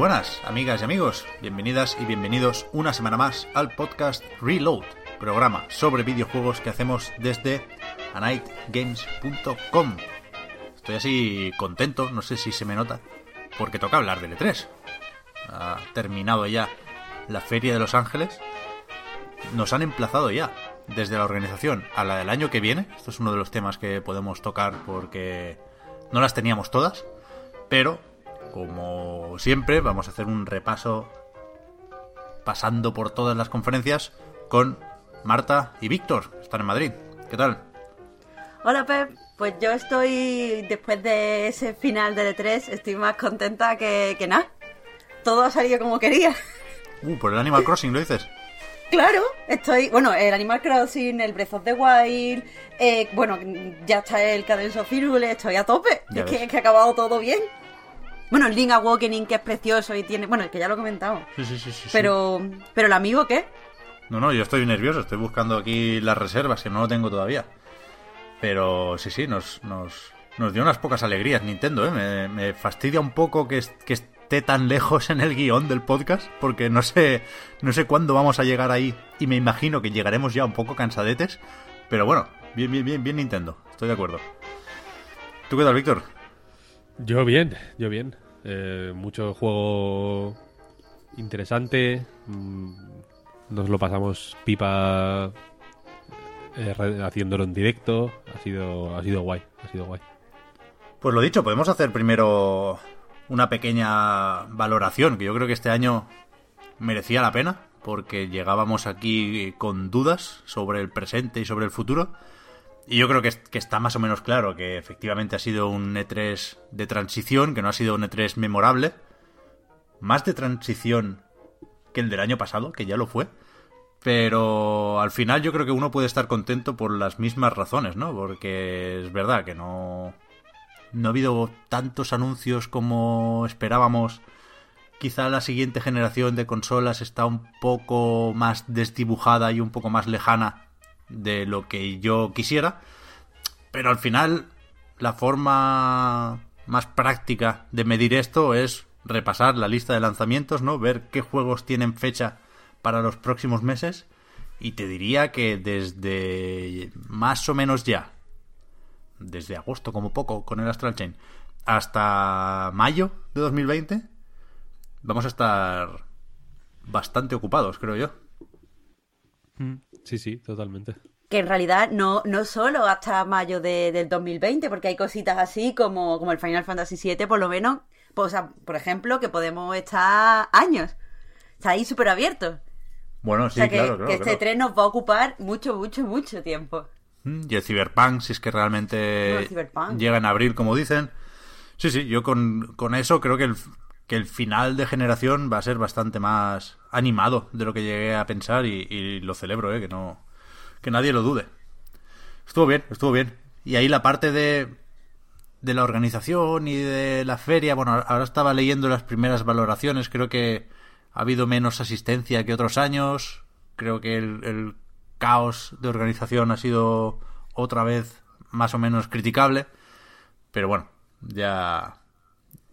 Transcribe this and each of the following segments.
buenas, amigas y amigos. Bienvenidas y bienvenidos una semana más al podcast Reload, programa sobre videojuegos que hacemos desde anightgames.com. Estoy así contento, no sé si se me nota, porque toca hablar del E3. Ha terminado ya la Feria de Los Ángeles. Nos han emplazado ya desde la organización a la del año que viene. Esto es uno de los temas que podemos tocar porque no las teníamos todas, pero como siempre, vamos a hacer un repaso pasando por todas las conferencias con Marta y Víctor. Están en Madrid. ¿Qué tal? Hola Pep, pues yo estoy, después de ese final de E3, estoy más contenta que, que nada. Todo ha salido como quería. Uh, por el Animal Crossing, ¿lo dices? Claro, estoy. Bueno, el Animal Crossing, el Breath of the Wild. Eh, bueno, ya está el Cadence of Hyrule, estoy a tope. Es que, ves. que ha acabado todo bien. Bueno, el Link Awakening, que es precioso y tiene. Bueno, que ya lo comentamos. Sí, sí, sí, sí. sí. Pero. Pero el amigo, ¿qué? No, no, yo estoy nervioso. Estoy buscando aquí las reservas, que no lo tengo todavía. Pero sí, sí, nos, nos, nos dio unas pocas alegrías Nintendo, ¿eh? Me, me fastidia un poco que, es- que esté tan lejos en el guion del podcast, porque no sé, no sé cuándo vamos a llegar ahí. Y me imagino que llegaremos ya un poco cansadetes. Pero bueno, bien, bien, bien, bien Nintendo. Estoy de acuerdo. ¿Tú qué tal, Víctor? Yo bien, yo bien. Eh, mucho juego interesante. mm, Nos lo pasamos pipa eh, haciéndolo en directo. Ha sido, ha sido guay, ha sido guay. Pues lo dicho, podemos hacer primero una pequeña valoración, que yo creo que este año merecía la pena, porque llegábamos aquí con dudas sobre el presente y sobre el futuro. Y yo creo que, que está más o menos claro que efectivamente ha sido un E3 de transición, que no ha sido un E3 memorable. Más de transición que el del año pasado, que ya lo fue. Pero al final yo creo que uno puede estar contento por las mismas razones, ¿no? Porque es verdad que no, no ha habido tantos anuncios como esperábamos. Quizá la siguiente generación de consolas está un poco más desdibujada y un poco más lejana de lo que yo quisiera. Pero al final, la forma más práctica de medir esto es repasar la lista de lanzamientos, ¿no? Ver qué juegos tienen fecha para los próximos meses. Y te diría que desde más o menos ya, desde agosto como poco con el Astral Chain hasta mayo de 2020 vamos a estar bastante ocupados, creo yo. Sí, sí, totalmente. Que en realidad no, no solo hasta mayo de- del 2020, porque hay cositas así como, como el Final Fantasy VII, por lo menos, pues, o sea, por ejemplo, que podemos estar años. Está ahí súper abierto. Bueno, O sí, sea, que, claro, claro. que este claro. tren nos va a ocupar mucho, mucho, mucho tiempo. Mm, Y el Cyberpunk, si es que realmente No, llega en abril, como dicen. Sí, sí, yo con, con eso creo que el, que el final de generación va a ser bastante más animado de lo que llegué a pensar y, lo celebro, ¿eh? que no que nadie lo dude. Estuvo bien, estuvo bien. Y ahí la parte de, de la organización y de la feria, bueno, ahora estaba leyendo las primeras valoraciones, creo que ha habido menos asistencia que otros años, creo que el caos de organización ha sido otra vez más o menos criticable, pero bueno, ya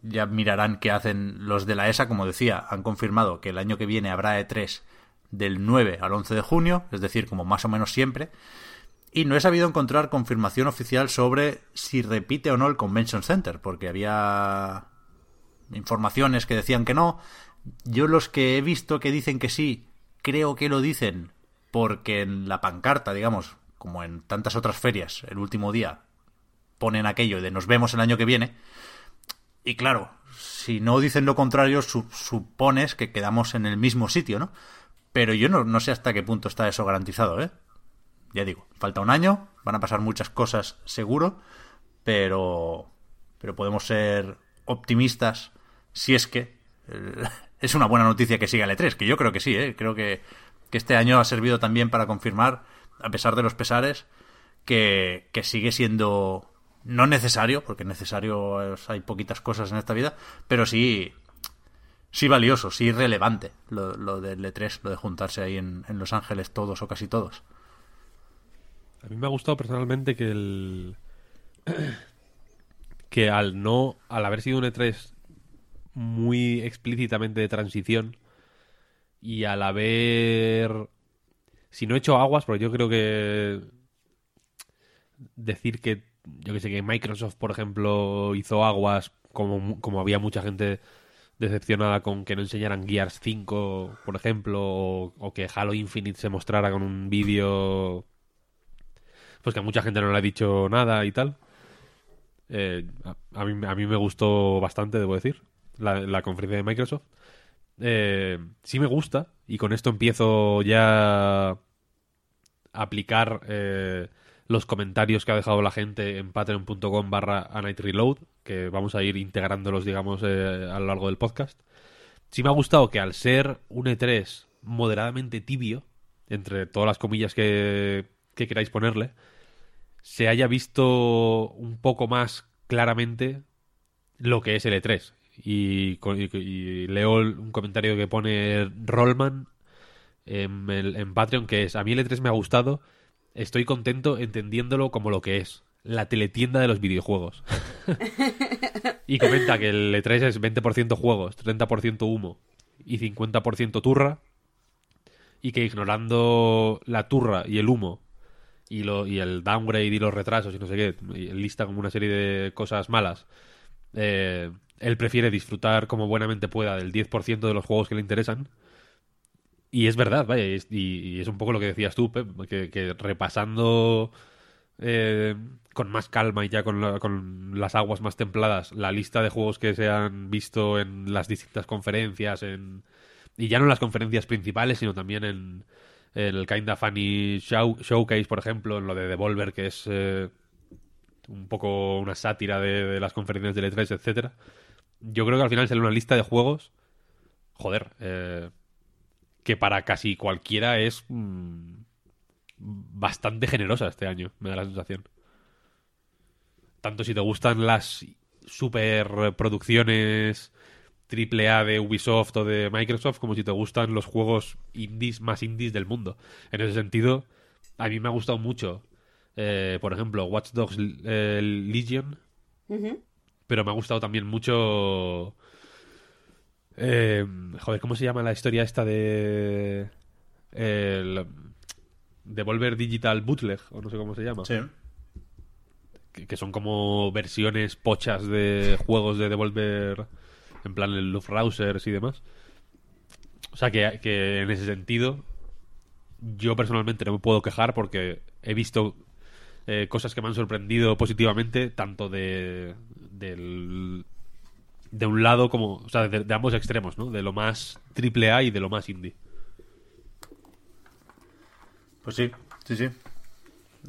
ya mirarán qué hacen los de la ESA, como decía, han confirmado que el año que viene habrá E3 del 9 al 11 de junio, es decir, como más o menos siempre, y no he sabido encontrar confirmación oficial sobre si repite o no el Convention Center, porque había informaciones que decían que no. Yo los que he visto que dicen que sí, creo que lo dicen porque en la pancarta, digamos, como en tantas otras ferias, el último día ponen aquello de nos vemos el año que viene. Y claro, si no dicen lo contrario, supones que quedamos en el mismo sitio, ¿no? Pero yo no, no sé hasta qué punto está eso garantizado, ¿eh? Ya digo, falta un año, van a pasar muchas cosas seguro, pero, pero podemos ser optimistas si es que es una buena noticia que siga el E3, que yo creo que sí, ¿eh? creo que, que este año ha servido también para confirmar, a pesar de los pesares, que, que sigue siendo no necesario, porque necesario hay poquitas cosas en esta vida, pero sí, sí valioso, sí relevante lo, del E3, lo de juntarse ahí en, en Los Ángeles todos o casi todos. A mí me ha gustado personalmente que el que al no al haber sido un E3 muy explícitamente de transición y al haber si no he hecho aguas porque yo creo que decir que yo que sé que Microsoft por ejemplo hizo aguas como, como había mucha gente decepcionada con que no enseñaran Gears 5 por ejemplo o, que Halo Infinite se mostrara con un vídeo pues que a mucha gente no le ha dicho nada y tal. Eh, a, mí, a mí me gustó bastante, debo decir, la, conferencia de Microsoft. Eh, sí me gusta y con esto empiezo ya a aplicar eh, los comentarios que ha dejado la gente en patreon.com barra Reload, que vamos a ir integrándolos, digamos, a lo largo del podcast. Sí me ha gustado que al ser un E3 moderadamente tibio, entre todas las comillas que, que queráis ponerle, se haya visto un poco más claramente lo que es el E3. Y, leo un comentario que pone Rollman en, en Patreon que es, a mí el E3 me ha gustado, estoy contento entendiéndolo como lo que es, la teletienda de los videojuegos. y comenta que el E3 es 20% juegos, 30% humo y 50% turra. Y que ignorando la turra y el humo y, lo, y el downgrade y los retrasos y no sé qué, y lista como una serie de cosas malas, eh, él prefiere disfrutar como buenamente pueda del 10% de los juegos que le interesan. Y es verdad, vaya, y, es un poco lo que decías tú, Pep, que, repasando eh, con más calma y ya con, con, las aguas más templadas la lista de juegos que se han visto en las distintas conferencias, en, y ya no en las conferencias principales, sino también en, el Kinda Funny Showcase, por ejemplo, en lo de Devolver, que es eh, un poco una sátira de, las conferencias de E3, etcétera. Yo creo que al final sale una lista de juegos, joder, eh, que para casi cualquiera es mm, bastante generosa este año, me da la sensación. Tanto si te gustan las superproducciones triple A de Ubisoft o de Microsoft como si te gustan los juegos indies más indies del mundo. En ese sentido, a mí me ha gustado mucho, eh, por ejemplo, Watch Dogs eh, Legion, pero me ha gustado también mucho... Eh, joder, ¿cómo se llama la historia esta de... Devolver Digital Bootleg, o no sé cómo se llama. Sí. Que, que son como versiones pochas de juegos de Devolver en plan el Luftrausers y demás. O sea que, que, en ese sentido, yo personalmente no me puedo quejar porque he visto eh, cosas que me han sorprendido positivamente, tanto de, del, de un lado como, o sea, de, ambos extremos, ¿no? De lo más triple A y de lo más indie. Pues sí, sí, sí.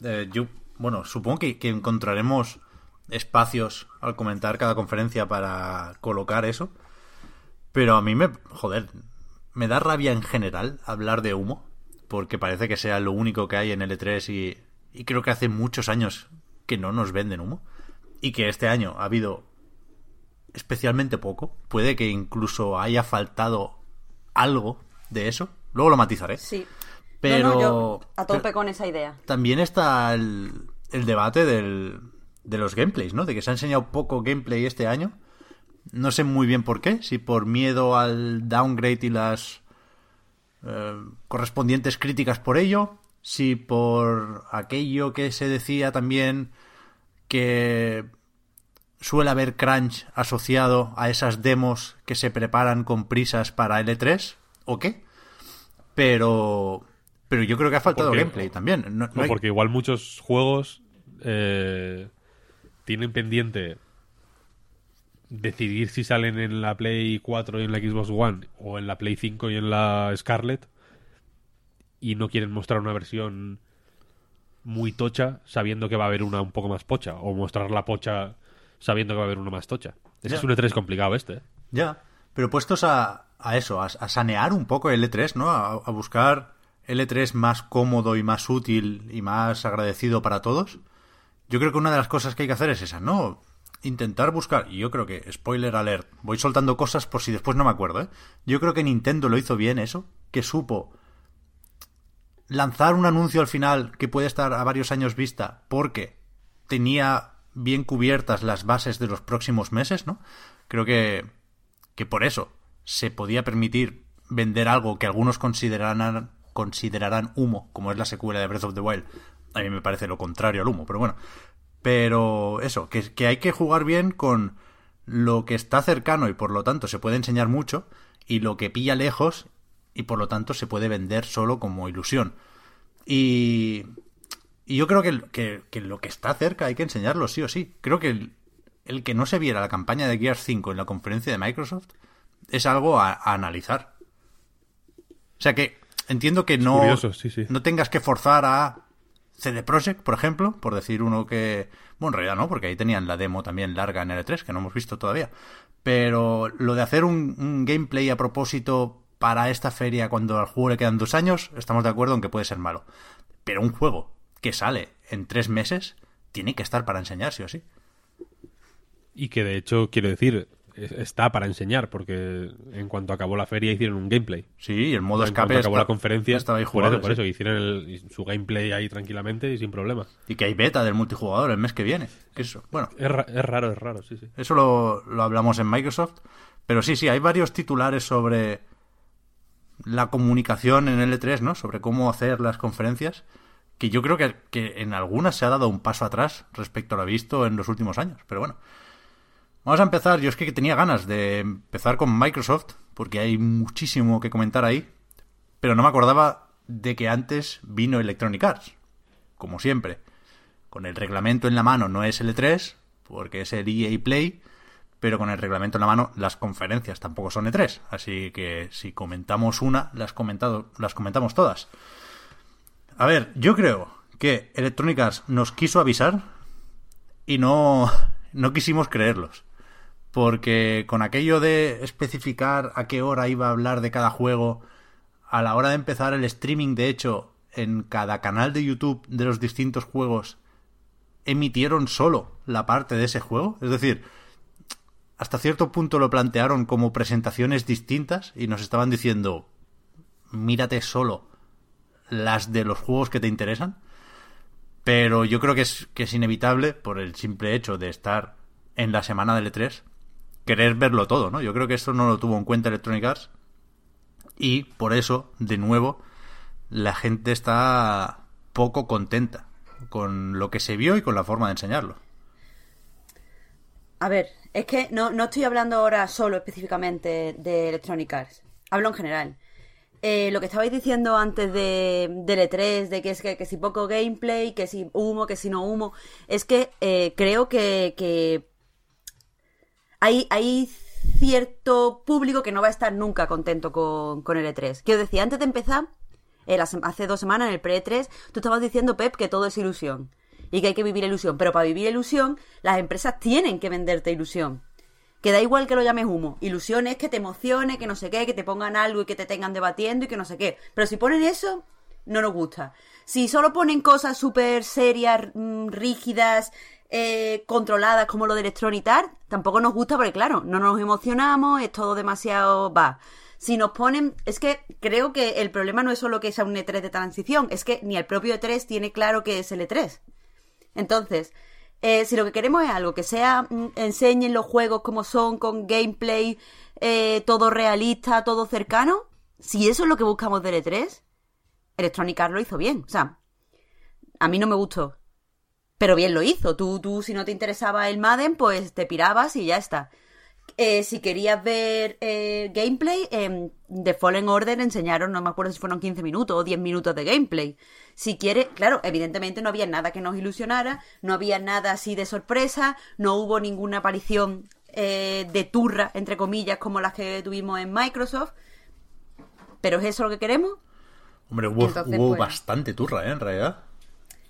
Eh, yo, bueno, supongo que, encontraremos espacios al comentar cada conferencia para colocar eso. Pero a mí me, joder, me da rabia en general hablar de humo, porque parece que sea lo único que hay en L3 y, y creo que hace muchos años que no nos venden humo. Y que este año ha habido especialmente poco. Puede que incluso haya faltado algo de eso. Luego lo matizaré. Sí. Pero. a tope con esa idea. También está el, el debate del, de los gameplays, ¿no? De que se ha enseñado poco gameplay este año. No sé muy bien por qué, si por miedo al downgrade y las eh, correspondientes críticas por ello, si por aquello que se decía también que suele haber crunch asociado a esas demos que se preparan con prisas para L3 o qué. Pero pero yo creo que ha faltado gameplay también. No, porque igual muchos juegos eh, tienen pendiente decidir si salen en la Play 4 y en la Xbox One o en la Play 5 y en la Scarlet y no quieren mostrar una versión muy tocha sabiendo que va a haber una un poco más pocha o mostrar la pocha sabiendo que va a haber una más tocha. Ese Ya. es un E3 complicado este. ¿eh? Ya, pero puestos a, a eso, a, a sanear un poco el E3, ¿no? A, a buscar el E3 más cómodo y más útil y más agradecido para todos. Yo creo que una de las cosas que hay que hacer es esa, ¿no? Intentar buscar, y yo creo que, spoiler alert, voy soltando cosas por si después no me acuerdo, ¿eh? Yo creo que Nintendo lo hizo bien eso, que supo lanzar un anuncio al final que puede estar a varios años vista porque tenía bien cubiertas las bases de los próximos meses, ¿no? Creo que, que por eso se podía permitir vender algo que algunos considerarán, considerarán humo, como es la secuela de Breath of the Wild. A mí me parece lo contrario al humo, pero bueno. Pero eso, que, que hay que jugar bien con lo que está cercano y por lo tanto se puede enseñar mucho y lo que pilla lejos y por lo tanto se puede vender solo como ilusión. Y, y yo creo que, que- que lo que está cerca hay que enseñarlo sí o sí. Creo que el, el que no se viera la campaña de Gears 5 en la conferencia de Microsoft es algo a, a analizar. O sea que entiendo que no, curioso, sí, sí. no tengas que forzar a CD Projekt, por ejemplo, por decir uno que... Bueno, en realidad no, porque ahí tenían la demo también larga en L3, que no hemos visto todavía. Pero lo de hacer un, un gameplay a propósito para esta feria cuando al juego le quedan dos años, estamos de acuerdo en que puede ser malo. Pero un juego que sale en tres meses tiene que estar para enseñar, sí o sí. Y que de hecho, quiero decir, es- está para enseñar, porque en cuanto acabó la feria hicieron un gameplay. Sí, y el modo en escape acabó está- la conferencia, estaba ahí por jugable, eso, por eso, hicieron el- su gameplay ahí tranquilamente y sin problema. Y que hay beta del multijugador el mes que viene. Que eso, bueno, es raro, es raro, sí, sí. Eso lo, lo hablamos en Microsoft. Pero sí, sí, hay varios titulares sobre la comunicación en L3, ¿no? Sobre cómo hacer las conferencias. Que yo creo que, que en algunas se ha dado un paso atrás respecto a lo visto en los últimos años. Pero bueno. Vamos a empezar. Yo es que tenía ganas de empezar con Microsoft, porque hay muchísimo que comentar ahí. Pero no me acordaba de que antes vino Electronic Arts. Como siempre. Con el reglamento en la mano no es L3, porque es el EA Play, pero con el reglamento en la mano las conferencias tampoco son E3. Así que si comentamos una, las, comentado, las comentamos todas. A ver, yo creo que Electronic Arts nos quiso avisar y no, no quisimos creerlos. Porque con aquello de especificar a qué hora iba a hablar de cada juego, a la hora de empezar el streaming, de hecho, en cada canal de YouTube de los distintos juegos, emitieron solo la parte de ese juego. Es decir, hasta cierto punto lo plantearon como presentaciones distintas y nos estaban diciendo, mírate solo las de los juegos que te interesan. Pero yo creo que es, que es inevitable, por el simple hecho de estar en la semana del E3, querer verlo todo, ¿no? Yo creo que esto no lo tuvo en cuenta Electronic Arts. Y por eso, de nuevo, la gente está poco contenta con lo que se vio y con la forma de enseñarlo. A ver, es que no, no estoy hablando ahora solo específicamente de Electronic Arts. Hablo en general. Eh, lo que estabais diciendo antes de, del E3, de que es que, que si poco gameplay, que si humo, que si no humo, es que eh, creo que, que hay, hay cierto público que no va a estar nunca contento con, con el E3. Quiero decir, antes de empezar, eh, hace dos semanas en el pre-E3, tú estabas diciendo, Pep, que todo es ilusión y que hay que vivir ilusión. Pero para vivir ilusión, las empresas tienen que venderte ilusión. Que da igual que lo llames humo. Ilusión es que te emocione, que no sé qué, que te pongan algo y que te tengan debatiendo y que no sé qué. Pero si ponen eso, no nos gusta. Si solo ponen cosas súper serias, mm, rígidas, eh, controladas como lo de Electronic Arts, tampoco nos gusta porque, claro, no nos emocionamos, es todo demasiado... va. Si nos ponen... Es que creo que el problema no es solo que sea un E3 de transición, es que ni el propio E3 tiene claro que es el E3. Entonces, eh, si lo que queremos es algo que sea, mm, enseñen los juegos como son, con gameplay, eh, todo realista, todo cercano, si eso es lo que buscamos del E3, Electronic Arts lo hizo bien. O sea, a mí no me gustó. Pero bien lo hizo. Tú, tú, si no te interesaba el Madden, pues te pirabas y ya está. Eh, si querías ver eh, gameplay, eh, de Fallen Order enseñaron, no me acuerdo si fueron 15 minutos o 10 minutos de gameplay. Si quieres, claro, evidentemente no había nada que nos ilusionara, no había nada así de sorpresa, no hubo ninguna aparición eh, de turra, entre comillas, como las que tuvimos en Microsoft. Pero ¿es eso lo que queremos? Hombre, hubo, Entonces, hubo pues- bastante turra, ¿eh? En realidad.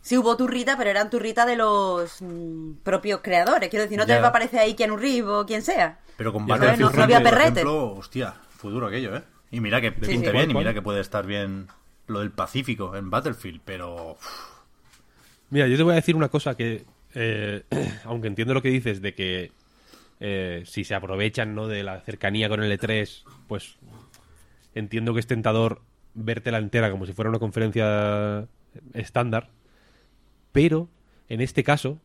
Sí hubo turrita, pero eran turritas de los mm, propios creadores. Quiero decir, no Ya. te va a aparecer ahí Keanu Reeves o quien sea. Pero con Battlefield no- no 5, había por perrete. ejemplo, hostia, fue duro aquello, ¿eh? Y mira que Sí, pinta sí. bien, y ¿Cuál, mira que puede estar bien lo del Pacífico en Battlefield, pero... Mira, yo te voy a decir una cosa que, eh, aunque entiendo lo que dices de que eh, si se aprovechan ¿no? de la cercanía con el E3, pues entiendo que es tentador vértela entera como si fuera una conferencia estándar, pero en este caso,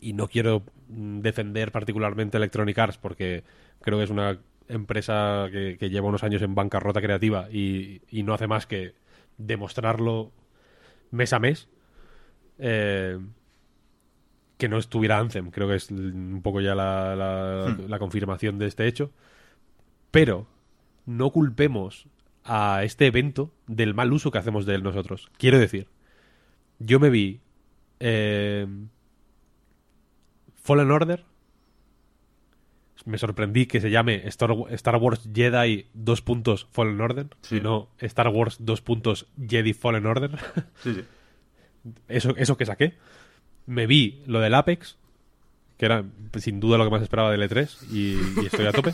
y no quiero mm, defender particularmente Electronic Arts porque creo que es una empresa que, que lleva unos años en bancarrota creativa y, y no hace más que demostrarlo mes a mes, eh, que no estuviera Anthem. Creo que es un poco ya la, la- la confirmación de este hecho. Pero no culpemos a este evento del mal uso que hacemos de él nosotros. Quiero decir, yo me vi eh, Fallen Order. Me sorprendí que se llame Star, Wars Jedi dos puntos Fallen Order, Sí. no Star Wars dos puntos Jedi Fallen Order. Sí, sí. eso, eso que saqué. Me vi lo del Apex, que era sin duda lo que más esperaba del E3, y, y estoy a tope.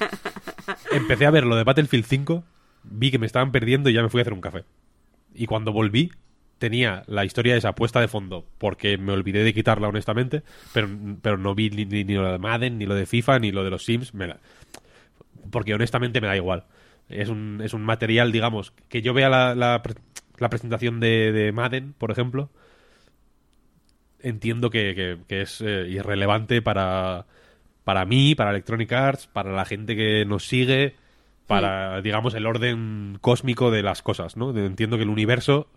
Empecé a ver lo de Battlefield 5, vi que me estaban perdiendo y ya me fui a hacer un café. Y cuando volví, tenía la historia esa puesta de fondo, porque me olvidé de quitarla honestamente, pero, pero no vi ni, ni- ni lo de Madden, ni lo de FIFA, ni lo de los Sims, me la- porque honestamente me da igual. Es un, es un material, digamos, que yo vea la, la pre- la presentación de, de Madden, por ejemplo, entiendo que, que- que es eh, irrelevante para, para mí, para Electronic Arts, para la gente que nos sigue, para, digamos, el orden cósmico de las cosas, ¿no? De- Entiendo que el universo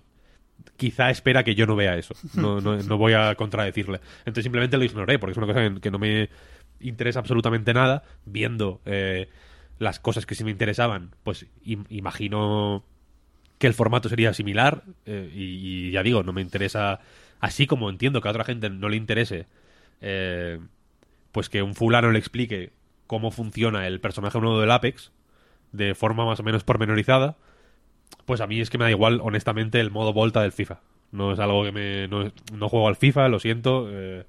quizá espera que yo no vea eso. No, no, no voy a contradecirle. Entonces simplemente lo ignoré, porque es una cosa que, no me interesa absolutamente nada. Viendo eh, las cosas que sí me interesaban, pues im- imagino que el formato sería similar. eh, y, y ya digo, no me interesa. Así como entiendo que a otra gente no le interese, eh, pues que un fulano le explique cómo funciona el personaje nuevo del Apex de forma más o menos pormenorizada, pues a mí es que me da igual, honestamente, el modo Volta del FIFA. No es algo que me... No, no juego al FIFA, lo siento. eh,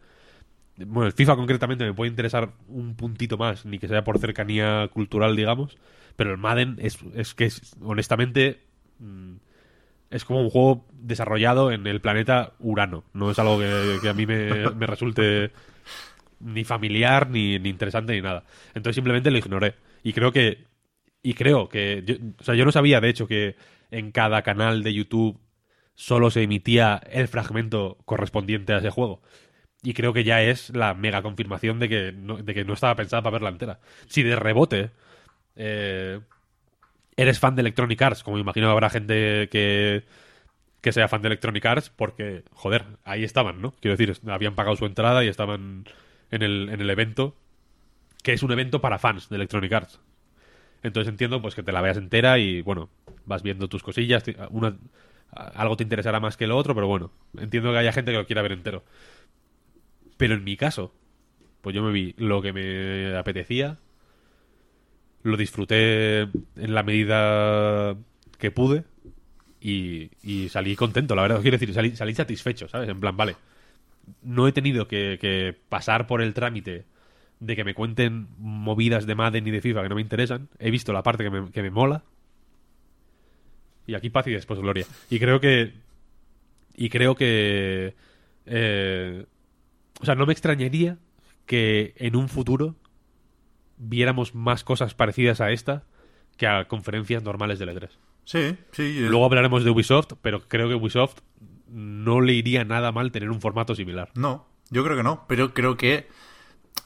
bueno, el FIFA concretamente me puede interesar un puntito más, ni que sea por cercanía cultural, digamos. Pero el Madden es, es que, es, honestamente, mm, es como un juego desarrollado en el planeta Urano. No es algo que, que a mí me, me resulte ni familiar, ni, ni interesante, ni nada. Entonces simplemente lo ignoré. Y creo que y creo que. yo- o sea, yo no sabía, de hecho, que en cada canal de YouTube solo se emitía el fragmento correspondiente a ese juego. Y creo que ya es la mega confirmación de que no, de que no estaba pensada para verla entera. Si de rebote eh, eres fan de Electronic Arts, como imagino habrá gente que, que sea fan de Electronic Arts, porque, joder, ahí estaban, ¿no? Quiero decir, habían pagado su entrada y estaban en el, en el evento, que es un evento para fans de Electronic Arts. Entonces entiendo pues que te la veas entera y bueno, vas viendo tus cosillas, una, algo te interesará más que lo otro, pero bueno, entiendo que haya gente que lo quiera ver entero. Pero en mi caso, pues yo me vi lo que me apetecía, lo disfruté en la medida que pude y, y salí contento, la verdad. Quiero decir, salí, salí satisfecho, ¿sabes? En plan, vale, no he tenido que pasar por el trámite de que me cuenten movidas de Madden y de FIFA que no me interesan. He visto la parte que me, que me mola. Y aquí paz y después gloria. Y creo que... Y creo que... eh, o sea, no me extrañaría que en un futuro viéramos más cosas parecidas a esta que a conferencias normales de E3. Sí, sí. eh, Luego hablaremos de Ubisoft, pero creo que Ubisoft no le iría nada mal tener un formato similar. No, yo creo que no, pero creo que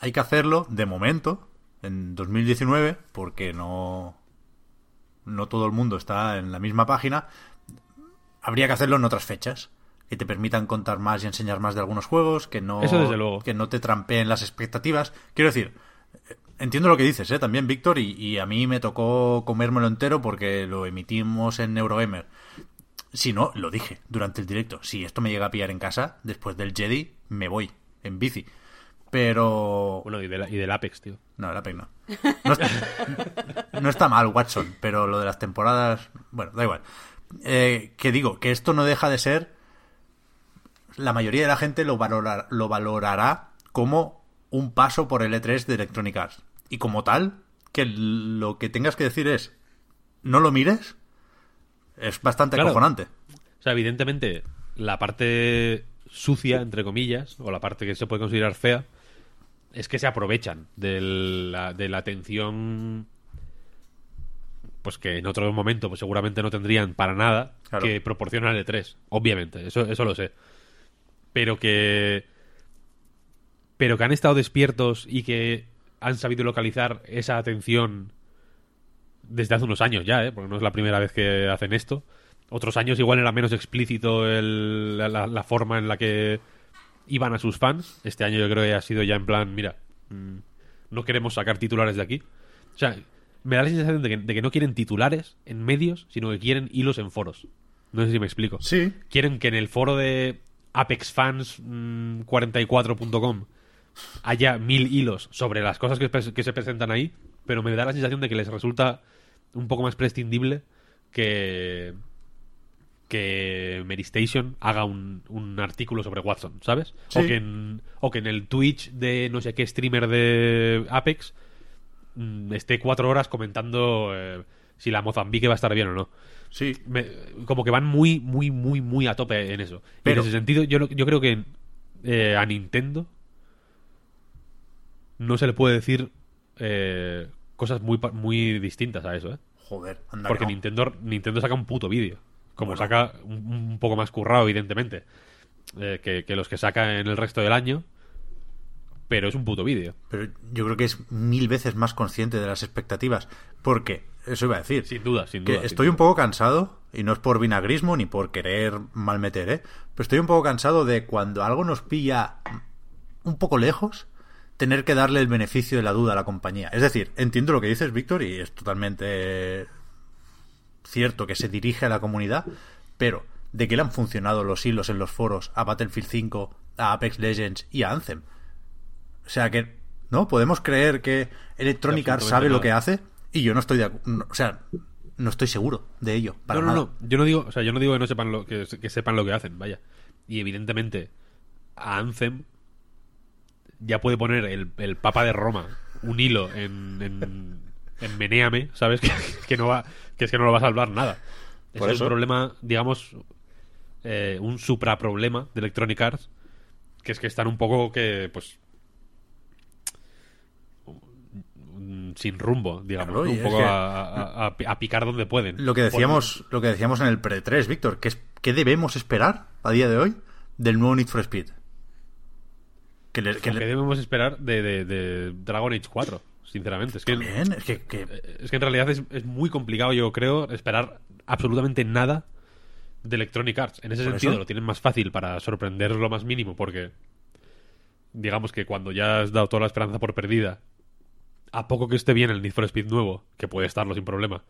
hay que hacerlo de momento, en 2019, porque no, no todo el mundo está en la misma página. Habría que hacerlo en otras fechas, que te permitan contar más y enseñar más de algunos juegos, que no, Eso desde luego. que no te trampeen las expectativas. Quiero decir, entiendo lo que dices, ¿eh? también, Víctor, y, y a mí me tocó comérmelo entero porque lo emitimos en Eurogamer. Si no, lo dije durante el directo. Si esto me llega a pillar en casa, después del Jedi, me voy en bici. Pero... Bueno, y, de la- y del Apex, tío. No, el Apex no. No está, no está mal, Watson, pero lo de las temporadas... Bueno, da igual. Eh, que digo, que esto no deja de ser... La mayoría de la gente lo, valorar- lo valorará como un paso por el E3 de Electronic Arts. Y como tal, que lo que tengas que decir es... No lo mires. Es bastante Claro. acojonante. O sea, evidentemente, la parte sucia, entre comillas, o la parte que se puede considerar fea, es que se aprovechan de la, de la atención pues que en otro momento pues seguramente no tendrían para nada Claro. que proporciona el E3, obviamente, eso, eso lo sé. Pero que pero que han estado despiertos y que han sabido localizar esa atención desde hace unos años ya, ¿eh? porque no es la primera vez que hacen esto. Otros años igual era menos explícito el- la, la- la forma en la que iban a sus fans. Este año yo creo que ha sido ya en plan, mira, mm, no queremos sacar titulares de aquí. O sea, me da la sensación de que, de que no quieren titulares en medios, sino que quieren hilos en foros. No sé si me explico. Sí. Quieren que en el foro de apexfans44.com haya mil hilos sobre las cosas que, que se presentan ahí, pero me da la sensación de que les resulta un poco más prescindible que que Mary Station haga un, un artículo sobre Watson, ¿sabes? Sí. O, que en, o que en el Twitch de no sé qué streamer de Apex mm, esté cuatro horas comentando eh, si la Mozambique va a estar bien o no Sí. me- como que van muy, muy, muy, muy a tope en eso. Y Pero- en ese sentido, yo, yo creo que eh, a Nintendo no se le puede decir eh, cosas muy, muy distintas a eso, ¿eh? Joder, anda Porque no. Nintendo, Nintendo saca un puto vídeo. Como Bueno. saca un, un poco más currado, evidentemente, eh, que, que los que saca en el resto del año. Pero es un puto vídeo. Pero yo creo que es mil veces más consciente de las expectativas. Porque, eso iba a decir. Sin duda, sin que duda. sin estoy duda. un poco cansado, y no es por vinagrismo ni por querer malmeter, ¿eh? Pero estoy un poco cansado de cuando algo nos pilla un poco lejos, tener que darle el beneficio de la duda a la compañía. Es decir, entiendo lo que dices, Víctor, y es totalmente cierto que se dirige a la comunidad, pero ¿de qué le han funcionado los hilos en los foros a Battlefield 5, a Apex Legends y a Anthem? O sea que, ¿no? Podemos creer que Electronic Arts sabe lo que hace y yo no estoy de no, O sea, no estoy seguro de ello. Para no, no, nada. no. Yo no digo, o sea, yo no digo que no sepan lo que, que sepan lo que hacen, vaya. Y evidentemente a Anthem ya puede poner el, el Papa de Roma un hilo en, en, en Menéame, ¿sabes? Que, que no va, que es que no lo va a salvar nada. Ese es un problema, digamos, eh, un supraproblema de Electronic Arts, que es que están un poco que, pues, mm, sin rumbo, digamos, un poco a, a- a- a picar donde pueden. Lo que decíamos, lo que decíamos en el pre-3, Víctor, que es ¿qué debemos esperar a día de hoy del nuevo Need for Speed? Que le, que ¿Qué le- debemos esperar de, de- de Dragon Age 4? Sinceramente, es que, es que, que- es que en realidad es, es muy complicado, yo creo, esperar absolutamente nada de Electronic Arts. En ese ¿Por sentido, eso? lo tienen más fácil para sorprender lo más mínimo, porque digamos que cuando ya has dado toda la esperanza por perdida, a poco que esté bien el Need for Speed nuevo, que puede estarlo sin problema,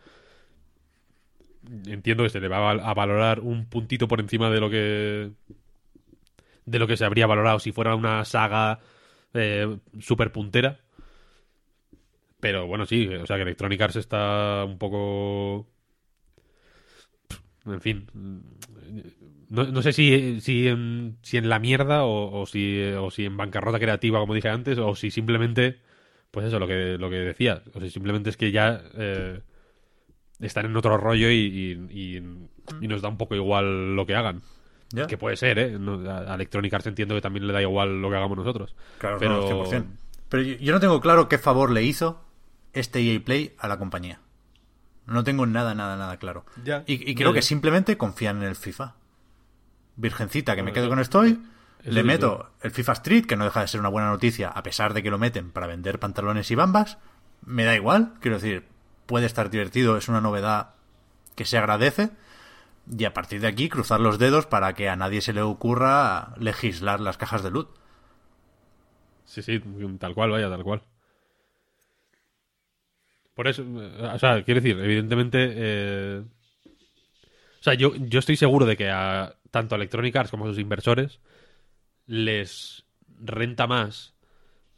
entiendo que se le va a valorar un puntito por encima de lo que de lo que se habría valorado si fuera una saga eh, super puntera. Pero bueno, sí, o sea que Electronic Arts está un poco. En fin. No, no sé si, si, en, si en la mierda o, o si, o si en bancarrota creativa, como dije antes, o si simplemente. Pues eso, lo que, lo que decía. O si simplemente es que ya. eh, están en otro rollo y, y- y- y nos da un poco igual lo que hagan. Que puede ser, ¿eh? No, a a Electronic Arts entiendo que también le da igual lo que hagamos nosotros. claro, pero... no, 100%. Pero yo, yo no tengo claro qué favor le hizo este EA Play a la compañía. No tengo nada, nada, nada claro. Ya. Y, y creo Ya, que simplemente confían en el FIFA. Virgencita, que me quedo eso- con esto hoy. eso Le meto el FIFA Street, que no deja de ser una buena noticia, a pesar de que lo meten para vender pantalones y bambas. Me da igual, quiero decir, puede estar divertido, es una novedad que se agradece. Y a partir de aquí, cruzar los dedos para que a nadie se le ocurra legislar las cajas de loot. Sí, sí, tal cual, vaya, tal cual. Por eso, eh, o sea, quiero decir, evidentemente, eh, o sea, yo, yo estoy seguro de que a tanto a Electronic Arts como a sus inversores les renta más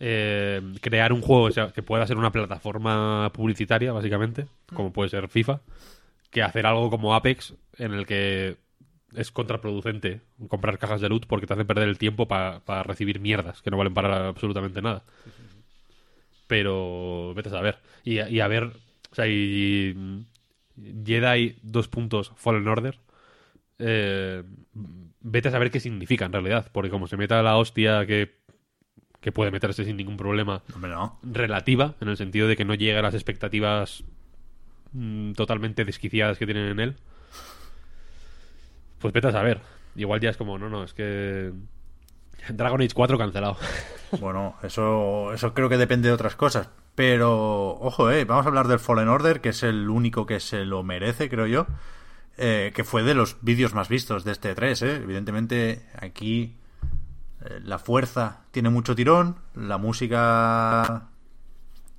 eh, crear un juego o sea, que pueda ser una plataforma publicitaria, básicamente, como puede ser FIFA, que hacer algo como Apex, en el que es contraproducente comprar cajas de loot porque te hace perder el tiempo para recibir mierdas que no valen para absolutamente nada. Pero vete a saber. Y, y a ver, o sea, y Jedi dos puntos Fallen Order. eh, vete a saber qué significa en realidad. Porque como se meta la hostia que, que puede meterse sin ningún problema no. relativa, en el sentido de que no llega a las expectativas mm, totalmente desquiciadas que tienen en él, pues vete a saber. Igual ya es como, no, no, es que Dragon Age 4 cancelado. Bueno, eso, eso creo que depende de otras cosas. Pero, ojo, eh, vamos a hablar del Fallen Order, que es el único que se lo merece, creo yo. eh, que fue de los vídeos más vistos de este 3, eh. Evidentemente, aquí eh, la fuerza tiene mucho tirón, la música...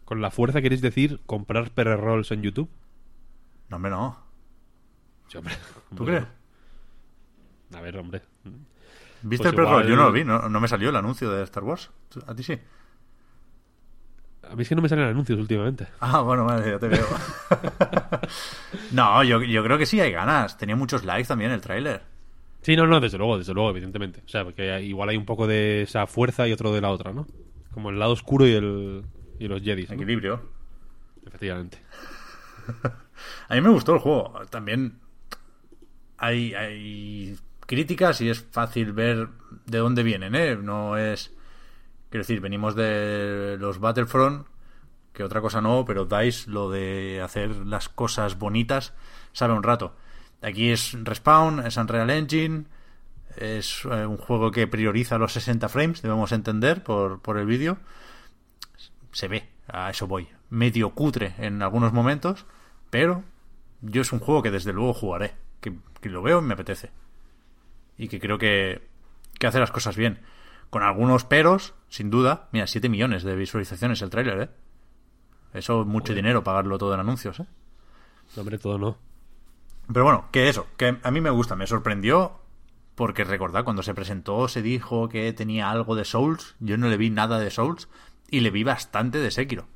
Con la fuerza queréis decir comprar perrolls en YouTube? No, hombre, no. Sí, hombre. ¿Tú crees? A ver, hombre. ¿Viste Pues el pre-roll? Yo no lo vi, no, no me salió el anuncio de Star Wars. ¿Tú- ¿A ti sí? A mí es que no me salen anuncios últimamente. Ah, bueno, vale, ya te veo. no, yo, yo creo que sí hay ganas. Tenía muchos likes también el tráiler. Sí, no, no, desde luego, desde luego, evidentemente. O sea, porque igual hay un poco de esa fuerza y otro de la otra, ¿no? Como el lado oscuro y el y los Jedis, ¿no? Equilibrio. Efectivamente. A mí me gustó el juego. También hay, hay críticas y es fácil ver de dónde vienen, ¿eh? No es... Quiero decir, venimos de los Battlefront, que otra cosa no, pero DICE lo de hacer las cosas bonitas sabe un rato. Aquí es Respawn, es Unreal Engine, es eh, un juego que prioriza los 60 frames, debemos entender por, por el vídeo. Se ve, a eso voy. Medio cutre en algunos momentos, pero yo es un juego que desde luego jugaré. Que, que lo veo y me apetece. Y que creo que, que hace las cosas bien. Con algunos peros, sin duda. Mira, 7 millones de visualizaciones el tráiler, ¿eh? Eso es mucho dinero pagarlo todo en anuncios, ¿eh? No, hombre, todo no. Pero bueno, que eso, que a mí me gusta, me sorprendió porque recordad, cuando se presentó se dijo que tenía algo de Souls, yo no le vi nada de Souls y le vi bastante de Sekiro,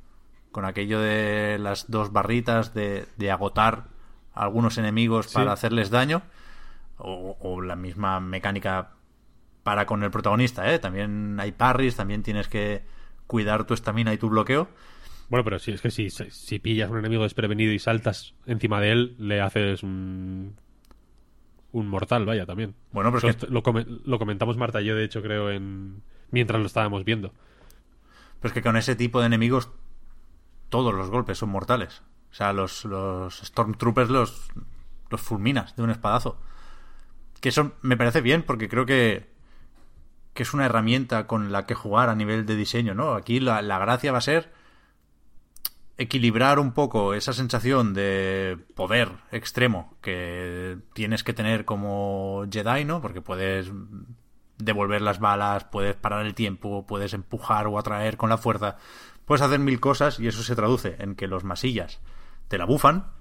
con aquello de las dos barritas de, de agotar a algunos enemigos Sí. para hacerles daño, o, o la misma mecánica para con el protagonista, ¿eh? También hay parries, también tienes que cuidar tu estamina y tu bloqueo. Bueno, pero si es que si, si pillas un enemigo desprevenido y saltas encima de él, le haces un, un mortal, vaya, también. Bueno, pero es que- lo, come- lo comentamos Marta y yo, de hecho, creo, en mientras lo estábamos viendo. Pero es que con ese tipo de enemigos todos los golpes son mortales. O sea, los, los Stormtroopers los, los fulminas de un espadazo. Que eso me parece bien porque creo que, que es una herramienta con la que jugar a nivel de diseño, ¿no? Aquí la, la gracia va a ser equilibrar un poco esa sensación de poder extremo que tienes que tener como Jedi, ¿no? Porque puedes devolver las balas, puedes parar el tiempo, puedes empujar o atraer con la fuerza, puedes hacer mil cosas y eso se traduce en que los masillas te la bufan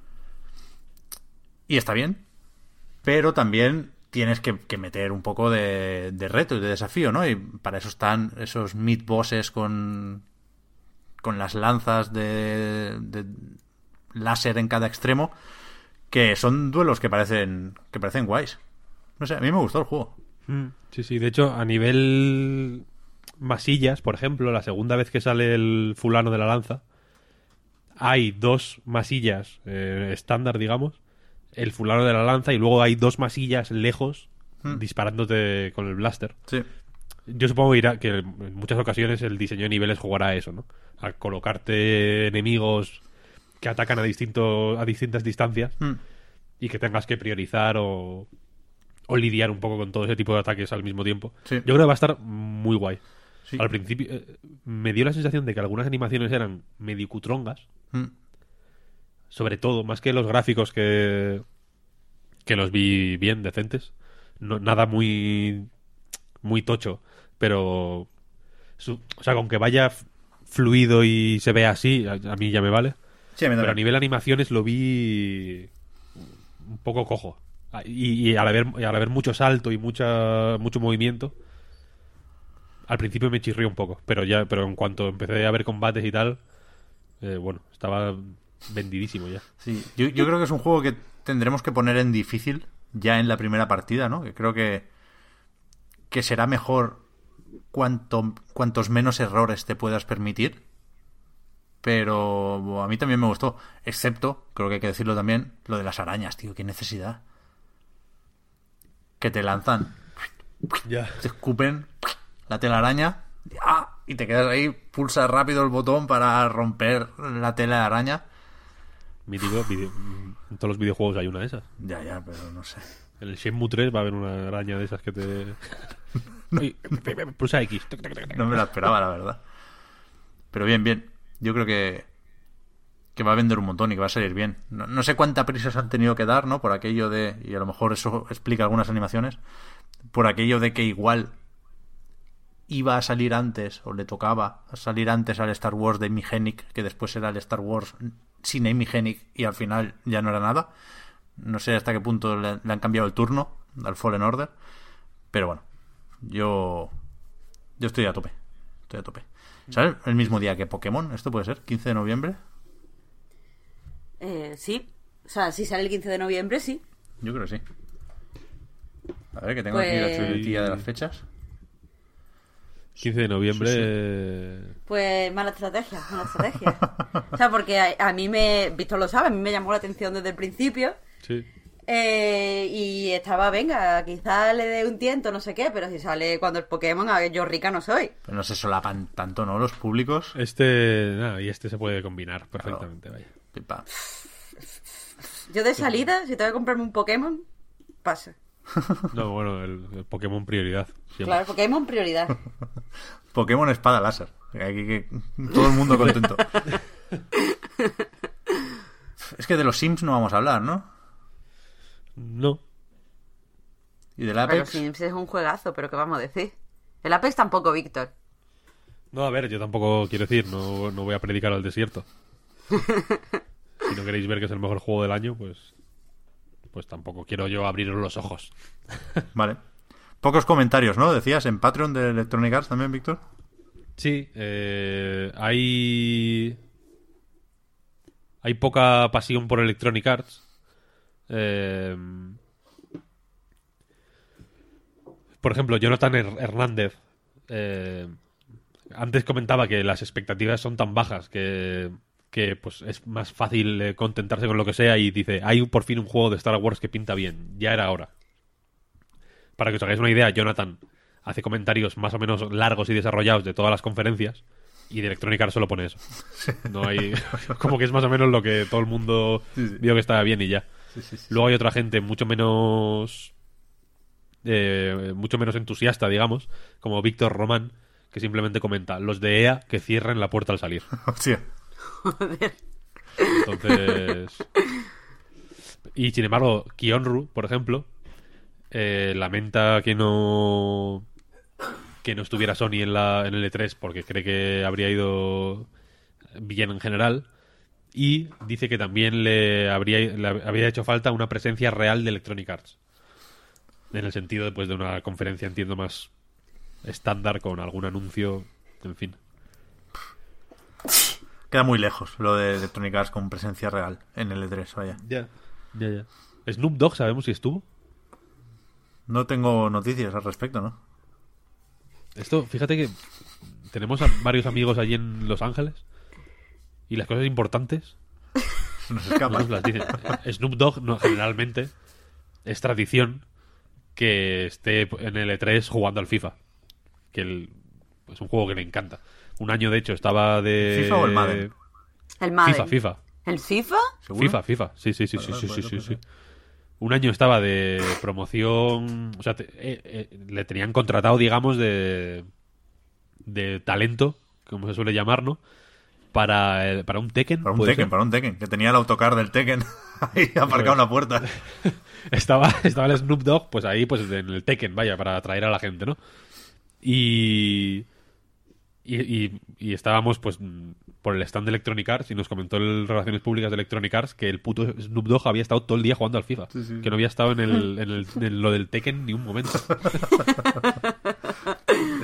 y está bien, pero también tienes que, que meter un poco de, de reto y de desafío, ¿no? Y para eso están esos mid bosses con con las lanzas de, de láser en cada extremo que son duelos que parecen que parecen guays. No sé, a mí me gustó el juego. Sí, sí, de hecho, a nivel masillas, por ejemplo, la segunda vez que sale el fulano de la lanza, hay dos masillas eh, estándar, digamos, el fulano de la lanza, y luego hay dos masillas lejos disparándote con el blaster. Sí. Yo supongo irá, que en muchas ocasiones el diseño de niveles jugará a eso, ¿no? A colocarte enemigos que atacan a, distinto, a distintas distancias Mm. y que tengas que priorizar o, o lidiar un poco con todo ese tipo de ataques al mismo tiempo. Sí. Yo creo que va a estar muy guay. Sí. Al principio eh, me dio la sensación de que algunas animaciones eran medio cutrongas, Mm. Sobre todo, más que los gráficos que, que los vi bien, decentes. No, nada muy, muy tocho, pero... su- o sea, con que vaya fluido y se vea así, a, a mí ya me vale. Sí, a mí Pero a nivel animaciones lo vi un poco cojo. Ah, Y, y al, haber, y al haber mucho salto y mucha, mucho movimiento, al principio me chirrió un poco, pero ya, pero en cuanto empecé a ver combates y tal, eh, bueno, estaba vendidísimo ya. Sí, yo, yo creo que es un juego que tendremos que poner en difícil ya en la primera partida, ¿no? Que creo que, que será mejor cuanto, cuantos menos errores te puedas permitir. Pero a mí también me gustó. Excepto, creo que hay que decirlo también, lo de las arañas, tío. Qué necesidad. Que te lanzan, Ya. te escupen la telaraña ¡ah! y te quedas ahí, pulsas rápido el botón para romper la tela de araña. Mítico, en todos los videojuegos hay una de esas. Ya, ya, pero no sé. En el Shenmue 3 va a haber una araña de esas que te... Ay, Pulsa X. No me la esperaba, la verdad. Pero bien, bien. Yo creo que, que va a vender un montón y que va a salir bien. No, no sé cuánta prisa se han tenido que dar, ¿no? Por aquello de. Y a lo mejor eso explica algunas animaciones. Por aquello de que igual iba a salir antes, o le tocaba salir antes al Star Wars de Hennig, que después era el Star Wars sin Amy Hennig y al final ya no era nada. No sé hasta qué punto le, le han cambiado el turno al Fallen Order. Pero bueno, yo. Yo estoy a tope. Estoy a tope. ¿Sabes? El mismo día que Pokémon, ¿esto puede ser? ¿15 de noviembre? Eh, sí. O sea, si sale el 15 de noviembre, sí. Yo creo que sí. A ver, que tengo aquí la Pues- chuletilla de las fechas. 15 de noviembre... Sí, sí. eh, Pues mala estrategia, mala estrategia. o sea, porque a, a mí me, Víctor lo sabe, a mí me llamó la atención desde el principio. Sí. Eh, y estaba, venga, quizá le dé un tiento, no sé qué, pero si sale cuando el Pokémon, a ver, yo rica no soy. Pero no se solapan tanto, ¿no? Los públicos. Este... Nada, y este se puede combinar perfectamente, vaya. Pipa. Yo de salida, si tengo que comprarme un Pokémon, pasa. No, bueno, el, el Pokémon prioridad. siempre. Claro, Pokémon prioridad. Pokémon espada láser. Aquí que todo el mundo contento. es que de los Sims no vamos a hablar, ¿no? No. Y del Pero Apex. Sims es un juegazo, pero ¿qué vamos a decir? El Apex tampoco, Víctor. No, a ver, yo tampoco quiero decir, no, no voy a predicar al desierto. si no queréis ver que es el mejor juego del año, pues pues tampoco quiero yo abriros los ojos. Vale. Pocos comentarios, ¿no? Decías en Patreon de Electronic Arts también, Víctor. Sí, eh, hay hay poca pasión por Electronic Arts. Eh, por ejemplo, Jonathan Her- Hernández eh, antes comentaba que las expectativas son tan bajas que, que pues es más fácil eh, contentarse con lo que sea y dice, hay por fin un juego de Star Wars que pinta bien, ya era hora. Para que os hagáis una idea, Jonathan hace comentarios más o menos largos y desarrollados de todas las conferencias y de Electronic Arts solo pone eso. No hay como que es más o menos lo que todo el mundo Sí, sí. vio que estaba bien y ya. Luego hay otra gente mucho menos eh, mucho menos entusiasta, digamos, como Víctor Román, que simplemente comenta los de EA que cierren la puerta al salir. Hostia. Joder. Entonces. Y sin embargo, Kionru, por ejemplo, eh, lamenta que no. que no estuviera Sony en, la, en el E3 porque cree que habría ido bien en general. Y dice que también le habría, le habría hecho falta una presencia real de Electronic Arts. En el sentido pues, de una conferencia, entiendo, más estándar con algún anuncio, en fin. Queda muy lejos lo de Electronic Arts con presencia real en el E3, vaya. Ya, ya, ya. Snoop Dogg, ¿sabemos si estuvo? No tengo noticias al respecto, ¿no? Esto, fíjate que tenemos a varios amigos allí en Los Ángeles y las cosas importantes nos no escapa. nos las dicen. Snoop Dogg, no, generalmente, es tradición que esté en el E3 jugando al FIFA. Que el- es un juego que le encanta. Un año, de hecho, estaba de... ¿FIFA o el Madden? El Madden. FIFA, FIFA. ¿El FIFA? ¿Seguro? FIFA, FIFA. Sí, sí, sí, Vale, sí, vale, sí, vale, sí, sí, vale. sí. Un año estaba de promoción, o sea, te- eh, eh, le tenían contratado, digamos, de de talento, como se suele llamar, ¿no? Para, eh, para un Tekken. Para un ¿puede Tekken, ser? para un Tekken. Que tenía el autocar del Tekken ahí aparcado en la puerta. Estaba, estaba el Snoop Dogg, pues ahí, pues en el Tekken, vaya, para atraer a la gente, ¿no? Y, y, y- y estábamos, pues, por el stand de Electronic Arts y nos comentó el Relaciones Públicas de Electronic Arts que el puto Snoop Dogg había estado todo el día jugando al FIFA. Sí, sí. Que no había estado en, el, en, el- en lo del Tekken ni un momento.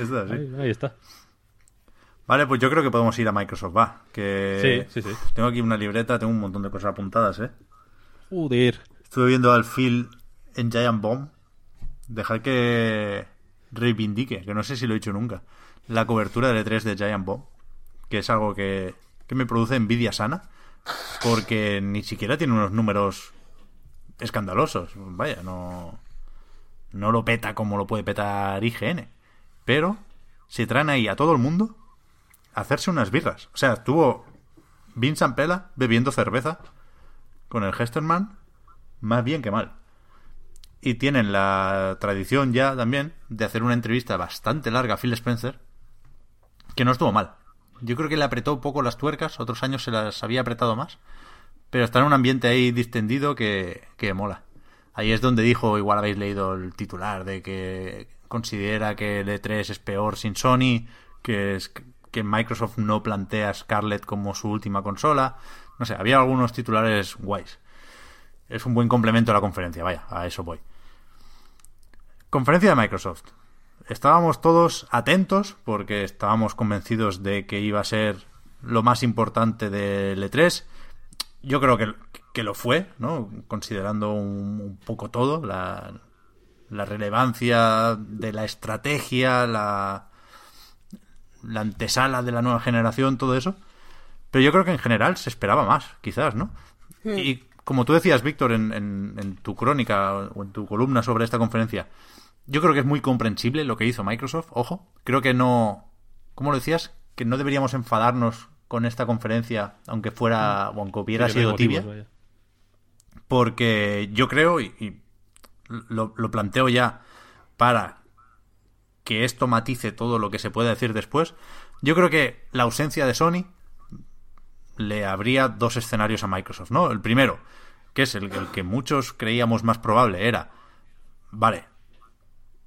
Es está, sí. Ahí, ahí está. Vale, pues yo creo que podemos ir a Microsoft, va. Que Sí, sí, sí. Tengo aquí una libreta, tengo un montón de cosas apuntadas, ¿eh? Joder. Estuve viendo al Phil en Giant Bomb. Dejar que reivindique, que no sé si lo he dicho nunca, la cobertura del E3 de Giant Bomb. Que es algo que, que me produce envidia sana. Porque ni siquiera tiene unos números escandalosos. Vaya, no. No lo peta como lo puede petar IGN. Pero se traen ahí a todo el mundo hacerse unas birras. O sea, estuvo Vincent Pela bebiendo cerveza con el Hesterman más bien que mal. Y tienen la tradición ya también de hacer una entrevista bastante larga a Phil Spencer, que no estuvo mal. Yo creo que le apretó un poco las tuercas, otros años se las había apretado más, pero está en un ambiente ahí distendido que, que mola. Ahí es donde dijo, igual habéis leído el titular, de que considera que el E3 es peor sin Sony, que, es, que Microsoft no plantea Scarlett como su última consola. No sé, había algunos titulares guays es un buen complemento a la conferencia, vaya, a eso voy. Conferencia de Microsoft. Estábamos todos atentos porque estábamos convencidos de que iba a ser lo más importante del E3. Yo creo que, que lo fue, ¿no? Considerando un, un poco todo, la, la, relevancia de la estrategia, la, la antesala de la nueva generación, todo eso. Pero yo creo que en general se esperaba más, quizás, ¿no? Hmm. Y como tú decías, Víctor, en, en, en, tu crónica o en tu columna sobre esta conferencia, yo creo que es muy comprensible lo que hizo Microsoft. Ojo, creo que no. ¿Cómo lo decías? Que no deberíamos enfadarnos con esta conferencia, aunque fuera o aunque hubiera Sí, sido motivos, tibia. Porque yo creo, y, y lo, lo planteo ya para que esto matice todo lo que se puede decir después, yo creo que la ausencia de Sony le habría dos escenarios a Microsoft, ¿no? El primero, que es el, el, que muchos creíamos más probable, era, vale,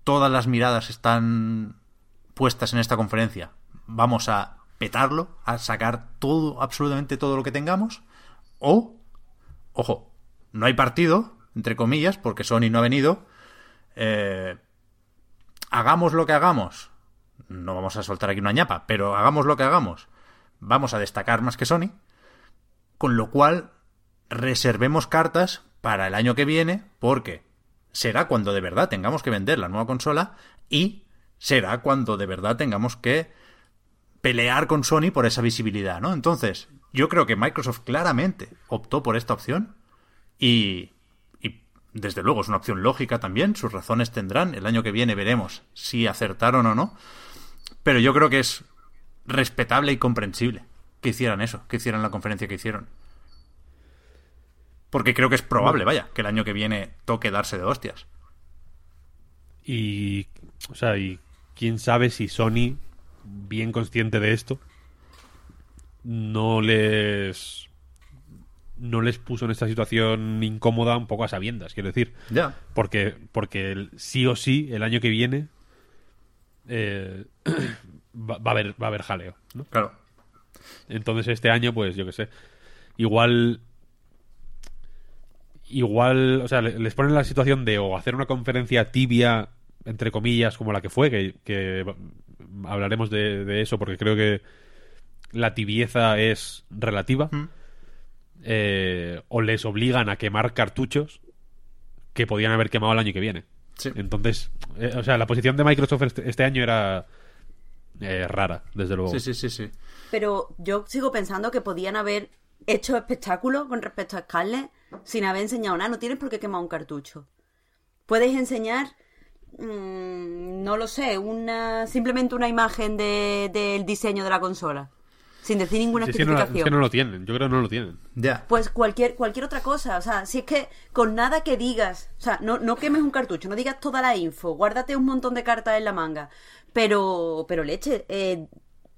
todas las miradas están puestas en esta conferencia, vamos a petarlo, a sacar todo, absolutamente todo lo que tengamos, o, ojo, no hay partido, entre comillas, porque Sony no ha venido, eh, hagamos lo que hagamos, no vamos a soltar aquí una ñapa, pero hagamos lo que hagamos, vamos a destacar más que Sony, con lo cual reservemos cartas para el año que viene, porque será cuando de verdad tengamos que vender la nueva consola y será cuando de verdad tengamos que pelear con Sony por esa visibilidad, ¿no? Entonces, yo creo que Microsoft claramente optó por esta opción y, y desde luego es una opción lógica también, sus razones tendrán, el año que viene veremos si acertaron o no, pero yo creo que es respetable y comprensible que hicieran eso, que hicieran la conferencia que hicieron. Porque creo que es probable, vaya, que el año que viene toque darse de hostias. Y, o sea, y quién sabe si Sony, bien consciente de esto, no les no les puso en esta situación incómoda un poco a sabiendas, quiero decir. Ya. Porque, porque el- sí o sí, el año que viene eh, va, va a haber, va a haber jaleo, ¿no? Claro. Entonces este año, pues yo qué sé, igual... Igual, o sea, le- les ponen la situación de o hacer una conferencia tibia, entre comillas, como la que fue, que, que hablaremos de, de eso porque creo que la tibieza es relativa, Mm. eh, o les obligan a quemar cartuchos que podían haber quemado el año que viene. Sí. Entonces, eh, o sea, la posición de Microsoft este, este año era eh, rara, desde luego. Sí, sí, sí, sí. Pero yo sigo pensando que podían haber hecho espectáculos con respecto a Scarlett sin haber enseñado nada. No tienes por qué quemar un cartucho. Puedes enseñar, mm, no lo sé, una simplemente una imagen de- del diseño de la consola. Sin decir ninguna Sí, es, que no, es que no lo tienen, yo creo que no lo tienen. Ya. Pues cualquier, cualquier otra cosa. O sea, si es que con nada que digas, o sea, no, no quemes un cartucho, no digas toda la info, guárdate un montón de cartas en la manga. Pero, pero leche, eh,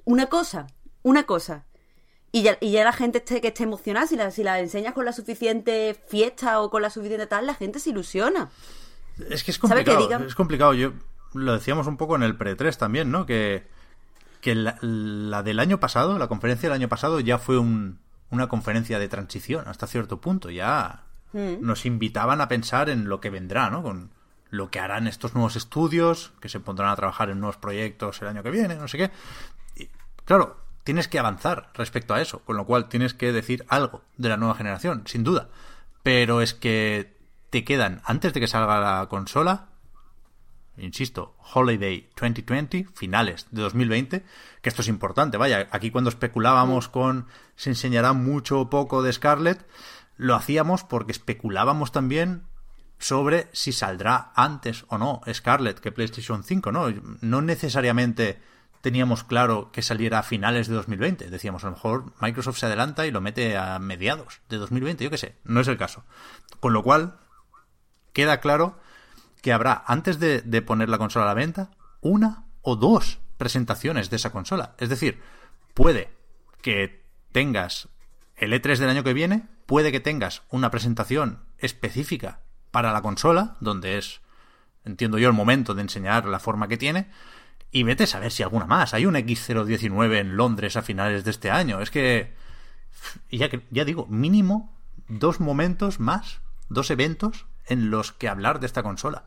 una cosa, una cosa. Y ya, y ya la gente esté, que esté emocionada, si la, si la enseñas con la suficiente fiesta o con la suficiente tal, la gente se ilusiona. Es que es ¿Sabe que complicado. digan- Es complicado. Yo lo decíamos un poco en el pre-3 también, ¿no? Que, que la, la del año pasado, la conferencia del año pasado, ya fue un- una conferencia de transición hasta cierto punto. Ya Mm. nos invitaban a pensar en lo que vendrá, ¿no? Con lo que harán estos nuevos estudios, que se pondrán a trabajar en nuevos proyectos el año que viene, no sé qué. Y, claro, tienes que avanzar respecto a eso, con lo cual tienes que decir algo de la nueva generación, sin duda. Pero es que te quedan, antes de que salga la consola, insisto, Holiday 2020, finales de 2020, que esto es importante, vaya, aquí cuando especulábamos con se enseñará mucho o poco de Scarlett, lo hacíamos porque especulábamos también sobre si saldrá antes o no Scarlett que PlayStation 5, ¿no? No necesariamente teníamos claro que saliera a finales de 2020. Decíamos, a lo mejor Microsoft se adelanta y lo mete a mediados de 2020, yo qué sé. No es el caso. Con lo cual, queda claro que habrá, antes de, poner la consola a la venta, una o dos presentaciones de esa consola. Es decir, puede que tengas el E3 del año que viene, puede que tengas una presentación específica para la consola, donde es, entiendo yo, el momento de enseñar la forma que tiene, y vete a saber si alguna más. Hay un X019 en Londres a finales de este año. Es que, ya, ya digo, mínimo dos momentos más, dos eventos en los que hablar de esta consola.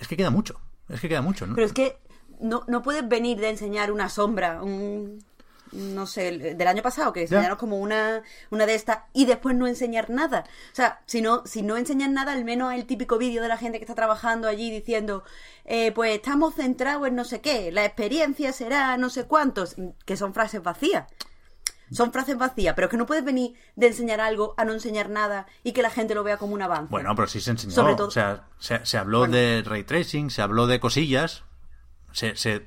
Es que queda mucho, es que queda mucho. ¿no? Pero es que no, no puedes venir de enseñar una sombra, un, no sé, del año pasado, que enseñaron como una, una de estas y después no enseñar nada. O sea, si no, si no enseñan nada, al menos el típico vídeo de la gente que está trabajando allí diciendo, eh, pues estamos centrados en no sé qué, la experiencia será no sé cuántos, que son frases vacías. Son frases vacías, pero es que no puedes venir de enseñar algo a no enseñar nada y que la gente lo vea como un avance. Bueno, pero sí se enseñó. Sobre todo- O sea, se, se habló Bueno. de ray tracing, se habló de cosillas. Se, se,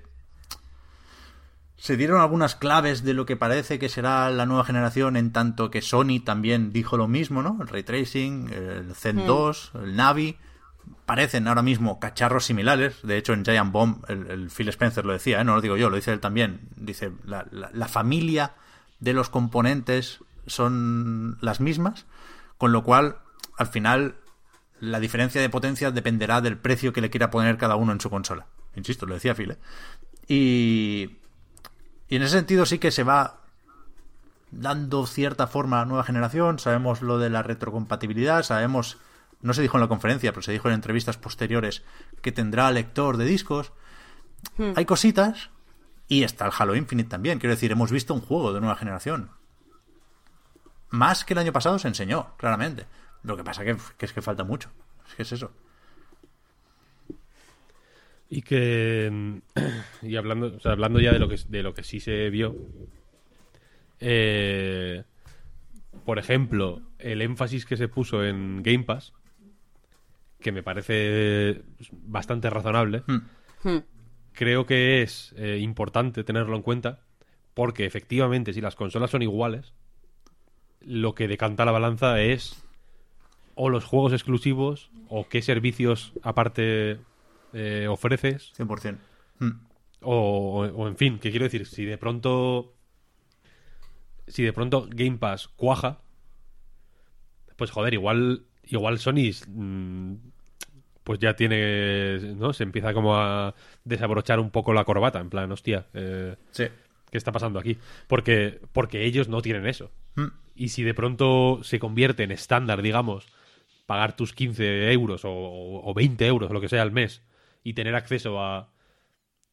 se dieron algunas claves de lo que parece que será la nueva generación, en tanto que Sony también dijo lo mismo, ¿no? El ray tracing, el Zen 2, el Navi. Parecen ahora mismo cacharros similares. De hecho, en Giant Bomb, el, el Phil Spencer lo decía, ¿eh? no lo digo yo, lo dice él también. Dice, la, la- la familia de los componentes son las mismas, con lo cual, al final, la diferencia de potencia dependerá del precio que le quiera poner cada uno en su consola. Insisto, lo decía Phil. ¿eh? Y, y en ese sentido sí que se va dando cierta forma a la nueva generación. Sabemos lo de la retrocompatibilidad, sabemos, no se dijo en la conferencia, pero se dijo en entrevistas posteriores que tendrá lector de discos. Hay cositas y está el Halo Infinite también. Quiero decir, hemos visto un juego de nueva generación. Más que el año pasado se enseñó, claramente. Lo que pasa que, que es que falta mucho. Es que es eso. Y que. Y hablando, o sea, hablando ya de lo que, de lo que sí se vio. eh, por ejemplo, el énfasis que se puso en Game Pass, que me parece bastante razonable, Hmm. creo que es eh, importante tenerlo en cuenta, porque efectivamente, si las consolas son iguales, lo que decanta la balanza es o los juegos exclusivos o qué servicios aparte eh, ofreces 100%. Mm. o, o- o, en fin, ¿qué quiero decir? Si de pronto. Si de pronto Game Pass cuaja. Pues joder, igual. Igual Sony. mm, pues ya tiene. ¿No? Se empieza como a desabrochar un poco la corbata. En plan, hostia. eh, Sí. ¿Qué está pasando aquí? Porque, porque ellos no tienen eso. Mm. Y si de pronto se convierte en estándar, digamos, pagar tus 15 euros o, o 20 euros o lo que sea al mes y tener acceso a,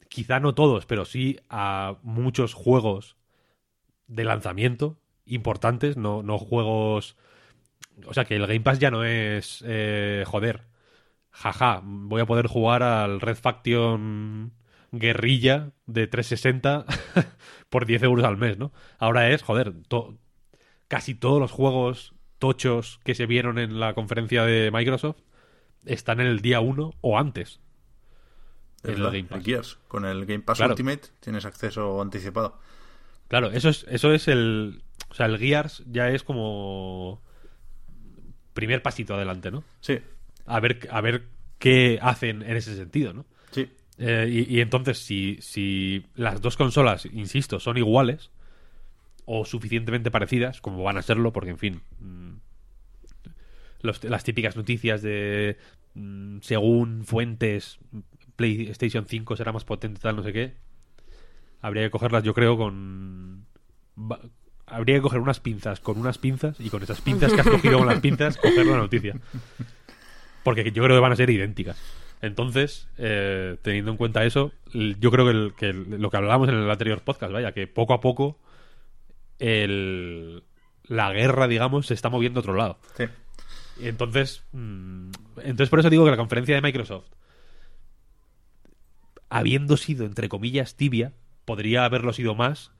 quizá no todos, pero sí a muchos juegos de lanzamiento importantes, no, no juegos... O sea, que el Game Pass ya no es, eh, joder, jaja, voy a poder jugar al Red Faction guerrilla de 360 por 10 euros al mes, ¿no? Ahora es, joder, casi todos los juegos tochos que se vieron en la conferencia de Microsoft están en el día 1 o antes. Es Game Pass. el Gears. Con el Game Pass Claro. Ultimate tienes acceso anticipado. Claro, eso es, eso es el. O sea, el Gears ya es como. Primer pasito adelante, ¿no? Sí, A ver, a ver qué hacen en ese sentido, ¿no? sí. Eh, y, y entonces, si, si las dos consolas, insisto, son iguales o suficientemente parecidas, como van a serlo, porque en fin, mm, los- las típicas noticias de mm, según fuentes, PlayStation 5 será más potente, tal, no sé qué, habría que cogerlas, yo creo, con. Habría que coger unas pinzas con unas pinzas y con esas pinzas que has cogido con las pinzas, coger la noticia. porque yo creo que van a ser idénticas. Entonces, eh, teniendo en cuenta eso, yo creo que, el- que el- lo que hablábamos en el anterior podcast, vaya, que poco a poco el, la guerra, digamos, se está moviendo a otro lado. Sí. Entonces, mm, entonces por eso digo que la conferencia de Microsoft, habiendo sido entre comillas tibia, podría haberlo sido más.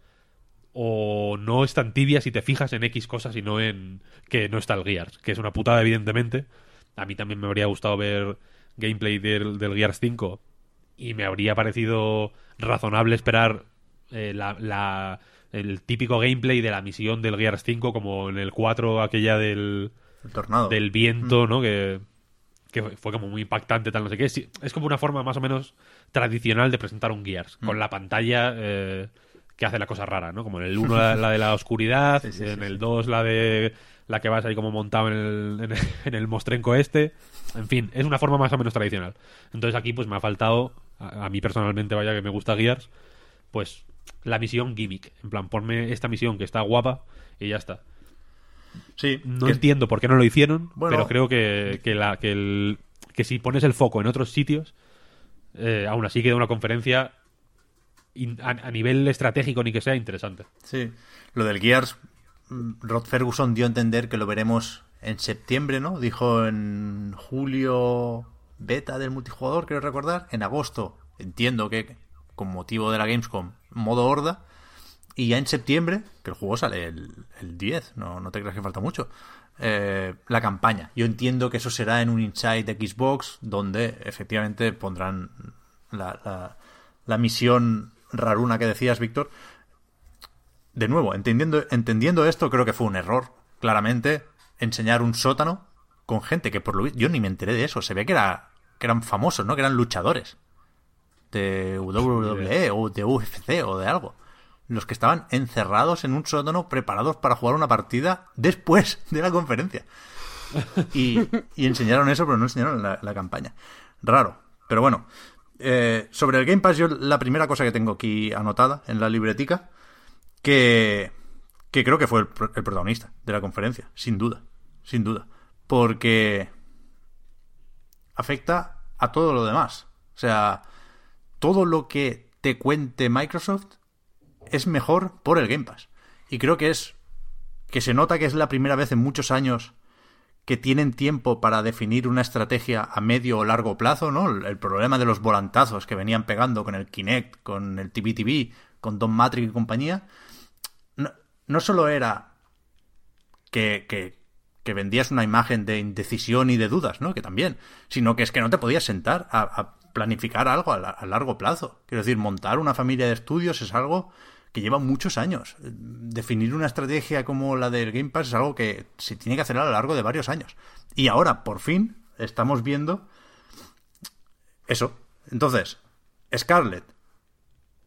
O no es tan tibia si te fijas en X cosas y no en que no está el Gears, que es una putada evidentemente. A mí también me habría gustado ver gameplay del, del Gears 5 y me habría parecido razonable esperar eh, la, la- el típico gameplay de la misión del Gears 5 como en el 4 aquella del, El tornado. del viento, ¿no? Que, que fue como muy impactante, tal, no sé qué. Sí, es como una forma más o menos tradicional de presentar un Gears, Mm. con la pantalla eh, que hace la cosa rara, ¿no? Como en el 1 la, la de la oscuridad, Sí, sí, en el sí. 2 la de la que vas ahí como montado en el, en el, en el mostrenco este. En fin, es una forma más o menos tradicional. Entonces aquí pues me ha faltado, a, a mí personalmente vaya que me gusta Gears, pues la misión gimmick. En plan, ponme esta misión que está guapa y ya está. Sí, No que- entiendo por qué no lo hicieron, Bueno. pero creo que, que, la, que, el, que si pones el foco en otros sitios, eh, aún así queda una conferencia in- a, a nivel estratégico ni que sea interesante. Sí, lo del Gears, mm, Rod Ferguson dio a entender que lo veremos en septiembre, ¿no? Dijo en julio beta del multijugador, quiero recordar, en agosto, entiendo que con motivo de la Gamescom, modo horda, y ya en septiembre, que el juego sale el, el 10, no, no te creas que falta mucho, eh, la campaña. Yo entiendo que eso será en un Inside de Xbox, donde efectivamente pondrán la, la, la misión raruna que decías, Víctor, de nuevo, entendiendo, entendiendo esto, creo que fue un error, claramente, enseñar un sótano con gente que por lo visto, yo ni me enteré de eso, se ve que, era, que eran famosos, ¿no? Que eran luchadores de WWE o de UFC o de algo. Los que estaban encerrados en un sótano preparados para jugar una partida después de la conferencia. Y, y enseñaron eso, pero no enseñaron la, la campaña. Raro. Pero bueno, eh, sobre el Game Pass, yo la primera cosa que tengo aquí anotada en la libretica, que, que creo que fue el, el protagonista de la conferencia, sin duda, sin duda. Porque afecta a todo lo demás. O sea, todo lo que te cuente Microsoft es mejor por el Game Pass. Y creo que es que se nota que es la primera vez en muchos años que tienen tiempo para definir una estrategia a medio o largo plazo, ¿no? El, problema de los volantazos que venían pegando con el Kinect, con el TV TV, con Don Matrix y compañía, no, no solo era que, que, que vendías una imagen de indecisión y de dudas, ¿no? Que también, sino que es que no te podías sentar a, a planificar algo a largo plazo. Quiero decir, montar una familia de estudios es algo que lleva muchos años. Definir una estrategia como la del Game Pass es algo que se tiene que hacer a lo largo de varios años. Y ahora, por fin, estamos viendo eso. Entonces, Scarlett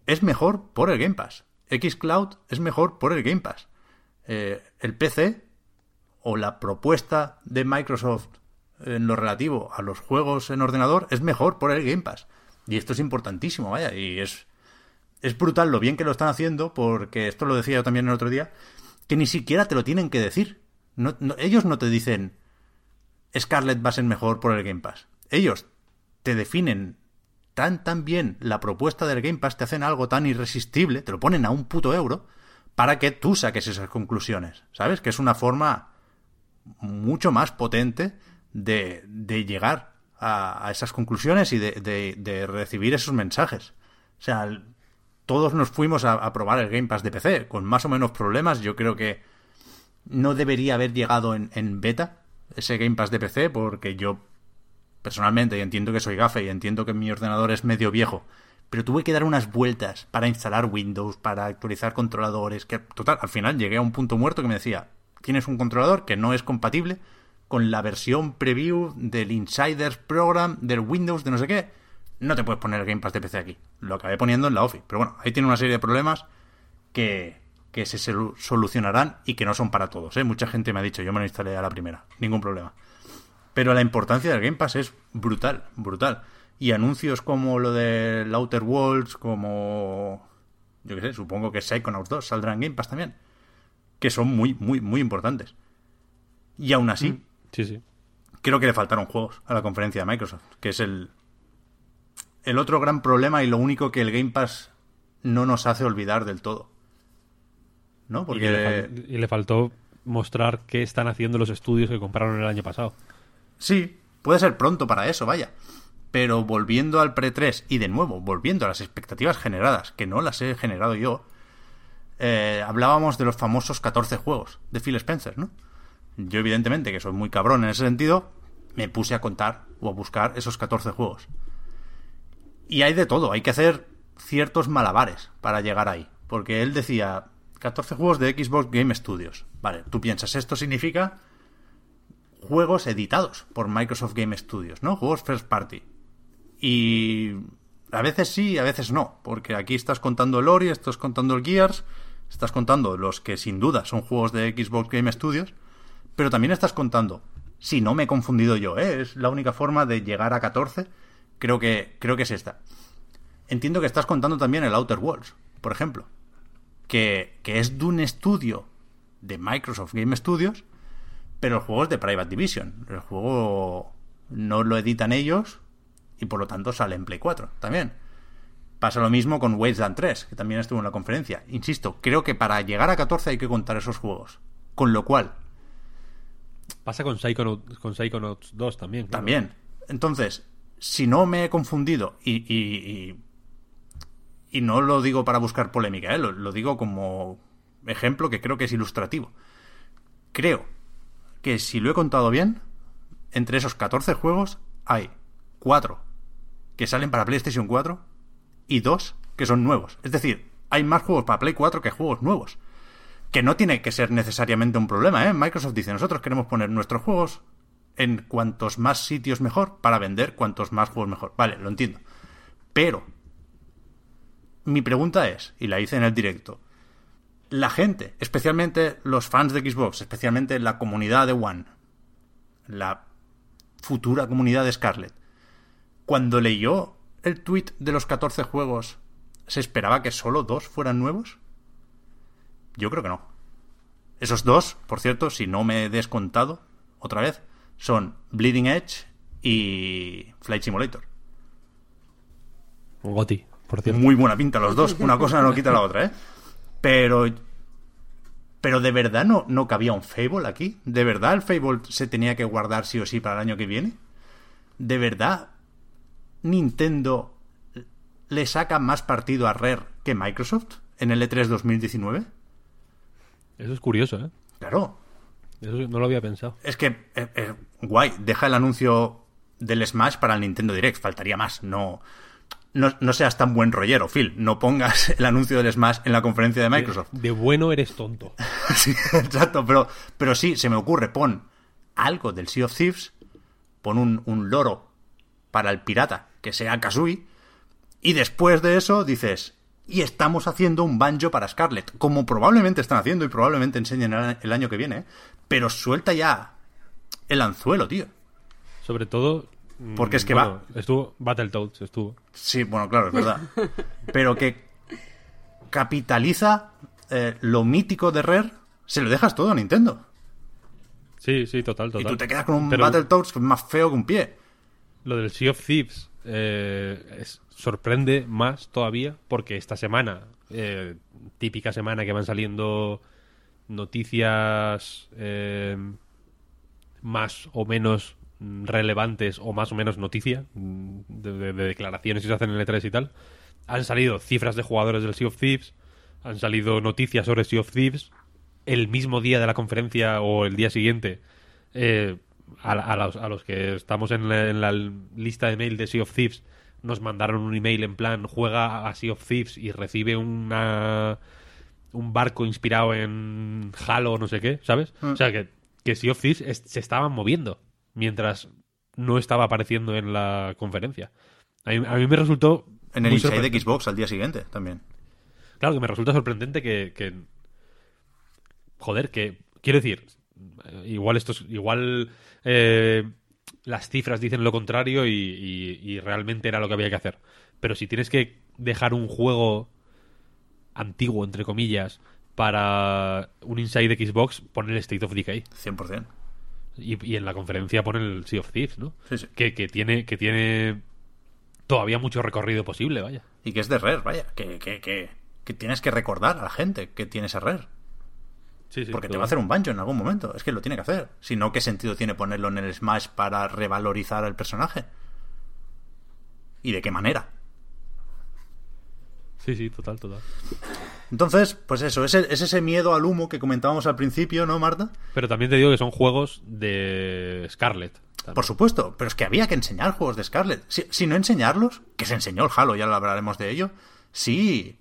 es mejor por el Game Pass. Xcloud es mejor por el Game Pass. Eh, el PC o la propuesta de Microsoft en lo relativo a los juegos en ordenador es mejor por el Game Pass. Y esto es importantísimo, vaya, y es, es brutal lo bien que lo están haciendo, porque esto lo decía yo también el otro día, que ni siquiera te lo tienen que decir. No- ellos no te dicen Scarlett va a ser mejor por el Game Pass. Ellos te definen tan tan bien la propuesta del Game Pass, te hacen algo tan irresistible, te lo ponen a un puto euro, para que tú saques esas conclusiones. ¿Sabes? Que es una forma mucho más potente de, de llegar a, a esas conclusiones y de, de- recibir esos mensajes. O sea, todos nos fuimos a, probar el Game Pass de PC con más o menos problemas. Yo creo que no debería haber llegado en, en beta ese Game Pass de PC porque yo personalmente y entiendo que soy gafe y entiendo que mi ordenador es medio viejo, pero tuve que dar unas vueltas para instalar Windows, para actualizar controladores, que total, al final llegué a un punto muerto que me decía, tienes un controlador que no es compatible con la versión preview del Insiders Program del Windows de no sé qué, no te puedes poner el Game Pass de PC aquí. Lo acabé poniendo en la Office, pero bueno, ahí tiene una serie de problemas que, que se solu- solucionarán y que no son para todos. ¿eh? Mucha gente me ha dicho, yo me lo instalé a la primera, ningún problema. Pero la importancia del Game Pass es brutal, brutal. Y anuncios como lo de Outer Worlds, como. Yo qué sé, supongo que Psychonauts 2 saldrá en Game Pass también. Que son muy, muy, muy importantes. Y aún así, Sí, sí. creo que le faltaron juegos a la conferencia de Microsoft, que es el, el otro gran problema y lo único que el Game Pass no nos hace olvidar del todo. ¿No? Porque... Y, le y le faltó mostrar qué están haciendo los estudios que compraron el año pasado. Sí, puede ser pronto para eso, vaya. Pero volviendo al pre-3 y de nuevo, volviendo a las expectativas generadas, que no las he generado yo, eh, hablábamos de los famosos 14 juegos de Phil Spencer, ¿no? Yo evidentemente, que soy muy cabrón en ese sentido, me puse a contar o a buscar esos 14 juegos. Y hay de todo, hay que hacer ciertos malabares para llegar ahí. Porque él decía, 14 juegos de Xbox Game Studios. Vale, tú piensas, esto significa juegos editados por Microsoft Game Studios, ¿no? Juegos first party. Y a veces sí, a veces no, porque aquí estás contando el Ori, estás contando el Gears, estás contando los que sin duda son juegos de Xbox Game Studios, pero también estás contando, si no me he confundido yo, ¿eh? es la única forma de llegar a 14, creo que, creo que es esta. Entiendo que estás contando también el Outer Worlds, por ejemplo, que, que es de un estudio de Microsoft Game Studios, pero el juego es de Private Division. El juego no lo editan ellos y por lo tanto sale en Play 4 también. Pasa lo mismo con Wasteland 3, que también estuvo en la conferencia. Insisto, creo que para llegar a 14 hay que contar esos juegos. Con lo cual, Pasa con Psychonauts, con Psychonauts 2 también. claro. también. Entonces, si no me he confundido y, y, y, y no lo digo para buscar polémica, ¿eh? lo, digo como ejemplo que creo que es ilustrativo. Creo que si lo he contado bien, entre esos 14 juegos hay 4 que salen para PlayStation 4 y 2 que son nuevos. Es decir, hay más juegos para Play 4 que juegos nuevos. Que no tiene que ser necesariamente un problema, ¿eh? Microsoft dice, nosotros queremos poner nuestros juegos en cuantos más sitios mejor para vender cuantos más juegos mejor. Vale, lo entiendo. Pero mi pregunta es, y la hice en el directo, la gente, especialmente los fans de Xbox, especialmente la comunidad de One, la futura comunidad de Scarlett, cuando leyó el tweet de los 14 juegos, ¿se esperaba que solo dos fueran nuevos? Yo creo que no. Esos dos, por cierto, si no me he descontado otra vez, son Bleeding Edge y Flight Simulator. Goti, por cierto. Muy buena pinta los dos. Una cosa no quita la otra, ¿eh? Pero. Pero de verdad no, no cabía un Fable aquí. ¿De verdad el Fable se tenía que guardar sí o sí para el año que viene? ¿De verdad Nintendo le saca más partido a Rare que Microsoft en el E E3 2019? Eso es curioso, ¿eh? Claro. Eso no lo había pensado. Es que, eh, eh, guay, deja el anuncio del Smash para el Nintendo Direct. Faltaría más. No, no, no seas tan buen rollero, Phil. No pongas el anuncio del Smash en la conferencia de Microsoft. De, de bueno eres tonto. Sí, exacto, pero, pero sí, se me ocurre, pon algo del Sea of Thieves, pon un, un loro para el pirata que sea Kazooie, y después de eso dices, y estamos haciendo un banjo para Scarlett, como probablemente están haciendo y probablemente enseñen el, el año que viene, ¿eh? Pero suelta ya el anzuelo, tío. Sobre todo. mm, Porque es que bueno, Estuvo. Battletoads estuvo. Sí, bueno, claro, es verdad. Pero que capitaliza eh, lo mítico de Rare, se lo dejas todo a Nintendo. Sí, sí, total, total. Y tú te quedas con un Pero Battletoads que es más feo que un pie. Lo del Sea of Thieves eh, es- sorprende más todavía porque esta semana, eh, típica semana que van saliendo noticias eh, más o menos relevantes o más o menos noticia mm, de, de- de declaraciones que se hacen en el E3 y tal, han salido cifras de jugadores del Sea of Thieves, han salido noticias sobre Sea of Thieves, el mismo día de la conferencia o el día siguiente, eh, a, a los, a los que estamos en la, en la lista de mail de Sea of Thieves, nos mandaron un email en plan juega a Sea of Thieves y recibe una un barco inspirado en Halo o no sé qué, ¿sabes? O sea, que, que Sea of Thieves es- se estaban moviendo mientras no estaba apareciendo en la conferencia. A mí, a mí me resultó... En el Inside de. Xbox al día siguiente también. Claro, que me resulta sorprendente que, que- joder, que quiero decir, igual esto es, igual eh, las cifras dicen lo contrario y, y- y realmente era lo que había que hacer. Pero si tienes que dejar un juego antiguo, entre comillas, para un Inside de Xbox, pon el State of Decay. 100%. Y, y en la conferencia pone el Sea of Thieves, ¿no? Sí, sí. Que, que tiene que tiene todavía mucho recorrido posible, vaya. Y que es de Rare, vaya. Que, que, que, que tienes que recordar a la gente que tienes a Rare. Sí, sí, Porque te va a hacer un banjo en algún momento. Es que lo tiene que hacer. Si no, ¿qué sentido tiene ponerlo en el Smash para revalorizar al personaje? ¿Y de qué manera? Sí, sí, total, total. Entonces, pues eso, es, es ese miedo al humo que comentábamos al principio, ¿no, Marta? Pero también te digo que son juegos de Scarlet. también. Por supuesto, pero es que había que enseñar juegos de Scarlet. Si, si no enseñarlos, que se enseñó el Halo, ya lo hablaremos de ello, sí.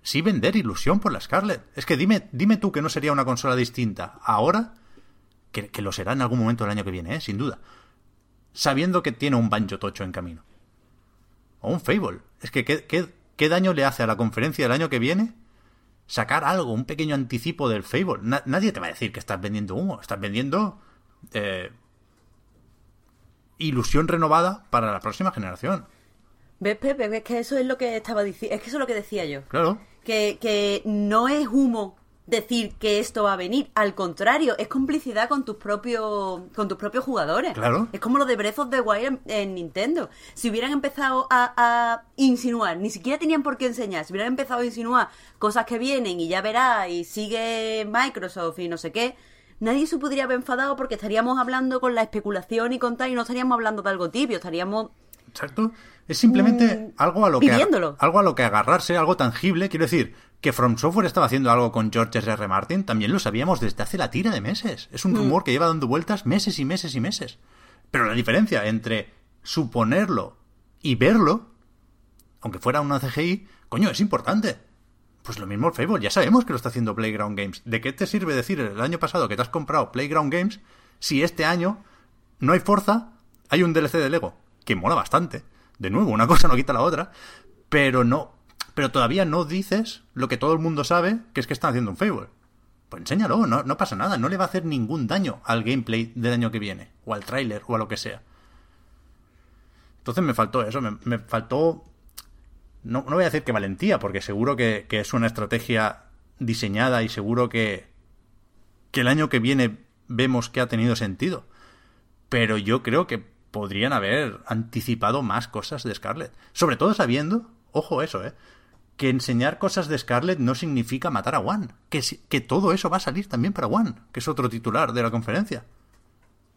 Sí vender ilusión por la Scarlet. Es que dime, dime tú que no sería una consola distinta ahora, que, que lo será en algún momento del año que viene, ¿eh? sin duda. Sabiendo que tiene un Banjo Tocho en camino. O un Fable. Es que ¿qué, qué, qué daño le hace a la conferencia del año que viene sacar algo, un pequeño anticipo del Fable? Na- nadie te va a decir que estás vendiendo humo. Estás vendiendo... eh, ilusión renovada para la próxima generación. ¿Ves, Pepe? Es que eso es lo que estaba diciendo. Es que eso es lo que decía yo. Claro. Que, que no es humo decir que esto va a venir. Al contrario, es complicidad con tus propios con tus propios jugadores. Claro. Es como lo de Breath of the Wild en, en Nintendo. Si hubieran empezado a, a insinuar, ni siquiera tenían por qué enseñar, si hubieran empezado a insinuar cosas que vienen y ya verás y sigue Microsoft y no sé qué, nadie se podría haber enfadado porque estaríamos hablando con la especulación y con tal y no estaríamos hablando de algo tibio, estaríamos Exacto. Es simplemente Mm, algo a lo que algo a lo que agarrarse, algo tangible. Quiero decir, que From Software estaba haciendo algo con George R. R. Martin, también lo sabíamos desde hace la tira de meses. Es un rumor que lleva dando vueltas meses y meses y meses. Pero la diferencia entre suponerlo y verlo, aunque fuera una CGI, coño, es importante. Pues lo mismo el Fable, ya sabemos que lo está haciendo Playground Games. ¿De qué te sirve decir el año pasado que te has comprado Playground Games si este año no hay Forza, hay un DLC de Lego, que mola bastante. De nuevo, una cosa no quita la otra, pero no, pero todavía no dices lo que todo el mundo sabe, que es que están haciendo un Fable. Pues enséñalo, no, pasa nada, no le va a hacer ningún daño al gameplay del año que viene, o al tráiler, o a lo que sea. Entonces me faltó eso, me, me faltó... No, no voy a decir que valentía, porque seguro que, que es una estrategia diseñada y seguro que, que el año que viene vemos que ha tenido sentido. Pero yo creo que podrían haber anticipado más cosas de Scarlett. Sobre todo sabiendo, ojo eso, eh, que enseñar cosas de Scarlett no significa matar a One. Que, que todo eso va a salir también para One, que es otro titular de la conferencia.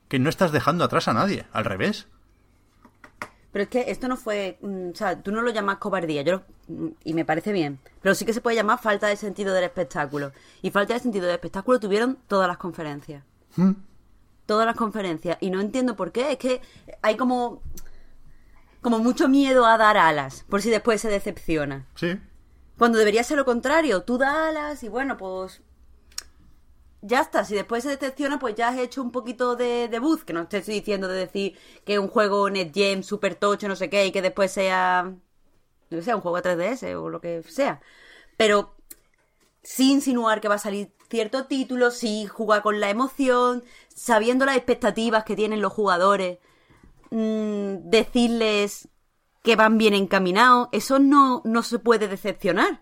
Que no estás dejando atrás a nadie, al revés. Pero es que esto no fue, mm, o sea, tú no lo llamas cobardía, yo lo- mm, y me parece bien, pero sí que se puede llamar falta de sentido del espectáculo. Y falta de sentido del espectáculo tuvieron todas las conferencias. Todas las conferencias. Y no entiendo por qué, es que hay como como mucho miedo a dar alas, por si después se decepciona. Sí. Cuando debería ser lo contrario, tú das alas y bueno, pues ya está, si después se decepciona, pues ya has hecho un poquito de debut, que no te estoy diciendo de decir que un juego NetGem super tocho, no sé qué, y que después sea, no sea un juego de 3DS o lo que sea. Pero sí insinuar que va a salir cierto título, sí jugar con la emoción, sabiendo las expectativas que tienen los jugadores, mm, decirles que van bien encaminados, eso no, no se puede decepcionar.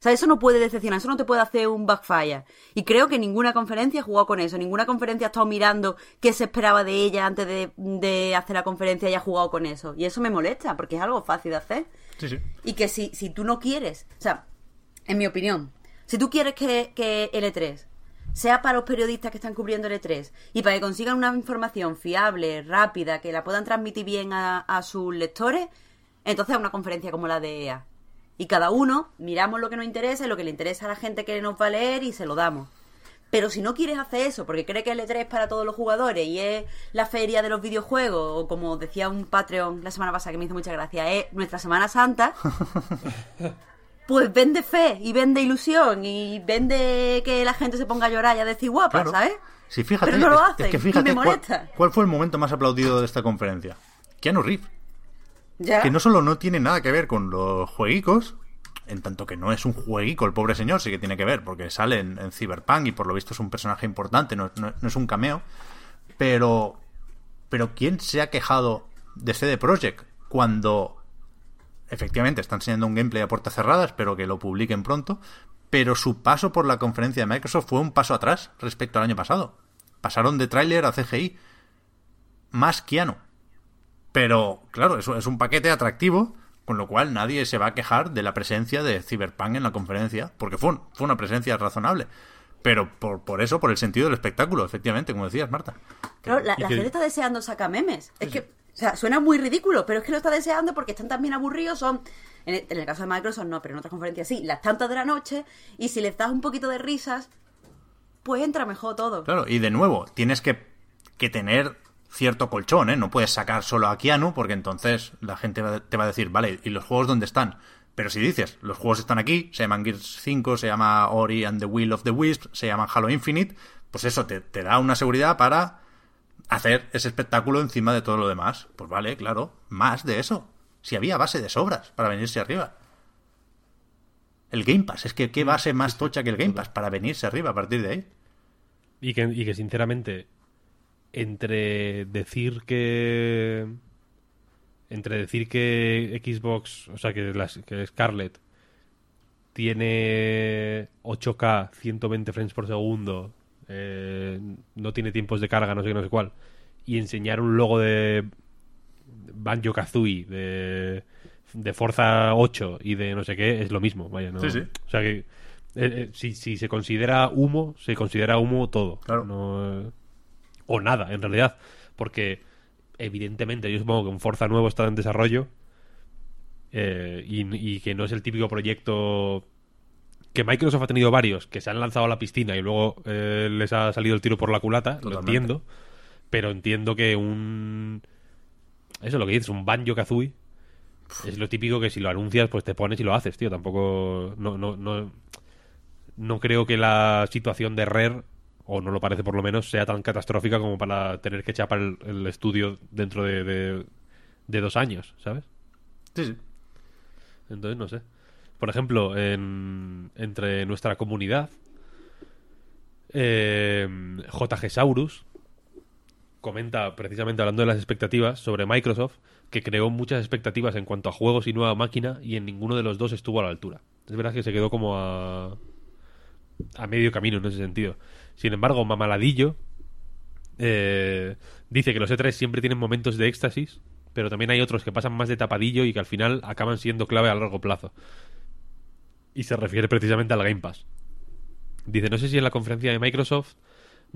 O sea, eso no puede decepcionar, eso no te puede hacer un backfire. Y creo que ninguna conferencia ha jugado con eso, ninguna conferencia ha estado mirando qué se esperaba de ella antes de, de hacer la conferencia y ha jugado con eso. Y eso me molesta, porque es algo fácil de hacer. Sí, sí. Y que si, si tú no quieres, o sea, en mi opinión, si tú quieres que, que L3 sea para los periodistas que están cubriendo L3 y para que consigan una información fiable, rápida, que la puedan transmitir bien a, a sus lectores, entonces una conferencia como la de EA. Y cada uno miramos lo que nos interesa y lo que le interesa a la gente que nos va a leer y se lo damos. Pero si no quieres hacer eso porque cree que L3 es para todos los jugadores y es la feria de los videojuegos, o como decía un Patreon la semana pasada que me hizo mucha gracia, es nuestra Semana Santa, pues vende fe y vende ilusión y vende que la gente se ponga a llorar y a decir guapa, Claro. ¿sabes? Sí, fíjate, Pero no lo es, hacen que y me cuál, molesta. cuál fue el momento más aplaudido de esta conferencia. Keanu Reeves. Que no solo no tiene nada que ver con los jueguicos, en tanto que no es un jueguico el pobre señor, sí que tiene que ver, porque sale en, Cyberpunk y por lo visto es un personaje importante, no, no- es un cameo. Pero. Pero ¿quién se ha quejado de CD Projekt cuando efectivamente está enseñando un gameplay a puertas cerradas, pero que lo publiquen pronto? Pero su paso por la conferencia de Microsoft fue un paso atrás respecto al año pasado. Pasaron de tráiler a CGI. Más Keanu. Pero, claro, eso es un paquete atractivo, con lo cual nadie se va a quejar de la presencia de Cyberpunk en la conferencia, porque fue, fue una presencia razonable. Pero por, por eso, por el sentido del espectáculo, efectivamente, como decías, Marta. Claro, la, Y la que- gente está deseando sacar memes. Es que, o sea, suena muy ridículo, pero es que lo está deseando porque están también aburridos. Son, en el, en el caso de Microsoft no, pero en otras conferencias sí, las tantas de la noche. Y si les das un poquito de risas, pues entra mejor todo. Claro, y de nuevo, tienes que, que tener cierto colchón, ¿eh? No puedes sacar solo a Keanu, porque entonces la gente te va a decir, vale, ¿y los juegos dónde están? Pero si dices, los juegos están aquí, se llaman Gears 5, se llama Ori and the Will of the Wisps, se llaman Halo Infinite, pues eso te, te da una seguridad para hacer ese espectáculo encima de todo lo demás. Pues vale, claro, más de eso. Si había base de sobras para venirse arriba. El Game Pass, es que qué base más tocha que el Game Pass para venirse arriba a partir de ahí. Y que, y que sinceramente, entre decir que. Entre decir que Xbox, o sea, que, las, que Scarlett tiene 8K, 120 frames por segundo, eh, no tiene tiempos de carga, no sé qué, no sé cuál, y enseñar un logo de Banjo Kazooie, de, de Forza 8 y de no sé qué, es lo mismo, vaya, ¿no? Sí, sí. O sea que eh, eh, si, si se considera humo, se considera humo todo. Claro. No, eh, o nada, en realidad. Porque, evidentemente, yo supongo que un Forza nuevo está en desarrollo. eh, y, y que no es el típico proyecto que Microsoft ha tenido varios que se han lanzado a la piscina y luego eh, les ha salido el tiro por la culata, lo entiendo, pero entiendo que un eso es lo que dices, un Banjo Kazooie es lo típico que si lo anuncias pues te pones y lo haces, tío, tampoco no no no no creo que la situación de Rare o no lo parece por lo menos sea tan catastrófica como para tener que chapar el, el estudio dentro de, de, de dos años, ¿sabes? Sí, sí. Entonces, no sé. Por ejemplo, en, entre nuestra comunidad, eh, JG Saurus comenta, precisamente hablando de las expectativas, sobre Microsoft, que creó muchas expectativas en cuanto a juegos y nueva máquina, y en ninguno de los dos estuvo a la altura. Es verdad que se quedó como a, a medio camino en ese sentido. Sin embargo, Mamaladillo eh, dice que los E3 siempre tienen momentos de éxtasis, pero también hay otros que pasan más de tapadillo y que al final acaban siendo clave a largo plazo. Y se refiere precisamente al Game Pass. Dice, no sé si en la conferencia de Microsoft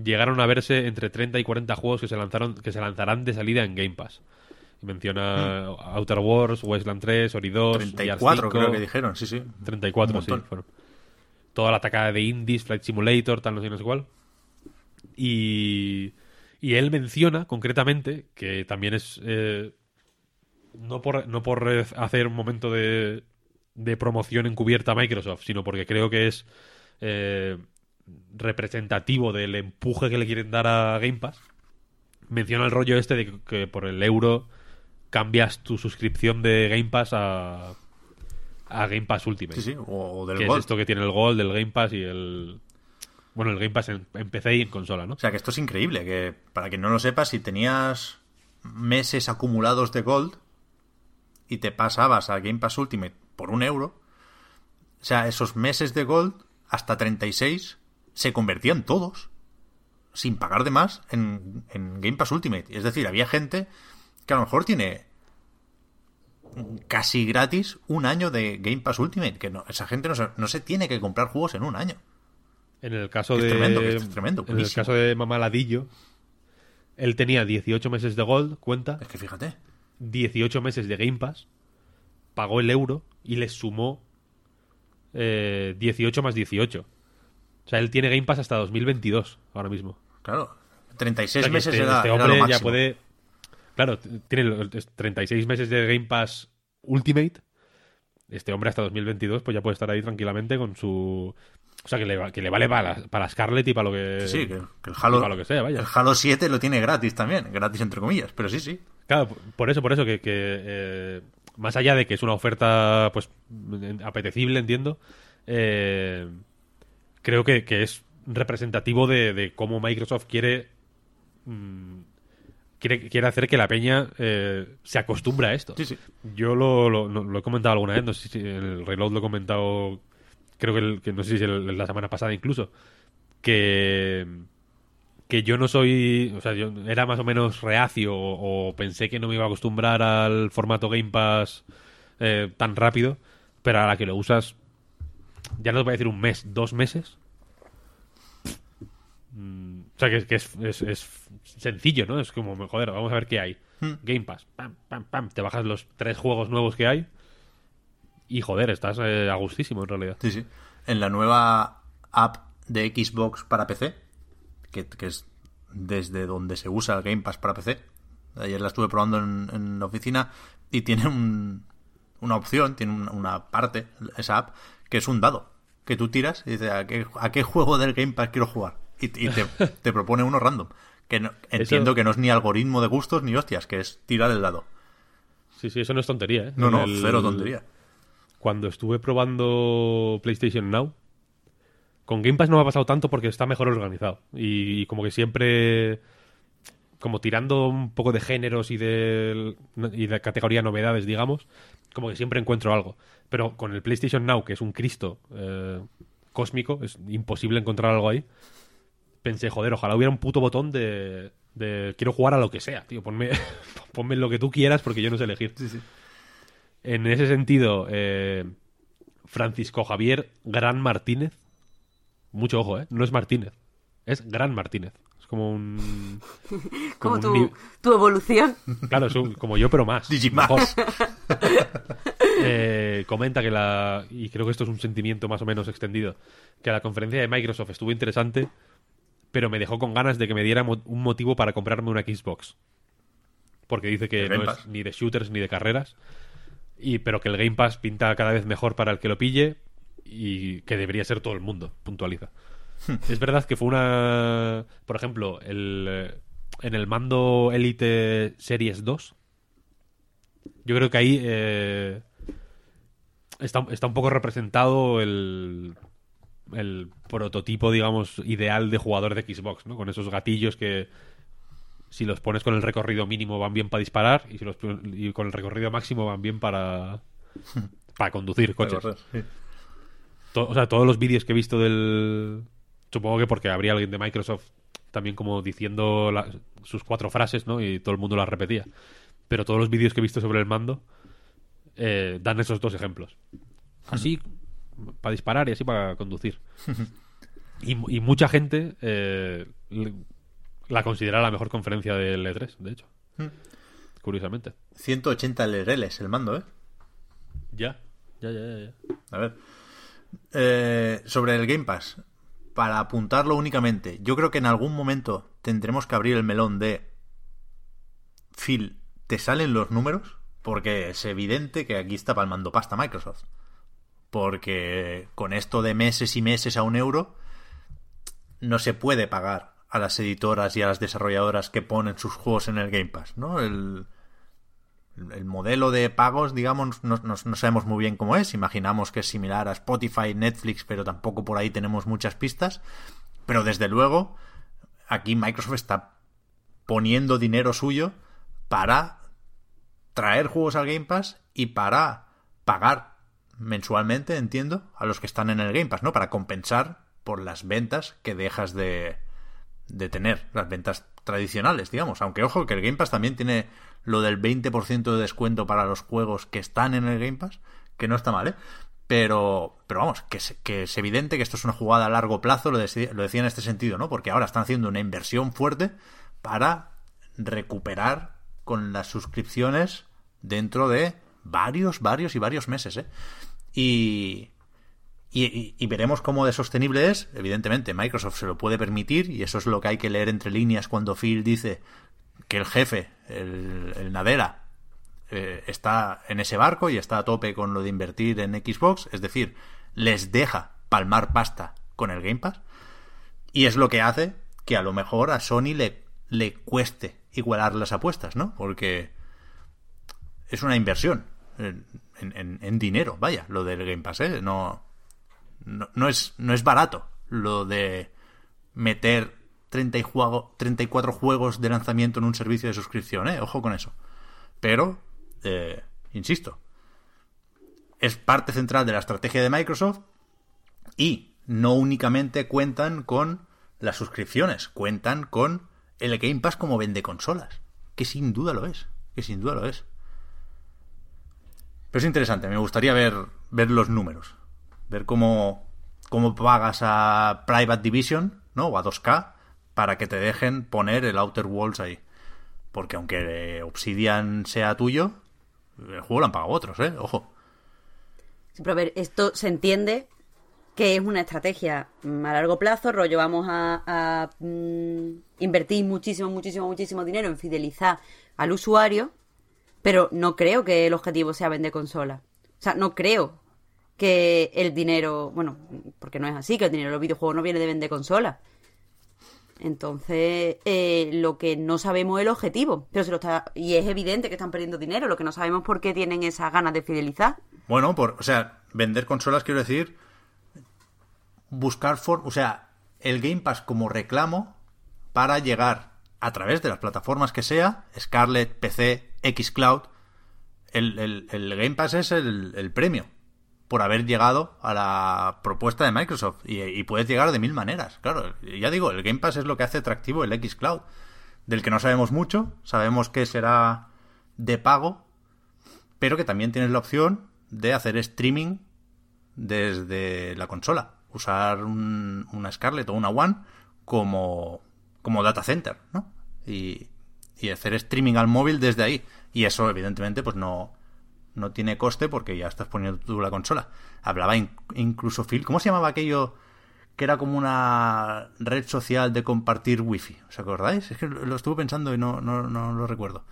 llegaron a verse entre 30 y 40 juegos que se lanzaron que se lanzarán de salida en Game Pass. Y menciona Outer Wars, Wasteland 3, Ori 2, Gears 34 creo 5, que dijeron, sí, sí. 34, Un sí. fueron. Toda la atacada de Indies, Flight Simulator, tal, no sé, no sé cuál. Y, y él menciona concretamente que también es. eh, no por, no por hacer un momento de, de promoción encubierta a Microsoft, sino porque creo que es eh, representativo del empuje que le quieren dar a Game Pass. Menciona el rollo este de que por el euro cambias tu suscripción de Game Pass a, a Game Pass Ultimate. Sí, sí, o, del que Gold. es esto que tiene el Gold, el Game Pass y el... Bueno, el Game Pass en, en PC y en consola, ¿no? O sea que esto es increíble, que para quien no lo sepa, si tenías meses acumulados de Gold y te pasabas a Game Pass Ultimate por un euro, o sea, esos meses de Gold, hasta 36, se convertían todos, sin pagar de más, en, en Game Pass Ultimate. Es decir, había gente que a lo mejor tiene casi gratis un año de Game Pass Ultimate, que no, esa gente no se, no se tiene que comprar juegos en un año. En el caso de... tremendo, es tremendo, en el caso de Mamaladillo, él tenía 18 meses de Gold, cuenta, Es que fíjate. 18 meses de Game Pass, pagó el euro y le sumó eh, 18 más 18. O sea, él tiene Game Pass hasta 2022 ahora mismo. Claro, O 36 sea, que meses este, era, este era hombre lo ya puede. Claro, tiene lo- es 36 meses de Game Pass Ultimate. Este hombre hasta 2022 pues ya puede estar ahí tranquilamente con su... O sea, que le, que le vale para, para Scarlett y para lo que... Sí, que, que el Halo, para lo que sea, vaya. el Halo 7 lo tiene gratis también, gratis entre comillas, pero sí, sí. Claro, por eso, por eso que, que, eh, más allá de que es una oferta pues apetecible, entiendo, eh, creo que, que es representativo de, de cómo Microsoft quiere mm, quiere, quiere hacer que la peña eh, se acostumbre a esto. Sí, sí. Yo lo, lo- no- lo he comentado alguna vez, no sé si en el Reload lo he comentado, creo que, el- que no sé si el- la semana pasada incluso, que, que yo no soy, o sea, yo era más o menos reacio o, o pensé que no me iba a acostumbrar al formato Game Pass eh, tan rápido, pero a la que lo usas, ya no te voy a decir un mes, dos meses. Mm, o sea, que, que es, es- es sencillo, ¿no? Es como, joder, vamos a ver qué hay. Game Pass, pam, pam, pam, te bajas los tres juegos nuevos que hay y, joder, estás eh, a gustísimo en realidad. Sí, sí. En la nueva app de Xbox para PC, que, que es desde donde se usa el Game Pass para PC. Ayer la estuve probando en, en la oficina y tiene un- una opción, tiene un- una parte, esa app, que es un dado. Que tú tiras y dices, ¿a qué, a qué juego del Game Pass quiero jugar? Y, y te, te propone uno random. Que no- entiendo que no es ni algoritmo de gustos ni hostias, que es tirar el dado. Sí, sí, eso no es tontería, ¿eh? No, no, el- cero tontería. Cuando estuve probando PlayStation Now, con Game Pass no me ha pasado tanto porque está mejor organizado. Y, y como que siempre. Como tirando un poco de géneros y de, y de categoría novedades, digamos, como que siempre encuentro algo. Pero con el PlayStation Now, que es un Cristo eh, cósmico, es imposible encontrar algo ahí. Pensé, joder, ojalá hubiera un puto botón de, de quiero jugar a lo que sea, tío. Ponme, ponme lo que tú quieras porque yo no sé elegir. En ese sentido, eh, Francisco Javier Gran Martínez. Mucho ojo, ¿eh? No es Martínez. Es Gran Martínez. Es como un. Como un tu, evolución. Claro, es un- como yo, pero más. Digimax. Mejor. Eh, comenta que la. Y creo que esto es un sentimiento más o menos extendido. Que la conferencia de Microsoft estuvo interesante, pero me dejó con ganas de que me diera mo- un motivo para comprarme una Xbox. Porque dice que no Pass. es ni de shooters ni de carreras. Y, pero que el Game Pass pinta cada vez mejor para el que lo pille y que debería ser todo el mundo, puntualiza. es verdad que fue una... Por ejemplo, el, eh, en el mando Elite Series 2, yo creo que ahí eh, está, está un poco representado el, el prototipo, digamos, ideal de jugador de Xbox, ¿no? Con esos gatillos que si los pones con el recorrido mínimo van bien para disparar y si los y con el recorrido máximo van bien para para conducir coches. Sí. To- o sea, todos los vídeos que he visto del supongo que porque habría alguien de Microsoft también como diciendo la- sus cuatro frases, ¿no? Y todo el mundo las repetía. Pero todos los vídeos que he visto sobre el mando eh, dan esos dos ejemplos. Así para disparar y así para conducir. Y, y mucha gente eh, la considera la mejor conferencia del E3, de hecho. Curiosamente. 180 LRLs el mando, ¿eh? Ya. Ya, ya, ya. ya. A ver. Eh, sobre el Game Pass, para apuntarlo únicamente, yo creo que en algún momento tendremos que abrir el melón de Phil, ¿te salen los números? Porque es evidente que aquí está palmando pasta Microsoft. Porque con esto de meses y meses a un euro, no se puede pagar a las editoras y a las desarrolladoras que ponen sus juegos en el Game Pass, ¿no? El, el modelo de pagos, digamos, no, no- no sabemos muy bien cómo es. Imaginamos que es similar a Spotify, Netflix, pero tampoco por ahí tenemos muchas pistas. Pero desde luego, aquí Microsoft está poniendo dinero suyo para traer juegos al Game Pass y para pagar mensualmente, entiendo, a los que están en el Game Pass, ¿no? Para compensar por las ventas que dejas de, de tener, las ventas tradicionales, digamos. Aunque ojo que el Game Pass también tiene lo del 20% de descuento para los juegos que están en el Game Pass, que no está mal, ¿eh? Pero, pero vamos, que es, evidente que esto es una jugada a largo plazo, lo, deci- lo decía en este sentido, ¿no? Porque ahora están haciendo una inversión fuerte para recuperar con las suscripciones dentro de varios, varios y varios meses, ¿eh? Y, y, veremos cómo de sostenible es. Evidentemente, Microsoft se lo puede permitir y eso es lo que hay que leer entre líneas cuando Phil dice que el jefe, el, el Nadera, eh, está en ese barco y está a tope con lo de invertir en Xbox. Es decir, les deja palmar pasta con el Game Pass. Y es lo que hace que a lo mejor a Sony le, le cueste igualar las apuestas, ¿no? Porque es una inversión en, dinero, vaya, lo del Game Pass, ¿eh? No, no, no es, no es barato lo de meter 30 y juego, 34 juegos de lanzamiento en un servicio de suscripción, ¿eh? Ojo con eso. Pero, eh, insisto, es parte central de la estrategia de Microsoft y no únicamente cuentan con las suscripciones cuentan con el Game Pass como vende consolas. Que sin duda lo es. Que sin duda lo es. Pero es interesante, me gustaría ver, ver los números. Ver cómo, cómo pagas a Private Division, ¿no? O a 2K para que te dejen poner el Outer Worlds ahí. Porque aunque Obsidian sea tuyo, el juego lo han pagado otros, ¿eh? Ojo. Pero a ver, esto se entiende que es una estrategia a largo plazo, rollo, vamos a, a mm, invertir muchísimo, muchísimo, muchísimo dinero en fidelizar al usuario, pero no creo que el objetivo sea vender consola. O sea, no creo que el dinero, bueno, porque no es así, que el dinero de los videojuegos no viene de vender consola. Entonces, eh, lo que no sabemos es el objetivo, pero se lo está, y es evidente que están perdiendo dinero, lo que no sabemos por qué tienen esas ganas de fidelizar. Bueno, por, o sea, vender consolas quiero decir buscar for, o sea, el Game Pass como reclamo para llegar a través de las plataformas que sea, Scarlet, PC, XCloud, el, el, el Game Pass es el, el, premio por haber llegado a la propuesta de Microsoft y, puedes llegar de mil maneras. Claro, ya digo, el Game Pass es lo que hace atractivo el Xcloud, del que no sabemos mucho, sabemos que será de pago, pero que también tienes la opción de hacer streaming desde la consola usar un, una Scarlett o una One como, como data center, ¿no? Y, y hacer streaming al móvil desde ahí. Y eso, evidentemente, pues no, no tiene coste porque ya estás poniendo tú la consola. Hablaba in, incluso Phil, ¿cómo se llamaba aquello que era como una red social de compartir wifi? ¿Os acordáis? Es que lo estuve pensando y no, no, no lo recuerdo.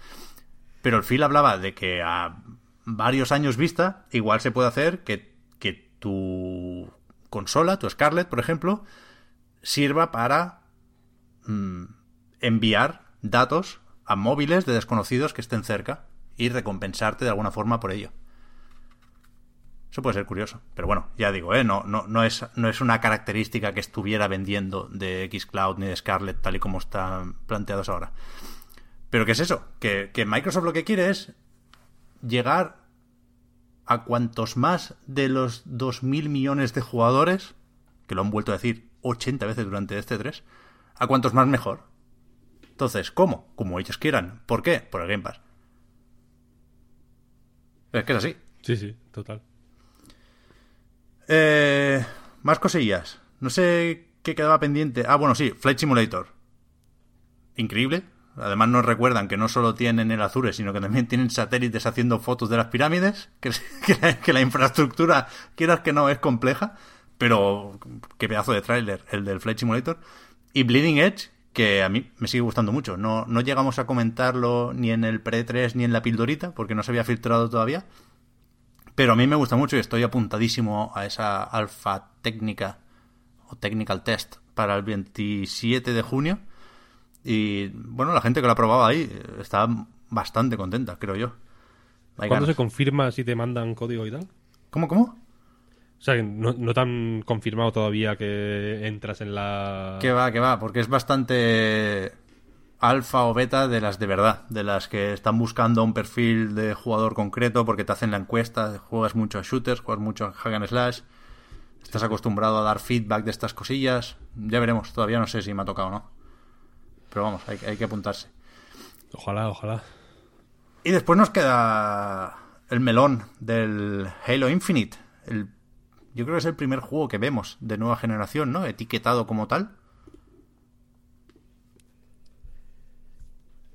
Pero el Phil hablaba de que a varios años vista igual se puede hacer que, que tu consola, tu Scarlett, por ejemplo, sirva para mmm, enviar datos a móviles de desconocidos que estén cerca y recompensarte de alguna forma por ello. Eso puede ser curioso. Pero bueno, ya digo, ¿eh? no, no, no, es, no es una característica que estuviera vendiendo de Xcloud ni de Scarlett tal y como están planteados ahora. Pero ¿qué es eso? Que, que Microsoft lo que quiere es llegar a cuantos más de los 2.000 millones de jugadores, que lo han vuelto a decir 80 veces durante este 3, a cuantos más mejor. Entonces, ¿cómo? Como ellos quieran. ¿Por qué? Por el Game Pass. Es que es así. Sí, sí, total. Eh, más cosillas. No sé qué quedaba pendiente. Ah, bueno, sí, Flight Simulator. Increíble. Además nos recuerdan que no solo tienen el Azure, sino que también tienen satélites haciendo fotos de las pirámides, que, que, la, que la, infraestructura, quieras que no, es compleja, pero qué pedazo de tráiler el del Flight Simulator. Y Bleeding Edge, que a mí me sigue gustando mucho. No, no llegamos a comentarlo ni en el pre-3 ni en la pildorita, porque no se había filtrado todavía. Pero a mí me gusta mucho y estoy apuntadísimo a esa alfa técnica o technical test para el 27 de junio y bueno, la gente que lo ha probado ahí está bastante contenta, creo yo. Hay ¿Cuándo ganas. se confirma si te mandan código y tal? ¿Cómo, cómo? O sea, no, no te han confirmado todavía que entras en la... Que va, que va, porque es bastante alfa o beta de las de verdad, de las que están buscando un perfil de jugador concreto porque te hacen la encuesta, juegas mucho a shooters, juegas mucho a hack and slash, estás acostumbrado a dar feedback de estas cosillas, ya veremos, todavía no sé si me ha tocado o no. Pero vamos, hay, hay que apuntarse. Ojalá, ojalá. Y después nos queda el melón del Halo Infinite. El, yo creo que es el primer juego que vemos de nueva generación, ¿no? Etiquetado como tal.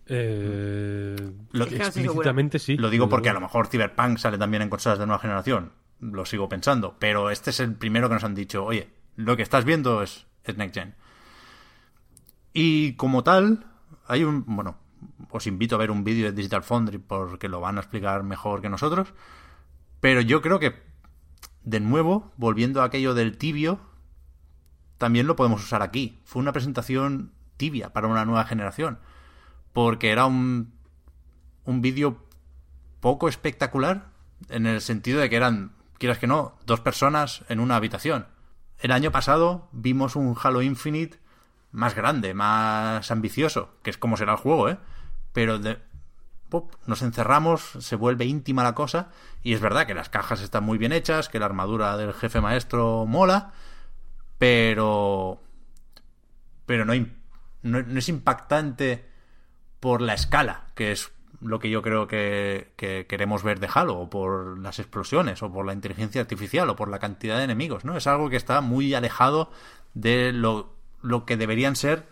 Eh, lo, explícitamente sí. Lo digo porque a lo mejor Cyberpunk sale también en consolas de nueva generación. Lo sigo pensando. Pero este es el primero que nos han dicho, oye, lo que estás viendo es, es Next Gen. Y como tal, hay un. Bueno, os invito a ver un vídeo de Digital Foundry porque lo van a explicar mejor que nosotros. Pero yo creo que, de nuevo, volviendo a aquello del tibio, también lo podemos usar aquí. Fue una presentación tibia para una nueva generación. Porque era un, un vídeo poco espectacular en el sentido de que eran, quieras que no, dos personas en una habitación. El año pasado vimos un Halo Infinite más grande, más ambicioso, que es como será el juego, ¿eh? Pero de, nos encerramos, se vuelve íntima la cosa, y es verdad que las cajas están muy bien hechas, que la armadura del jefe maestro mola, pero pero no, no, es impactante por la escala, que es lo que yo creo que, queremos ver de Halo, o por las explosiones, o por la inteligencia artificial, o por la cantidad de enemigos, ¿no? Es algo que está muy alejado de lo, lo que deberían ser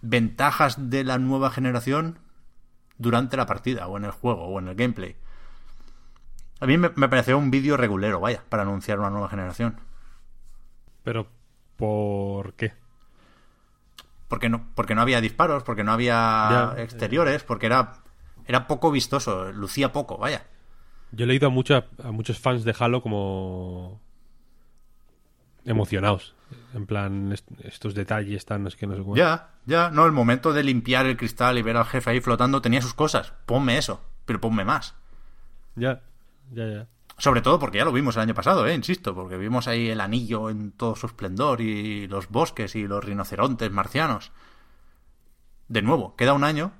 ventajas de la nueva generación durante la partida, o en el juego, o en el gameplay. A mí me, me pareció un vídeo regulero, vaya, para anunciar una nueva generación. Pero, ¿por qué? Porque no, porque no había disparos, porque no había exteriores, porque era, era poco vistoso, lucía poco, vaya. Yo he leído a, a muchos fans de Halo como emocionados. En plan, estos detalles están, es que no sé. Ya, ya, no, el momento de limpiar el cristal y ver al jefe ahí flotando tenía sus cosas. Ponme eso, pero ponme más. Ya, ya, ya. Sobre todo porque ya lo vimos el año pasado, ¿eh? insisto, porque vimos ahí el anillo en todo su esplendor y los bosques y los rinocerontes marcianos. De nuevo, queda un año,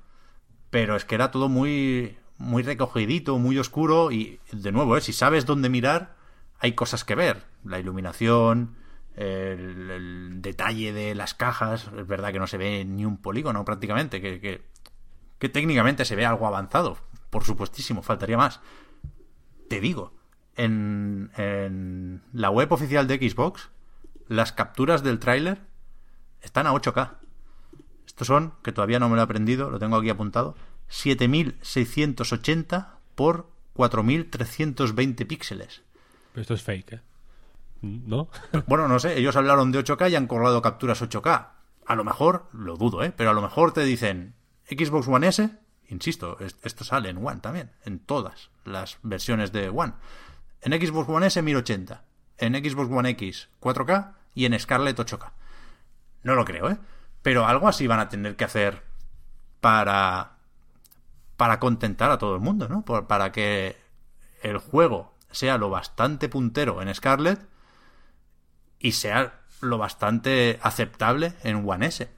pero es que era todo muy, muy recogidito, muy oscuro y, de nuevo, ¿eh? si sabes dónde mirar, hay cosas que ver. La iluminación, el, detalle de las cajas, es verdad que no se ve ni un polígono prácticamente, que, que, técnicamente se ve algo avanzado, por supuestísimo, faltaría más. Te digo, en, la web oficial de Xbox, las capturas del tráiler están a 8K. Estos son, que todavía no me lo he aprendido, lo tengo aquí apuntado, 7680 por 4320 píxeles. Pero esto es fake, ¿eh? ¿No? bueno, no sé, ellos hablaron de 8K y han colgado capturas 8K. A lo mejor, lo dudo, ¿eh? Pero a lo mejor te dicen Xbox One S, insisto, esto sale en One también, en todas las versiones de One. En Xbox One S 1080, en Xbox One X 4K y en Scarlett 8K. No lo creo, ¿eh? Pero algo así van a tener que hacer para para contentar a todo el mundo, ¿no? para que el juego sea lo bastante puntero en Scarlett y sea lo bastante aceptable en One S.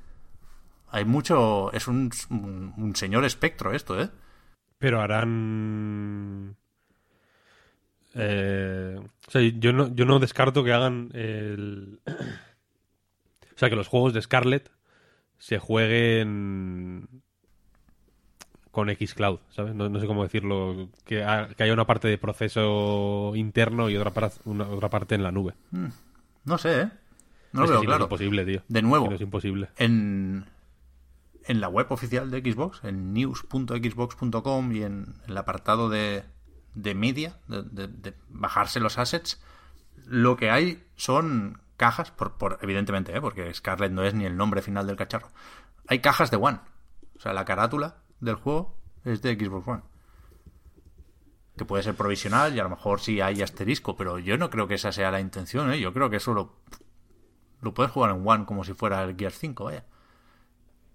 Hay mucho. Es un, un señor espectro esto, ¿eh? Pero harán eh, o sea, yo no, yo no descarto que hagan el... o sea, que los juegos de Scarlet se jueguen con Xcloud, ¿sabes? No, sé cómo decirlo. Que, haya una parte de proceso interno y otra, otra parte en la nube. Hmm. No sé, ¿eh? No lo veo claro. es imposible, tío. De nuevo. es imposible. En, en la web oficial de Xbox, en news.xbox.com y en el apartado de, de media, de, bajarse los assets, lo que hay son cajas, por, por evidentemente, ¿eh? porque Scarlet no es ni el nombre final del cacharro. Hay cajas de One. O sea, la carátula del juego es de Xbox One. Que puede ser provisional y a lo mejor sí hay asterisco, pero yo no creo que esa sea la intención. ¿eh? Yo creo que eso lo, lo puedes jugar en One como si fuera el Gear 5, vaya.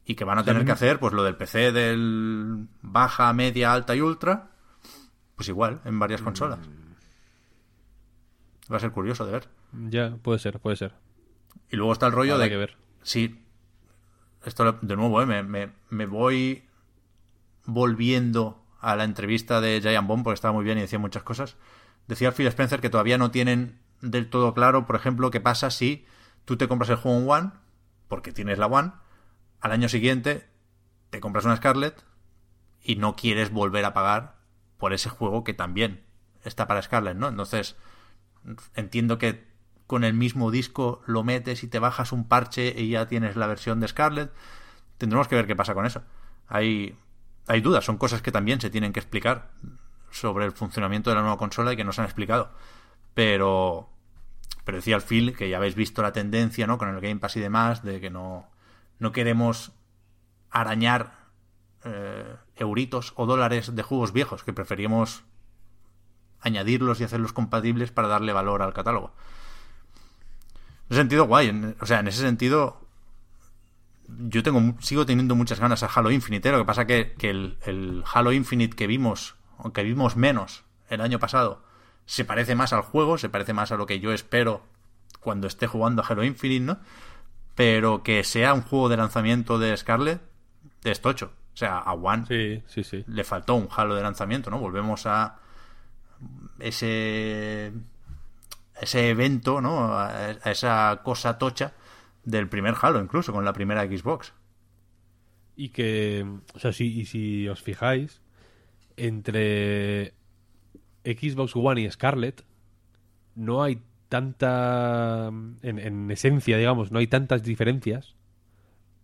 Y que van a tener que hacer pues lo del PC del baja, media, alta y ultra pues igual, en varias consolas. Va a ser curioso de ver. Ya, puede ser, puede ser. Y luego está el rollo de... que ver. Sí. Esto de nuevo, ¿eh? me, me, voy volviendo a la entrevista de Giant Bomb porque estaba muy bien y decía muchas cosas. Decía Phil Spencer que todavía no tienen del todo claro, por ejemplo, qué pasa si tú te compras el juego en One, porque tienes la One, al año siguiente te compras una Scarlet y no quieres volver a pagar por ese juego que también está para Scarlet, ¿no? Entonces, entiendo que con el mismo disco lo metes y te bajas un parche y ya tienes la versión de Scarlet. Tendremos que ver qué pasa con eso. Hay, hay dudas, son cosas que también se tienen que explicar sobre el funcionamiento de la nueva consola y que no se han explicado. Pero, pero decía al Phil que ya habéis visto la tendencia, ¿no? Con el Game Pass y demás, de que no, no queremos arañar eh, euritos o dólares de juegos viejos, que preferíamos añadirlos y hacerlos compatibles para darle valor al catálogo. En ese sentido, guay. o sea, en ese sentido, yo tengo sigo teniendo muchas ganas a Halo Infinite. ¿eh? Lo que pasa que, que el, el, Halo Infinite que vimos, aunque vimos menos el año pasado, se parece más al juego, se parece más a lo que yo espero cuando esté jugando a Halo Infinite, ¿no? Pero que sea un juego de lanzamiento de Scarlet, de estocho. O sea, a One le faltó un halo de lanzamiento, ¿no? Volvemos a ese ese evento, ¿no? A esa cosa tocha del primer Halo, incluso con la primera Xbox. Y que, o sea, si, y si os fijáis, entre Xbox One y Scarlett no hay tanta, en, en esencia, digamos, no hay tantas diferencias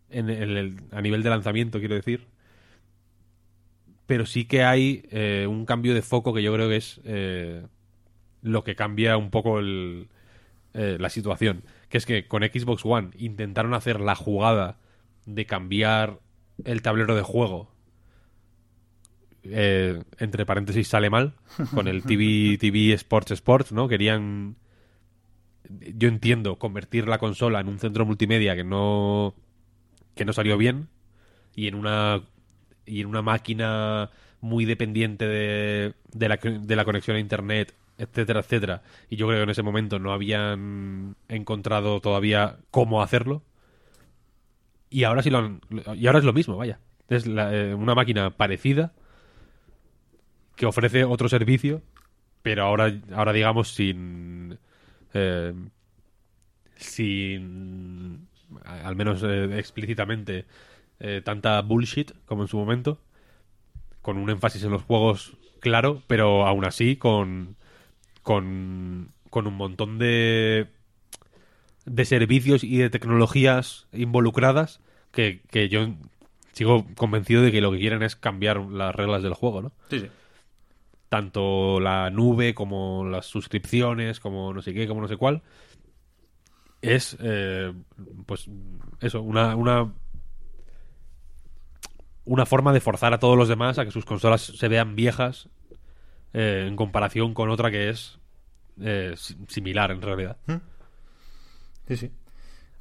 en el- a nivel de lanzamiento, quiero decir. Pero sí que hay eh, un cambio de foco que yo creo que es eh, lo que cambia un poco el, eh, la situación. Que es que con Xbox One intentaron hacer la jugada de cambiar el tablero de juego. Eh, entre paréntesis sale mal. Con el TV, TV Sports Sports, ¿no? Querían. Yo entiendo convertir la consola en un centro multimedia que no. que no salió bien. Y en una. Y en una máquina muy dependiente de, de, la, de la conexión a internet, etcétera, etcétera. Y yo creo que en ese momento no habían encontrado todavía cómo hacerlo. Y ahora sí lo han, y ahora es lo mismo, vaya. Es la- eh, una máquina parecida que ofrece otro servicio, pero ahora, ahora digamos sin eh, sin al menos eh, explícitamente eh, tanta bullshit como en su momento, con un énfasis en los juegos claro, pero aún así con con, con un montón de de servicios y de tecnologías involucradas que, que yo sigo convencido de que lo que quieren es cambiar las reglas del juego, ¿no? Sí, sí. tanto la nube como las suscripciones, como no sé qué, como no sé cuál, es, eh, pues, eso, una, una, una forma de forzar a todos los demás a que sus consolas se vean viejas eh, en comparación con otra que es eh, si- similar en realidad. Sí, sí.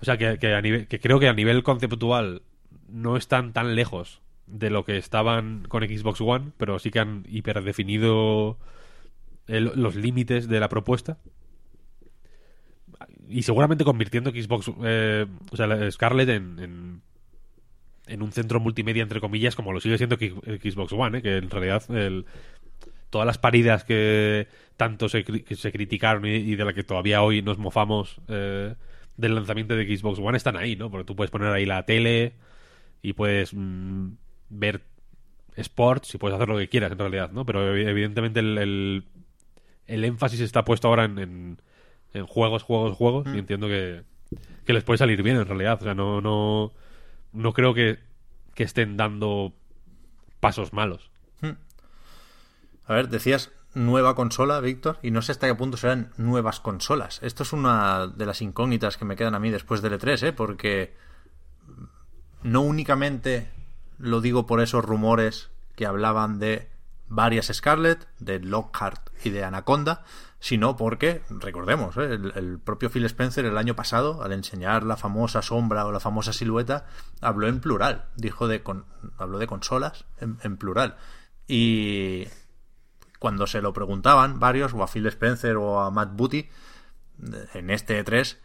O sea, que, que a nivel, que creo que a nivel conceptual no están tan lejos de lo que estaban con Xbox One, pero sí que han hiperdefinido el- los límites de la propuesta. Y seguramente convirtiendo Xbox, eh, o sea, Scarlett en, en, en un centro multimedia, entre comillas, como lo sigue siendo Xbox One, ¿eh? que en realidad el, todas las paridas que tanto se, cri- que se criticaron y, y de la que todavía hoy nos mofamos eh, del lanzamiento de Xbox One están ahí, ¿no? Porque tú puedes poner ahí la tele y puedes mm, ver sports y puedes hacer lo que quieras en realidad, ¿no? Pero evi- evidentemente el, el, el énfasis está puesto ahora en, en, en juegos, juegos, juegos y entiendo que, que les puede salir bien en realidad. O sea, no, no, no creo que, que estén dando pasos malos. A ver, decías nueva consola, Víctor, y no sé hasta qué punto serán nuevas consolas. Esto es una de las incógnitas que me quedan a mí después del E3, ¿eh? Porque no únicamente lo digo por esos rumores que hablaban de varias Scarlett, de Lockhart y de Anaconda, sino porque, recordemos, ¿eh? el, propio Phil Spencer el año pasado, al enseñar la famosa sombra o la famosa silueta, habló en plural, dijo de habló de consolas en, en plural. Y cuando se lo preguntaban varios, o a Phil Spencer o a Matt Booty, en este E3,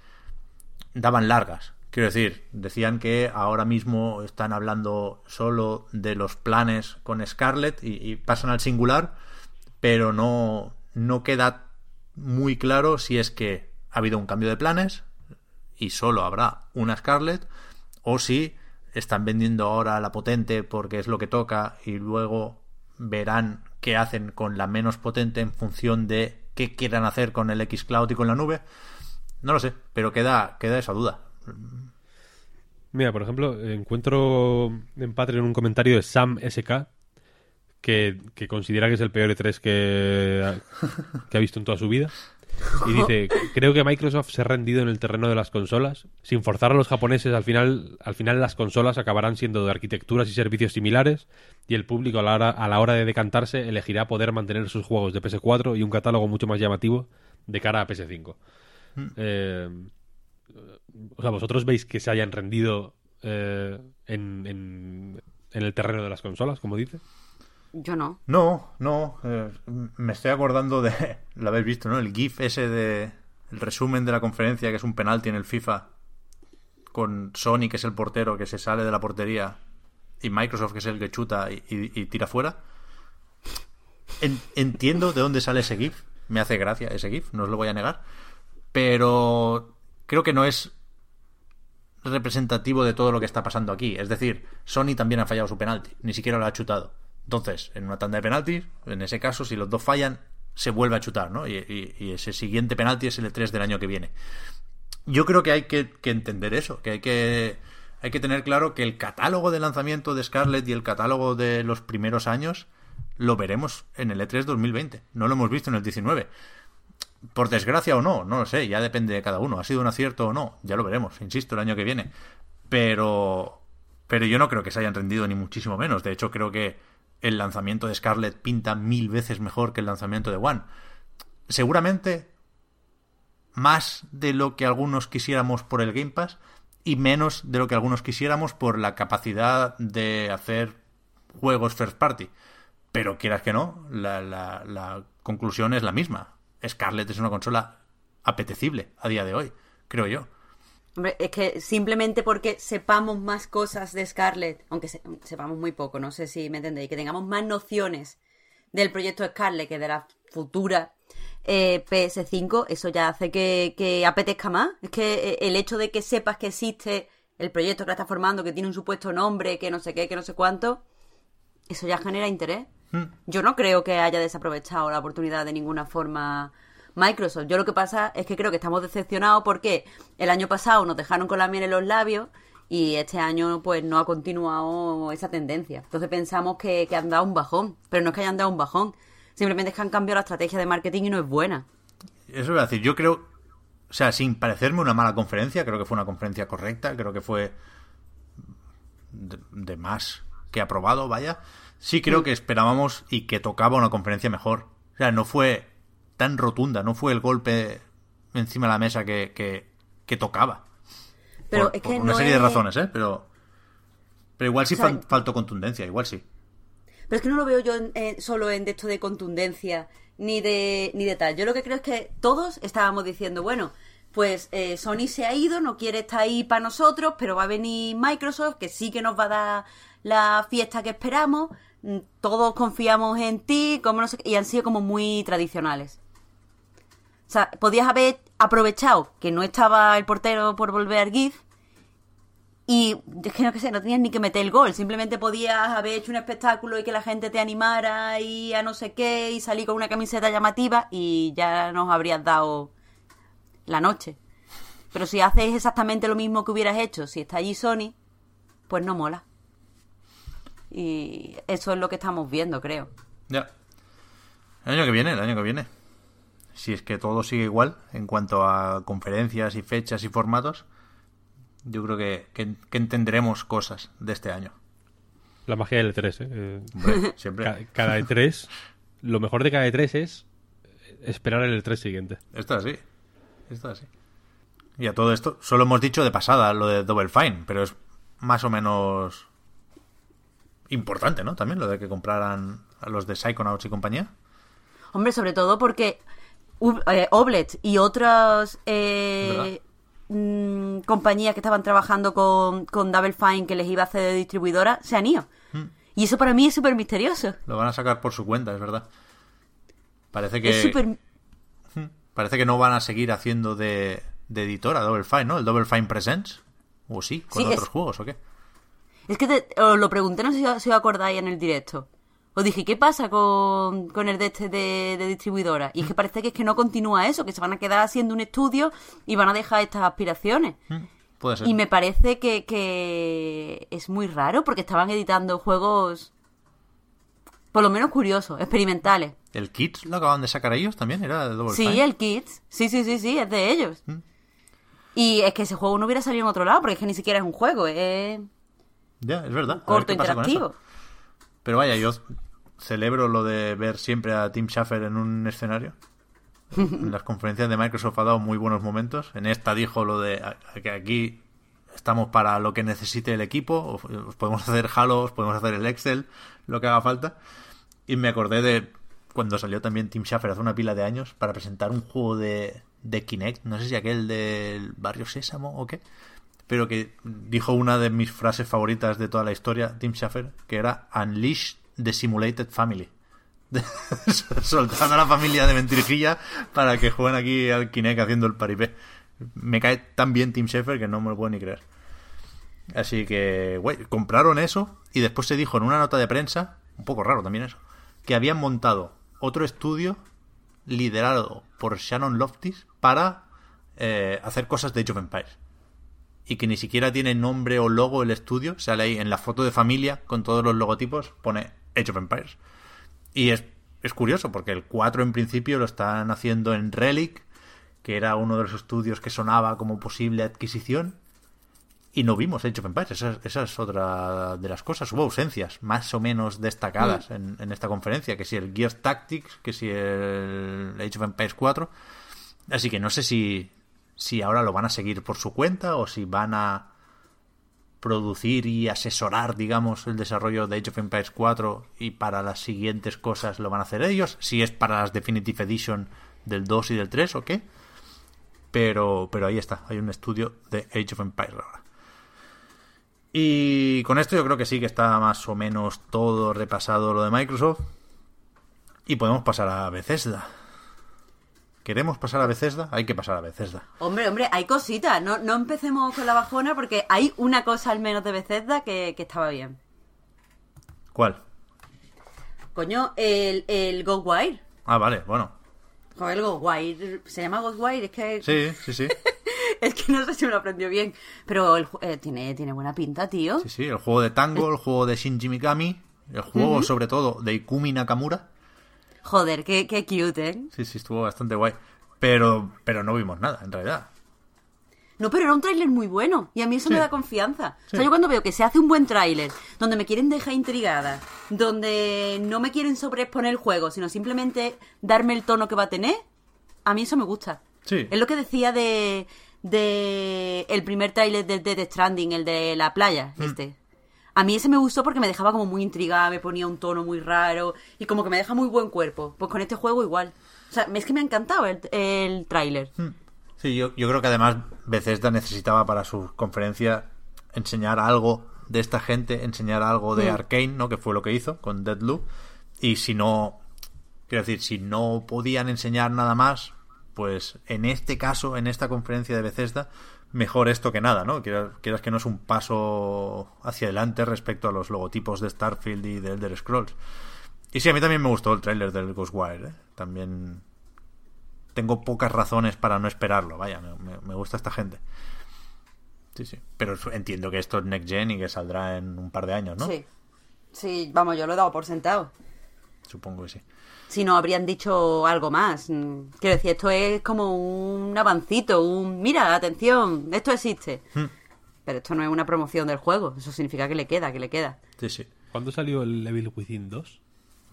daban largas. Quiero decir, decían que ahora mismo están hablando solo de los planes con Scarlett y, pasan al singular, pero no, no queda muy claro si es que ha habido un cambio de planes y solo habrá una Scarlett o si están vendiendo ahora la potente porque es lo que toca y luego verán qué hacen con la menos potente en función de qué quieran hacer con el xCloud y con la nube. No lo sé, pero queda, queda esa duda. Mira, por ejemplo, encuentro en Patreon un comentario de Sam SK que, que considera que es el peor E3 que que ha visto en toda su vida. Y dice, creo que Microsoft se ha rendido en el terreno de las consolas. Sin forzar a los japoneses, al final, al final las consolas acabarán siendo de arquitecturas y servicios similares y el público a la, hora, a la hora de decantarse elegirá poder mantener sus juegos de PS4 y un catálogo mucho más llamativo de cara a PS5. Eh, o sea, ¿vosotros veis que se hayan rendido eh, en, en, en el terreno de las consolas, como dice? Yo no. No, no. eh, me estoy acordando de. Lo habéis visto, ¿no? El GIF ese de. El resumen de la conferencia, que es un penalti en el FIFA. Con Sony, que es el portero, que se sale de la portería. Y Microsoft, que es el que chuta y, tira fuera. En- entiendo de dónde sale ese GIF. Me hace gracia ese GIF, no os lo voy a negar. Pero creo que no es representativo de todo lo que está pasando aquí. Es decir, Sony también ha fallado su penalti, ni siquiera lo ha chutado. Entonces, en una tanda de penaltis, en ese caso, si los dos fallan, se vuelve a chutar, ¿no? Y, ese siguiente penalti es el 3 del año que viene. Yo creo que hay que, entender eso, que hay que hay que tener claro que el catálogo de lanzamiento de Scarlett y el catálogo de los primeros años lo veremos en el E3 2020. No lo hemos visto en el 19. Por desgracia o no, no lo sé, ya depende de cada uno. ¿Ha sido un acierto o no? Ya lo veremos, insisto, el año que viene. Pero. Pero yo no creo que se hayan rendido ni muchísimo menos. De hecho, creo que el lanzamiento de Scarlett pinta mil veces mejor que el lanzamiento de One. Seguramente más de lo que algunos quisiéramos por el Game Pass y menos de lo que algunos quisiéramos por la capacidad de hacer juegos first party. Pero quieras que no, la, la conclusión es la misma. Scarlett es una consola apetecible a día de hoy, creo yo. Hombre, es que simplemente porque sepamos más cosas de Scarlett, aunque sepamos muy poco, no sé si me entendéis, que tengamos más nociones del proyecto Scarlett que de la futura eh, PS5, eso ya hace que, apetezca más. Es que eh, el hecho de que sepas que existe el proyecto que la está formando, que tiene un supuesto nombre, que no sé qué, que no sé cuánto, eso ya genera interés. Hmm. Yo no creo que haya desaprovechado la oportunidad de ninguna forma Microsoft. Yo lo que pasa es que creo que estamos decepcionados porque el año pasado nos dejaron con la miel en los labios y este año pues no ha continuado esa tendencia. Entonces pensamos que, han dado un bajón, pero no es que hayan dado un bajón, simplemente es que han cambiado la estrategia de marketing y no es buena. Eso voy a decir, yo creo, o sea, sin parecerme una mala conferencia, creo que fue una conferencia correcta, creo que fue de, más que aprobado, vaya. Sí creo mm. que esperábamos y que tocaba una conferencia mejor. O sea, no fue tan rotunda, no fue el golpe encima de la mesa que, que, tocaba. Pero es que una serie de razones, ¿eh? Pero, pero igual sí faltó contundencia, igual sí. Pero es que no lo veo yo eh, solo en esto de contundencia ni de, ni de tal. Yo lo que creo es que todos estábamos diciendo, bueno, pues eh, Sony se ha ido, no quiere estar ahí para nosotros, pero va a venir Microsoft, que sí que nos va a dar la fiesta que esperamos. Mm, todos confiamos en ti, como no sé, y han sido como muy tradicionales. O sea, podías haber aprovechado que no estaba el portero por volver al GIF y es que no que sé, no tenías ni que meter el gol, simplemente podías haber hecho un espectáculo y que la gente te animara y a no sé qué y salir con una camiseta llamativa y ya nos habrías dado la noche. Pero si haces exactamente lo mismo que hubieras hecho si está allí Sony, pues no mola. Y eso es lo que estamos viendo, creo. Ya. El año que viene, el año que viene si es que todo sigue igual en cuanto a conferencias y fechas y formatos, yo creo que, entenderemos cosas de este año. La magia del E3, ¿eh? eh siempre. Cada, E3, lo mejor de cada E3 es esperar el E3 siguiente. Esto así, esto así. Y a todo esto, solo hemos dicho de pasada lo de Double Fine, pero es más o menos importante, ¿no? También lo de que compraran a los de Psychonauts y compañía. Hombre, sobre todo porque eh, Oblet y otras eh, mm, compañías que estaban trabajando con, con, Double Fine que les iba a hacer de distribuidora se han ido. Hmm. Y eso para mí es súper misterioso. Lo van a sacar por su cuenta, es verdad. Parece que. Hmm. Parece que no van a seguir haciendo de, de editora Double Fine, ¿no? El Double Fine Presents. ¿O sí? ¿Con otros juegos o qué? Es que te, os lo pregunté, no sé si, os acordáis en el directo. Os dije, ¿qué pasa con, el de este de, distribuidora? Y es que parece que es que no continúa eso, que se van a quedar haciendo un estudio y van a dejar estas aspiraciones. Mm, puede ser. Y me parece que, es muy raro porque estaban editando juegos por lo menos curiosos, experimentales. ¿El Kids lo acaban de sacar ellos también? ¿Era de Double Sí, el Kids. Sí, sí, sí, sí, es de ellos. Mm. Y es que ese juego no hubiera salido en otro lado porque es que ni siquiera es un juego, es... Ya, es verdad. Corto interactivo. Pero vaya, yo celebro lo de ver siempre a Tim Schafer en un escenario. En las conferencias de Microsoft ha dado muy buenos momentos. En esta dijo lo de que aquí estamos para lo que necesite el equipo. podemos hacer Halo, podemos hacer el Excel, lo que haga falta. Y me acordé de cuando salió también Tim Schafer hace una pila de años para presentar un juego de, de Kinect. No sé si aquel del barrio Sésamo o qué. Pero que dijo una de mis frases favoritas de toda la historia, Tim Schafer, que era Unleash The Simulated Family. Soltando a la familia de Mentirijilla para que jueguen aquí al Kinect haciendo el paripé. Me cae tan bien Tim Schafer que no me lo puedo ni creer. Así que, güey, compraron eso y después se dijo en una nota de prensa, un poco raro también eso, que habían montado otro estudio liderado por Shannon Loftis para eh, hacer cosas de Age of Empires. Y que ni siquiera tiene nombre o logo el estudio, sale ahí en la foto de familia con todos los logotipos, pone Age of Empires. Y es, es curioso porque el 4 en principio lo están haciendo en Relic, que era uno de los estudios que sonaba como posible adquisición. Y no vimos Age of Empires, esa, esa es otra de las cosas. Hubo ausencias más o menos destacadas en, en esta conferencia, que si el Gears Tactics, que si el Age of Empires 4. Así que no sé si, si ahora lo van a seguir por su cuenta o si van a producir y asesorar, digamos, el desarrollo de Age of Empires 4 y para las siguientes cosas lo van a hacer ellos, si es para las Definitive Edition del 2 y del 3 o qué. Pero, pero ahí está, hay un estudio de Age of Empires ahora. Y con esto yo creo que sí que está más o menos todo repasado lo de Microsoft. Y podemos pasar a Bethesda. ¿Queremos pasar a Bethesda? Hay que pasar a Bethesda. Hombre, hombre, hay cositas. No, no empecemos con la bajona porque hay una cosa al menos de Bethesda que, que estaba bien. ¿Cuál? Coño, el, el Ghostwire. Ah, vale, bueno. Joder, el Ghostwire. ¿Se llama Ghostwire? Es que... Sí, sí, sí. es que no sé si me lo aprendió bien. Pero el eh, tiene, tiene buena pinta, tío. Sí, sí, el juego de Tango, el juego de Shinji Mikami, el juego sobre todo de Ikumi Nakamura. Joder, qué, qué cute, ¿eh? Sí, sí, estuvo bastante guay. Pero, pero no vimos nada, en realidad. No, pero era un tráiler muy bueno y a mí eso Sí. me da confianza. O sea, yo cuando veo que se hace un buen tráiler, donde me quieren dejar intrigada, donde no me quieren sobreexponer el juego, sino simplemente darme el tono que va a tener, a mí eso me gusta. Sí. Es lo que decía de, de el primer tráiler de Dead Stranding, el de la playa, Mm. este. A mí ese me gustó porque me dejaba como muy intrigada, me ponía un tono muy raro y como que me deja muy buen cuerpo. Pues con este juego igual. O sea, es que me ha encantado el, el tráiler. Sí, yo, yo creo que además Bethesda necesitaba para su conferencia enseñar algo de esta gente, enseñar algo de Mm. Arkane, ¿no? Que fue lo que hizo con Deadloop. Y si no, quiero decir, si no podían enseñar nada más, pues en este caso, en esta conferencia de Bethesda, mejor esto que nada, ¿no? Quieras, quieras que no es un paso hacia adelante respecto a los logotipos de Starfield y de Elder Scrolls. Y sí, a mí también me gustó el tráiler del Ghostwire, ¿eh? También tengo pocas razones para no esperarlo. Vaya, me, me- me gusta esta gente. Sí, sí. Pero entiendo que esto es Next Gen y que saldrá en un par de años, ¿no? Sí. Sí, vamos, yo lo he dado por sentado. Supongo que sí. Si no, habrían dicho algo más. Mm, Quiero decir, esto es como un avancito, un... Mira, atención, esto existe. Hmm. Pero esto no es una promoción del juego. Eso significa que le queda, que le queda. Sí, sí. ¿Cuándo salió el Evil Within 2?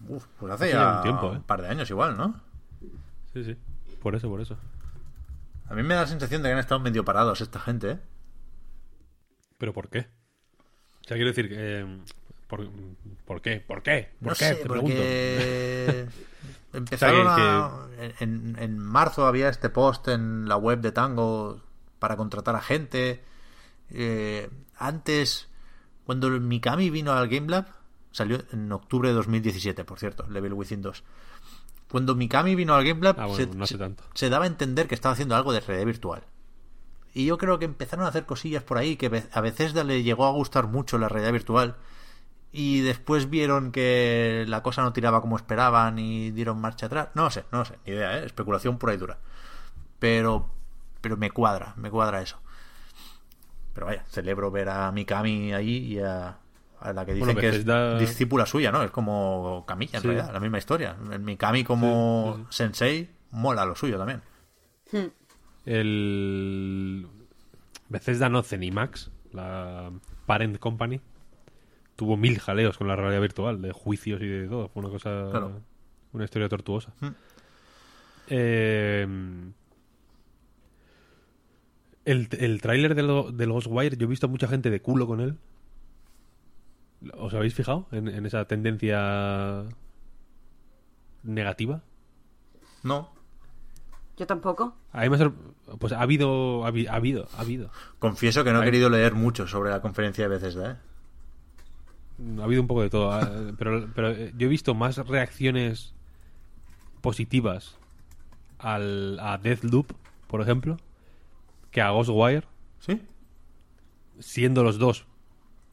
Uf, pues hace Hace ya un tiempo, un ¿eh? par de años igual, ¿no? Sí, sí. Por eso, por eso. A mí me da la sensación de que han estado medio parados esta gente, ¿eh? ¿Pero por qué? O sea, quiero decir, que, eh, ¿por, ¿por qué? ¿Por qué? ¿Por no qué? sé, Te pregunto. porque empezaron O sea, que- a... En, en marzo había este post en la web de Tango para contratar a gente. Eh, antes, cuando el Mikami vino al Game Lab, salió en octubre de 2017, por cierto, Level Within 2. Cuando Mikami vino al Game Lab, Ah, bueno, se, no hace se- tanto. se daba a entender que estaba haciendo algo de realidad virtual. Y yo creo que empezaron a hacer cosillas por ahí, que a Bethesda le llegó a gustar mucho la realidad virtual. Y después vieron que la cosa no tiraba como esperaban y dieron marcha atrás. No sé, no sé, ni idea, ¿eh? especulación pura y dura. Pero, pero me cuadra, me cuadra eso. Pero vaya, celebro ver a Mikami ahí y a, a la que dicen Bueno, que es discípula suya, ¿no? Es como Camilla, en Sí. realidad, la misma historia. El Mikami como Sí, sí, sensei mola lo suyo también. El Bethesda no Zenimax, la parent company, tuvo mil jaleos con la realidad virtual, de juicios y de todo. Fue una cosa, Claro. una historia tortuosa. Mm. Eh, el el tráiler de lo- del Ghostwire, yo he visto a mucha gente de culo con él. ¿Os habéis fijado en, en esa tendencia negativa? No, Yo tampoco. A mí Pues ha habido, ha habi- ha habido, ha habido. confieso que no he querido leer mucho sobre la conferencia de Bethesda, ¿eh? Ha habido un poco de todo. ah, Pero, pero eh, yo he visto más reacciones positivas al, a Deathloop, por ejemplo, que a Ghostwire. ¿Sí? siendo los dos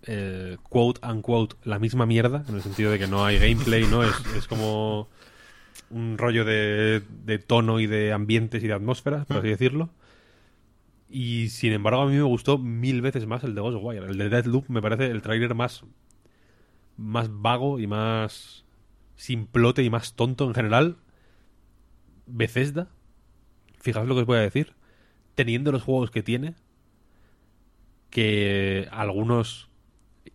eh, quote unquote la misma mierda, en el sentido de que no hay gameplay, ¿no? Es, es como un rollo de, de tono y de ambientes y de atmósferas, por así decirlo. Y sin embargo, a mí me gustó mil veces más el de Ghostwire. El de Deadloop me parece el tráiler más, más vago y más simplote y más tonto en general. Bethesda, fijaos lo que os voy a decir, teniendo los juegos que tiene, que algunos,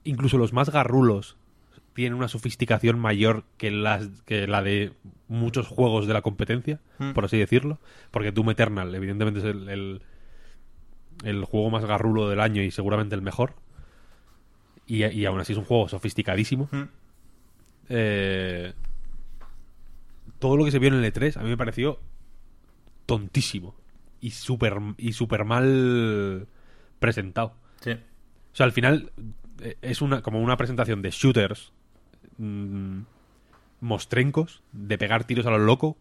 incluso los más garrulos, tienen una sofisticación mayor que, las, que la de muchos juegos de la competencia, Mm. por así decirlo. Porque Doom Eternal, evidentemente, es el, el, el juego más garrulo del año y seguramente el mejor. Y, y aún así es un juego sofisticadísimo. Mm. Eh, todo lo que se vio en el E3 a mí me pareció tontísimo y súper y super mal presentado. Sí. O sea, al final eh, es una como una presentación de shooters mm, mostrencos, de pegar tiros a lo loco,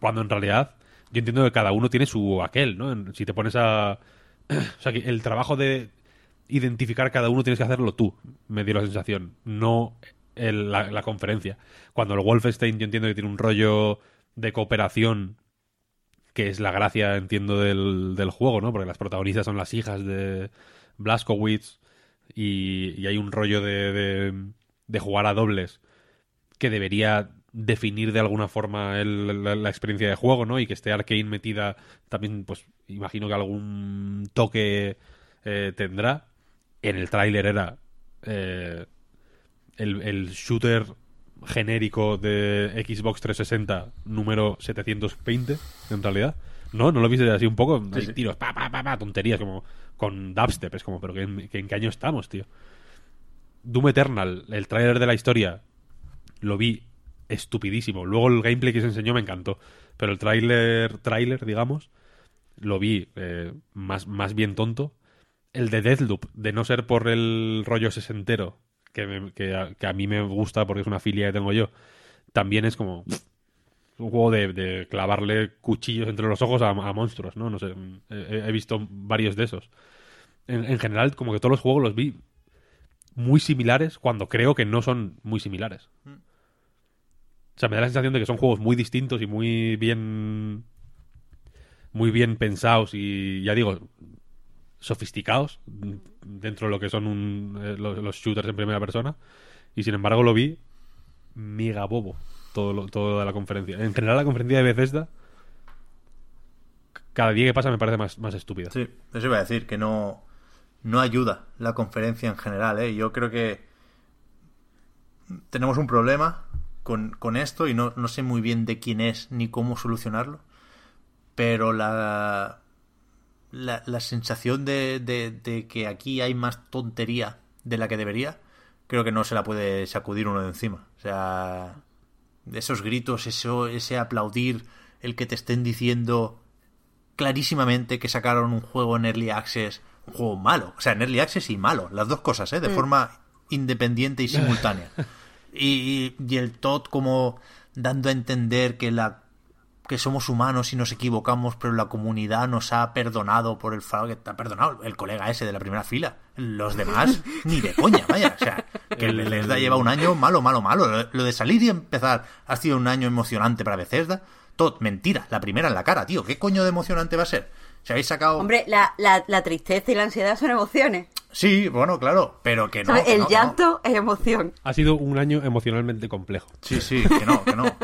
cuando en realidad yo entiendo que cada uno tiene su aquel, ¿no? En- Si te pones a... o sea, que el trabajo de identificar cada uno tienes que hacerlo tú, me dio la sensación, no el- la, la conferencia. Cuando el Wolfenstein yo entiendo que tiene un rollo de cooperación que es la gracia, entiendo, del, del juego, ¿no? Porque las protagonistas son las hijas de Blaskowitz y, y hay un rollo de, de, de jugar a dobles que debería definir de alguna forma el- la, la experiencia de juego, ¿no? Y que esté Arkane metida también, pues imagino que algún toque eh, tendrá. En el tráiler era eh, el, el shooter genérico de Xbox 360 número 720, en realidad. ¿No? ¿No lo viste así un poco? Hay sí. tiros, pa, pa, pa, pa, tonterías, como con dubstep. Es como, pero ¿que en, que ¿en qué año estamos, tío? Doom Eternal, el tráiler de la historia, lo vi estupidísimo. Luego el gameplay que se enseñó me encantó. Pero el tráiler, tráiler, digamos, lo vi eh, más, más bien tonto. El de Deathloop, de no ser por el rollo sesentero, que, me- que, a, que a mí me gusta porque es una filia que tengo yo, también es como un juego de, de clavarle cuchillos entre los ojos a, a monstruos, ¿no? No sé, he, he visto varios de esos. En, en general, como que todos los juegos los vi muy similares cuando creo que no son muy similares. O sea, me da la sensación de que son juegos muy distintos y muy bien. Muy bien pensados y, ya digo, sofisticados dentro de lo que son un- eh, los, shooters en primera persona. Y sin embargo, lo vi mega bobo todo, lo- todo de la conferencia. En general, la conferencia de Bethesda, cada día que pasa me parece más, más estúpida. Sí, eso iba a decir, que no, no ayuda la conferencia en general, ¿eh? Yo creo que tenemos un problema con, con esto y no, no sé muy bien de quién es ni cómo solucionarlo, pero la, la, la sensación de, de, de que aquí hay más tontería de la que debería, creo que no se la puede sacudir uno de encima. O sea, esos gritos, eso, ese aplaudir, el que te estén diciendo clarísimamente que sacaron un juego en Early Access, un juego malo, o sea, en Early Access y malo, las dos cosas, ¿eh? de forma independiente y simultánea. Y, y el Todd como dando a entender que la que somos humanos y nos equivocamos, pero la comunidad nos ha perdonado por el fraude que te ha perdonado el colega ese de la primera fila. Los demás, ni de coña, vaya. O sea, que el Bethesda lleva un año malo, malo, malo. Lo, de salir y empezar ha sido un año emocionante para Bethesda. Todo, mentira, la primera en la cara, tío. ¿Qué coño de emocionante va a ser? Si habéis sacado. Hombre, la, la, la tristeza y la ansiedad son emociones. Sí, bueno, claro, pero que no. El no, que no. llanto es emoción. Ha sido un año emocionalmente complejo. Sí, sí, que no, que no.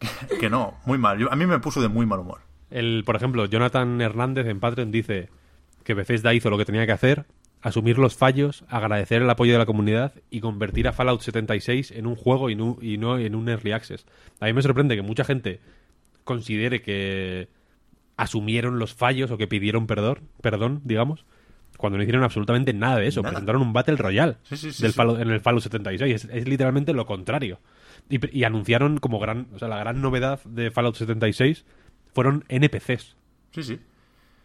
Que, no, muy mal. Yo- a mí me puso de muy mal humor. El, por ejemplo, Jonathan Hernández en Patreon dice que Bethesda hizo lo que tenía que hacer, asumir los fallos, agradecer el apoyo de la comunidad y convertir a Fallout 76 en un juego y no, y no en un early access. A mí me sorprende que mucha gente considere que asumieron los fallos o que pidieron perdón, perdón, digamos, cuando no hicieron absolutamente nada de eso. Nada. Presentaron un Battle Royale Sí, sí, sí, del. Fallout- en el Fallout 76. Es, es literalmente lo contrario. Y, anunciaron como gran, o sea, la gran novedad de Fallout 76 fueron NPCs. Sí, sí.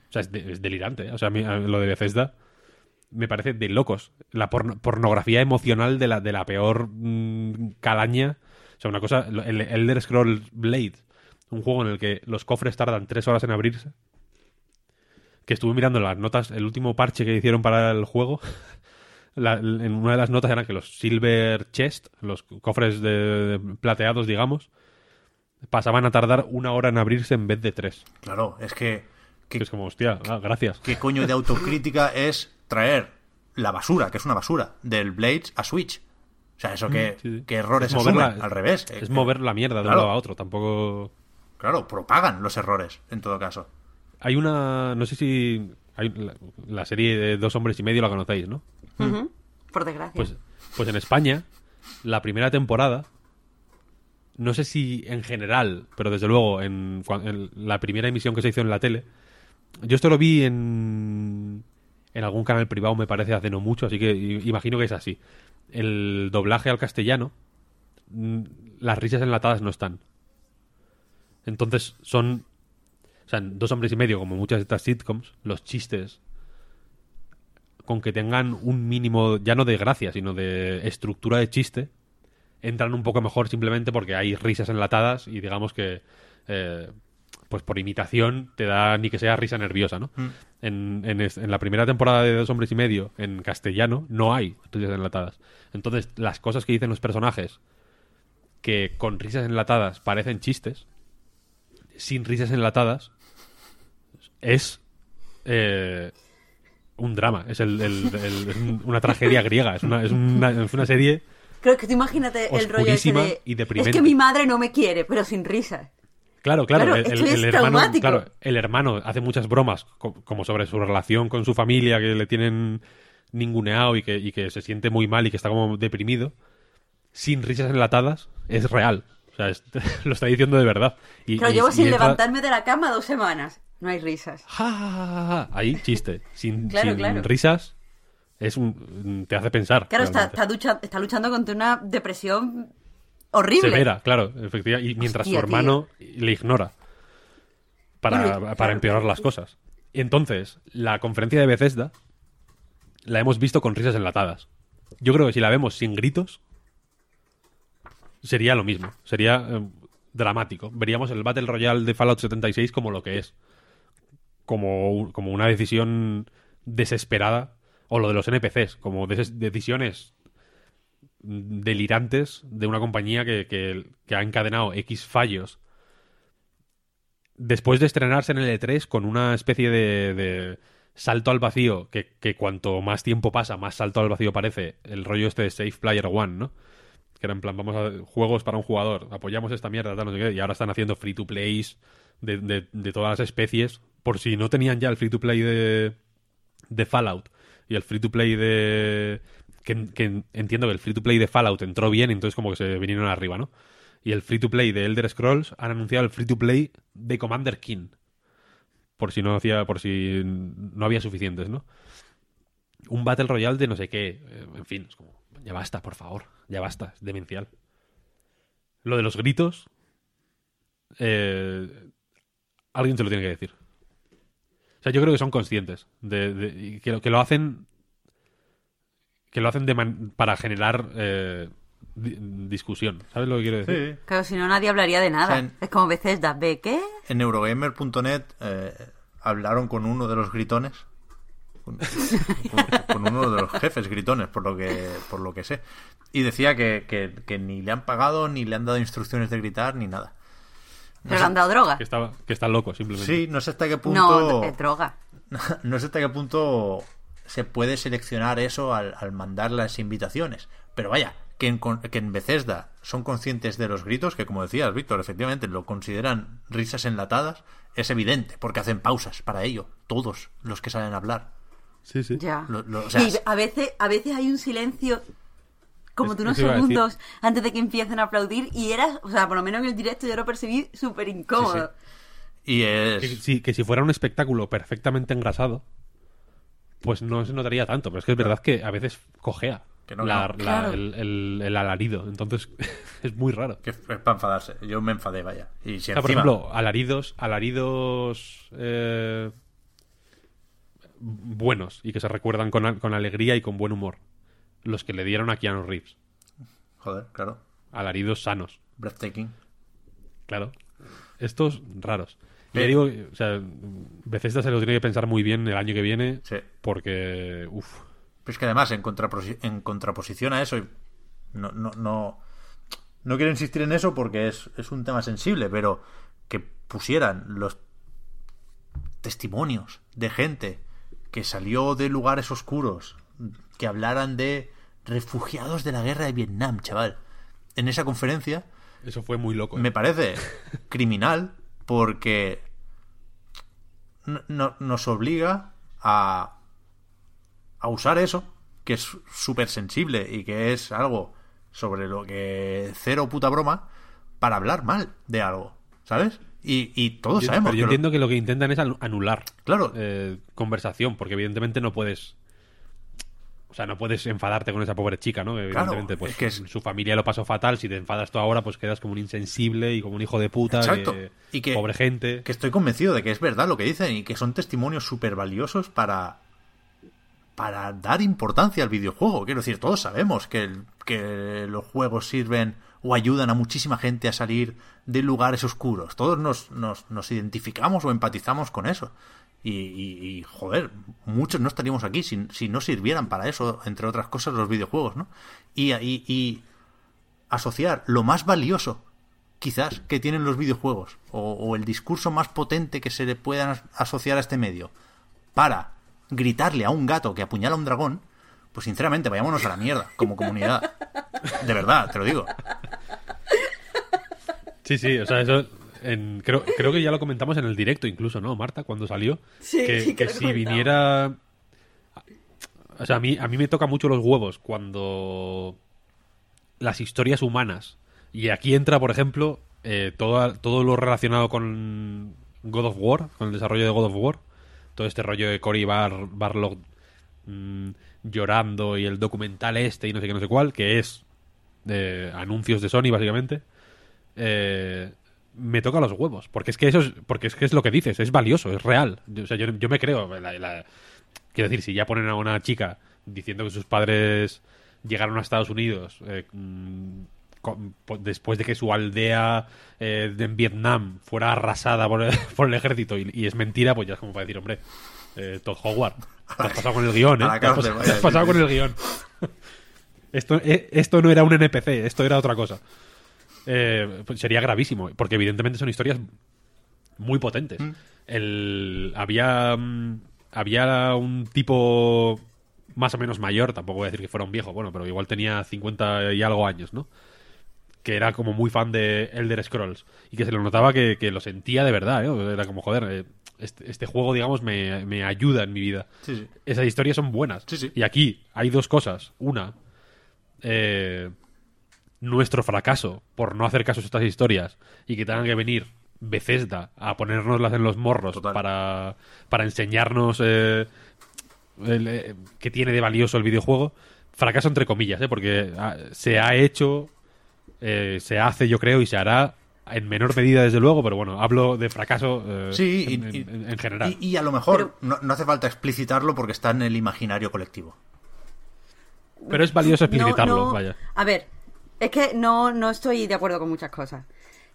O sea, es, de- es delirante. ¿eh? O sea, a mí, a- lo de Bethesda me parece de locos. La porno- pornografía emocional de la, de la peor mm, calaña. O sea, una cosa, el Elder Scrolls Blade, un juego en el que los cofres tardan tres horas en abrirse. que estuve mirando las notas, el último parche que hicieron para el juego, la- en una de las notas era que los Silver Chest, los cofres de, de plateados, digamos, pasaban a tardar una hora en abrirse en vez de tres. Claro, es que. Que ¿Qué, es como, hostia, ah, gracias. qué coño de autocrítica es traer la basura, que es una basura, del Blades a Switch? O sea, eso que, Mm, Sí, sí. qué errores Es moverla- asumen, al revés. Es Eh, mover la mierda de claro. un lado a otro, tampoco... Claro, propagan los errores, en todo caso. Hay una, no sé si... Hay la, la serie de Dos Hombres y Medio la conocéis, ¿no? Por desgracia. Pues, pues en España, la primera temporada, no sé si en general, pero desde luego en, en la primera emisión que se hizo en la tele, yo esto lo vi en, en algún canal privado, me parece, hace no mucho, así que imagino que es así. El doblaje al castellano, mm, las risas enlatadas no están. Entonces son, o sea, en dos hombres y medio, como muchas de estas sitcoms, los chistes con que tengan un mínimo, ya no de gracia, sino de estructura de chiste, entran un poco mejor simplemente porque hay risas enlatadas y digamos que, eh, pues por imitación, te da ni que sea risa nerviosa, ¿no? En, en es- en la primera temporada de Dos Hombres y Medio, en castellano, no hay risas enlatadas. Entonces, las cosas que dicen los personajes, que con risas enlatadas parecen chistes, sin risas enlatadas, es eh, un drama. Es, el- el- el- es un- una tragedia griega. Es una, es una, es una serie Creo que tú imagínate el rollo ese oscurísima de... y Es que mi madre no me quiere, pero sin risas. Claro, claro. Claro, el, el- hermano, claro, el hermano hace muchas bromas co- como sobre su relación con su familia, que le tienen ninguneado y que, y que se siente muy mal y que está como deprimido. Sin risas enlatadas, es real. O sea, es- lo está diciendo de verdad. Y, Pero y- llevo y sin levantarme de la cama dos semanas. No hay risas. Ja, ja, ja, ja, ja. Ahí, chiste. Sin, Claro, sin claro. risas, es un, te hace pensar. Claro, está, está, ducha- está luchando contra una depresión horrible. Severa, claro, efectivamente. Y mientras Hostia, su hermano le ignora para, Bueno, para claro, empeorar las cosas. Y entonces, la conferencia de Bethesda la hemos visto con risas enlatadas. Yo creo que si la vemos sin gritos, sería lo mismo. Sería eh, dramático. Veríamos el Battle Royale de Fallout 76 como lo que es. Como, como una decisión desesperada. O lo de los NPCs, como decisiones delirantes de una compañía que, que- ha encadenado X fallos después de estrenarse en el E3 con una especie de, salto al vacío, que, que cuanto más tiempo pasa, más salto al vacío parece, el rollo este de Safe Player One, ¿no? Que era en plan, vamos a juegos para un jugador, apoyamos esta mierda, no sé qué, y ahora están haciendo free to plays de- de todas las especies, por si no tenían ya el free to play de, de Fallout y el free to play de. Que, entiendo que el free to play de Fallout entró bien, entonces como que se vinieron arriba, ¿no? Y el free to play de Elder Scrolls han anunciado el free to play de Commander King. Por si no hacía, por si no había suficientes, ¿no? Un Battle Royale de no sé qué. eh, En fin, es como, ya basta, por favor. Ya basta, es demencial. Lo de los gritos. eh, alguien se lo tiene que decir. O sea, yo creo que son conscientes de, que, lo- que lo hacen que lo hacen de man- para generar eh, di- discusión. ¿Sabes lo que quiero decir? Sí. Claro, si no nadie hablaría de nada. O sea, en- Es como Bethesda, ¿ve qué? En Eurogamer.net eh, hablaron con uno de los gritones. Con, con- con uno de los jefes gritones, por lo que, por lo que sé. Y decía que, que- que ni le han pagado, ni le han dado instrucciones de gritar, ni nada. Pero le han dado droga. Que está, que está loco, simplemente. Sí, no sé hasta qué punto. No, es droga. no sé hasta qué punto se puede seleccionar eso al, al mandar las invitaciones. Pero vaya, que en, que en Bethesda son conscientes de los gritos, que como decías, Víctor, efectivamente lo consideran risas enlatadas, es evidente, porque hacen pausas para ello, todos los que salen a hablar. Sí, sí. Ya. Lo- lo- o sea, y a veces, a veces hay un silencio como Es- de unos eso iba a decir. segundos antes de que empiecen a aplaudir y era, o sea, por lo menos en el directo yo lo percibí súper incómodo. Y es... Que, si, que si fuera un espectáculo perfectamente engrasado, pues no se notaría tanto. Pero es que es verdad que a veces cojea Que no, que la- no. la- Claro. el, el- el alarido. Entonces es muy raro. que es para enfadarse. Yo me enfadé, vaya. Y si O sea, por ejemplo, alaridos, alaridos eh, buenos y que se recuerdan con, con alegría y con buen humor. Los que le dieron a Keanu Reeves. Joder, claro. Alaridos sanos, Breathtaking. claro. Estos raros. Y ya digo, o sea, Bethesda se lo tiene que pensar muy bien el año que viene, Sí. porque, uff, Pero es que además, en, en contraposición a eso, no, no, no, no quiero insistir en eso porque es, es un tema sensible, pero que pusieran los testimonios de gente que salió de lugares oscuros, que hablaran de refugiados de la guerra de Vietnam, chaval. En esa conferencia eso fue muy loco. ¿eh? me parece criminal porque no- no- nos obliga a, a usar eso, que es súper sensible y que es algo sobre lo que cero puta broma, para hablar mal de algo, ¿sabes? Y, y todos Yo- sabemos pero yo que lo- entiendo que lo que intentan es anu- anular Claro. eh, conversación, porque evidentemente no puedes. O sea, no puedes enfadarte con esa pobre chica, ¿no? Evidentemente, pues es que es- su familia lo pasó fatal. Si te enfadas tú ahora, pues quedas como un insensible y como un hijo de puta. Exacto. que- Y que- pobre gente. que estoy convencido de que es verdad lo que dicen y que son testimonios súper valiosos para para dar importancia al videojuego. Quiero decir, todos sabemos que, el- que los juegos sirven o ayudan a muchísima gente a salir de lugares oscuros. Todos nos, nos, nos identificamos o empatizamos con eso. Y, y- y, joder, muchos no estaríamos aquí si, si no sirvieran para eso, entre otras cosas, los videojuegos, ¿no? Y, y- asociar lo más valioso quizás que tienen los videojuegos o, el discurso más potente que se le puedan as- asociar a este medio para gritarle a un gato que apuñala a un dragón, pues sinceramente vayámonos a la mierda como comunidad. De verdad, te lo digo. Sí, sí, o sea, eso. En- creo, creo que ya lo comentamos en el directo, incluso, ¿no, Marta? Cuando salió. Sí, que, sí, que si viniera. O sea, a mí, a mí me toca mucho los huevos cuando las historias humanas. Y aquí entra, por ejemplo, eh, todo, todo lo relacionado con God of War, con el desarrollo de God of War. Todo este rollo de Cory Bar, Barlog mm, llorando y el documental este y no sé qué, no sé cuál, que es de anuncios de Sony, básicamente. Eh, me toca los huevos. Porque es que eso es, porque es que es lo que dices, es valioso, es real. Yo, o sea, yo, yo me creo. la- la- quiero decir, si ya ponen a una chica diciendo que sus padres llegaron a Estados Unidos eh, mm, con- después de que su aldea eh, en Vietnam fuera arrasada por el, por el ejército y, y es mentira, pues ya es como para decir, hombre, eh, Todd Howard, te has pasado con el guion, ¿eh? Te has pasado, vaya, te has pasado sí, con el guion. Esto, eh, esto no era un NPC, esto era otra cosa. Eh, pues sería gravísimo, porque evidentemente son historias muy potentes. El, había, mm, había un tipo más o menos mayor, tampoco voy a decir que fuera un viejo, bueno, pero igual tenía 50 y algo años, ¿no? Que era como muy fan de Elder Scrolls y que se lo notaba que, que lo sentía de verdad, ¿eh? Era como, joder, eh, este, este juego, digamos, me, me ayuda en mi vida. Sí, sí. Esas historias son buenas. Sí, sí. Y aquí hay dos cosas. Una, eh, nuestro fracaso por no hacer caso a estas historias y que tengan que venir Bethesda a ponérnoslas en los morros Total. para, para enseñarnos eh, el, eh, qué tiene de valioso el videojuego. Fracaso entre comillas, ¿eh? porque ah, se ha hecho, eh, se hace yo creo y se hará en menor medida desde luego, pero bueno, hablo de fracaso eh, Sí, en, y, en- y- en general. Y, y a lo mejor Pero- no, no hace falta explicitarlo porque está en el imaginario colectivo. pero es valioso No, explicitarlo, no. vaya. A ver, es que no, no estoy de acuerdo con muchas cosas.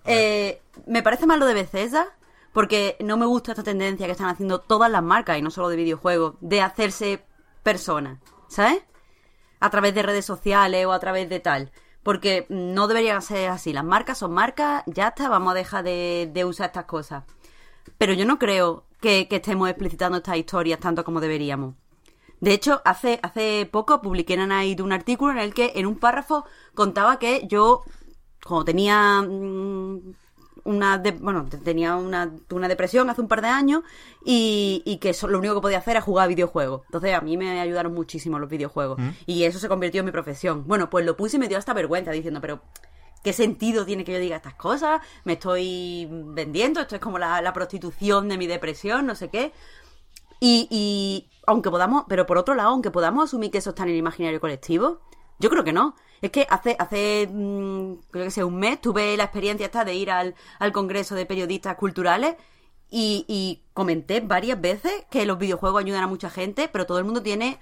Eh, me parece mal lo de Bethesda, porque no me gusta esta tendencia que están haciendo todas las marcas, y no solo de videojuegos, de hacerse personas, ¿sabes? A través de redes sociales o a través de tal. Porque no debería ser así. Las marcas son marcas, ya está, vamos a dejar de, de usar estas cosas. Pero yo no creo que, que estemos explicitando estas historias tanto como deberíamos. De hecho, hace, hace poco publiqué en Anaid un artículo en el que en un párrafo contaba que yo, cuando tenía mm, una de- bueno, te- tenía una, una depresión hace un par de años y, y que lo único que podía hacer era jugar a videojuegos. Entonces a mí me ayudaron muchísimo los videojuegos. Y eso se convirtió en mi profesión. Bueno, pues lo puse y me dio hasta vergüenza diciendo, pero ¿qué sentido tiene que yo diga estas cosas? Me estoy vendiendo, esto es como la, la prostitución de mi depresión, no sé qué. Y, y aunque podamos, pero por otro lado, aunque podamos asumir que eso está en el imaginario colectivo, yo creo que no. Es que hace, hace mm, creo que sé, un mes tuve la experiencia esta de ir al, al Congreso de Periodistas Culturales y, y comenté varias veces que los videojuegos ayudan a mucha gente, pero todo el mundo tiene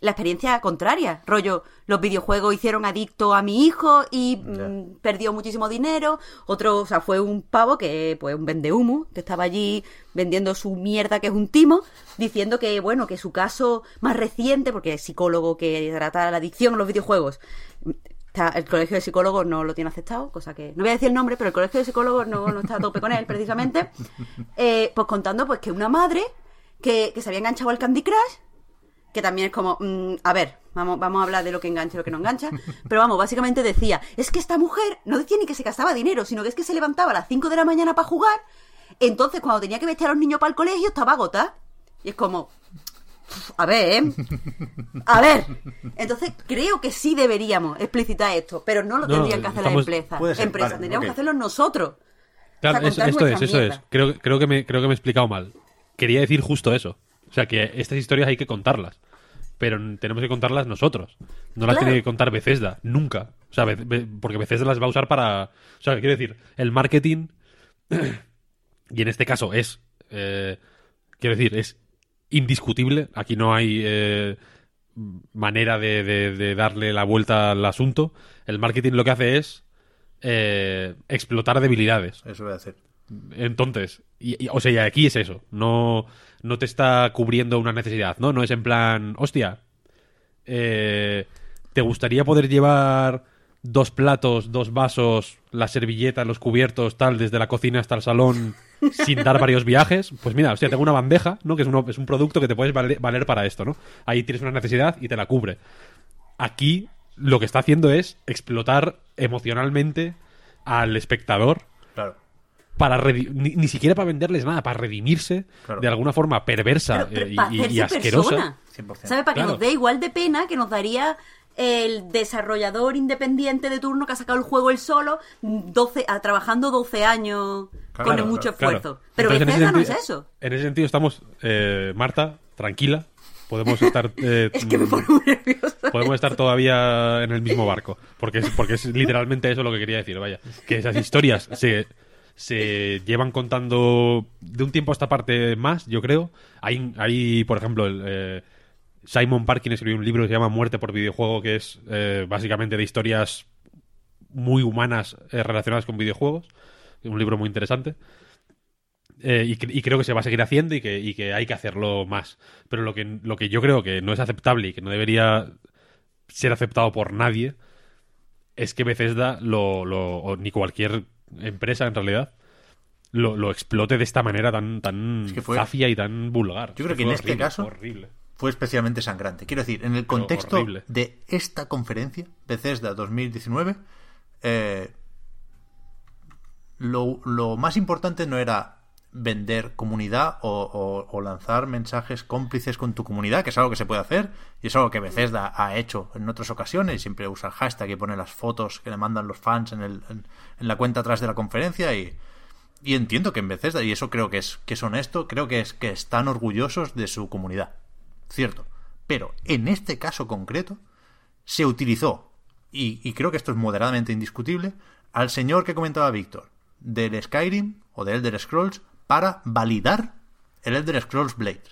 la experiencia contraria. Rollo, los videojuegos hicieron adicto a mi hijo y mm, perdió muchísimo dinero. Otro, o sea, fue un pavo que, pues, un vendehumo, que estaba allí vendiendo su mierda, que es un timo, diciendo que, bueno, que su caso más reciente, porque es psicólogo que trata la adicción a los videojuegos, está- el colegio de psicólogos no lo tiene aceptado, cosa que no voy a decir el nombre, pero el colegio de psicólogos no, no está a tope con él, precisamente. Eh, pues contando pues que una madre que, que se había enganchado al Candy Crush, que también es como, mm, a ver, vamos, vamos a hablar de lo que engancha y lo que no engancha, pero vamos, básicamente decía, es que esta mujer no decía ni que se gastaba dinero, sino que es que se levantaba a las 5 de la mañana para jugar, entonces cuando tenía que vestir a los niños para el colegio estaba agotada. Y es como, a ver, ¿eh? A ver. Entonces creo que sí deberíamos explicitar esto, pero no lo No, tendrían que hacer estamos- las empresas. Empresas. vale, tendríamos que hacerlo nosotros. Claro, O sea, es- contar esto es, eso es. Creo, creo, que me, creo que me he explicado mal. Quería decir justo eso. O sea, que estas historias hay que contarlas. Pero tenemos que contarlas nosotros. No las Claro. tiene que contar Bethesda. Nunca. O sea, porque Bethesda las va a usar para... O sea, quiero decir, el marketing... y en este caso es... eh, quiero decir, es indiscutible. Aquí no hay... eh, manera de, de- de darle la vuelta al asunto. El marketing lo que hace es eh, explotar debilidades. Eso voy a hacer. Entonces, y, y- o sea, y aquí es eso. No, no te está cubriendo una necesidad, ¿no? No es en plan, hostia, eh, ¿te gustaría poder llevar dos platos, dos vasos, la servilleta, los cubiertos, tal, desde la cocina hasta el salón, sin dar varios viajes? Pues mira, hostia, tengo una bandeja, ¿no? Que es, un producto que te puedes vale- valer para esto, ¿no? Ahí tienes una necesidad y te la cubre. Aquí lo que está haciendo es explotar emocionalmente al espectador. Para ni, ni siquiera para venderles nada, para redimirse Claro. de alguna forma perversa Pero, pero eh, y, y- asquerosa. persona. 100%. ¿Sabes? Para que Claro. nos dé igual de pena que nos daría el desarrollador independiente de turno que ha sacado el juego él solo, 12, ah, trabajando 12 años Claro, con claro, mucho Claro. esfuerzo. Pero Entonces, en ese Bethesda no es sentido- eso. En ese sentido estamos, eh, Marta, tranquila. Podemos estar, eh, Es que me pone muy nerviosa. podemos estar todavía en el mismo barco, porque es, porque es literalmente eso lo que quería decir, vaya, que esas historias se, se llevan contando de un tiempo a esta parte más, yo creo. Hay, hay por ejemplo, el, eh, Simon Parkin escribió un libro que se llama Muerte por videojuego, que es eh, básicamente de historias muy humanas eh, relacionadas con videojuegos. Un libro muy interesante. Eh, y, cre- y creo que se va a seguir haciendo y que, hay que hacerlo más. Pero lo que, lo que yo creo que no es aceptable y que no debería ser aceptado por nadie es que Bethesda lo, ni cualquier empresa en realidad lo, lo explote de esta manera tan tan Es que fue- zafia y tan vulgar. Yo creo que en este caso- horrible. Fue especialmente sangrante. Quiero decir, en el contexto de esta conferencia, Bethesda 2019, eh, lo, lo más importante no era vender comunidad o, lanzar mensajes cómplices con tu comunidad, que es algo que se puede hacer y es algo que Bethesda ha hecho en otras ocasiones siempre usa el hashtag y pone las fotos que le mandan los fans en, el- en- la cuenta atrás de la conferencia y, y entiendo que en Bethesda, y eso creo que es, que es honesto, creo que es que están orgullosos de su comunidad. Cierto. Pero en este caso concreto, se utilizó, y, y creo que esto es moderadamente indiscutible, al señor que comentaba Víctor, del Skyrim o del Elder Scrolls, para validar el Elder Scrolls Blade.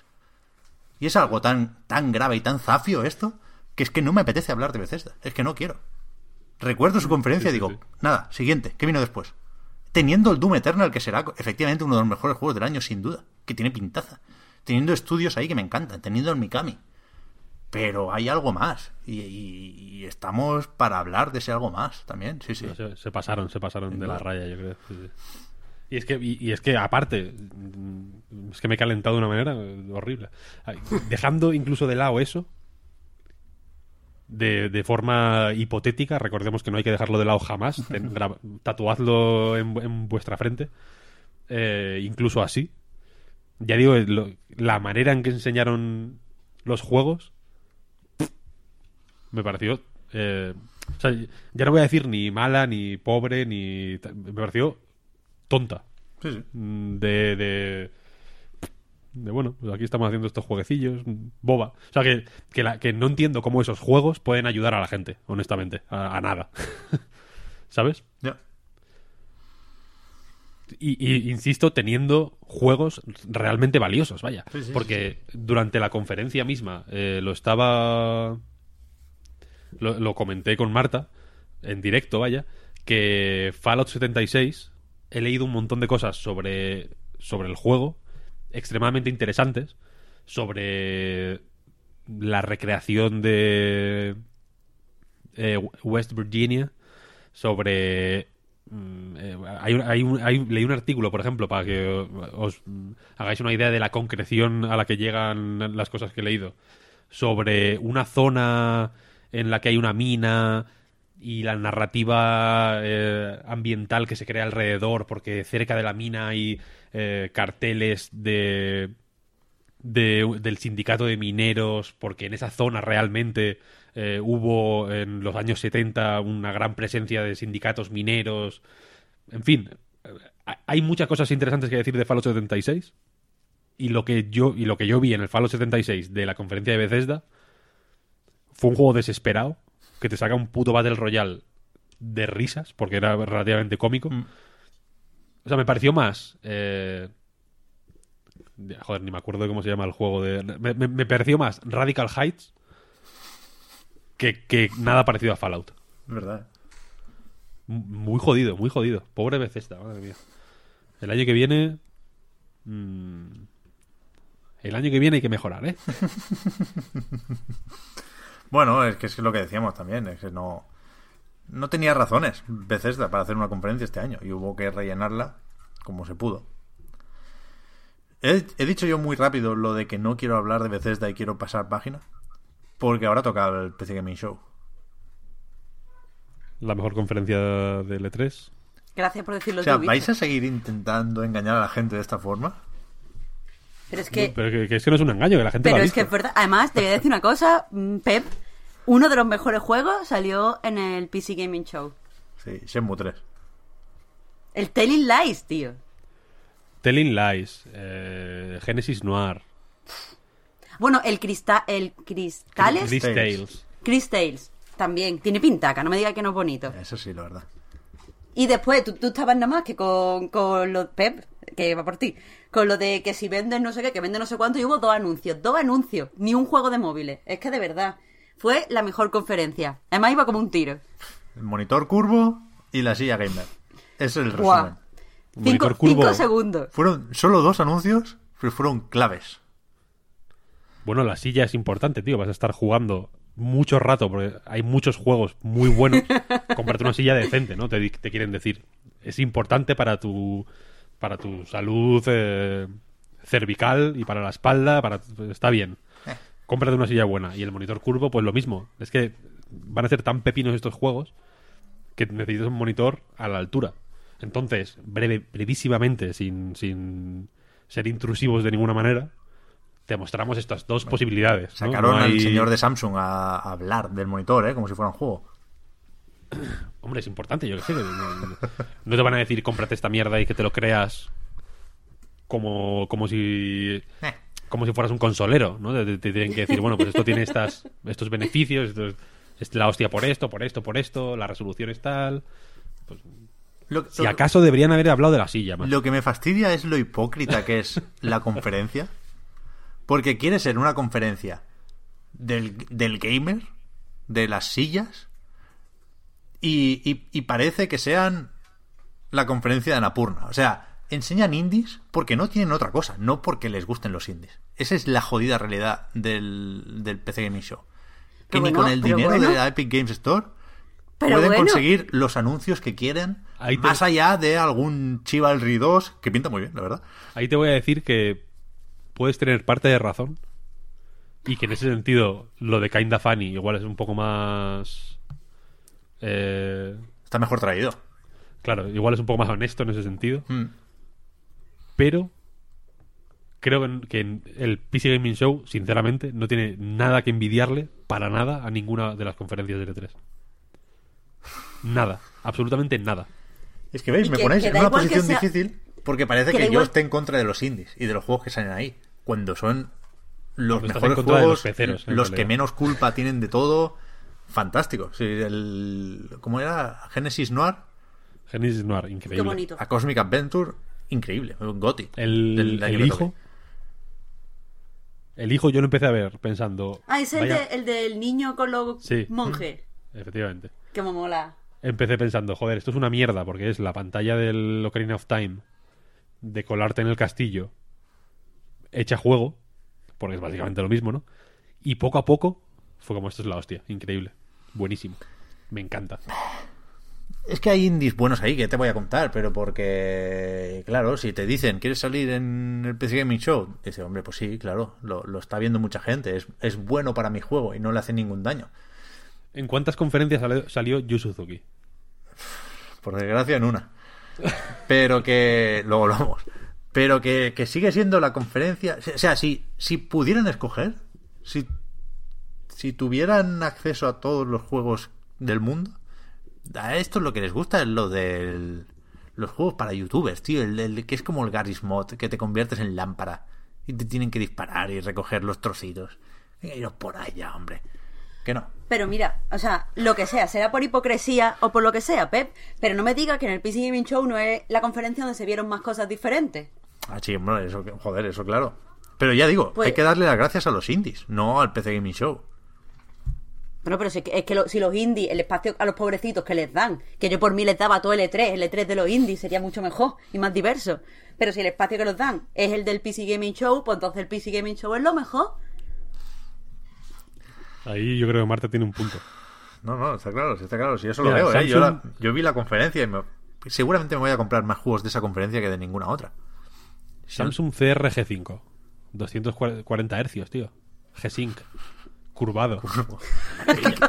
Y es algo tan, tan grave y tan zafio esto, que es que no me apetece hablar de Bethesda. Es que no quiero. Recuerdo su conferencia y digo, nada, siguiente, ¿qué vino después? Teniendo el Doom Eternal, que será efectivamente uno de los mejores juegos del año, sin duda, que tiene pintaza. Teniendo estudios ahí que me encantan, teniendo el Mikami. Pero hay algo más. Y, y- y estamos para hablar de ese algo más también, sí, sí. Se, se pasaron, se pasaron de la raya, yo creo. sí, sí. Y es que, y, y es que aparte, mm, es que me he calentado de una manera eh, horrible. Dejando incluso de lado eso, de, de forma hipotética, recordemos que no hay que dejarlo de lado jamás, ten- tatuadlo en, en vuestra frente, eh, incluso así. Ya digo, lo- la manera en que enseñaron los juegos me pareció. eh, o sea, ya no voy a decir ni mala, ni pobre, ni. Me pareció tonta. Sí, sí. Mm, De. de de, bueno, pues aquí estamos haciendo estos jueguecillos, boba. O sea, que, que, la- que no entiendo cómo esos juegos pueden ayudar a la gente, honestamente, a, a nada. ¿Sabes? Ya. Y, y, insisto, teniendo juegos realmente valiosos, vaya. Sí, sí, Porque durante la conferencia misma eh, lo estaba. Lo, lo comenté con Marta, en directo, vaya, que Fallout 76 he leído un montón de cosas sobre, sobre el juego, extremadamente interesantes, sobre la recreación de eh, West Virginia, sobre Mm, eh, hay, hay hay- leí un artículo, por ejemplo, para que os hagáis una idea de la concreción a la que llegan las cosas que he leído, sobre una zona en la que hay una mina y la narrativa eh, ambiental que se crea alrededor, porque cerca de la mina hay eh, carteles de, de- del sindicato de mineros, porque en esa zona realmente eh, hubo en los años 70 una gran presencia de sindicatos mineros. En fin, hay muchas cosas interesantes que decir de Fallout 76. Y lo que yo, y lo que yo vi en el Fallout 76 de la conferencia de Bethesda fue un juego desesperado que te saca un puto Battle Royale de risas, porque era relativamente cómico. Mm. O sea, me pareció más. eh, de- Joder, ni me acuerdo de cómo se llama el juego. De... Me, me- me pareció más Radical Heights que, que nada parecido a Fallout. Es verdad. Muy jodido, muy jodido. Pobre Bethesda, madre mía. El año que viene. mm, el año que viene hay que mejorar, ¿eh? Bueno, es que es lo que decíamos también, es que no, no tenía razones Bethesda para hacer una conferencia este año y hubo que rellenarla como se pudo. He, he dicho yo muy rápido lo de que no quiero hablar de Bethesda y quiero pasar página, porque ahora toca el PC Gaming Show. La mejor conferencia del E E3. Gracias por decirlo O sea. ¿vais a seguir intentando engañar a la gente de esta forma? Pero es que, Pero que, que es que no es un engaño, que la gente pero lo ha es que es visto. verdad. Además, te voy a decir una cosa, mm, Pep. Uno de los mejores juegos salió en el PC Gaming Show. Sí, Shenmue 3. El Telling Lies, tío. Telling Lies, eh, Genesis Noir, Bueno, el cristal, el cristales, Chris Tales. Tales. Chris Tales, también. Tiene pintaca, no me diga que no es bonito. Eso sí, la verdad. Y después, tú, tú estabas nada más que con, con lo Pep, que va por ti, con lo de que si venden no sé qué, que venden no sé cuánto, y hubo dos anuncios, dos anuncios, ni un juego de móviles. Es que de verdad, fue la mejor conferencia. Además iba como un tiro. El monitor curvo y la silla gamer. Ese es el resumen. Cinco, Monitor curvo. cinco segundos. Fueron solo dos anuncios, pero fueron claves. Bueno, la silla es importante, tío. Vas a estar jugando mucho rato porque hay muchos juegos muy buenos. Comprarte una silla decente, ¿no? Te quieren decir. Es importante para tu para tu salud eh, cervical y para la espalda. para Está bien. Cómprate una silla buena. Y el monitor curvo, pues lo mismo. Es que van a ser tan pepinos estos juegos que necesitas un monitor a la altura. Entonces, breve, brevísimamente, sin, sin ser intrusivos de ninguna manera, te mostramos estas dos posibilidades. Sacaron No hay- al señor de Samsung a, a hablar del monitor, ¿eh? Como si fuera un juego. Hombre, es importante, yo qué sé. no te van a decir cómprate esta mierda y que te lo creas como, como si Eh. Como si fueras un consolero, ¿no? Te, tienen que decir, bueno, pues esto tiene estas, estos beneficios, esto es, la hostia por esto, por esto, por esto, la resolución es tal. Lo, Si lo- acaso deberían haber hablado de la silla más. lo que me fastidia es lo hipócrita que es la conferencia. Porque quiere ser una conferencia del, del gamer, de las sillas, y, y- y parece que sean la conferencia de Anapurna. O sea, enseñan indies porque no tienen otra cosa, no porque les gusten los indies. Esa es la jodida realidad del, del PC Gaming Show. Que Pero ni bueno, con el dinero bueno. de la Epic Games Store Pero pueden bueno. conseguir los anuncios que quieren, Ahí te- más allá de algún Chivalry 2, que pinta muy bien, la verdad. Ahí te voy a decir que puedes tener parte de razón y que en ese sentido lo de Kinda Funny igual es un poco más... eh, Está mejor traído. claro, igual es un poco más honesto en ese sentido. Mm. Pero creo que el PC Gaming Show, sinceramente, no tiene nada que envidiarle para nada a ninguna de las conferencias de E3. Nada, absolutamente nada. Es que veis, me que- ponéis que en una posición sea- difícil porque parece que yo igual- esté en contra de los indies y de los juegos que salen ahí. Cuando son los en mejores juegos, los peceros, en los que menos culpa tienen de todo. Fantástico. Sí, el, ¿Cómo era? Genesis Noir. Genesis Noir, increíble. Qué bonito. A Cosmic Adventure, increíble. Un Goti. El, del el hijo. El hijo yo lo empecé a ver pensando. Ah, es el, de- el del niño con los Sí. monjes. Efectivamente. Que me mola. Empecé pensando, joder, esto es una mierda, porque es la pantalla del Ocarina of Time de colarte en el castillo hecha juego, porque es básicamente lo mismo, ¿no? Y poco a poco fue como esto es la hostia, increíble, buenísimo, me encanta. Es que hay indies buenos ahí que te voy a contar, pero porque, claro, si te dicen, ¿quieres salir en el PC Gaming Show? Dice, hombre, pues sí, claro, lo, lo está viendo mucha gente, es, es bueno para mi juego y no le hace ningún daño. ¿En cuántas conferencias salió, salió Yu Suzuki? Por desgracia, en una. Pero que, luego lo vamos. Pero que, que sigue siendo la conferencia. O sea, si, si pudieran escoger, si, si tuvieran acceso a todos los juegos del mundo, a esto es lo que les gusta, es lo de los juegos para youtubers, tío. El, el que es como el Garry's Mod, que te conviertes en lámpara y te tienen que disparar y recoger los trocitos. Venga, iros por allá, hombre. Que no. Pero mira, o sea, lo que sea, será por hipocresía o por lo que sea, Pep, pero no me digas que en el PC Gaming Show no es la conferencia donde se vieron más cosas diferentes. Ah, sí, hombre, eso, joder, eso claro. Pero ya digo, Pues- hay que darle las gracias a los indies, no al PC Gaming Show. Bueno, pero si es que, es que lo- si los indies, el espacio a los pobrecitos que les dan, que yo por mí les daba todo el E3, el E3 de los indies sería mucho mejor y más diverso. Pero si el espacio que los dan es el del PC Gaming Show, pues entonces el PC Gaming Show es lo mejor. Ahí yo creo que Marta tiene un punto. No, no, está claro, sí, está claro. Si eso Mira, lo veo, ¿eh? Yo, Samsung- la- yo vi la conferencia y me- seguramente me voy a comprar más juegos de esa conferencia que de ninguna otra. Samsung CR G5, 240 hercios, tío. G-Sync, curvado.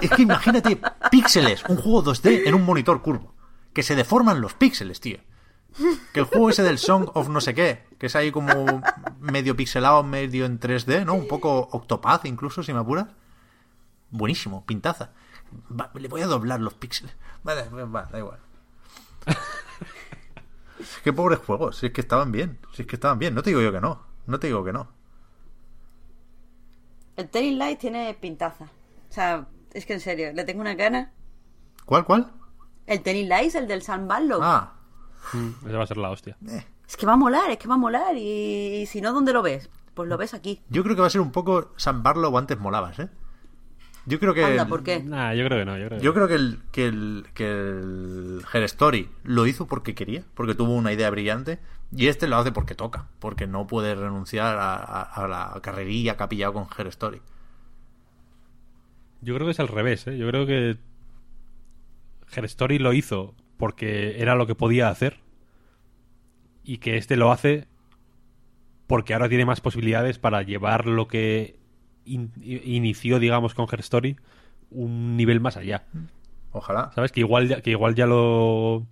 Es que, imagínate píxeles, un juego 2D en un monitor curvo. Que se deforman los píxeles, tío. Que el juego ese del Song of no sé qué, que es ahí como medio pixelado, medio en 3D, ¿no? Un poco Octopath incluso, si me apuras. Buenísimo, pintaza. Le voy a doblar los píxeles. Vale, va, da igual. Qué pobres juegos, si es que estaban bien, si es que estaban bien. No te digo yo que no, no te digo que no. El Telling Light tiene pintaza. O sea, es que en serio, le tengo una gana. ¿Cuál, cuál? El Telling Light es el del San Barlow. Ah, Mm, Esa va a ser la hostia. eh. Es que va a molar, es que va a molar. Y, si no, ¿dónde lo ves? Pues lo ves aquí. Yo creo que va a ser un poco San Barlow o antes molabas, ¿eh? Yo creo que. Anda, ¿por qué? Nah, yo creo que no, yo creo que Yo creo que el, que el, que el Her Story lo hizo porque quería, porque tuvo una idea brillante, y este lo hace porque toca, porque no puede renunciar a, a- a la carrerilla que ha pillado con Her Story. Yo creo que es al revés, ¿eh? Yo creo que Her Story lo hizo porque era lo que podía hacer y que este lo hace porque ahora tiene más posibilidades para llevar lo que in- inició, digamos, con Her Story un nivel más allá. Ojalá. ¿Sabes? Que igual ya, que igual ya lo...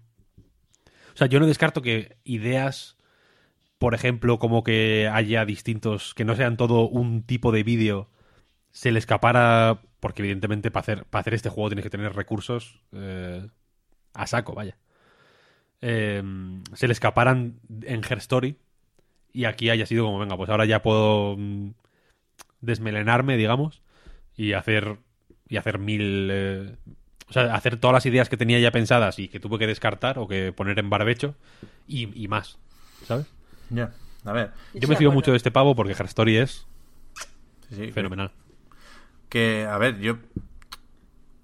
O sea, yo no descarto que ideas, por ejemplo, como que haya distintos, que no sean todo un tipo de vídeo, se le escapara, porque evidentemente para hacer, hacer este juego tienes que tener recursos eh, a saco, vaya. Eh, se le escaparan en Her Story y aquí haya sido como, venga, pues ahora ya puedo mm, desmelenarme, digamos, y hacer y hacer mil eh, o sea, hacer todas las ideas que tenía ya pensadas y que tuve que descartar o que poner en barbecho y, y más, ¿sabes? Ya, a ver. Yo me fío mucho de este pavo porque Her Story es Sí, sí, fenomenal. Que, a ver, yo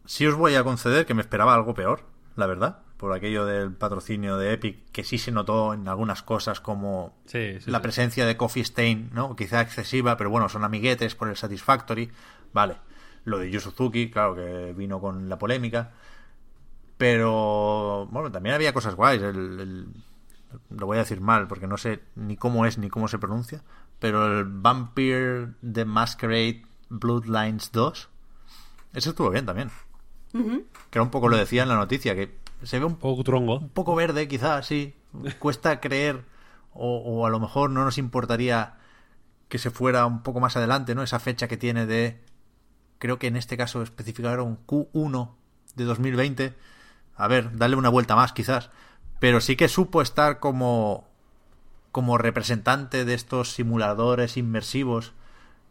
sí os voy a conceder que me esperaba algo peor, la verdad, por aquello del patrocinio de Epic, que sí se notó en algunas cosas como Sí, sí, la sí. presencia de Coffee Stain, ¿no? Quizá excesiva, pero bueno, son amiguetes por el Satisfactory, vale. Lo de Yu Suzuki, claro que vino con la polémica, pero bueno, también había cosas guays. El, el- lo voy a decir mal porque no sé ni cómo es ni cómo se pronuncia, pero el Vampire the Masquerade Bloodlines 2, ese estuvo bien también. Que era un poco lo decía en la noticia, que se ve un Un poco trongo. un poco verde, quizás, sí. Cuesta creer, o, o a lo mejor no nos importaría que se fuera un poco más adelante, ¿no? Esa fecha que tiene de. Creo que en este caso especificaron Q1 de 2020. A ver, darle una vuelta más, quizás. Pero sí que supo estar como. como representante de estos simuladores inmersivos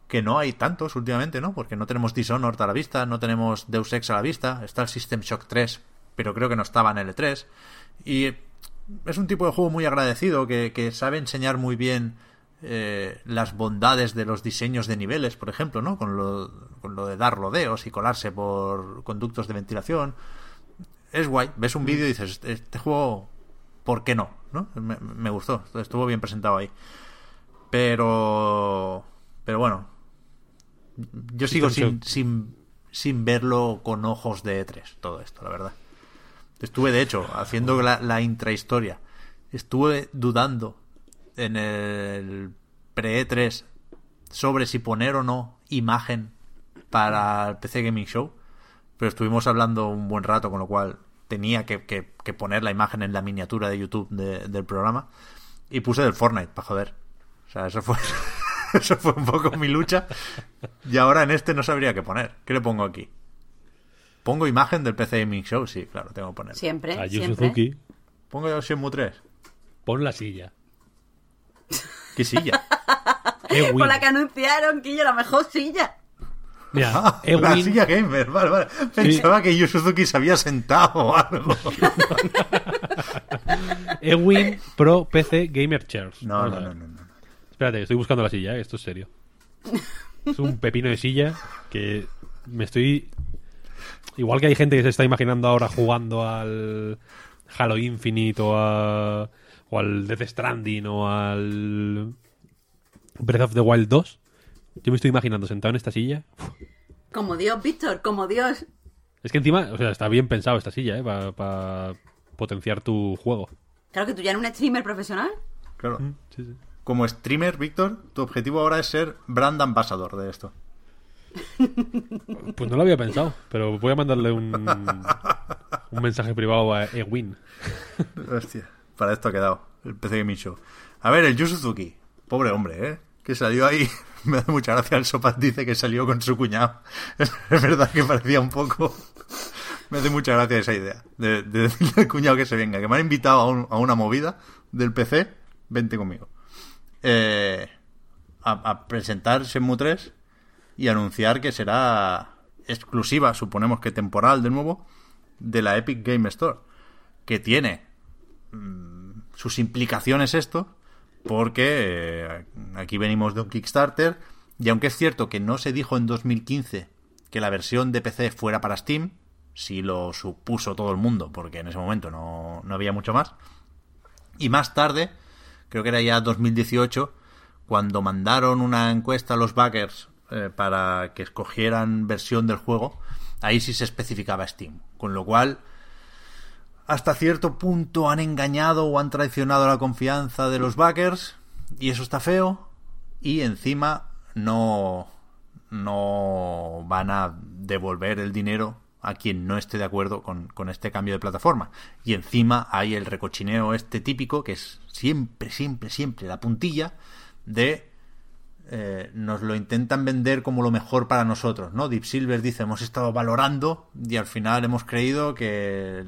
que no hay tantos últimamente, ¿no? Porque no tenemos Dishonored a la vista, no tenemos Deus Ex a la vista, está el System Shock 3 pero creo que no estaba en el E3. Y es un tipo de juego muy agradecido que, que sabe enseñar muy bien eh, las bondades de los diseños de niveles, por ejemplo, ¿no? Con lo, con lo de dar rodeos y colarse por conductos de ventilación. Es guay. Ves un vídeo y dices, este, este juego, ¿por qué no? ¿no? Me, me gustó. Estuvo bien presentado ahí. Pero... Pero bueno. Yo sigo sin, sin, sin verlo con ojos de E3, todo esto, la verdad. Estuve, de hecho, haciendo la, la intrahistoria. Estuve dudando en el pre-E3 sobre si poner o no imagen para el PC Gaming Show. Pero estuvimos hablando un buen rato, con lo cual tenía que, que, que poner la imagen en la miniatura de YouTube de, del programa. Y puse del Fortnite, para joder. O sea, eso fue, eso fue un poco mi lucha. Y ahora en este no sabría qué poner. ¿Qué le pongo aquí? ¿Pongo imagen del PC Gaming Show? Sí, claro, tengo que poner. Siempre, A Yu siempre. Suzuki, ¿Pongo yo Shenmue 3? pon la silla. ¿Qué silla? Ewin. Por la que anunciaron que yo la mejor silla. Mira, Ah, la silla gamer, vale, vale. Pensaba que Yu Suzuki se había sentado o algo. Ewin Pro PC Gamer Chairs. No, no, no, no, no. Espérate, estoy buscando la silla, ¿eh? esto es serio. Es un pepino de silla que me estoy... Igual que hay gente que se está imaginando ahora jugando al Halo Infinite o, a- o al Death Stranding o al Breath of the Wild 2. Yo me estoy imaginando sentado en esta silla. Como Dios, Víctor, como Dios. Es que encima, o sea, está bien pensado esta silla, ¿eh? Para potenciar tu juego. Claro que tú ya eres un streamer profesional. Claro. Sí, sí. Como streamer, Víctor, tu objetivo ahora es ser brand ambassador de esto. Pues no lo había pensado, pero voy a mandarle un, un mensaje privado a Ewin. Hostia, para esto ha quedado el PC Gaming Show. A ver, el Yu Suzuki. Pobre hombre, ¿eh? Que salió ahí. Me da mucha gracia. El Sopas dice que salió con su cuñado. Es verdad que parecía un poco. Me hace mucha gracia esa idea. De, de decirle al cuñado que se venga. Que me han invitado a, un- a una movida del PC. Vente conmigo. Eh, a, a presentar Shenmue 3 y anunciar que será exclusiva, suponemos que temporal de nuevo, de la Epic Game Store. Que tiene mm, sus implicaciones esto, porque eh, aquí venimos de un Kickstarter, y aunque es cierto que no se dijo en 2015 que la versión de PC fuera para Steam, sí lo supuso todo el mundo, porque en ese momento no, no había mucho más. Y más tarde, creo que era ya 2018, cuando mandaron una encuesta a los backers eh, para que escogieran versión del juego, ahí sí se especificaba Steam. Con lo cual, hasta cierto punto han engañado o han traicionado la confianza de los backers y eso está feo y encima no no van a devolver el dinero a quien no esté de acuerdo con, con este cambio de plataforma. Y encima hay el recochineo este típico, que es siempre, siempre, siempre la puntilla de eh, nos lo intentan vender como lo mejor para nosotros, ¿no? Deep Silver dice, hemos estado valorando y al final hemos creído que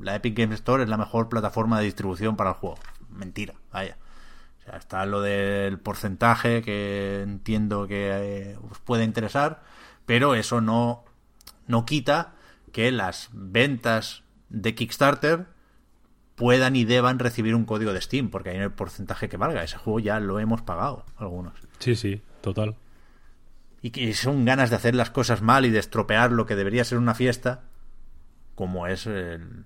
la Epic Games Store es la mejor plataforma de distribución para el juego. Mentira, vaya. O sea, está lo del porcentaje que entiendo que eh, os puede interesar, pero eso no, no quita que las ventas de Kickstarter puedan y deban recibir un código de Steam, porque hay el porcentaje que valga. Ese juego ya lo hemos pagado, algunos. Sí, sí, total. Y que son ganas de hacer las cosas mal y de estropear lo que debería ser una fiesta, como es el-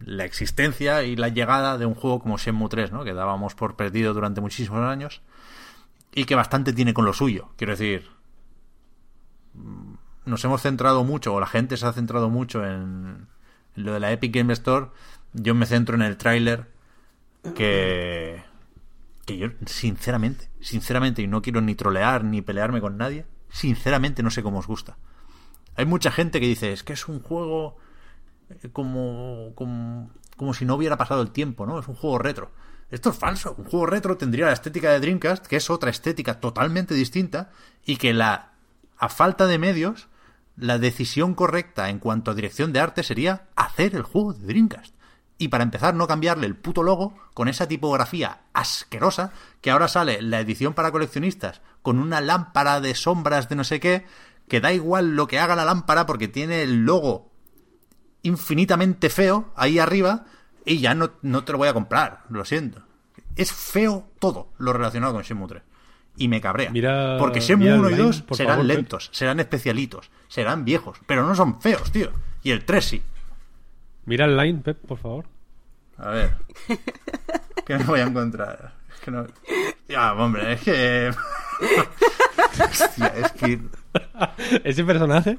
la existencia y la llegada de un juego como Shenmue 3, ¿no? Que dábamos por perdido durante muchísimos años y que bastante tiene con lo suyo. Quiero decir, mm, nos hemos centrado mucho, o la gente se ha centrado mucho en, en lo de la Epic Game Store. Yo me centro en el tráiler que que yo sinceramente, sinceramente y no quiero ni trolear ni pelearme con nadie, sinceramente no sé cómo os gusta. Hay mucha gente que dice, es que es un juego eh, como, como, como si no hubiera pasado el tiempo, ¿no? Es un juego retro. Esto es falso. Un juego retro tendría la estética de Dreamcast, que es otra estética totalmente distinta, y que la, a falta de medios, la decisión correcta en cuanto a dirección de arte sería hacer el juego de Dreamcast. Y para empezar, no cambiarle el puto logo con esa tipografía asquerosa que ahora sale la edición para coleccionistas con una lámpara de sombras de no sé qué, que da igual lo que haga la lámpara porque tiene el logo infinitamente feo ahí arriba y ya no, no te lo voy a comprar, lo siento. Es feo todo lo relacionado con Shenmue 3. Y me cabrea. Mira- porque Shenmue mira el 1 y line, 2 por serán favor, Pep. lentos, serán especialitos, serán viejos, pero no son feos, tío. Y el 3 sí. Mira el line, Pep, por favor. A ver. ¿Qué me voy a encontrar? Es que no. Ya, hombre, es que. Hostia, es que. Ese personaje,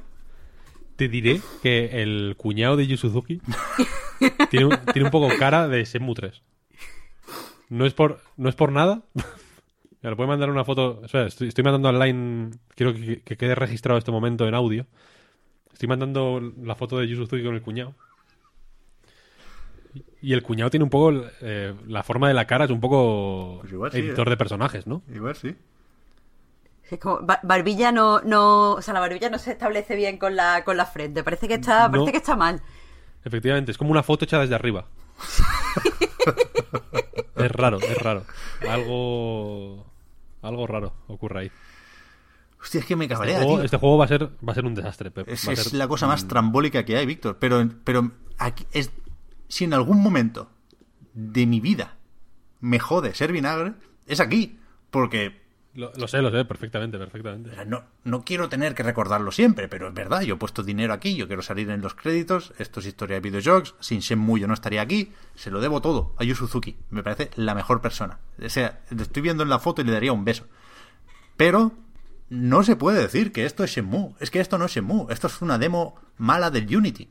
te diré que el cuñado de Yu Suzuki tiene, un- tiene un poco cara de Shenmue 3. No es por, no es por nada. Me lo puede mandar una foto. O sea, estoy, estoy mandando online. Quiero que, que quede registrado este momento en audio. Estoy mandando la foto de Yu Suzuki con el cuñado. Y el cuñado tiene un poco. eh, la forma de la cara es un poco. Pues igual sí, editor ¿eh? de personajes, ¿no? Igual sí. Es como, ba- barbilla no, no, o sea, la barbilla no se establece bien con la, con la frente. Parece que está, No. parece que está mal. Efectivamente, es como una foto hecha desde arriba. es raro, es raro. Algo. Algo raro ocurre ahí. Hostia, es que me Este cabrea, juego, tío. este juego va a ser, va a ser un desastre, Pep. Es, Va a es ser- la cosa más trambólica que hay, Víctor. Pero, pero aquí es, si en algún momento de mi vida me jode ser vinagre, es aquí. Porque Lo, lo sé, lo sé, perfectamente, perfectamente. no, no quiero tener que recordarlo siempre, pero es verdad, yo he puesto dinero aquí, yo quiero salir en los créditos, esto es historia de videojuegos, sin Shenmue yo no estaría aquí, se lo debo todo a Yu Suzuki, me parece la mejor persona. O sea, lo estoy viendo en la foto y le daría un beso. Pero no se puede decir que esto es Shenmue, es que esto no es Shenmue, esto es una demo mala del Unity.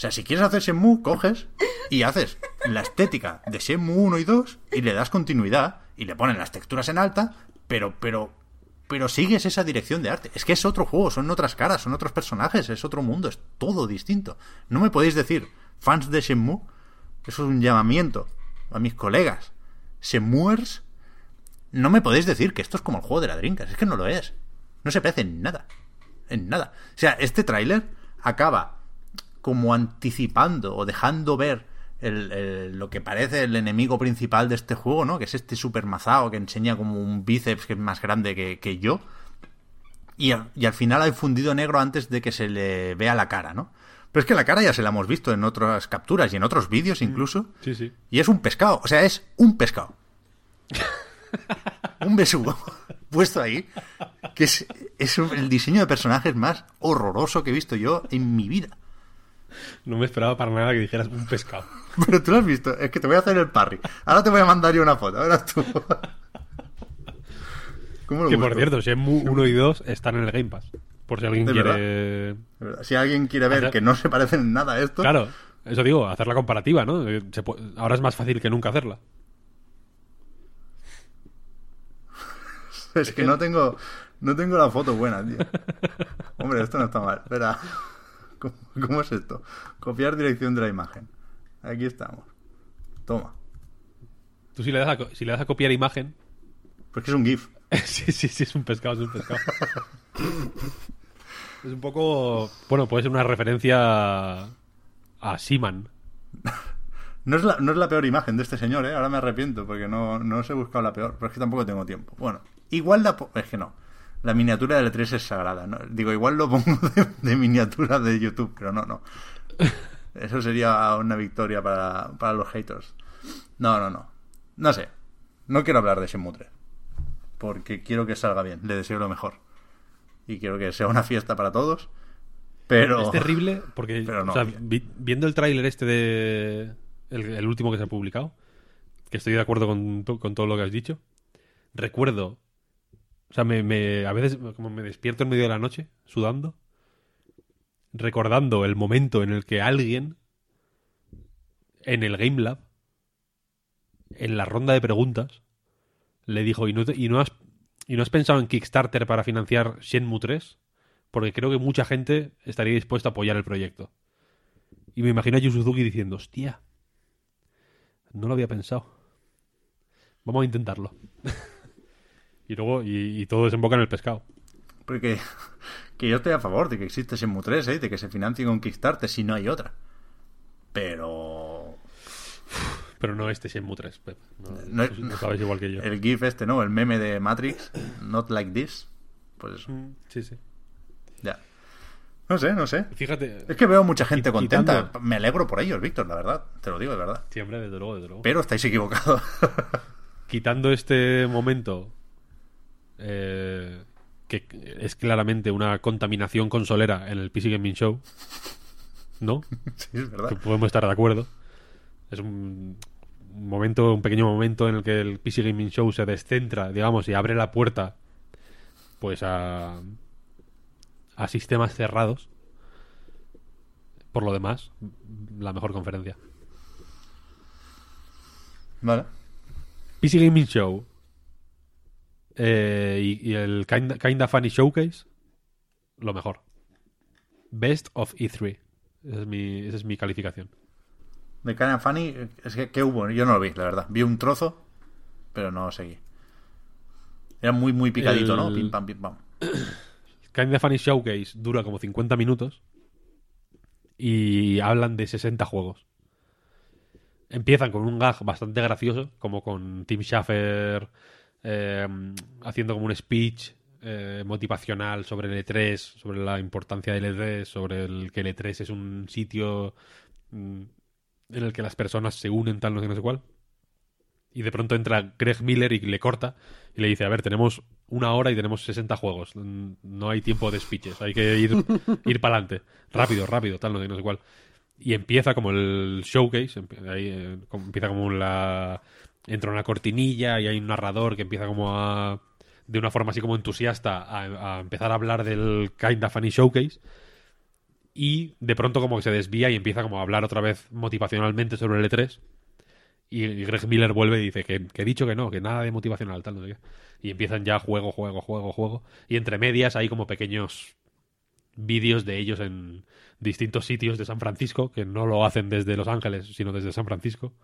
O sea, si quieres hacer Shenmue, coges y haces la estética de Shenmue 1 y 2 y le das continuidad y le ponen las texturas en alta, pero, pero, pero sigues esa dirección de arte. Es que es otro juego, son otras caras, son otros personajes, es otro mundo, es todo distinto. No me podéis decir, fans de Shenmue, eso es un llamamiento a mis colegas. Shenmuers, no me podéis decir que esto es como el juego de la Dreamcast, es que no lo es. No se parece en nada. En nada. O sea, este tráiler acaba como anticipando o dejando ver el- el- lo que parece el enemigo principal de este juego, ¿no? Que es este super mazao que enseña como un bíceps que es más grande que, que yo. Y, al- y al final hay fundido negro antes de que se le vea la cara, ¿no? Pero es que la cara ya se la hemos visto en otras capturas y en otros vídeos incluso. Sí, sí. Y es un pescado, o sea, es un pescado. un besugo puesto ahí, que es, es el diseño de personajes más horroroso que he visto yo en mi vida. No me esperaba para nada que dijeras un pescado. Pero tú lo has visto, es que te voy a hacer el parry. Ahora te voy a mandar yo una foto, ahora tú. ¿Cómo lo Que por cierto, Shenmue 1 y 2 están en el Game Pass. Por si alguien ¿De quiere. Verdad, Si alguien quiere ver Hacer- que no se parecen en nada a esto, Claro, eso digo, hacer la comparativa, ¿no? Eh, se Ahora es más fácil que nunca hacerla. es que no tengo, no tengo la foto buena, tío. Hombre, esto no está mal. Espera. ¿Cómo, cómo es esto? Copiar dirección de la imagen. Aquí estamos. Toma. Tú si le das a, si le das a copiar imagen. Porque es un GIF. sí, sí, sí, es un pescado, es un pescado. es un poco. Bueno, puede ser una referencia a Seaman. No es, la, no es la peor imagen de este señor, ¿eh? Ahora me arrepiento porque no, no os he buscado la peor, pero es que tampoco tengo tiempo. Bueno, igual la... Es que no. La miniatura del 3 es sagrada, ¿no? Digo, igual lo pongo de, de miniatura de YouTube, pero no, no. Eso sería una victoria para, para los haters. No, no, no. No sé. No quiero hablar de Shenmue 3. Porque quiero que salga bien. Le deseo lo mejor. Y quiero que sea una fiesta para todos. Pero... Es terrible porque, Pero no, o sea, vi- viendo el tráiler este de... El, el último que se ha publicado, que estoy de acuerdo con, con todo lo que has dicho, recuerdo... O sea, me, a veces como me despierto en medio de la noche, sudando, recordando el momento en el que alguien en el Game Lab, en la ronda de preguntas, le dijo, ¿y no, y no has, ¿y no has pensado en Kickstarter para financiar Shenmue 3? Porque creo que mucha gente estaría dispuesta a apoyar el proyecto. Y me imagino a Yu Suzuki diciendo, hostia, no lo había pensado. Vamos a intentarlo. y luego, y, y todo desemboca en el pescado. Porque que yo estoy a favor de que existe Shenmue 3, ¿eh? de que se financie con Kickstarter si no hay otra. Pero Pero no este Shenmue 3, Pep. No, No- sabes igual que yo. el GIF este, ¿no? El meme de Matrix, not like this. Pues eso, Mm, Sí, sí. ya. No sé, no sé. Fíjate. Es que veo mucha gente contenta. Me alegro por ellos, Víctor, la verdad. Te lo digo de verdad. Siempre, desde luego, desde luego. Pero estáis equivocados. Quitando este momento, eh, que es claramente una contaminación consolera en el PC Gaming Show, ¿no? sí, es verdad. que podemos estar de acuerdo. Es un un momento, un pequeño momento en el que el PC Gaming Show se descentra, digamos, y abre la puerta, pues a a sistemas cerrados. Por lo demás, la mejor conferencia. Vale. PC Gaming Show eh, y, y el Kinda, Kinda Funny Showcase, lo mejor. Best of E3. Esa es mi, esa es mi calificación. De Kind of Funny, es que ¿qué hubo? Yo no lo vi, la verdad. Vi un trozo, pero no seguí. Era muy, muy picadito, ¿no? Pim pam, pim pam. Kinda Funny Showcase dura como 50 minutos y hablan de 60 juegos. Empiezan con un gag bastante gracioso, como con Tim Schafer eh, haciendo como un speech eh, motivacional sobre el E3, sobre la importancia del E3, sobre el que el E3 es un sitio mm, en el que las personas se unen tal, no sé, no sé cuál. Y de pronto entra Greg Miller y le corta y le dice, a ver, tenemos una hora y tenemos 60 juegos. No hay tiempo de speeches, hay que ir, ir para adelante. Rápido, rápido, tal, no sé, no sé cuál. Y empieza como el showcase, eh, empieza como la... Entra una cortinilla y hay un narrador que empieza como a... De una forma así como entusiasta a, empezar a hablar del Kinda Funny Showcase y de pronto como que se desvía y empieza como a hablar otra vez motivacionalmente sobre el E3 y Greg Miller vuelve y dice que, que he dicho que no, que nada de motivacional, tal, no sé qué. Y empiezan ya juego, juego, juego, juego. Y entre medias hay como pequeños vídeos de ellos en distintos sitios de San Francisco, que no lo hacen desde Los Ángeles, sino desde San Francisco,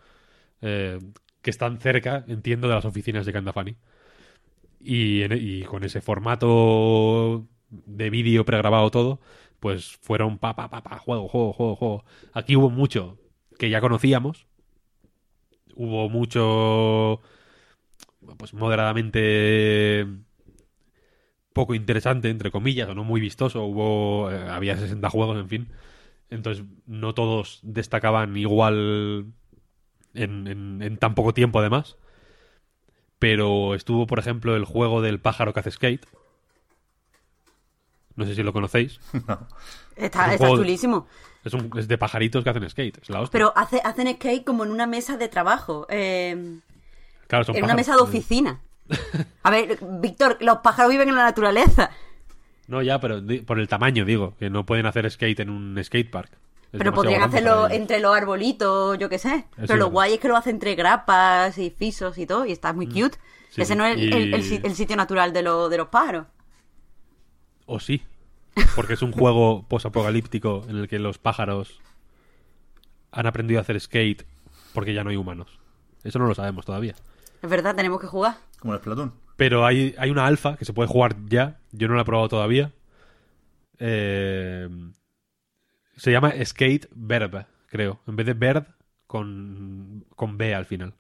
eh, que están cerca, entiendo, de las oficinas de Candafani. Y, en- y con ese formato de vídeo pregrabado todo, pues fueron pa, pa, pa, pa, juego, juego, juego, juego. Aquí hubo mucho que ya conocíamos, hubo mucho pues moderadamente poco interesante entre comillas o no muy vistoso hubo eh, había 60 juegos en fin entonces no todos destacaban igual en, en- en tan poco tiempo además pero estuvo por ejemplo el juego del pájaro que hace skate no sé si lo conocéis Está, Es está de- chulísimo. es, un- es de pajaritos que hacen skate es la hostia. Pero hace, hacen skate como en una mesa de trabajo. eh, Claro, son en una mesa de oficina. A ver, Víctor, los pájaros viven en la naturaleza. No, ya, pero por el tamaño, digo, que no pueden hacer skate en un skatepark. Pero podrían hacerlo entre los arbolitos, yo qué sé. Eso Pero lo guay es que lo hace entre grapas y pisos y todo, y está muy cute. Mm. Sí, Ese no es el, y- el- el si- el sitio natural de, lo- de los pájaros. O sí, porque es un juego posapocalíptico en el que los pájaros han aprendido a hacer skate porque ya no hay humanos. Eso no lo sabemos todavía. Es verdad, tenemos que jugar. Como el Splatoon. Pero hay, hay una alfa que se puede jugar ya. Yo no la he probado todavía. Eh, se llama Skate Verb, creo. En vez de Verb, con, con B al final.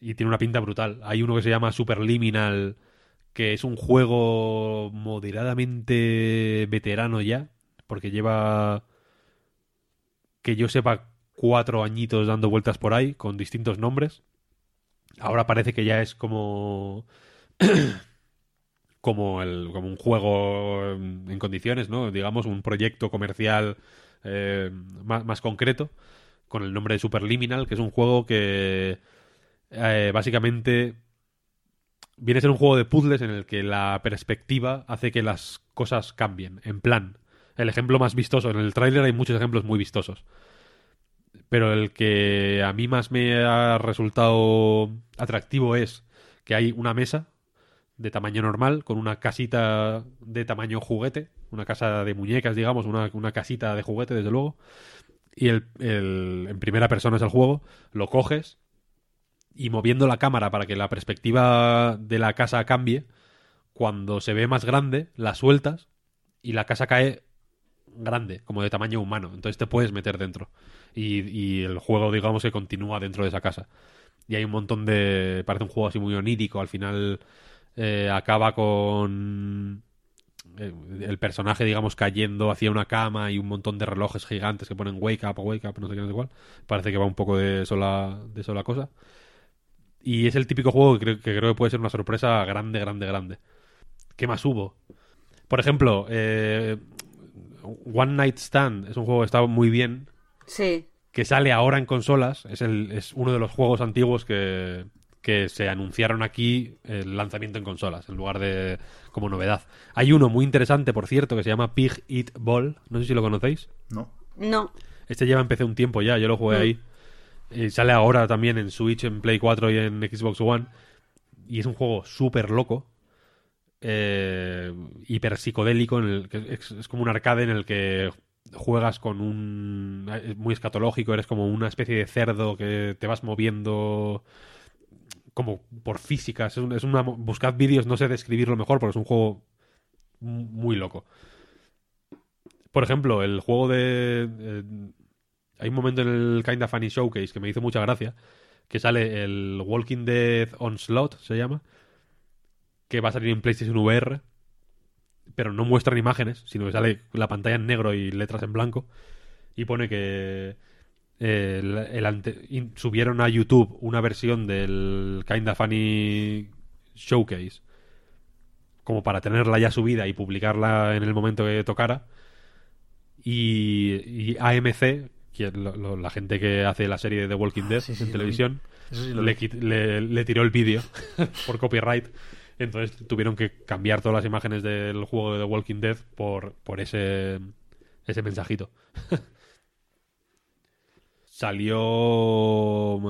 Y tiene una pinta brutal. Hay uno que se llama Superliminal, que es un juego moderadamente veterano ya. Porque lleva, que yo sepa, cuatro añitos dando vueltas por ahí, con distintos nombres. Ahora parece que ya es como como el como un juego en condiciones, ¿no? Digamos un proyecto comercial eh, más, más concreto con el nombre de Superliminal, que es un juego que eh, básicamente viene a ser un juego de puzzles en el que la perspectiva hace que las cosas cambien. En plan, el ejemplo más vistoso en el tráiler hay muchos ejemplos muy vistosos pero el que a mí más me ha resultado atractivo es que hay una mesa de tamaño normal con una casita de tamaño juguete, una casa de muñecas, digamos, una, una casita de juguete, desde luego, y el, el- en primera persona es el juego, lo coges y moviendo la cámara para que la perspectiva de la casa cambie, cuando se ve más grande, la sueltas y la casa cae grande, como de tamaño humano. Entonces te puedes meter dentro. Y, y el juego, digamos, que continúa dentro de esa casa. Y hay un montón de... Parece un juego así muy onírico. Al final eh, acaba con... eh, el personaje, digamos, cayendo hacia una cama y un montón de relojes gigantes que ponen wake up, wake up, no sé qué, no sé cuál. Parece que va un poco de sola, de sola cosa. Y es el típico juego que creo, que creo que puede ser una sorpresa grande, grande, grande. ¿Qué más hubo? Por ejemplo, eh, One Night Stand es un juego que está muy bien, Sí. que sale ahora en consolas. Es, el, es uno de los juegos antiguos que, que se anunciaron aquí el lanzamiento en consolas, en lugar de como novedad. Hay uno muy interesante, por cierto, que se llama Pig Eat Ball. No sé si lo conocéis. No. No. Este lleva empecé un tiempo ya, yo lo jugué Mm. ahí. Y sale ahora también en Switch, en Play 4 y en Xbox One. Y es un juego súper loco. eh, hiper psicodélico. En el, que es, es como un arcade en el que juegas con un. Es muy escatológico, eres como una especie de cerdo que te vas moviendo como por física. Es, un- una. Buscad vídeos, no sé describirlo mejor, porque es un juego muy loco. Por ejemplo, el juego de. eh, hay un momento en el Kinda Funny Showcase que me hizo mucha gracia. Que sale el Walking Dead Onslaught, se llama. Que va a salir en PlayStation VR. Pero no muestran imágenes, sino que sale la pantalla en negro y letras en blanco. Y pone que. El, el ante- in- subieron a YouTube una versión del Kinda Funny Showcase. Como para tenerla ya subida y publicarla en el momento que tocara y, y AMC, que lo- lo- la gente que hace la serie de The Walking Dead Ah, sí, sí, en televisión, le tiró el vídeo por copyright. Entonces tuvieron que cambiar todas las imágenes del juego de The Walking Dead por, por ese, ese mensajito. Salió...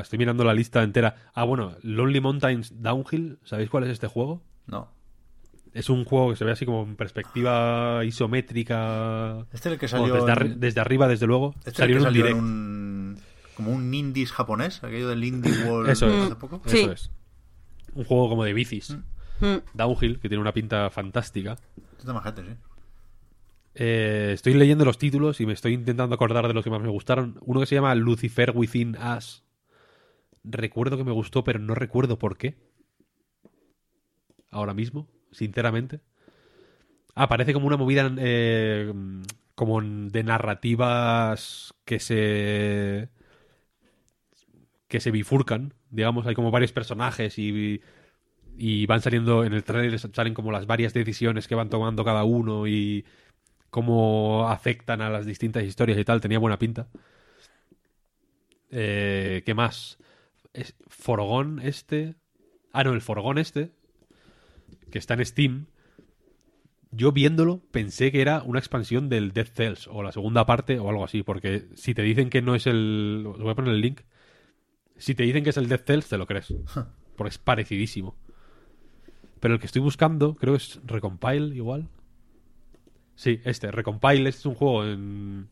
Estoy mirando la lista entera. Ah, bueno, Lonely Mountains Downhill. ¿Sabéis cuál es este juego? No. Es un juego que se ve así como en perspectiva isométrica. Este es el que Bueno, salió. desde, en- arri- desde arriba, desde luego. Este es el salió que en un salió en direct. un. Como un indies japonés, aquello del Indie World Eso es. hace poco. Sí. Eso es. Un juego como de bicis. Mm. Downhill, que tiene una pinta fantástica. Este es de majete, sí. Eh, estoy leyendo los títulos y me estoy intentando acordar de los que más me gustaron. Uno que se llama Lucifer Within Us. Recuerdo que me gustó, pero no recuerdo por qué. Ahora mismo, sinceramente. Ah, parece como una movida eh, como de narrativas que se que se bifurcan, digamos, hay como varios personajes y, y van saliendo en el trailer salen como las varias decisiones que van tomando cada uno y cómo afectan a las distintas historias y tal, tenía buena pinta. Eh, ¿Qué más? Es Forgón este. Ah, no, el Forgón este, que está en Steam. Yo viéndolo pensé que era una expansión del Dead Cells o la segunda parte o algo así, porque si te dicen que no es el... Os voy a poner el link. Si te dicen que es el Dead Cells, te lo crees. Porque es parecidísimo. Pero el que estoy buscando, creo que es Recompile igual. Sí, este, Recompile, este es un juego en...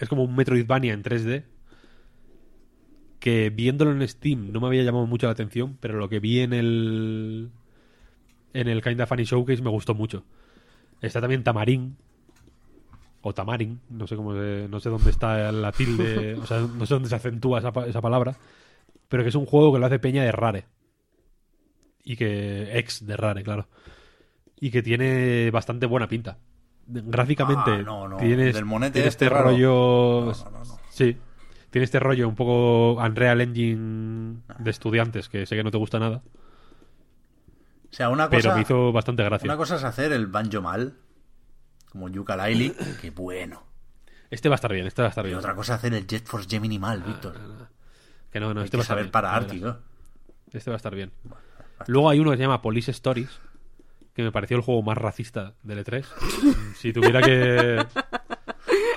Es como un Metroidvania en 3D. Que viéndolo en Steam no me había llamado mucho la atención, pero lo que vi en el... En el Kinda Funny Showcase me gustó mucho. Está también Tamarín. O Tamarin, no sé cómo se- no sé dónde está la tilde, o sea, no sé dónde se acentúa esa, esa palabra, pero que es un juego que lo hace Peña de Rare. Y que ex de Rare, claro. Y que tiene bastante buena pinta. Gráficamente Ah, no, no, tiene, del monete este este raro. rollo No, no, no, no. Sí. Tiene este rollo un poco Unreal Engine de estudiantes, que sé que no te gusta nada, O sea, una pero cosa. me hizo bastante gracia. Una cosa es hacer el banjo mal, como Yooka-Laylee, que bueno. Este va a estar bien, este va a estar Y bien. otra cosa es hacer el Jet Force Gemini mal, Víctor. Que no, no, Hay este que va a estar saber bien, parar, tío. Este va a estar bien. Luego hay uno que se llama Police Stories, que me pareció el juego más racista del E3. si tuviera que...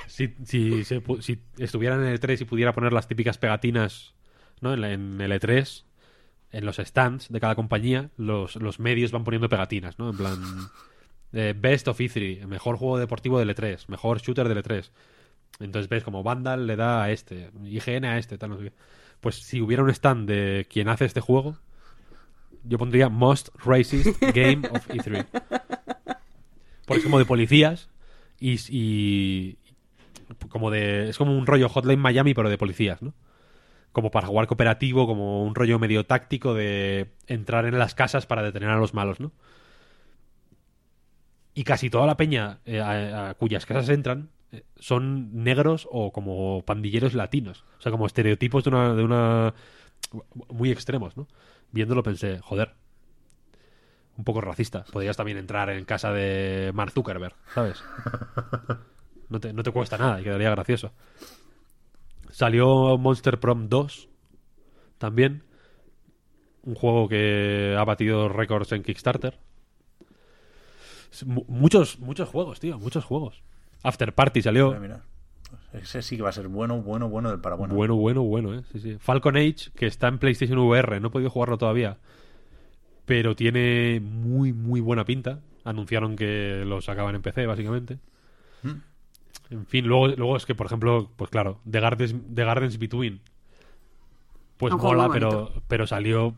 Si, si, si estuviera en el E3 y pudiera poner las típicas pegatinas ¿no? en, en el E3, en los stands de cada compañía, los, los medios van poniendo pegatinas, ¿no? En plan... eh, Best of E3, mejor juego deportivo del E3, mejor shooter del E3. Entonces ves como Vandal le da a este, IGN a este, tal, no sé qué. Pues si hubiera un stand de quien hace este juego, yo pondría Most Racist Game of E3. Porque es como de policías y, y- como de es como un rollo Hotline Miami pero de policías, ¿no? Como para jugar cooperativo, como un rollo medio táctico de entrar en las casas para detener a los malos, ¿no? y casi toda la peña eh, a, cuyas casas entran eh, son negros o como pandilleros latinos. O sea, como estereotipos de una, de una muy extremos, ¿no? Viéndolo pensé, joder, un poco racista. Podrías también entrar en casa de Mark Zuckerberg, ¿sabes? No te, no te cuesta nada y quedaría gracioso. Salió Monster Prom 2 también. Un juego que ha batido récords en Kickstarter. Muchos, muchos juegos, tío, muchos juegos. After Party salió. Ese sí que va a ser bueno, bueno, bueno del para bueno. Bueno, bueno, bueno, ¿eh? Sí, sí. Falcon Age, que está en PlayStation VR, no he podido jugarlo todavía. Pero tiene muy, muy buena pinta. Anunciaron que lo sacaban en PC, básicamente. Mm. En fin, luego, luego es que, por ejemplo, pues claro, The Gardens, The Gardens Between. Pues Un mola, pero, pero salió. O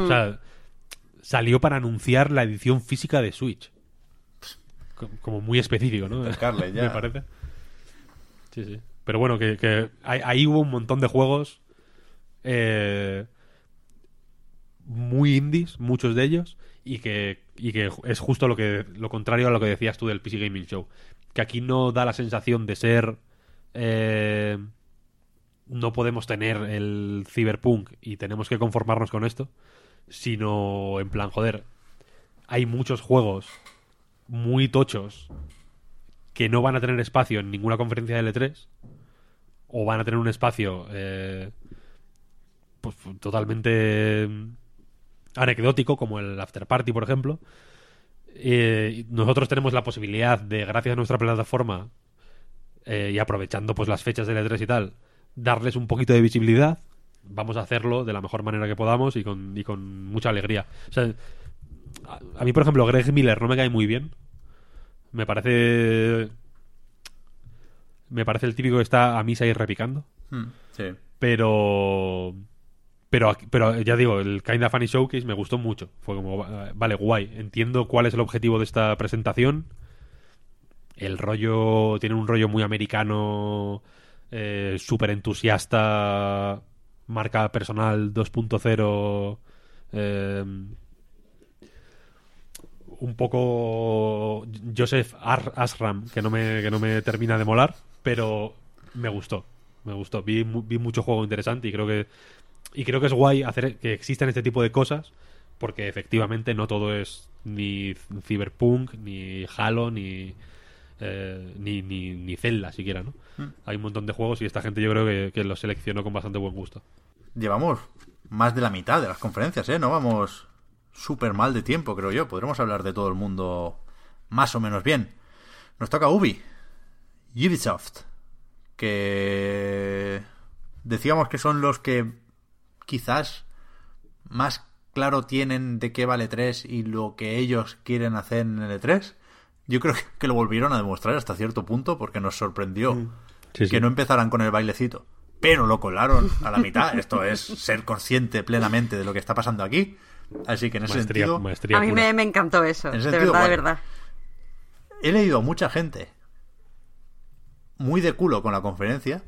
Hmm. sea, salió para anunciar la edición física de Switch. Co- Como muy específico, ¿no? Acercarle ya. Me parece. Sí, sí. Pero bueno, que, que ahí, hubo un montón de juegos eh, muy indies, muchos de ellos, y que, y que es justo lo que lo contrario a lo que decías tú del PC Gaming Show. Que aquí no da la sensación de ser... eh, no podemos tener el Cyberpunk y tenemos que conformarnos con esto, sino en plan, joder, hay muchos juegos muy tochos que no van a tener espacio en ninguna conferencia de L3 o van a tener un espacio eh, pues, totalmente anecdótico como el After Party por ejemplo Eh, nosotros tenemos la posibilidad de gracias a nuestra plataforma eh, y aprovechando pues las fechas de L3 y tal darles un poquito de visibilidad vamos a hacerlo de la mejor manera que podamos y con, y con mucha alegría. A mí por ejemplo Greg Miller no me cae muy bien me parece. Me parece el típico que está a misa y repicando. Mm, Sí. Pero. Pero, pero ya digo, el Kinda Funny Showcase me gustó mucho. Fue como, vale, guay. Entiendo cuál es el objetivo de esta presentación. El rollo. Tiene un rollo muy americano. Eh, Súper entusiasta. Marca personal 2.0. Eh, un poco Joseph Ar- Asram, que no, me, que no me termina de molar, pero me gustó. Me gustó. Vi, vi mucho juego interesante y creo que y creo que es guay hacer que existan este tipo de cosas porque efectivamente no todo es ni Cyberpunk, ni Halo, ni eh, ni, ni, ni Zelda siquiera, ¿no? Hay un montón de juegos y esta gente yo creo que, que los seleccionó con bastante buen gusto. Llevamos más de la mitad de las conferencias, ¿eh? No vamos súper mal de tiempo, creo yo. Podremos hablar de todo el mundo más o menos bien. Nos toca Ubi. Ubisoft. Que decíamos que son los que quizás más claro tienen de qué vale 3 y lo que ellos quieren hacer en el E3. Yo creo que lo volvieron a demostrar hasta cierto punto porque nos sorprendió Sí, sí. que no empezaran con el bailecito, pero lo colaron a la mitad. Esto es ser consciente plenamente de lo que está pasando aquí. Así que en ese Maestría, sentido, maestría A mí me, me encantó eso, En de verdad, de verdad. he leído a mucha gente muy de culo con la conferencia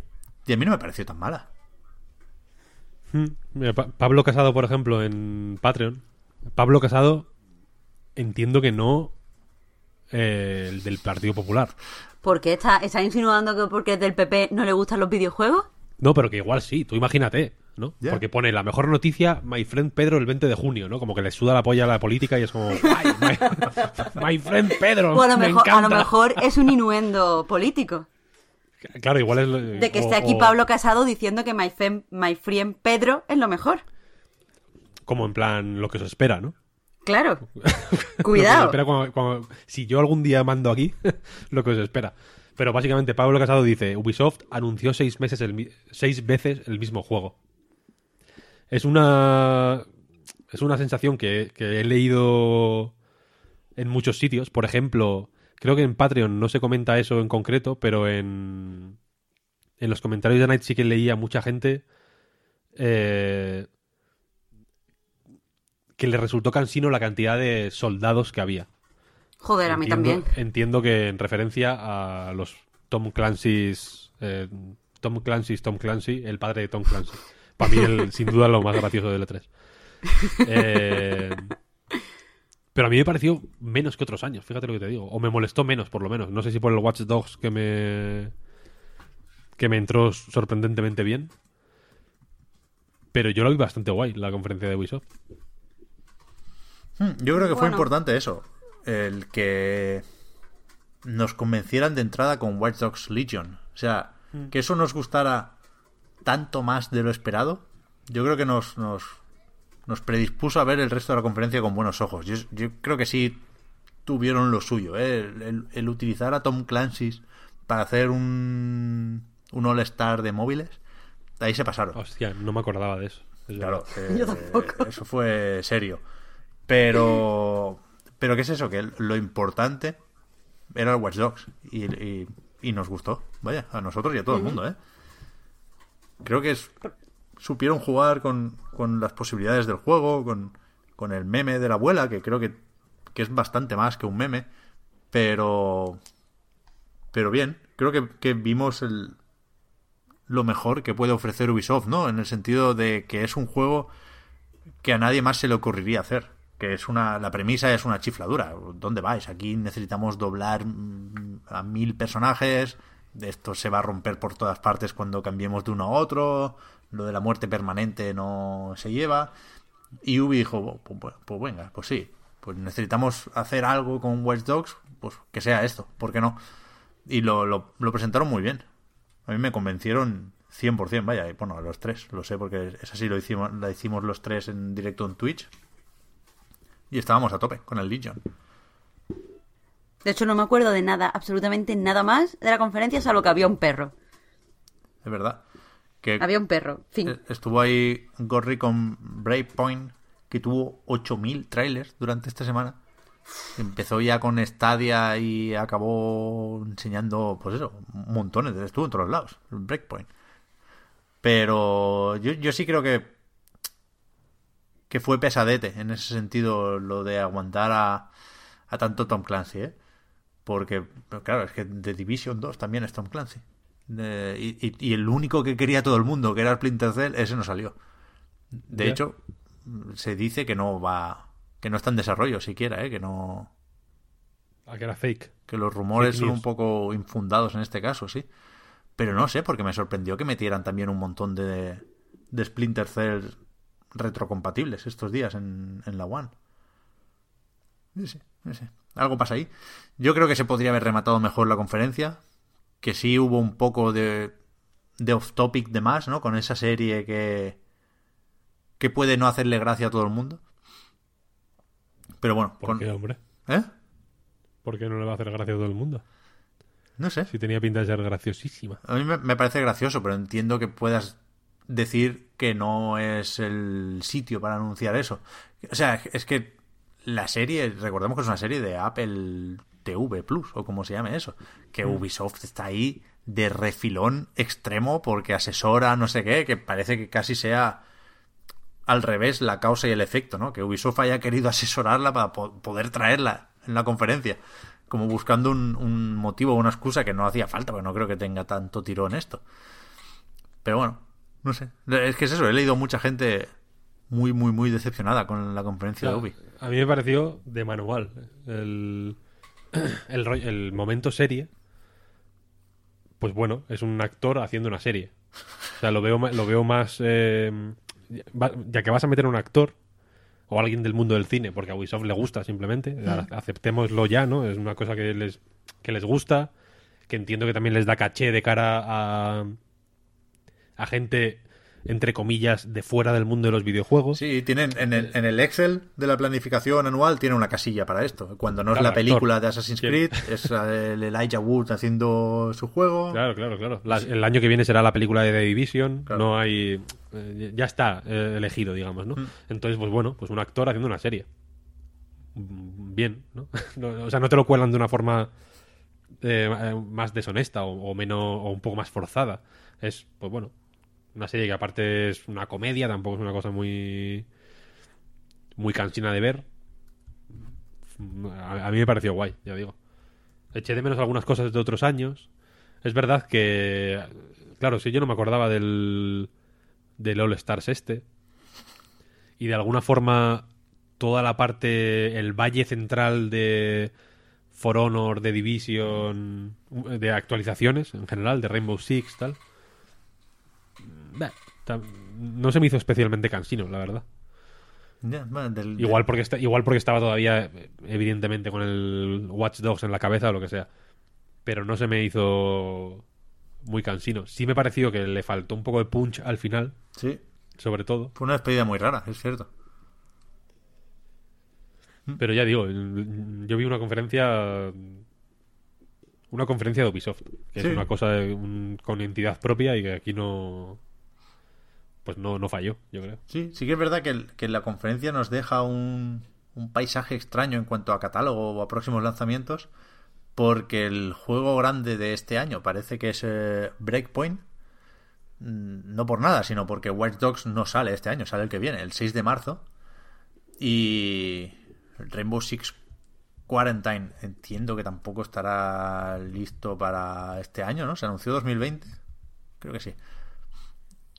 y a mí no me pareció tan mala. Mm. Mira, Pa- Pablo Casado, por ejemplo, en Patreon. Pablo Casado, entiendo que no eh, el del Partido Popular. ¿Por qué está, está insinuando que porque es del PP no le gustan los videojuegos? No, pero que igual sí, tú imagínate, ¿no? Porque pone la mejor noticia, my friend Pedro, el 20 de junio, ¿no? Como que le suda la polla a la política y es como, "Ay, my, my friend Pedro, a lo, me mejor, a lo encanta". mejor es un innuendo político. Claro, igual es... De que o- esté aquí o Pablo Casado diciendo que my, fem- my friend Pedro es lo mejor. Como en plan, lo que se espera, ¿no? Claro. Cuidado. espera cuando- cuando- si yo algún día mando aquí, lo que se espera. Pero básicamente Pablo Casado dice, Ubisoft anunció seis, meses el, seis veces el mismo juego. Es una... Es una sensación que, que he leído en muchos sitios. Por ejemplo, creo que en Patreon no se comenta eso en concreto, pero en, en los comentarios de Night sí que leía mucha gente eh, que le resultó cansino la cantidad de soldados que había. Joder, a mí también. Entiendo que en referencia a los Tom Clancy's. eh, Tom Clancy's Tom Clancy, el padre de Tom Clancy. Para mí, el- sin duda, lo más gracioso del E3. Eh, Pero a mí me pareció menos que otros años, fíjate lo que te digo. O me molestó menos, por lo menos. No sé si por el Watch Dogs que me. que me entró sorprendentemente bien. Pero yo lo vi bastante guay, la conferencia de Ubisoft. Hmm, Yo creo que fue Bueno. importante eso. El que nos convencieran de entrada con Watch Dogs Legion. O sea, que eso nos gustara tanto más de lo esperado. Yo creo que nos, nos, nos predispuso a ver el resto de la conferencia con buenos ojos. Yo, yo creo que sí tuvieron lo suyo. ¿eh? El, el- el utilizar a Tom Clancy para hacer un, un All-Star de móviles. Ahí se pasaron. Hostia, no me acordaba de eso. Es Claro, eh, Yo tampoco. eso fue serio. Pero, pero ¿qué es eso? Que lo importante era el Watch Dogs y, y- y nos gustó. Vaya, a nosotros y a todo el mundo, ¿eh? Creo que es, supieron jugar con, con las posibilidades del juego, con, con el meme de la abuela, que creo que, que es bastante más que un meme, pero pero bien, creo que, que vimos el, lo mejor que puede ofrecer Ubisoft, ¿no? En el sentido de que es un juego que a nadie más se le ocurriría hacer. Que es una. La premisa es una chifladura. ¿Dónde vais? Aquí necesitamos doblar mm, a mil personajes. Esto se va a romper por todas partes cuando cambiemos de uno a otro. Lo de la muerte permanente no se lleva. Y Ubi dijo, pues, pues- pues venga, pues sí. Pues necesitamos hacer algo con Watch Dogs. Pues que sea esto, ¿por qué no? Y lo, lo, presentaron muy bien. A mí me convencieron 100%, vaya, y bueno, los tres, lo sé porque esa sí lo hicimos, la hicimos los tres en directo en Twitch. Y estábamos a tope con el Legion. De hecho, no me acuerdo de nada, absolutamente nada más de la conferencia, salvo que había un perro. Es verdad. Que Había un perro. Fin. eh, estuvo ahí Gorry con Breakpoint, que tuvo 8.000 trailers durante esta semana. Empezó ya con Stadia y acabó enseñando, pues eso, montones. Estuvo en todos lados, Breakpoint. Pero yo, yo sí creo que que fue pesadete en ese sentido lo de aguantar a, a tanto Tom Clancy, ¿eh? Porque, claro, es que The Division 2 también es Tom Clancy. Eh, y, y- y el único que quería todo el mundo, que era Splinter Cell, ese no salió. De hecho, se dice que no va, que no está en desarrollo siquiera, ¿eh? Que no, Ah, que era fake. que los rumores son un poco infundados en este caso, sí. Pero no sé, porque me sorprendió que metieran también un montón de, de Splinter Cell retrocompatibles estos días en, en la One. No sé, no sé. Algo pasa ahí. Yo creo que se podría haber rematado mejor la conferencia. Que sí hubo un poco de, de off-topic de más, ¿no? Con esa serie que, que puede no hacerle gracia a todo el mundo. Pero bueno, ¿Por con... qué, hombre? ¿Eh? ¿Por qué no le va a hacer gracia a todo el mundo? No sé. Si tenía pinta de ser graciosísima. A mí me, me parece gracioso, pero entiendo que puedas decir que no es el sitio para anunciar eso. O sea, es que la serie, recordemos que es una serie de Apple TV Plus, o como se llame eso, que Ubisoft está ahí de refilón extremo porque asesora no sé qué, que parece que casi sea al revés la causa y el efecto, ¿no? Que Ubisoft haya querido asesorarla para po- poder traerla en la conferencia, como buscando un, un motivo o una excusa que no hacía falta, porque no creo que tenga tanto tirón esto. Pero bueno, no sé. Es que es eso, he leído mucha gente muy, muy, muy decepcionada con la conferencia de Ubi. A mí me pareció de manual. El, el, momento serie. Pues bueno, es un actor haciendo una serie. O sea, lo veo, lo veo más. eh, ya que vas a meter un actor o alguien del mundo del cine, porque a Ubisoft le gusta simplemente, a- aceptémoslo ya, ¿no? Es una cosa que les, que les gusta, que entiendo que también les da caché de cara a, a gente, entre comillas, de fuera del mundo de los videojuegos. Sí, tienen en el, en el Excel de la planificación anual tiene una casilla para esto. Cuando no es la actor. película de Assassin's Sí. Creed, es el Elijah Wood haciendo su juego. Claro, claro, claro. La- el año que viene será la película de The Division. Claro. No hay. eh, ya está eh, elegido, digamos, ¿no? Mm. Entonces, pues bueno, pues un actor haciendo una serie. Bien, ¿no? O sea, no te lo cuelan de una forma eh, más deshonesta o, o menos o un poco más forzada. Es, pues bueno, una serie que aparte es una comedia, tampoco es una cosa muy muy cansina de ver. A, mí me pareció guay, ya digo. Eché de menos algunas cosas de otros años. Es verdad que, claro, si yo no me acordaba del, del All Stars este. Y de alguna forma toda la parte, el valle central de For Honor, de Division, de actualizaciones en general, de Rainbow Six, tal. No se me hizo especialmente cansino, la verdad. Del- Igual porque, está, igual porque estaba todavía, eh, evidentemente, con el Watch Dogs en la cabeza o lo que sea. Pero no se me hizo muy cansino. Sí me pareció que le faltó un poco de punch al final, Sí, sobre todo. fue una despedida muy rara, es cierto. Pero ya digo, yo vi una conferencia. Una conferencia de Ubisoft, que Sí. es una cosa de un- con entidad propia y que aquí no. Pues no, no falló, yo creo. Sí, sí que es verdad que, que la conferencia nos deja un, un paisaje extraño en cuanto a catálogo o a próximos lanzamientos, porque el juego grande de este año parece que es eh, Breakpoint. Mm, No por nada, sino porque Watch Dogs no sale este año, sale el que viene, el 6 de marzo. Y Rainbow Six Quarantine entiendo que tampoco estará listo para este año, ¿no? Se anunció 2020. Creo que sí.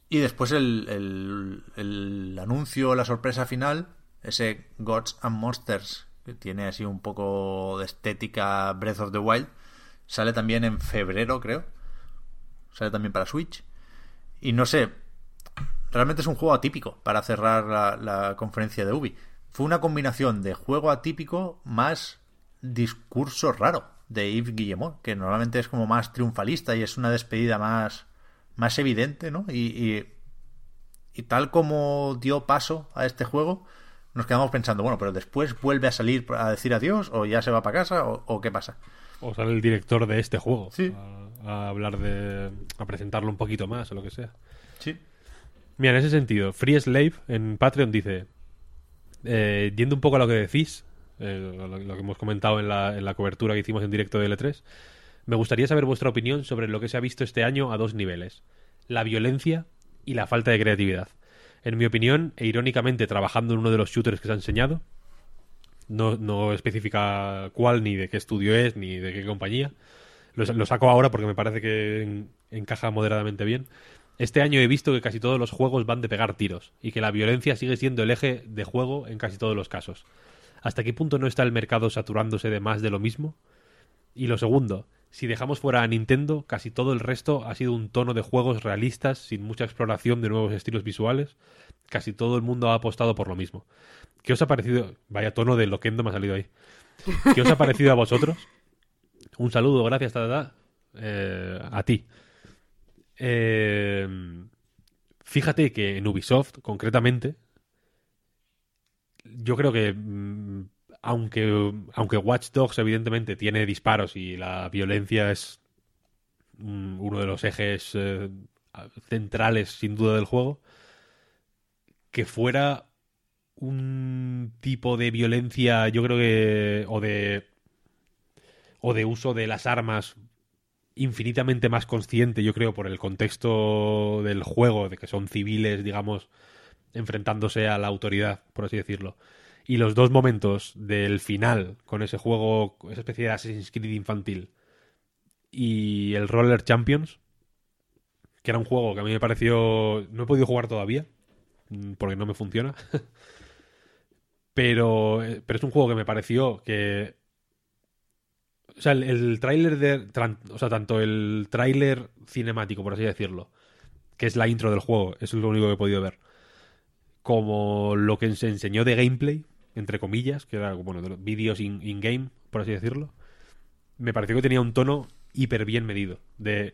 Y después el, el, el anuncio, la sorpresa final, ese Gods and Monsters, que tiene así un poco de estética Breath of the Wild, sale también en febrero, creo. Sale también para Switch. Y no sé, realmente es un juego atípico para cerrar la, la conferencia de Ubi. Fue una combinación de juego atípico más discurso raro de Yves Guillemot, que normalmente es como más triunfalista y es una despedida más, más evidente, ¿no? Y, y, y tal como dio paso a este juego, nos quedamos pensando, bueno, pero después vuelve a salir a decir adiós o ya se va para casa o, o qué pasa. O sale el director de este juego Sí. a, a hablar de. a presentarlo un poquito más o lo que sea. Sí. Mira, en ese sentido, Free Slave en Patreon dice, eh, yendo un poco a lo que decís, eh, lo, lo que hemos comentado en la, en la cobertura que hicimos en directo de L3, me gustaría saber vuestra opinión sobre lo que se ha visto este año a dos niveles, la violencia y la falta de creatividad. En mi opinión, e irónicamente trabajando en uno de los shooters que se ha enseñado, no, no especifica cuál, ni de qué estudio es, ni de qué compañía, lo, saco ahora porque me parece que en- encaja moderadamente bien. Este año he visto que casi todos los juegos van de pegar tiros y que la violencia sigue siendo el eje de juego en casi todos los casos. ¿Hasta qué punto no está el mercado saturándose de más de lo mismo? Y lo segundo, si dejamos fuera a Nintendo, casi todo el resto ha sido un tono de juegos realistas sin mucha exploración de nuevos estilos visuales. Casi todo el mundo ha apostado por lo mismo. ¿Qué os ha parecido? Vaya tono de loquendo me ha salido ahí. ¿Qué os ha parecido a vosotros? Un saludo, gracias, Tata. Eh, a ti. Eh, fíjate que en Ubisoft, concretamente, yo creo que mm, aunque, aunque Watch Dogs evidentemente tiene disparos y la violencia es mm, uno de los ejes eh, centrales sin duda del juego, que fuera un tipo de violencia, yo creo que, o de, o de uso de las armas infinitamente más consciente, yo creo, por el contexto del juego, de que son civiles, digamos, enfrentándose a la autoridad, por así decirlo. Y los dos momentos del final, con ese juego, esa especie de Assassin's Creed infantil, y el Roller Champions, que era un juego que a mí me pareció... No he podido jugar todavía, mm, porque no me funciona. pero, eh, pero es un juego que me pareció que o sea, el, el tráiler de. O sea, tanto el tráiler cinemático, por así decirlo, que es la intro del juego, eso es lo único que he podido ver. Como lo que se enseñó de gameplay, entre comillas, que era bueno, de los vídeos in- in-game, por así decirlo. Me pareció que tenía un tono hiper bien medido. De.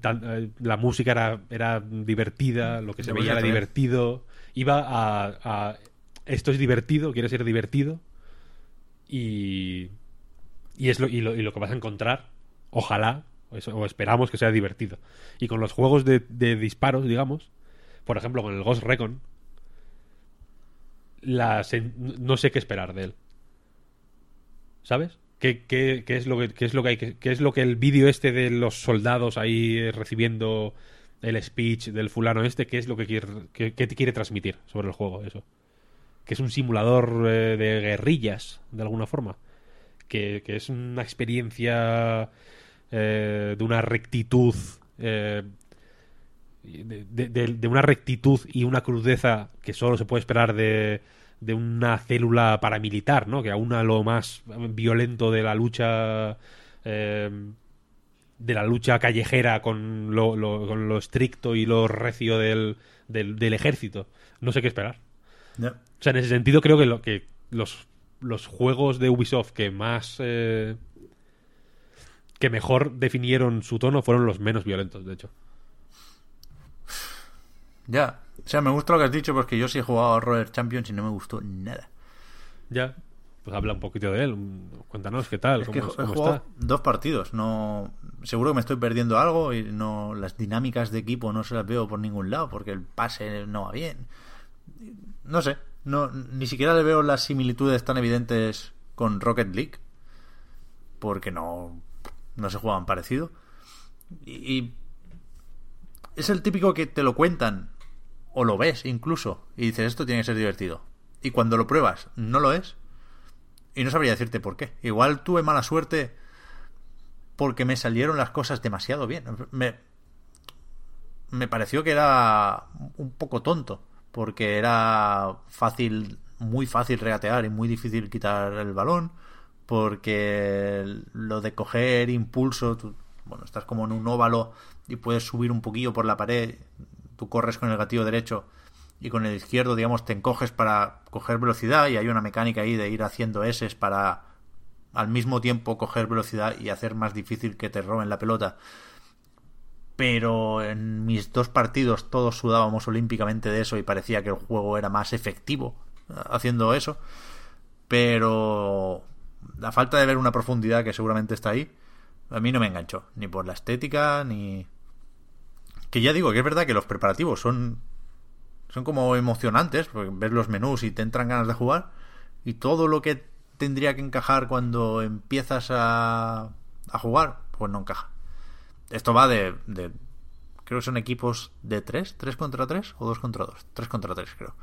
tan- eh, la música era, era divertida, lo que se veía era divertido. Iba a, a. Esto es divertido, quiere ser divertido. Y. Y es lo, y lo, y lo que vas a encontrar, ojalá, o esperamos que sea divertido. Y con los juegos de, de disparos, digamos, por ejemplo, con el Ghost Recon, la sen- no sé qué esperar de él. ¿Sabes? ¿Qué, qué- qué es lo que, qué es lo que hay que- qué es lo que el vídeo este de los soldados ahí eh, recibiendo el speech del fulano este, qué es lo que quiere, qué te quiere transmitir sobre el juego, eso? Que es un simulador eh, de guerrillas, de alguna forma que, que es una experiencia eh, de una rectitud eh, de, de- de- de una rectitud y una crudeza que solo se puede esperar de, de una célula paramilitar, ¿no? Que aúna lo más violento de la lucha eh, de la lucha callejera con lo, lo- con lo estricto y lo recio del, del, del ejército. No sé qué esperar. O sea, en ese sentido creo que, lo, que los, los juegos de Ubisoft que más... eh, que mejor definieron su tono fueron los menos violentos, de hecho. Ya. O sea, me gusta lo que has dicho porque yo sí he jugado a Roller Champions y no me gustó nada. Ya, pues habla un poquito de él. Cuéntanos qué tal, Es que cómo, he cómo jugado está. dos partidos. No, seguro que me estoy perdiendo algo y no las dinámicas de equipo no se las veo por ningún lado porque el pase no va bien. No sé, no ni siquiera le veo las similitudes tan evidentes con Rocket League porque no no se juegan parecido. Y, y es el típico que te lo cuentan o lo ves incluso y dices esto tiene que ser divertido. Y cuando lo pruebas no lo es y no sabría decirte por qué. Igual tuve mala suerte porque me salieron las cosas demasiado bien. Me, me pareció que era un poco tonto. Porque era fácil, muy fácil regatear y muy difícil quitar el balón. Porque lo de coger impulso, bueno, estás como en un óvalo y puedes subir un poquillo por la pared. Tú corres con el gatillo derecho y con el izquierdo, digamos, te encoges para coger velocidad y hay una mecánica ahí de ir haciendo S para al mismo tiempo coger velocidad y hacer más difícil que te roben la pelota. Pero en mis dos partidos todos sudábamos olímpicamente de eso y parecía que el juego era más efectivo eh, haciendo eso. Pero la falta de ver una profundidad que seguramente está ahí, a mí no me enganchó. Ni por la estética, ni... Que ya digo que es verdad que los preparativos son son como emocionantes, porque ves los menús y te entran ganas de jugar, y todo lo que tendría que encajar cuando empiezas a, a jugar, pues no encaja. Esto va de, de- Creo que son equipos de 3, 3 contra 3 o 2 contra 2. 3 contra 3, creo.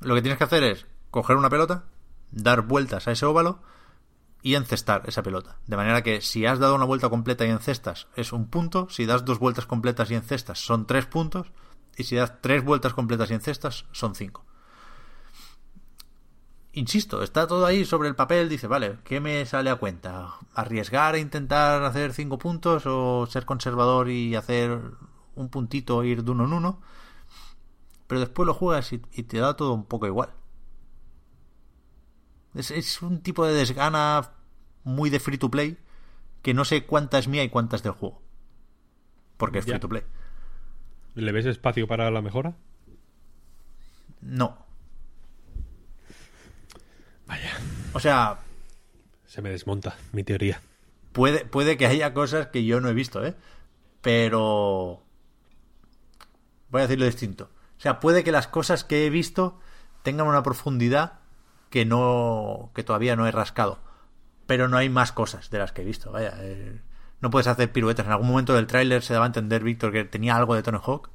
Lo que tienes que hacer es coger una pelota, dar vueltas a ese óvalo y encestar esa pelota. De manera que si has dado una vuelta completa y encestas es un punto, si das dos vueltas completas y encestas son tres puntos, y si das tres vueltas completas y encestas son cinco. Insisto, está todo ahí sobre el papel, dice, vale, ¿qué me sale a cuenta? ¿Arriesgar e intentar hacer cinco puntos o ser conservador y hacer un puntito e ir de uno en uno? Pero después lo juegas y, y te da todo un poco igual. Es, es un tipo de desgana muy de free to play que no sé cuánta es mía y cuánta es del juego. Porque es Ya. free to play. ¿Le ves espacio para la mejora? No. Vaya, O sea, se me desmonta mi teoría. puede, puede que haya cosas que yo no he visto, ¿eh? Pero... Voy a decirlo distinto. O sea, puede que las cosas que he visto tengan una profundidad que no... que todavía no he rascado. Pero no hay más cosas de las que he visto, vaya. eh, no puedes hacer piruetas. En algún momento del tráiler se daba a entender, Víctor, que tenía algo de Tony Hawk.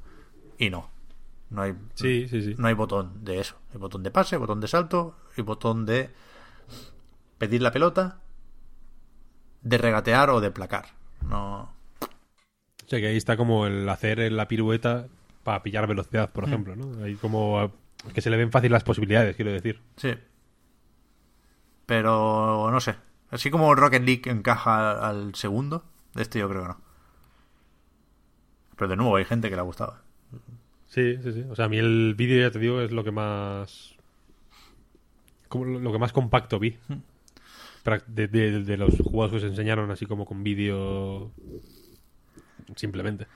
Y no. No hay, Sí, sí, sí. no hay botón de eso. Hay botón de pase, botón de salto y botón de pedir la pelota, de regatear o de placar. No. O sea que ahí está como el hacer la pirueta para pillar velocidad, por ejemplo, ¿no? Ahí como que se le ven fácil las posibilidades, quiero decir. Sí. Pero no sé. Así como Rocket League encaja al segundo, este yo creo que no. Pero de nuevo hay gente que le ha gustado. Sí, sí, sí. O sea, a mí el vídeo, ya te digo, es lo que más... Como lo que más compacto vi. Prac- De, de- de los juegos que se enseñaron así como con vídeo... Simplemente.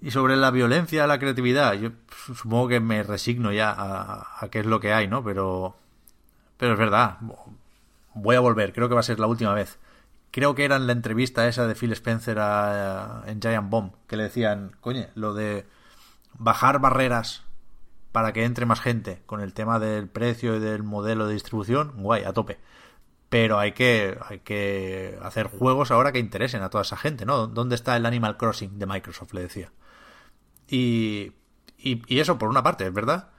Y sobre la violencia, la creatividad, yo supongo que me resigno ya a, a qué es lo que hay, ¿no? Pero, pero es verdad. Voy a volver, creo que va a ser la última vez. Creo que era en la entrevista esa de Phil Spencer a- en Giant Bomb, que le decían, coño, lo de bajar barreras para que entre más gente con el tema del precio y del modelo de distribución, guay, a tope. Pero hay que, hay que hacer juegos ahora que interesen a toda esa gente, ¿no? ¿Dónde está el Animal Crossing de Microsoft? Le decía. Y, y, y eso por una parte, es verdad.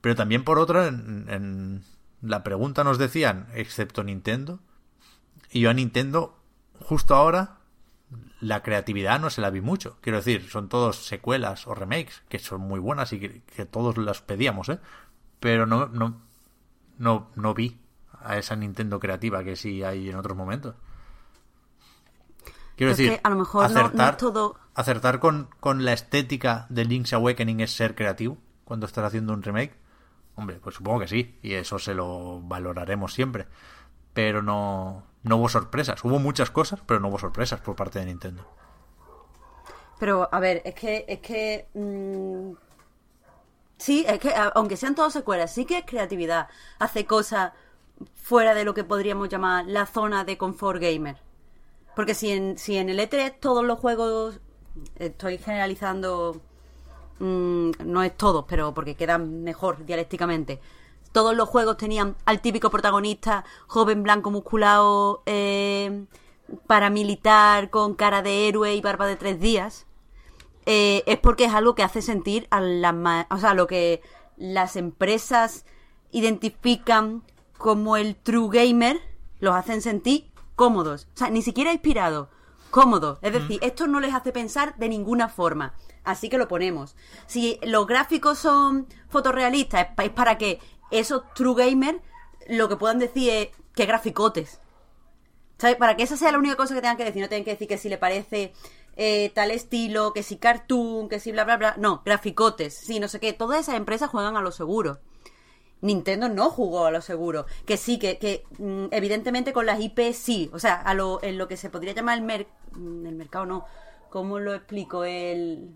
Pero también por otra, en, en la pregunta nos decían, excepto Nintendo. Y yo a Nintendo, justo ahora, la creatividad no se la vi mucho. Quiero decir, son todos secuelas o remakes, que son muy buenas y que, que todos las pedíamos, ¿eh? Pero no, no, no, no vi a esa Nintendo creativa que sí hay en otros momentos. Quiero Es decir, que a lo mejor no- no acertar, es todo- acertar con, con la estética de Link's Awakening es ser creativo cuando estás haciendo un remake. Hombre, pues supongo que sí, y eso se lo valoraremos siempre. Pero no, no hubo sorpresas. Hubo muchas cosas, pero no hubo sorpresas por parte de Nintendo. Pero, a ver, es que, es que, mm, sí, es que, aunque sean todos secuelas, sí que es creatividad. Hace cosas fuera de lo que podríamos llamar la zona de confort gamer. Porque si en, si en el E3 todos los juegos, estoy generalizando, mm, no es todos, pero porque quedan mejor dialécticamente. Todos los juegos tenían al típico protagonista, joven, blanco, musculado, eh, paramilitar, con cara de héroe y barba de tres días. eh, es porque es algo que hace sentir a las o sea, lo que las empresas identifican como el true gamer, los hacen sentir cómodos. O sea, ni siquiera inspirados, cómodos. Es decir, esto no les hace pensar de ninguna forma. Así que lo ponemos. Si los gráficos son fotorrealistas, es pa- es para que esos true gamers lo que puedan decir es que graficotes. ¿Sabes? Para que esa sea la única cosa que tengan que decir. No tienen que decir que si le parece eh, tal estilo, que si cartoon, que si bla, bla, bla. No, graficotes. Sí, no sé qué. Todas esas empresas juegan a lo seguro. Nintendo no jugó a lo seguro. Que sí, que, que mm, evidentemente con las IP sí. O sea, a lo, en lo que se podría llamar el, mer- mm, el mercado, no. ¿Cómo lo explico? El...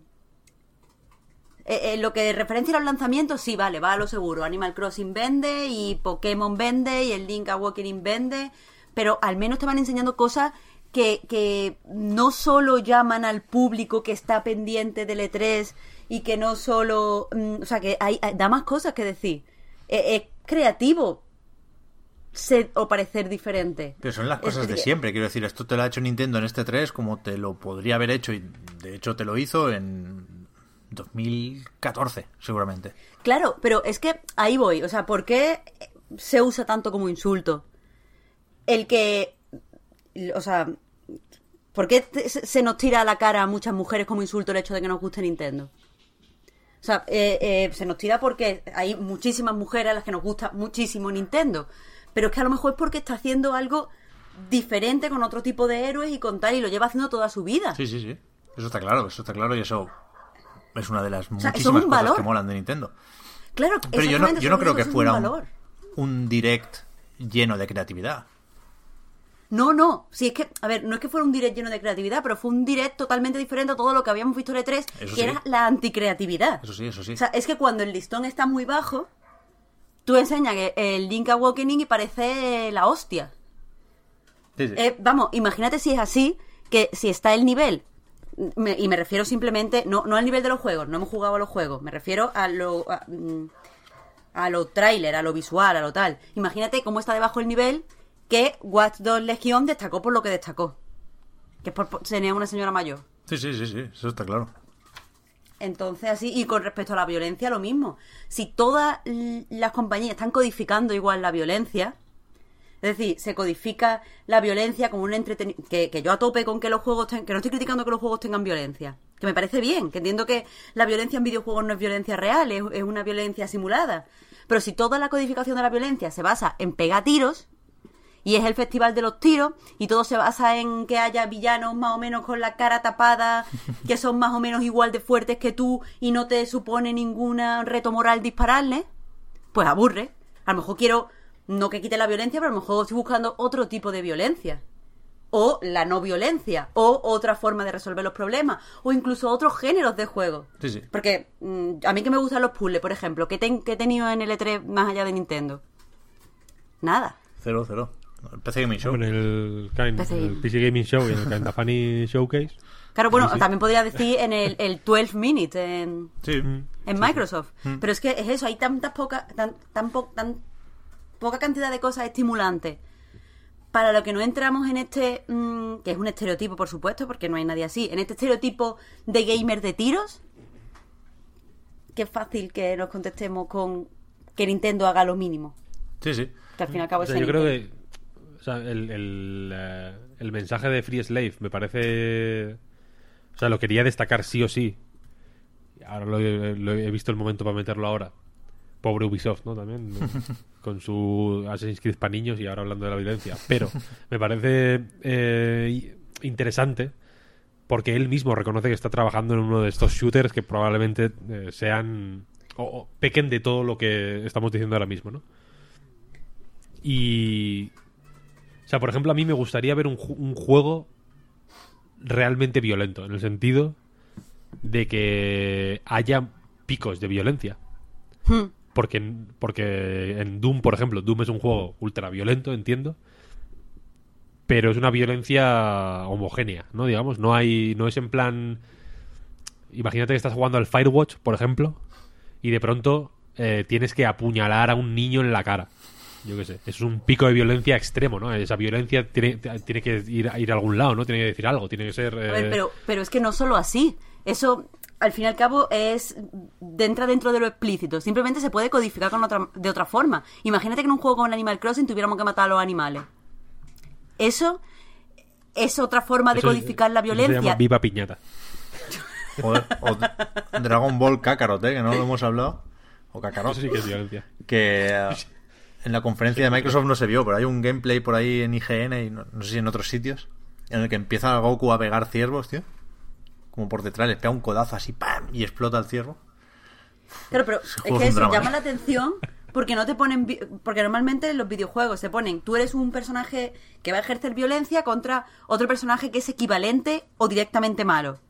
Eh, eh, lo que referencia a los lanzamientos, sí, vale, va a lo seguro. Animal Crossing vende y Pokémon vende y el Link Awakening vende, pero al menos te van enseñando cosas que, que no solo llaman al público que está pendiente del E3 y que no solo... mm, o sea, que hay, hay- da más cosas que decir. Eh, es creativo ser o parecer diferente. Pero son las Es cosas de siempre. Quiero decir, esto te lo ha hecho Nintendo en este 3 como te lo podría haber hecho y de hecho te lo hizo en 2014, seguramente. Claro, pero es que ahí voy. O sea, ¿por qué se usa tanto como insulto? El que. O sea. ¿Por qué se nos tira a la cara a muchas mujeres como insulto el hecho de que nos guste Nintendo? O sea, eh, eh, se nos tira porque hay muchísimas mujeres a las que nos gusta muchísimo Nintendo. Pero es que a lo mejor es porque está haciendo algo diferente con otro tipo de héroes y con tal, y lo lleva haciendo toda su vida. Sí, sí, sí. Eso está claro, eso está claro y eso es una de las sea, muchísimas un cosas valor. que molan de Nintendo. Claro, Pero yo no, yo no creo que un fuera un, direct lleno de creatividad. No, no. Si es que, a ver, no es que fuera un direct lleno de creatividad, pero fue un direct totalmente diferente a todo lo que habíamos visto en E3, Eso que sí. era la anticreatividad. Eso sí, eso sí. O sea, es que cuando el listón está muy bajo, tú enseñas el Link Awakening y parece la hostia. Sí, sí. Eh, vamos, imagínate si es así, que si está el nivel, me- y me refiero simplemente, no, no al nivel de los juegos, no hemos jugado a los juegos, me refiero a lo, a, mm, a lo tráiler, a lo visual, a lo tal. Imagínate cómo está debajo el nivel que Watch Dogs Legion destacó por lo que destacó. Que es por, por tenía una señora mayor. sí, sí, sí, sí, eso está claro. Entonces, así, y con respecto a la violencia, lo mismo. Si todas las compañías están codificando igual la violencia, es decir, se codifica la violencia como un entretenimiento. Que, yo a tope con que los juegos. ten- que no estoy criticando que los juegos tengan violencia. Que me parece bien, que entiendo que la violencia en videojuegos no es violencia real, es, es una violencia simulada. Pero si toda la codificación de la violencia se basa en pegar tiros, y es el festival de los tiros y todo se basa en que haya villanos más o menos con la cara tapada que son más o menos igual de fuertes que tú y no te supone ningún reto moral dispararles pues aburre a lo mejor quiero no que quite la violencia pero a lo mejor estoy buscando otro tipo de violencia o la no violencia o otra forma de resolver los problemas o incluso otros géneros de juego Sí, sí. porque mm, a mí que me gustan los puzzles por ejemplo ¿qué, ten- qué he tenido en el E3 más allá de Nintendo? nada Cero, cero. El PC Gaming Show. En el, PC. el PC Gaming Show y en el Funny Showcase. Claro, bueno, Sí, sí. también podría decir en el, el 12 Minutes en, Sí. en Microsoft. Pero es que es eso, hay tantas poca, tan, tan, po- tan poca cantidad de cosas estimulantes. Para lo que no entramos en este, mm, que es un estereotipo, por supuesto, porque no hay nadie así, en este estereotipo de gamer de tiros, qué fácil que nos contestemos con que Nintendo haga lo mínimo. Sí, sí. Que al fin y al cabo O sea, es yo creo que o sea, el, el, eh, el mensaje de Free Slave me parece... O sea, lo quería destacar sí o sí. Ahora lo he visto el momento para meterlo ahora. Pobre Ubisoft, ¿no? También. ¿no? Con su Assassin's Creed para niños y ahora hablando de la violencia. Pero me parece eh, interesante porque él mismo reconoce que está trabajando en uno de estos shooters que probablemente eh, sean. O, o pequen de todo lo que estamos diciendo ahora mismo, ¿no? Y. O sea, por ejemplo, a mí me gustaría ver un juego realmente violento, en el sentido de que haya picos de violencia. Hmm. Porque, en- porque en Doom, por ejemplo, Doom es un juego ultra violento, entiendo. Pero es una violencia homogénea, ¿no? Digamos, no hay. No es en plan. Imagínate que estás jugando al Firewatch, por ejemplo, y de pronto eh, tienes que apuñalar a un niño en la cara. Yo qué sé. Es un pico de violencia extremo, ¿no? Esa violencia tiene, tiene que ir, ir a algún lado, ¿no? Tiene que decir algo, tiene que ser. A ver, eh, pero, pero es que no solo así. Eso, al fin y al cabo, es entra dentro de lo explícito. Simplemente se puede codificar con otra, de otra forma. Imagínate que en un juego como Animal Crossing tuviéramos que matar a los animales. Eso es otra forma de eso- codificar la eso Se llama violencia. viva piñata. Joder, o Dragon Ball Kakarot, ¿eh? que no lo hemos hablado. O Kakarot. Eso sí que es violencia. que eh, en la conferencia de Microsoft no se vio, pero hay un gameplay por ahí en IGN y no, no sé si en otros sitios, en el que empieza Goku a pegar ciervos, tío. Como por detrás, les pega un codazo así, ¡pam! y explota el ciervo. Claro, pero es que eso drama, llama la atención porque no te ponen porque normalmente en los videojuegos se ponen tú eres un personaje que va a ejercer violencia contra otro personaje que es equivalente o directamente malo.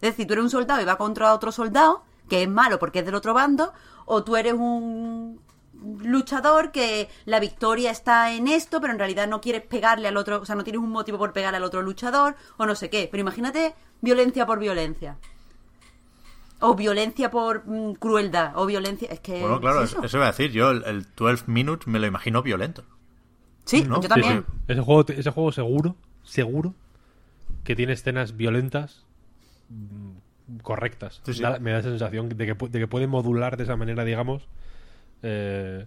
Es decir, tú eres un soldado y va contra otro soldado que es malo porque es del otro bando o tú eres un luchador que la victoria está en esto, pero en realidad no quieres pegarle al otro, o sea, no tienes un motivo por pegarle al otro luchador o no sé qué. Pero imagínate violencia por violencia. O violencia por mm, crueldad. O violencia. Es que. Bueno, claro, ¿es eso? eso? iba a decir. Yo el, el 12 Minutes me lo imagino violento. Sí, ¿no? yo también. Sí, sí. Ese juego, ese juego seguro, seguro que tiene escenas violentas mm, correctas. Sí, sí. Da- me da esa sensación de que, de que puede modular de esa manera, digamos, eh,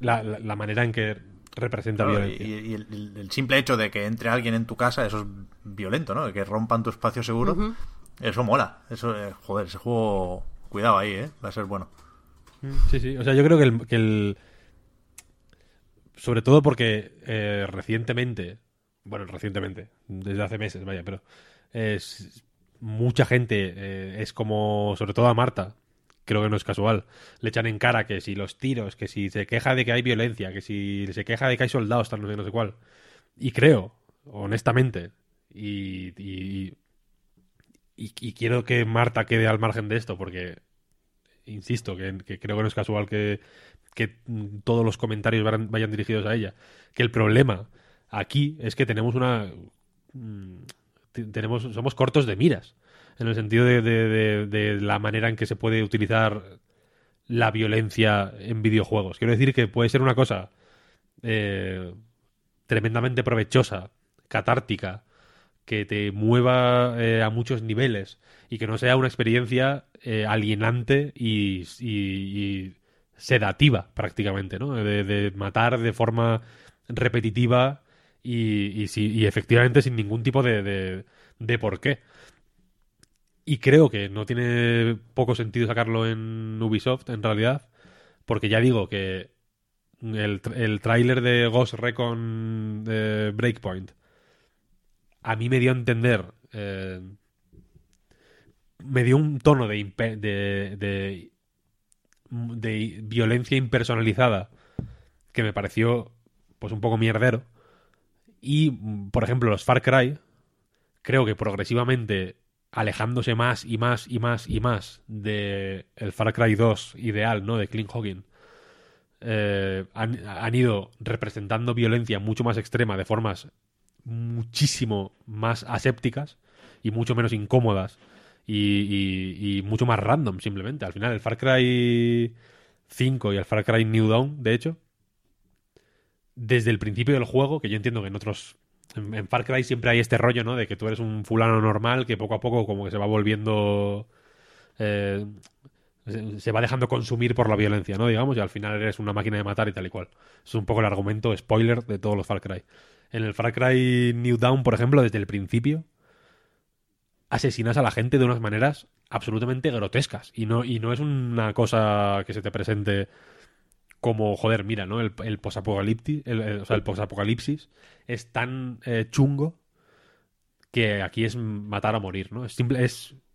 la, la- la manera en que representa Claro, violencia. y el, el- el simple hecho de que entre alguien en tu casa, eso es violento, ¿no? De que rompan tu espacio seguro. Eso mola. Eso, eh, joder, ese juego. Cuidado ahí, ¿eh? Va a ser bueno. Sí, sí. O sea, yo creo que el. que el- sobre todo porque eh, recientemente. Bueno, recientemente. Desde hace meses, vaya, pero. Es, mucha gente eh, es como. Sobre todo a Marta. Creo que no es casual. Le echan en cara que si los tiros, que si se queja de que hay violencia, que si se queja de que hay soldados, tal, no sé, no sé cuál. Y creo, honestamente, y, y, quiero que Marta quede al margen de esto, porque insisto, que, que creo que no es casual que, que todos los comentarios vayan, vayan dirigidos a ella. Que el problema aquí es que tenemos una. mm, tenemos, somos cortos de miras. En el sentido de, de- de- la manera en que se puede utilizar la violencia en videojuegos. Quiero decir que puede ser una cosa eh, tremendamente provechosa, catártica, que te mueva eh, a muchos niveles y que no sea una experiencia eh, alienante y, sedativa prácticamente, ¿no? De, matar de forma repetitiva y, y, efectivamente sin ningún tipo de, de por qué. Y creo que no tiene poco sentido sacarlo en Ubisoft, en realidad, porque ya digo que el, el tráiler de Ghost Recon Breakpoint a mí me dio a entender, eh, me dio un tono de, de, de, de violencia impersonalizada que me pareció pues un poco mierdero. Y, por ejemplo, los Far Cry, creo que progresivamente alejándose más y más y más y más de el Far Cry 2 ideal, ¿no? De Clint Hoggin, eh, han, ido representando violencia mucho más extrema de formas muchísimo más asépticas y mucho menos incómodas y, y- y mucho más random simplemente. Al final el Far Cry 5 y el Far Cry New Dawn, de hecho, desde el principio del juego, que yo entiendo que en otros... En, Far Cry siempre hay este rollo, ¿no? De que tú eres un fulano normal que poco a poco como que se va volviendo... eh, se, va dejando consumir por la violencia, ¿no? Digamos, y al final eres una máquina de matar y tal y cual. Es un poco el argumento spoiler de todos los Far Cry. En el Far Cry New Dawn, por ejemplo, desde el principio, asesinas a la gente de unas maneras absolutamente grotescas. Y no, y no es una cosa que se te presente como, joder, mira, ¿no? El, el posapocalipsis, o sea, el es tan eh, chungo que aquí es matar a morir, ¿no? Es simple,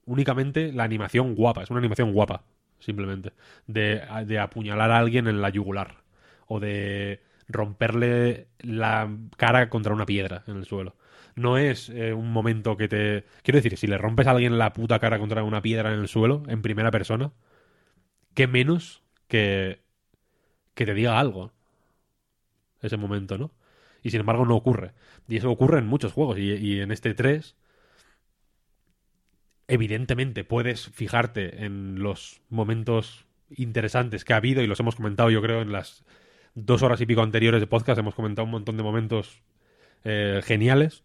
únicamente la animación guapa, es una animación guapa, simplemente. De, de apuñalar a alguien en la yugular. O de romperle la cara contra una piedra en el suelo. No es eh, un momento que te. Quiero decir, si le rompes a alguien la puta cara contra una piedra en el suelo, en primera persona, qué menos que. Que te diga algo. Ese momento, ¿no? Y sin embargo no ocurre. Y eso ocurre en muchos juegos. Y, en este 3, evidentemente puedes fijarte en los momentos interesantes que ha habido y los hemos comentado yo creo en las dos horas y pico anteriores de podcast. Hemos comentado un montón de momentos eh, geniales.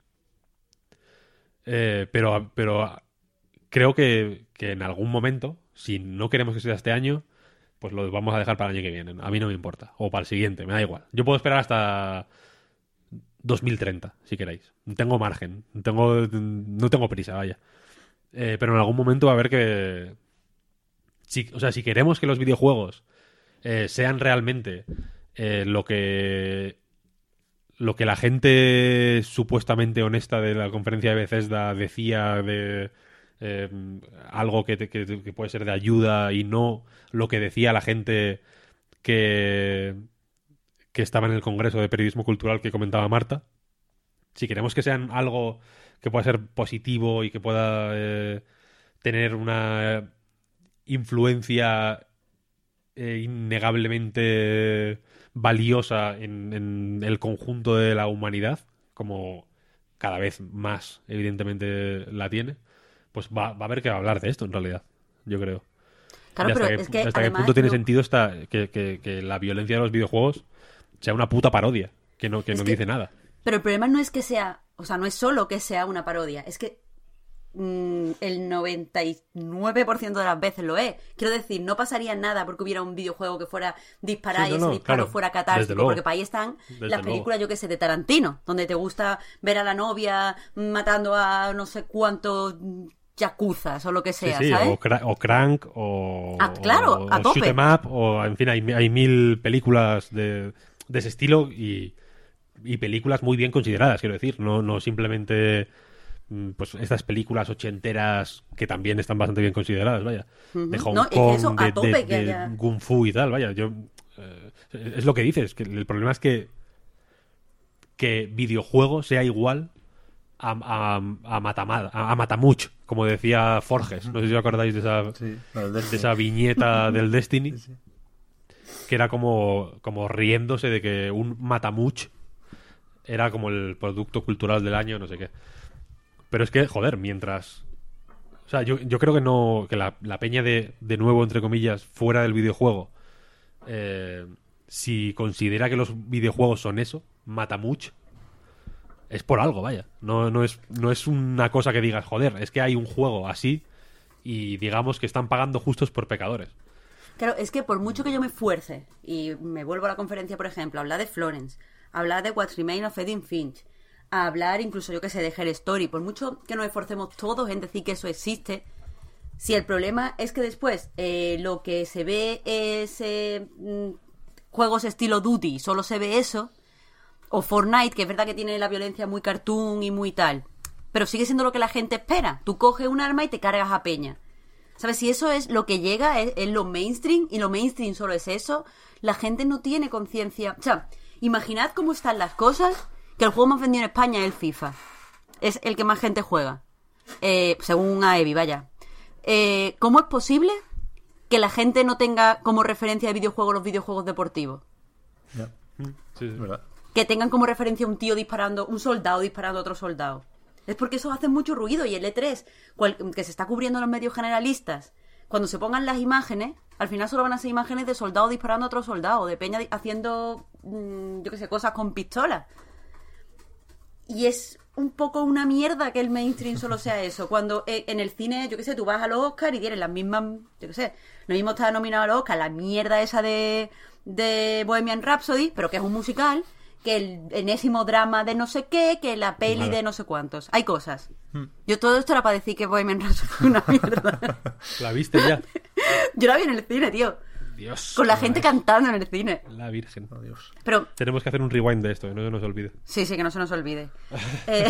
Eh, pero, pero creo que, que en algún momento, si no queremos que sea este año, pues lo vamos a dejar para el año que viene. A mí no me importa. O para el siguiente, me da igual. Yo puedo esperar hasta 2030, si queréis. Tengo margen. Tengo, no tengo prisa, vaya. Eh, pero en algún momento va a haber que... O sea, si queremos que los videojuegos eh, sean realmente eh, lo que lo que la gente supuestamente honesta de la conferencia de Bethesda decía de eh, algo que, te- puede ser de ayuda y no lo que decía la gente que, estaba en el Congreso de Periodismo Cultural que comentaba Marta. Si queremos que sean algo que pueda ser positivo y que pueda eh, tener una influencia eh, innegablemente valiosa en el conjunto de la humanidad, como cada vez más evidentemente la tiene, pues va, va a haber que hablar de esto en realidad, yo creo. Claro, hasta pero qué- es que hasta qué punto tiene no- sentido esta, que, que- que la violencia de los videojuegos sea una puta parodia, que no, que Es no que- dice nada. Pero el problema no es que sea, o sea, no es solo que sea una parodia, es que mm, el 99% de las veces lo es. Quiero decir, no pasaría nada porque hubiera un videojuego que fuera disparar Sí, y ese no, disparo claro, fuera catártico, porque para ahí están Desde las luego. películas, yo que sé, de Tarantino, donde te gusta ver a la novia matando a no sé cuántos yacuzas o lo que Sí, sea, sí, ¿sabes? o, Cra- o Crank, o, Ah, claro, o a tope. Shoot 'em Up, o en fin, hay, hay mil películas de, de ese estilo y, y películas muy bien consideradas, quiero decir, no, no simplemente mm, pues estas películas ochenteras que también están bastante bien consideradas, vaya, de Hong No, es que Kong, eso, de, de- que de haya- Kung Fu y tal, vaya, yo eh, es lo que dices, que el problema es que que videojuego sea igual a, a- a Matamuch, como decía Forges. No sé si os acordáis de esa, Sí, de esa viñeta del Destiny. Que era como, como riéndose de que un Matamuch era como el producto cultural del año, no sé qué. Pero es que, joder, mientras. O sea, yo, yo creo que no. Que la, la peña de, de nuevo, entre comillas, fuera del videojuego. eh, si considera que los videojuegos son eso, Matamuch, es por algo, vaya. No, no, es, no es una cosa que digas, joder, es que hay un juego así y digamos que están pagando justos por pecadores. Claro, es que por mucho que yo me esfuerce y me vuelvo a la conferencia, por ejemplo, hablar de Florence, hablar de What Remains of Edith Finch, a hablar incluso, yo que sé, de Her Story, por mucho que nos esforcemos todos en decir que eso existe, si el problema es que después eh, lo que se ve es eh, mm, juegos estilo Duty, solo se ve eso, o Fortnite, que es verdad que tiene la violencia muy cartoon y muy tal, pero sigue siendo lo que la gente espera. Tú coges un arma y te cargas a peña. ¿Sabes? Si eso es lo que llega, es, es lo mainstream, y lo mainstream solo es eso, la gente no tiene conciencia. O sea, imaginad cómo están las cosas, que el juego más vendido en España es el FIFA. Es el que más gente juega. Eh, según AEBI, vaya. Eh, ¿Cómo es posible que la gente no tenga como referencia de videojuegos los videojuegos deportivos? Ya, Sí, es verdad. Que tengan como referencia un tío disparando, un soldado disparando a otro soldado. Es porque eso hace mucho ruido y el E3, cual- que se está cubriendo en los medios generalistas, cuando se pongan las imágenes, al final solo van a ser imágenes de soldados disparando a otro soldado, de peña haciendo, mm, yo qué sé, cosas con pistolas. Y es un poco una mierda que el mainstream solo sea eso. Cuando eh, en el cine, yo qué sé, tú vas a los Oscar y tienes las mismas, yo qué sé, lo mismo está nominado a los Oscar, la mierda esa de, de Bohemian Rhapsody, pero que es un musical, que el enésimo drama de no sé qué, que la peli de no sé cuántos. Hay cosas. Hmm. Yo todo esto era para decir que Bohemian Rhapsody fue una mierda. ¿La viste ya? Yo la vi en el cine, tío. Dios. Con la gente cantando en el cine. La Virgen. Oh, Dios. Pero Tenemos que hacer un rewind de esto, que no se nos olvide. Sí, sí, que no se nos olvide. Eh,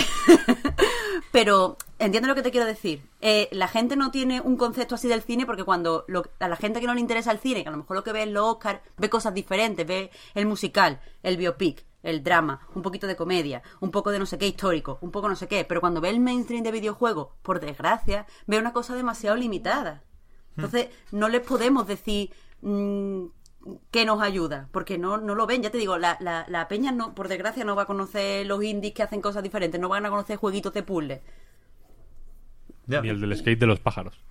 pero entiendo lo que te quiero decir. Eh, la gente no tiene un concepto así del cine porque cuando lo- a la gente que no le interesa el cine, que a lo mejor lo que ve es los Oscar, ve cosas diferentes, ve el musical, el biopic, el drama, un poquito de comedia, un poco de no sé qué histórico, un poco no sé qué, pero cuando ve el mainstream de videojuegos, por desgracia, ve una cosa demasiado limitada. Entonces, no les podemos decir mm, que nos ayuda, porque no, no lo ven. Ya te digo, la, la, la peña, no por desgracia, no va a conocer los indies que hacen cosas diferentes, no van a conocer jueguitos de puzzle. Ni el del skate de los pájaros.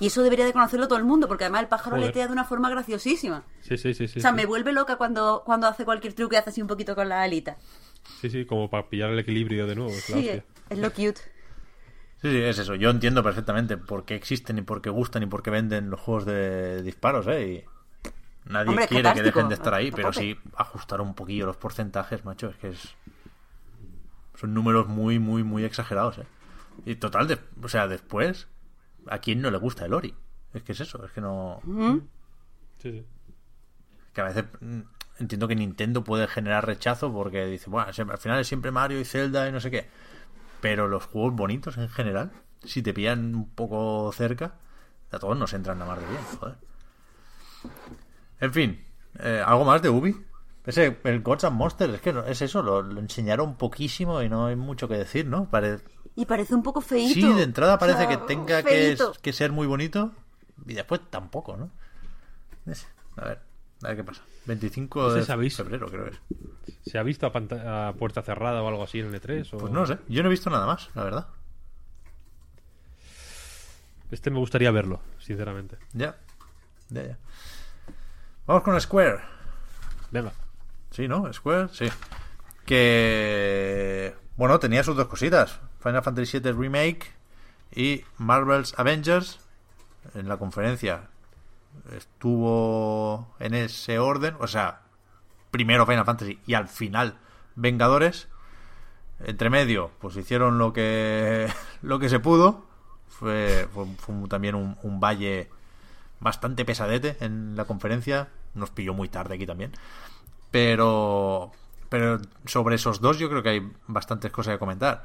Y eso debería de conocerlo todo el mundo, porque además el pájaro Joder. letea de una forma graciosísima. Sí, sí, sí, sí. o sea, sí. me vuelve loca cuando, cuando hace cualquier truque y hace así un poquito con la alita. Sí, sí, como para pillar el equilibrio de nuevo. es Sí, es lo cute. Sí, sí, es eso. Yo entiendo perfectamente por qué existen y por qué gustan y por qué venden los juegos de disparos, ¿eh? Y nadie Hombre, quiere que dejen de estar ahí, A pero sí ajustar un poquillo los porcentajes, macho, es que es... Son números muy, muy, muy exagerados, ¿eh? Y total, de- o sea, después, ¿a quién no le gusta el Ori? Es que es eso, es que no... Sí, sí. que a veces mm, entiendo que Nintendo puede generar rechazo porque dice, bueno, al final es siempre Mario y Zelda y no sé qué. Pero los juegos bonitos en general, si te pillan un poco cerca, a todos nos entran nada más de bien, joder. En fin, eh, ¿algo más de Ubi? Ese, el Gods and Monsters, es que no- es eso, lo, lo enseñaron poquísimo y no hay mucho que decir, ¿no? Pare- Y parece un poco feíto. Sí, de entrada O parece sea, que tenga que, ser muy bonito y después tampoco, ¿no? A ver, a ver qué pasa. 25 Ese de sabéis. febrero, creo que es. ¿Se ha visto a, puerta cerrada o algo así en el E3? O... Pues no sé, yo no he visto nada más, la verdad. Este me gustaría verlo, sinceramente. Ya, ya, ya. Vamos con Square. Venga. Sí, ¿no? Square, sí. Que. Bueno, tenía sus dos cositas: Final Fantasy VII Remake y Marvel's Avengers. En la conferencia estuvo en ese orden, o sea, primero Final Fantasy y al final Vengadores. Entre medio, pues hicieron lo que lo que se pudo. Fue, fue, también un, un valle bastante pesadete en la conferencia. Nos pilló muy tarde aquí también. Pero, pero sobre esos dos yo creo que hay bastantes cosas que comentar.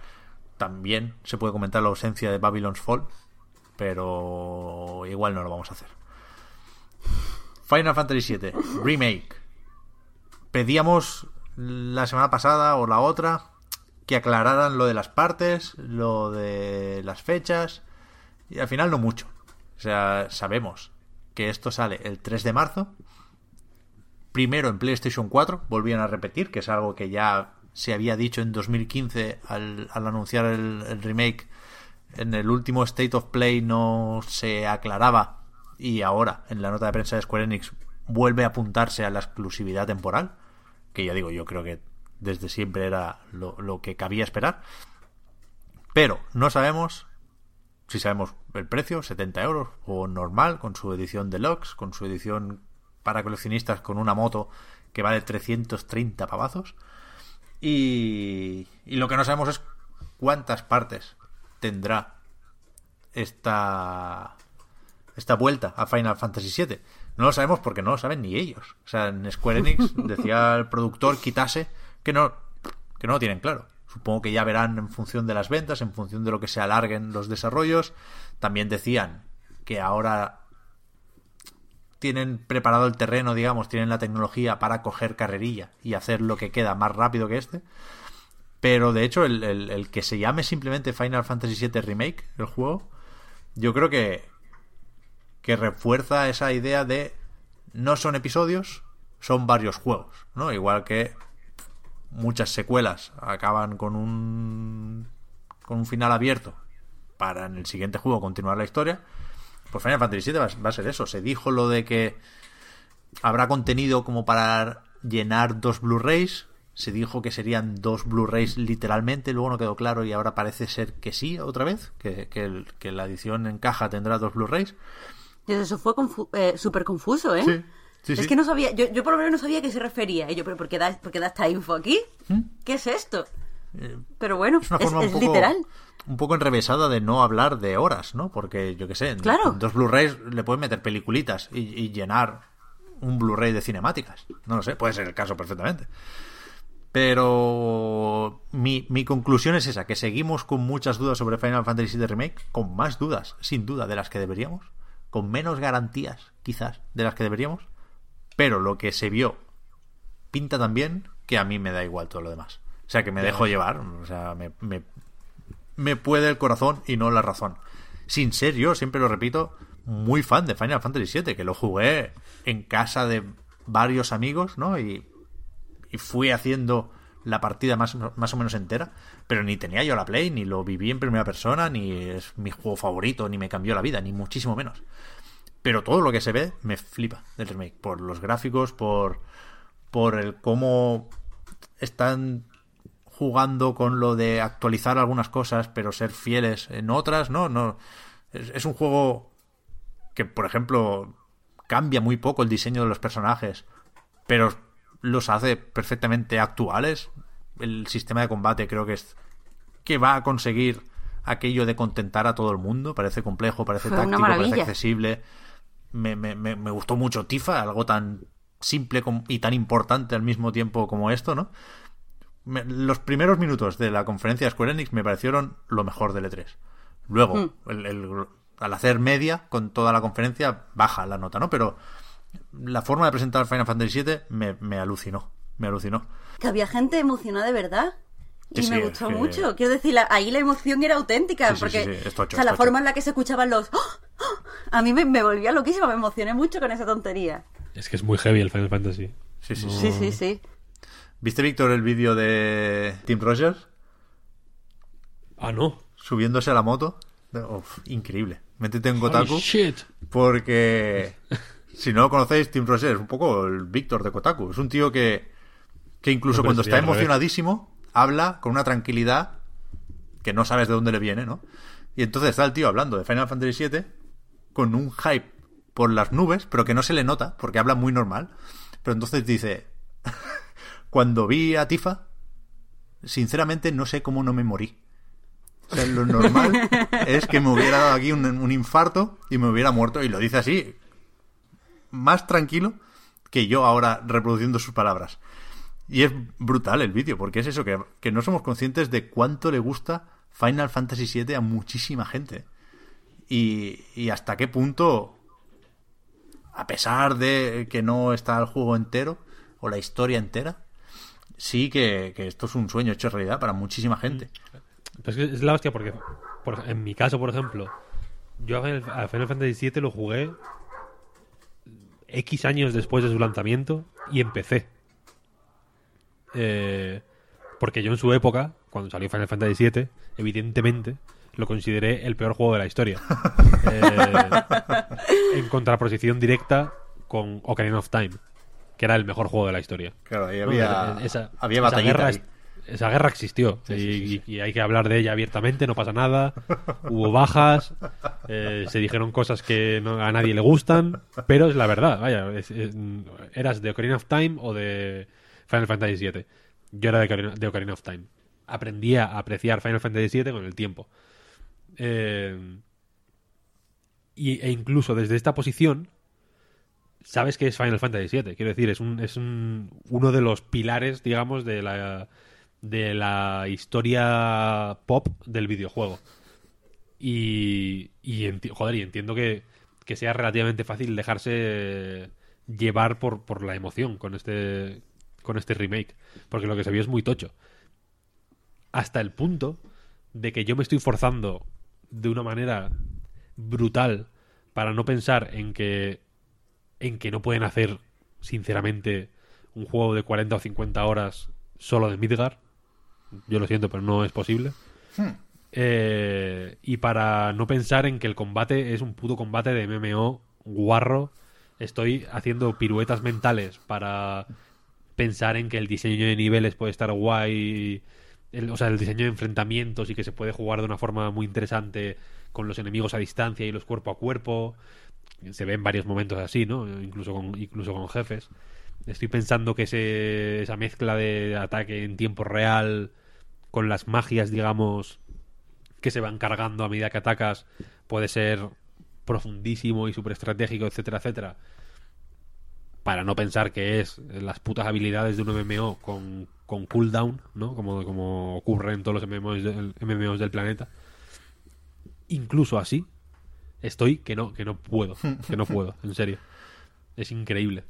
También se puede comentar la ausencia de Babylon's Fall, pero igual no lo vamos a hacer. Final Fantasy VII Remake. Pedíamos la semana pasada o la otra que aclararan lo de las partes, lo de las fechas, y al final no mucho. O sea, sabemos que esto sale el 3 de marzo, primero en PlayStation 4, volvían a repetir, que es algo que ya se había dicho en 2015 al, al anunciar el, remake. En el último State of Play no se aclaraba y ahora en la nota de prensa de Square Enix vuelve a apuntarse a la exclusividad temporal, que ya digo, yo creo que desde siempre era lo, lo que cabía esperar. Pero no sabemos si sabemos el precio, 70 euros, o normal, con su edición deluxe, con su edición para coleccionistas con una moto que vale 330 pavazos. Y, y lo que no sabemos es cuántas partes tendrá esta, esta vuelta a Final Fantasy VII. No lo sabemos porque no lo saben ni ellos. O sea, en Square Enix decía el productor quitase que no, que no lo tienen claro. Supongo que ya verán en función de las ventas, en función de lo que se alarguen los desarrollos. También decían que ahora tienen preparado el terreno, digamos, tienen la tecnología para coger carrerilla y hacer lo que queda más rápido que este. Pero de hecho, el, el- el que se llame simplemente Final Fantasy VII Remake, el juego, yo creo que, que refuerza esa idea de no son episodios, son varios juegos, ¿no? Igual que muchas secuelas acaban con un con un final abierto para en el siguiente juego continuar la historia. Pues Final Fantasy VII va, va a ser eso. Se dijo lo de que habrá contenido como para llenar dos Blu-rays. Se dijo que serían dos Blu-rays literalmente, luego no quedó claro y ahora parece ser que sí, otra vez, que, que el- que la edición en caja tendrá dos Blu-rays. Eso fue confu- eh, súper confuso, ¿eh? Sí. Sí, es sí. que no sabía, yo, yo por lo menos no sabía a qué se refería. Y yo, ¿pero por qué da, por qué da esta info aquí? ¿Qué es esto? Pero bueno, ¿Mm? Es una es, forma es un poco, literal. Un poco enrevesada de no hablar de horas, ¿no? Porque, yo qué sé, en Claro. dos Blu-rays le pueden meter peliculitas y, y llenar un Blu-ray de cinemáticas. No lo sé, puede ser el caso perfectamente. Pero mi, mi conclusión es esa, que seguimos con muchas dudas sobre Final Fantasy VII Remake, con más dudas, sin duda, de las que deberíamos, con menos garantías, quizás, de las que deberíamos, pero lo que se vio pinta tan bien que a mí me da igual todo lo demás. O sea, que me dejo llevar, o sea, me, me, me puede el corazón y no la razón. Sin ser yo, siempre lo repito, muy fan de Final Fantasy VII, que lo jugué en casa de varios amigos, ¿no? Y, y fui haciendo la partida más, más o menos entera, pero ni tenía yo la Play, ni lo viví en primera persona, ni es mi juego favorito, ni me cambió la vida, ni muchísimo menos. Pero todo lo que se ve me flipa del remake, por los gráficos, por, por el cómo están jugando con lo de actualizar algunas cosas, pero ser fieles en otras, ¿no? no es, es un juego que, por ejemplo, cambia muy poco el diseño de los personajes, pero los hace perfectamente actuales. El sistema de combate creo que es que va a conseguir aquello de contentar a todo el mundo. Parece complejo, parece Fue táctico, parece accesible. Me, me, me, me gustó mucho Tifa, algo tan simple y tan importante al mismo tiempo como esto, ¿no? Me- los primeros minutos de la conferencia de Square Enix me parecieron lo mejor del E3. Luego, Hmm. el- el- al hacer media con toda la conferencia, baja la nota, ¿no? Pero la forma de presentar Final Fantasy VII me, me alucinó. Me alucinó. Que había gente emocionada de verdad. Y Sí, me sí, gustó que- mucho. Quiero decir, la- ahí la emoción era auténtica. Sí, sí, porque, sí, sí, es tocho, o sea, la forma en la que se escuchaban los. ¡Oh! ¡Oh! A mí me, me volvía loquísima, me emocioné mucho con esa tontería. Es que es muy heavy el Final Fantasy. Sí, sí, No- sí. Sí, sí, sí. ¿Viste, Víctor, el vídeo de Tim Rogers Ah, no. subiéndose a la moto? Uf, increíble. Métete en Kotaku. Shit. Porque si no lo conocéis, Tim Rogers es un poco el Víctor de Kotaku. Es un tío que, que incluso cuando está emocionadísimo, habla con una tranquilidad que no sabes de dónde le viene, ¿no? Y entonces está el tío hablando de Final Fantasy VII con un hype por las nubes, pero que no se le nota, porque habla muy normal. Pero entonces dice, cuando vi a Tifa, sinceramente no sé cómo no me morí. O sea, lo normal es que me hubiera dado aquí un, un infarto y me hubiera muerto. Y lo dice así, más tranquilo que yo ahora reproduciendo sus palabras. Y es brutal el vídeo, porque es eso, que, que no somos conscientes de cuánto le gusta Final Fantasy VII a muchísima gente. Y, y hasta qué punto, a pesar de que no está el juego entero o la historia entera, sí que, que esto es un sueño hecho realidad para muchísima gente. Pero es la hostia porque, por- en mi caso, por ejemplo, yo a Final, a Final Fantasy VII lo jugué X años después de su lanzamiento y empecé. Eh, porque yo en su época, cuando salió Final Fantasy VII, evidentemente lo consideré el peor juego de la historia. Eh, en contraposición directa con Ocarina of Time, que era el mejor juego de la historia. Claro, ahí No, había, esa, había esa guerra, ahí. esa guerra existió Sí, y, sí, sí, sí. y hay que hablar de ella abiertamente, no pasa nada. Hubo bajas, eh, se dijeron cosas que no- a nadie le gustan, pero es la verdad. Vaya, es- es- eras de Ocarina of Time o de Final Fantasy VII. Yo era de Ocarina, de Ocarina of Time. Aprendí a apreciar Final Fantasy VII con el tiempo. Eh, y, e incluso desde esta posición sabes que es Final Fantasy VII. Quiero decir, es, un, es un, uno de los pilares, digamos, de la, de la historia pop del videojuego. Y, y, joder, y entiendo que, que sea relativamente fácil dejarse llevar por, por la emoción con este, con este remake. Porque lo que se vio es muy tocho. Hasta el punto de que yo me estoy forzando de una manera brutal para no pensar en que en que no pueden hacer sinceramente un juego de 40 o 50 horas solo de Midgar. Yo lo siento, pero no es posible. Eh, y para no pensar en que el combate es un puto combate de MMO guarro, estoy haciendo piruetas mentales para pensar en que el diseño de niveles puede estar guay, el- o sea, el diseño de enfrentamientos y que se puede jugar de una forma muy interesante con los enemigos a distancia y los cuerpo a cuerpo. Se ven varios momentos así, ¿no? Incluso con, incluso con jefes. Estoy pensando que ese, esa mezcla de ataque en tiempo real con las magias, digamos, que se van cargando a medida que atacas, puede ser profundísimo y súper estratégico, etcétera, etcétera. Para no pensar que es las putas habilidades de un MMO con, con cooldown, ¿no? Como, como ocurre en todos los MMOs MMOs del planeta. Incluso así, estoy que no, que no puedo, que no puedo, en serio. Es increíble.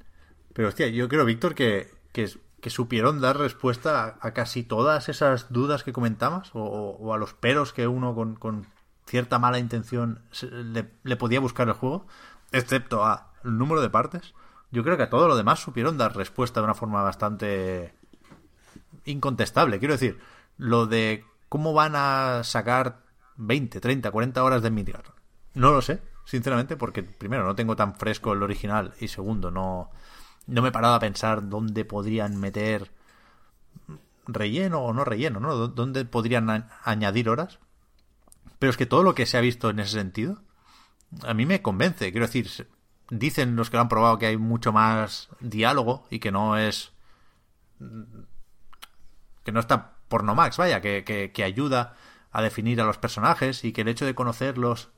Pero hostia, yo creo, Víctor, que, que, que supieron dar respuesta a, casi todas esas dudas que comentabas, o, a los peros que uno con, con cierta mala intención le, le, podía buscar el juego, excepto a el número de partes. Yo creo que a todo lo demás supieron dar respuesta de una forma bastante incontestable. Quiero decir, lo de cómo van a sacar 20, 30, 40 horas de Midgar. No lo sé, sinceramente, porque primero no tengo tan fresco el original y segundo no, no me he parado a pensar dónde podrían meter relleno o no relleno, ¿no? ¿Dónde podrían añadir horas? Pero es que todo lo que se ha visto en ese sentido, a mí me convence. Quiero decir, dicen los que lo han probado que hay mucho más diálogo y que no es. que no está pornomax, vaya, que, que, que ayuda a definir a los personajes y que el hecho de conocerlos.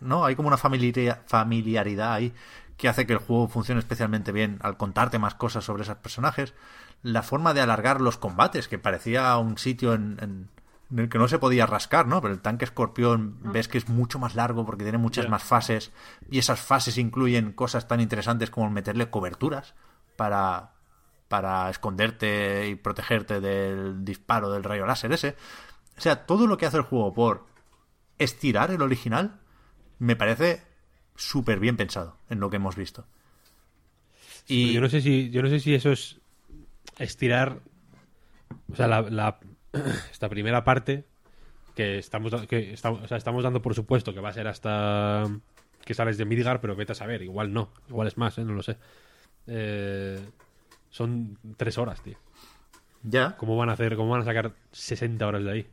No, hay como una familiaridad ahí que hace que el juego funcione especialmente bien al contarte más cosas sobre esos personajes. La forma de alargar los combates, que parecía un sitio en, en, en el que no se podía rascar, ¿no? Pero el tanque escorpión ves que es mucho más largo porque tiene muchas yeah. más fases y esas fases incluyen cosas tan interesantes como meterle coberturas para para esconderte y protegerte del disparo del rayo láser ese. O sea, todo lo que hace el juego por estirar el original me parece súper bien pensado en lo que hemos visto. Y yo no sé si yo no sé si eso es estirar o sea, la, la esta primera parte que estamos que estamos, o sea, estamos dando por supuesto que va a ser hasta que sales de Midgar, pero vete a saber, igual no, igual es más, ¿eh? no lo sé. Eh, son tres horas, tío. Ya. ¿Cómo van a hacer, cómo van a sacar 60 horas de ahí?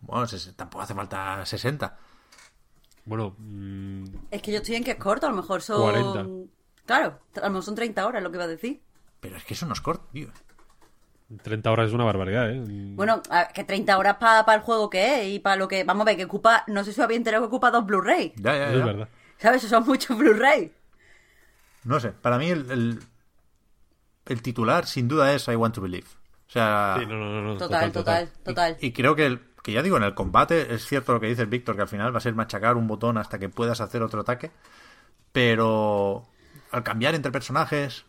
Bueno, tampoco hace falta 60. Bueno, mmm... es que yo estoy en que es corto, a lo mejor son 40. Claro, a lo mejor son 30 horas lo que iba a decir. Pero es que eso no es corto, tío. 30 horas es una barbaridad, ¿eh? Bueno, que 30 horas para pa el juego que es y para lo que. Vamos a ver, que ocupa. No sé si os había enterado que ocupa dos Blu-ray. Ya, ya, ya. Es verdad. ¿Sabes? Eso son muchos Blu-ray. No sé, para mí el, el, el, titular sin duda es I Want to Believe. O sea. Sí, no, no, no, total, total, total. total. Y, y, creo que, el, que ya digo, en el combate es cierto lo que dice Víctor, que al final va a ser machacar un botón hasta que puedas hacer otro ataque. Pero al cambiar entre personajes,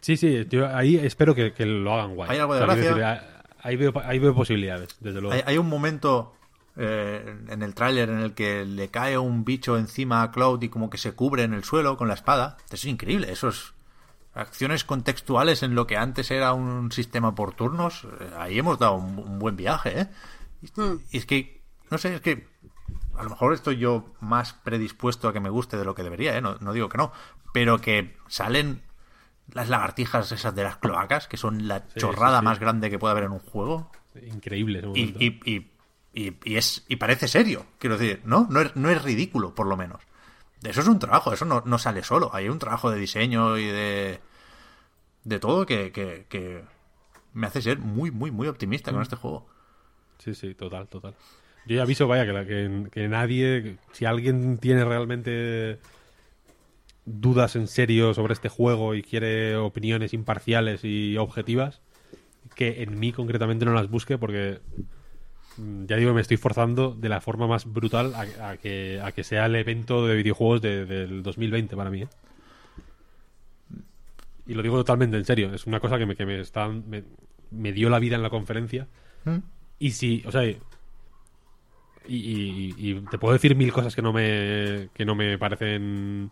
Sí, sí, yo ahí espero que, que, lo hagan guay. Hay algo de o sea, gracia. Decir, ahí, veo, ahí veo posibilidades, desde luego. Hay, hay un momento eh, en el tráiler en el que le cae un bicho encima a Cloud y como que se cubre en el suelo con la espada. Eso es increíble, esos acciones contextuales en lo que antes era un sistema por turnos. Eh, ahí hemos dado un, un buen viaje, ¿eh? Y, Hmm. y es que, no sé, es que a lo mejor estoy yo más predispuesto a que me guste de lo que debería, ¿eh? No, no digo que no, pero que salen las lagartijas esas de las cloacas, que son la Sí, chorrada sí, sí. más grande que puede haber en un juego. Increíble ese Y, y, y, y, y es, y parece serio, quiero decir, ¿no? No es, no es ridículo, por lo menos. Eso es un trabajo, eso no, no sale solo. Hay un trabajo de diseño y de. de todo que, que, que me hace ser muy, muy, muy optimista Mm. con este juego. Sí, sí, total, total. Yo ya aviso, vaya, que, la- que, nadie, si alguien tiene realmente dudas en serio sobre este juego y quiere opiniones imparciales y objetivas, que en mí concretamente no las busque porque mm, ya digo me estoy forzando de la forma más brutal a, que, sea el evento de videojuegos de- del 2020 para mí. ¿eh? Y lo digo totalmente en serio, es una cosa que me, que me, está, me dio la vida en la conferencia. ¿Mm? Y si, o sea, y, y- y te puedo decir mil cosas que no me que no me parecen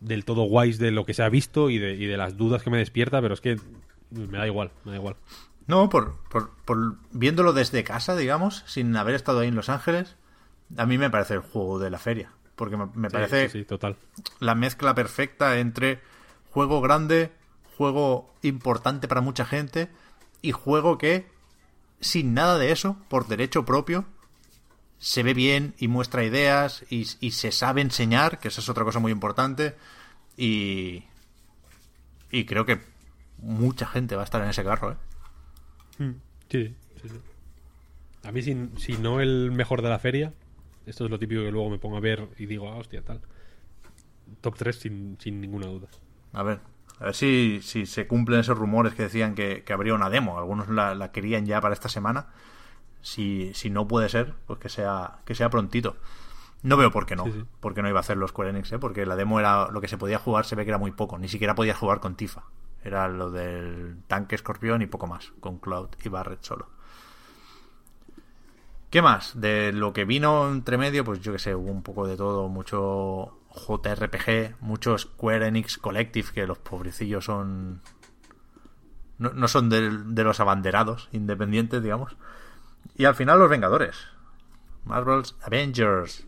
del todo guays de lo que se ha visto y de, y de las dudas que me despierta, pero es que me da igual, me da igual. No, por, por, por viéndolo desde casa, digamos, sin haber estado ahí en Los Ángeles, a mí me parece el juego de la feria. Porque me, me Sí, parece sí, sí, total. la mezcla perfecta entre juego grande, juego importante para mucha gente y juego que, sin nada de eso, por derecho propio, se ve bien y muestra ideas y, y se sabe enseñar, que esa es otra cosa muy importante. Y, y creo que mucha gente va a estar en ese carro, ¿eh? Mm, Sí, sí, sí. A mí, si, si no el mejor de la feria, esto es lo típico que luego me pongo a ver y digo, ah, hostia, tal. Top 3 sin, sin ninguna duda. A ver, a ver si, si se cumplen esos rumores que decían que, que habría una demo. Algunos la, la querían ya para esta semana. Si, si no puede ser, pues que sea, que sea prontito. No veo por qué no. Sí, sí. Por qué no iba a hacer los Square Enix, ¿eh? Porque la demo era lo que se podía jugar, se ve que era muy poco. Ni siquiera podías jugar con Tifa. Era lo del tanque escorpión y poco más. Con Cloud y Barret solo. ¿Qué más? De lo que vino entre medio, pues yo que sé, hubo un poco de todo, mucho JRPG, mucho Square Enix Collective, que los pobrecillos son... No, no son de, de los abanderados, independientes, digamos. Y al final los Vengadores. Marvel's Avengers.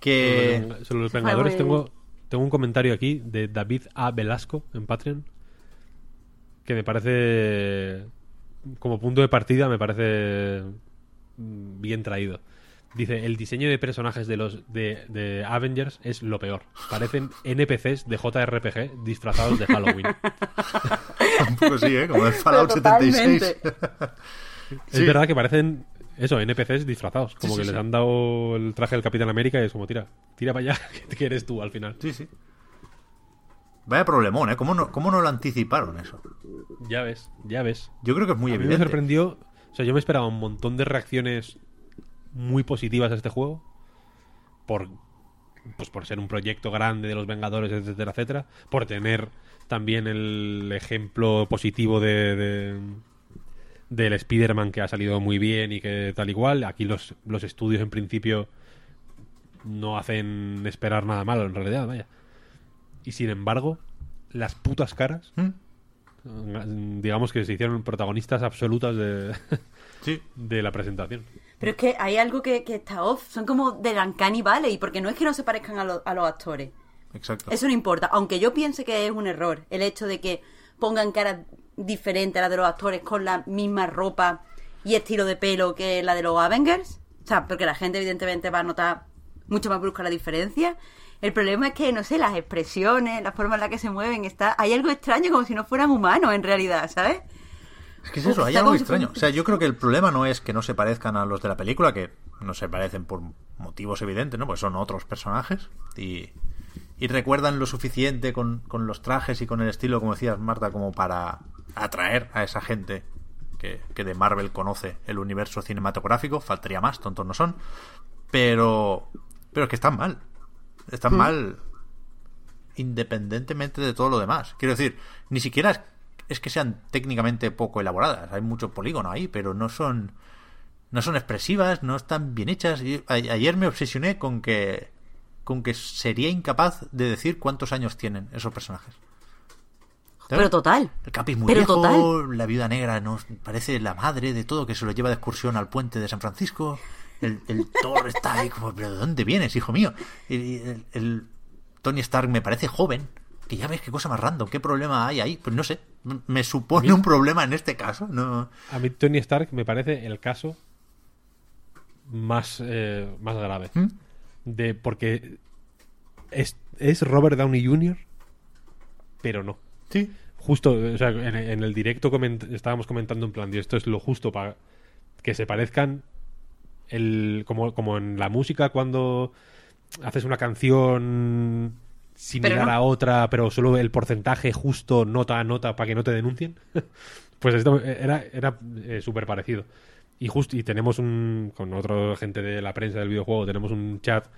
Que... Sobre los- sobre los Vengadores tengo, tengo un comentario aquí de David A. Velasco en Patreon que me parece como punto de partida me parece mm, bien traído. Dice, el diseño de personajes de los de, de Avengers es lo peor. Parecen NPCs de JRPG disfrazados de Halloween. Un poco sí, ¿eh? Como el Fallout Pero 76. Es Sí. verdad que parecen eso, NPCs disfrazados. Como Sí, sí, que les sí. han dado el traje del Capitán América y es como, tira, tira para allá, que eres tú al final. Sí, sí. Vaya problemón, ¿eh? ¿Cómo no, ¿Cómo no lo anticiparon eso? Ya ves, ya ves. Yo creo que es muy a mí me evidente. sorprendió. O sea, yo me esperaba un montón de reacciones muy positivas a este juego. Por, pues por ser un proyecto grande de los Vengadores, etcétera, etcétera. Por tener también el ejemplo positivo de, de- del Spider-Man que ha salido muy bien y que tal igual. Aquí los, los estudios en principio no hacen esperar nada malo, en realidad, vaya. Y sin embargo, las putas caras ¿Mm? digamos que se hicieron protagonistas absolutas de, Sí. de la presentación. Pero es que hay algo que, que está off. Son como de Uncanny Valley, porque no es que no se parezcan a, lo- a los actores. Exacto. Eso no importa. Aunque yo piense que es un error el hecho de que pongan caras diferentes a las de los actores con la misma ropa y estilo de pelo que la de los Avengers. O sea, porque la gente evidentemente va a notar mucho más brusca la diferencia. El problema es que, no sé, las expresiones, la forma en la que se mueven, está hay algo extraño como si no fueran humanos en realidad, ¿sabes? Es que es eso, hay algo extraño. O sea, yo creo que el problema no es que no se parezcan a los de la película, que no se parecen por motivos evidentes, ¿no? Pues son otros personajes y, y recuerdan lo suficiente con, con los trajes y con el estilo, como decías, Marta, como para atraer a esa gente que, que de Marvel conoce el universo cinematográfico. Faltaría más, tontos no son. Pero, pero es que están mal. Están mal independientemente de todo lo demás. Quiero decir, ni siquiera es, que sean técnicamente poco elaboradas. Hay mucho polígono ahí, pero no son no son expresivas, no están bien hechas. Ayer me obsesioné con que con que sería incapaz de decir cuántos años tienen esos personajes. Pero total. El Capi es muy Pero viejo, total. la viuda negra nos parece la madre de todo, que se lo lleva de excursión al puente de San Francisco. El, el Thor está ahí como, ¿pero de dónde vienes, hijo mío? El Tony Stark me parece joven. Que ya ves qué cosa más random, qué problema hay ahí. Pues no sé, me supone un problema en este caso. No, A mí Tony Stark me parece el caso más, eh, más grave. ¿Mm? De, porque es, es Robert Downey Jr., pero no. Sí. Justo, o sea, en, en el directo coment- estábamos comentando en plan, "Tío, esto es lo justo para que se parezcan el, como, como en la música cuando haces una canción similar no. a otra, pero solo el porcentaje justo nota a nota para que no te denuncien. pues esto era, era súper parecido. Y justo y tenemos un con otra gente de la prensa del videojuego, tenemos un chat,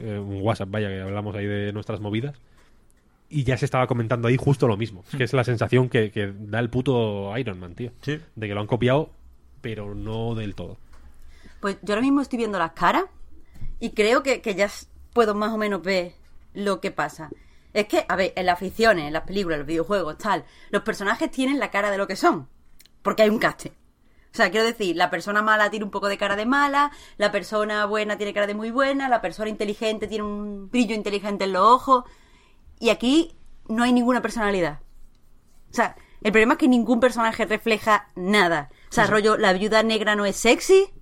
eh, un WhatsApp, vaya, que hablamos ahí de nuestras movidas. Y ya se estaba comentando ahí justo lo mismo. Es que es la sensación que, que da el puto Iron Man, tío. Sí. De que lo han copiado, pero no del todo. Pues yo ahora mismo estoy viendo las caras y creo que, que ya puedo más o menos ver lo que pasa. Es que, a ver, en las ficciones, en las películas, en los videojuegos, tal, los personajes tienen la cara de lo que son. Porque hay un casting. O sea, quiero decir, la persona mala tiene un poco de cara de mala, la persona buena tiene cara de muy buena, la persona inteligente tiene un brillo inteligente en los ojos. Y aquí no hay ninguna personalidad. O sea, el problema es que ningún personaje refleja nada. O sea, rollo, la viuda negra no es sexy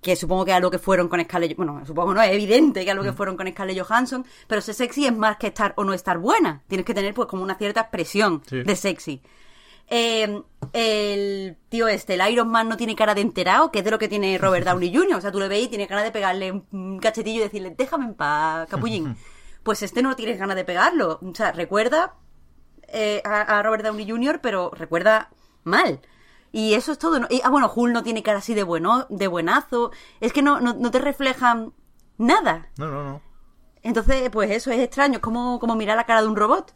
que supongo que es algo que fueron con Scarlett bueno, supongo no, es evidente que es algo que fueron con Scarlett Johansson, pero ser sexy es más que estar o no estar buena. Tienes que tener pues como una cierta expresión Sí. de sexy. Eh, el tío este, el Iron Man no tiene cara de enterado, que es de lo que tiene Robert Downey Jr. O sea, tú le veis y tiene ganas de pegarle un cachetillo y decirle, déjame en paz, capullín. Pues este no tienes ganas de pegarlo. O sea, recuerda eh, a, a Robert Downey Jr., pero recuerda mal. Y eso es todo. ¿no? Y, ah, bueno, Hulk no tiene cara así de, bueno, de buenazo. Es que no, no, no te reflejan nada. No, no, no. Entonces, pues eso es extraño. Es como, como mirar la cara de un robot.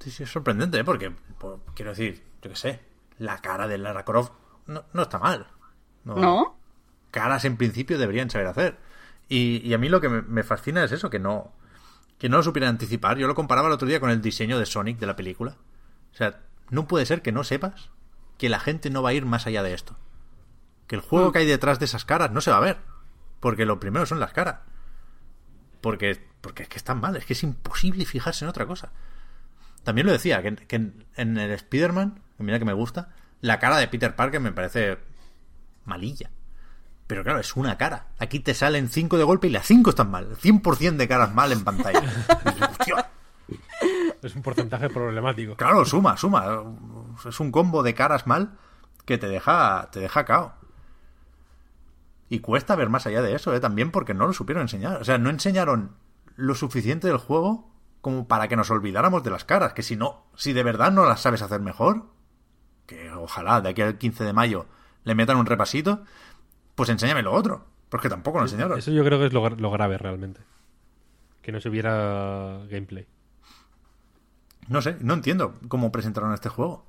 Sí, sí, es sorprendente, ¿eh? Porque, quiero decir, yo qué sé, la cara de Lara Croft no, no está mal. ¿No? Caras en principio deberían saber hacer. Y, y a mí lo que me, me fascina es eso, que no, que no lo supieran anticipar. Yo lo comparaba el otro día con el diseño de Sonic de la película. O sea, no puede ser que no sepas que la gente no va a ir más allá de esto. Que el juego que hay detrás de esas caras no se va a ver. Porque lo primero son las caras. Porque, porque es que están mal, es que es imposible fijarse en otra cosa. También lo decía, que, que en, en el Spider-Man, mira que me gusta, la cara de Peter Parker me parece malilla. Pero claro, es una cara. Aquí te salen cinco de golpe y las cinco están mal. 100% de caras mal en pantalla. Es un porcentaje problemático. Claro, suma, suma. Es un combo de caras mal que te deja, te deja cao. Y cuesta ver más allá de eso, ¿eh? también porque no lo supieron enseñar. O sea, no enseñaron lo suficiente del juego como para que nos olvidáramos de las caras. Que si no, si de verdad no las sabes hacer mejor, que ojalá de aquí al 15 de mayo le metan un repasito, pues enséñame lo otro. Porque tampoco lo enseñaron. Eso yo creo que es lo, lo grave realmente. Que no se viera gameplay. No sé, no entiendo cómo presentaron este juego.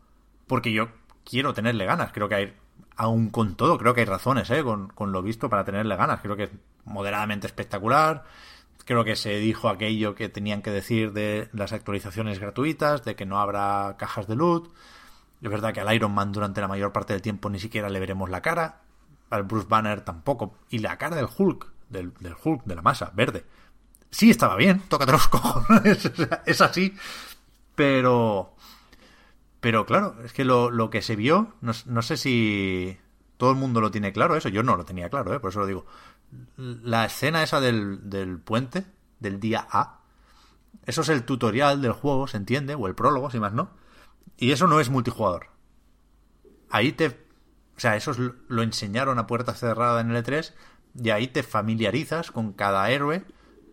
Porque yo quiero tenerle ganas. Creo que hay, aún con todo, creo que hay razones, ¿eh? Con, con lo visto para tenerle ganas. Creo que es moderadamente espectacular. Creo que se dijo aquello que tenían que decir de las actualizaciones gratuitas, de que no habrá cajas de loot. Es verdad que al Iron Man durante la mayor parte del tiempo ni siquiera le veremos la cara. Al Bruce Banner tampoco. Y la cara del Hulk, del, del Hulk, de la masa, verde. Sí estaba bien, tócate los cojones. es así. Pero. Pero claro, es que lo, lo que se vio, no, no sé si todo el mundo lo tiene claro, eso yo no lo tenía claro, ¿eh? por eso lo digo. La escena esa del, del puente, del día A, eso es el tutorial del juego, se entiende, o el prólogo, si más no. Y eso no es multijugador. Ahí te. O sea, eso es- lo enseñaron a puerta cerrada en el E3, y ahí te familiarizas con cada héroe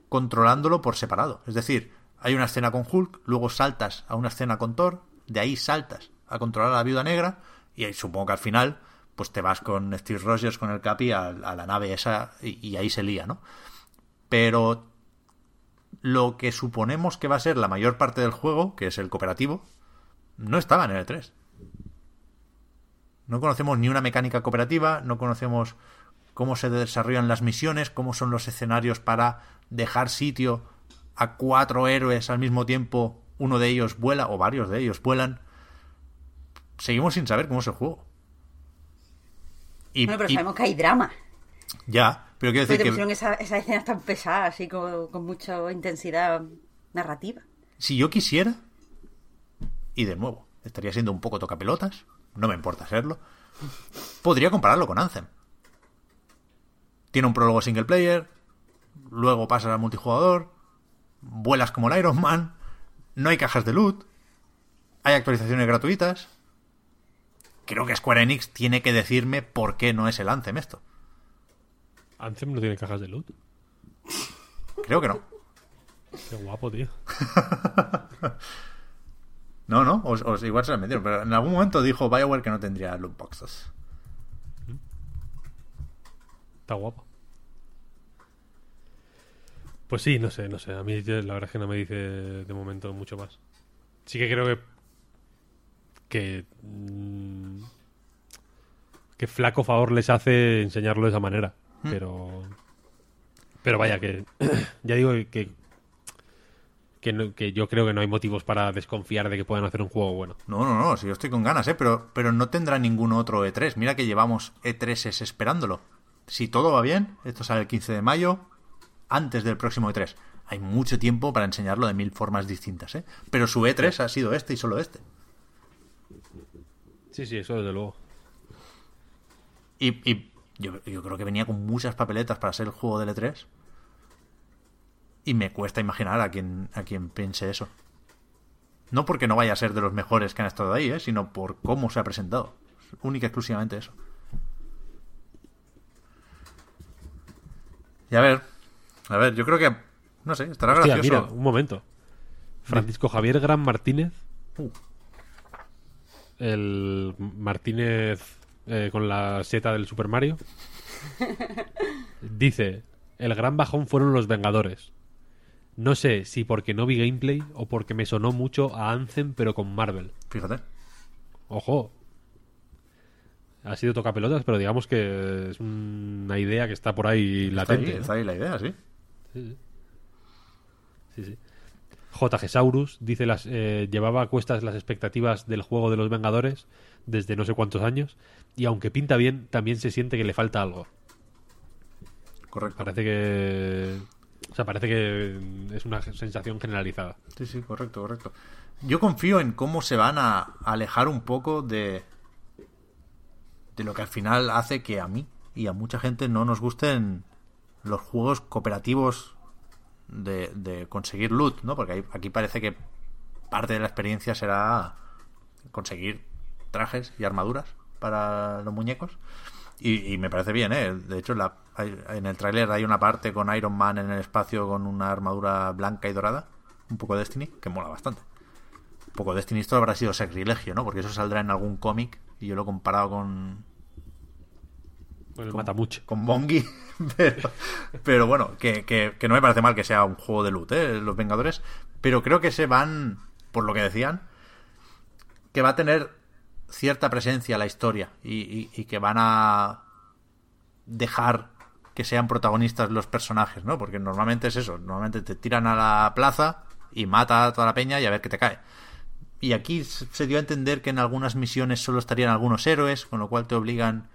controlándolo por separado. Es decir, hay una escena con Hulk, luego saltas a una escena con Thor, de ahí saltas a controlar a la viuda negra, y ahí supongo que al final, pues te vas con Steve Rogers, con el Capi, a, la nave esa, y, ahí se lía, ¿no? Pero lo que suponemos que va a ser la mayor parte del juego, que es el cooperativo, no estaba en el E3. No conocemos ni una mecánica cooperativa, no conocemos cómo se desarrollan las misiones, cómo son los escenarios para dejar sitio a cuatro héroes al mismo tiempo, uno de ellos vuela o varios de ellos vuelan. Seguimos sin saber cómo es el juego. Y, Bueno, pero y- sabemos que hay drama. ya, pero quiero decir te que pusieron esa- esas escenas tan pesadas, así con, con mucha intensidad narrativa. si yo quisiera, y de nuevo, estaría siendo un poco tocapelotas, no me importa serlo, podría compararlo con Anthem. Tiene un prólogo single player, luego pasas al multijugador, vuelas como el Iron Man, no hay cajas de loot, hay actualizaciones gratuitas. Creo que Square Enix tiene que decirme por qué no es el Anthem esto. Anthem no tiene cajas de loot. Creo que no. Qué guapo, tío. No, no, os, os- igual se lo metieron, pero en algún momento dijo Bioware que no tendría loot boxes. Está guapo. Pues sí, no sé, no sé. A mí la verdad es que no me dice de momento mucho más. Sí que creo que. Que. mm, que flaco favor les hace enseñarlo de esa manera. Pero. Pero vaya, que. ya digo que. Que, no- que yo creo que no hay motivos para desconfiar de que puedan hacer un juego bueno. No, no, no, si yo estoy con ganas, ¿eh? Pero, pero no tendrá ningún otro E3. Mira que llevamos E3s esperándolo. Si todo va bien, esto sale el 15 de mayo, antes del próximo E3. Hay mucho tiempo para enseñarlo de mil formas distintas, ¿eh? Pero su E3 ha sido este y solo este. Sí, sí, eso desde luego. Y, y yo, yo creo que venía con muchas papeletas para ser el juego de L3. Y me cuesta imaginar a quien, a quien piense eso. No porque no vaya a ser de los mejores que han estado ahí, ¿eh? sino por cómo se ha presentado. Única y exclusivamente eso. Y a ver, a ver, yo creo que, no sé, estará Hostia, gracioso. mira, un momento. Francisco Javier Gran Martínez. Uh. El Martínez eh, con la seta del Super Mario. Dice: El gran bajón fueron los Vengadores. No sé si porque no vi gameplay o porque me sonó mucho a Anthem, pero con Marvel. Fíjate. Ojo. Ha sido tocapelotas, pero digamos que es una idea que está por ahí Está latente. ahí, ¿no? está ahí la idea, sí. Sí, sí. Sí, sí. JG Saurus dice las eh, llevaba a cuestas las expectativas del juego de los Vengadores desde no sé cuántos años y aunque pinta bien también se siente que le falta algo. Correcto. Parece que o sea, parece que es una sensación generalizada. Sí, sí, correcto, correcto. Yo confío en cómo se van a alejar un poco de de lo que al final hace que a mí y a mucha gente no nos gusten los juegos cooperativos de, de conseguir loot, ¿no? Porque aquí parece que parte de la experiencia será conseguir trajes y armaduras para los muñecos. Y, y me parece bien, ¿eh? De hecho, la- en el tráiler hay una parte con Iron Man en el espacio con una armadura blanca y dorada, un poco Destiny, que mola bastante. Un poco Destiny esto habrá sido sacrilegio, ¿no? Porque eso saldrá en algún cómic y yo lo he comparado con, Con el Matamuche. con Bongi, pero, pero bueno, que, que- que no me parece mal que sea un juego de loot, ¿eh? Los Vengadores, pero creo que se van, por lo que decían, que va a tener cierta presencia la historia y, y- y que van a dejar que sean protagonistas los personajes, ¿no? Porque normalmente es eso, normalmente te tiran a la plaza y mata a toda la peña y a ver qué te cae. Y aquí se dio a entender que en algunas misiones solo estarían algunos héroes, con lo cual te obligan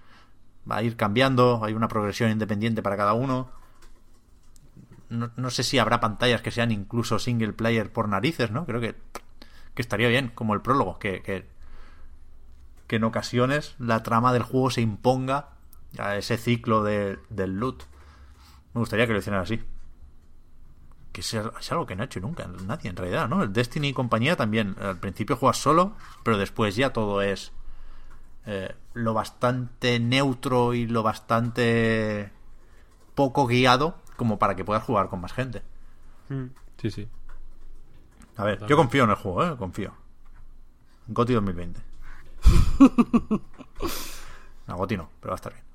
va a ir cambiando, hay una progresión independiente para cada uno. No, no sé si habrá pantallas que sean incluso single player por narices, ¿no? Creo que, que estaría bien, como el prólogo, que, que, que en ocasiones la trama del juego se imponga a ese ciclo de, del loot. Me gustaría que lo hicieran así. Que es, es algo que no ha hecho nunca nadie, en realidad, ¿no? El Destiny y compañía también. Al principio juegas solo, pero después ya todo es eh, lo bastante neutro y lo bastante poco guiado como para que puedas jugar con más gente. Sí, sí. A ver, yo confío en el juego, ¿eh? Confío. Goti 2020. No, Goti no, pero va a estar bien.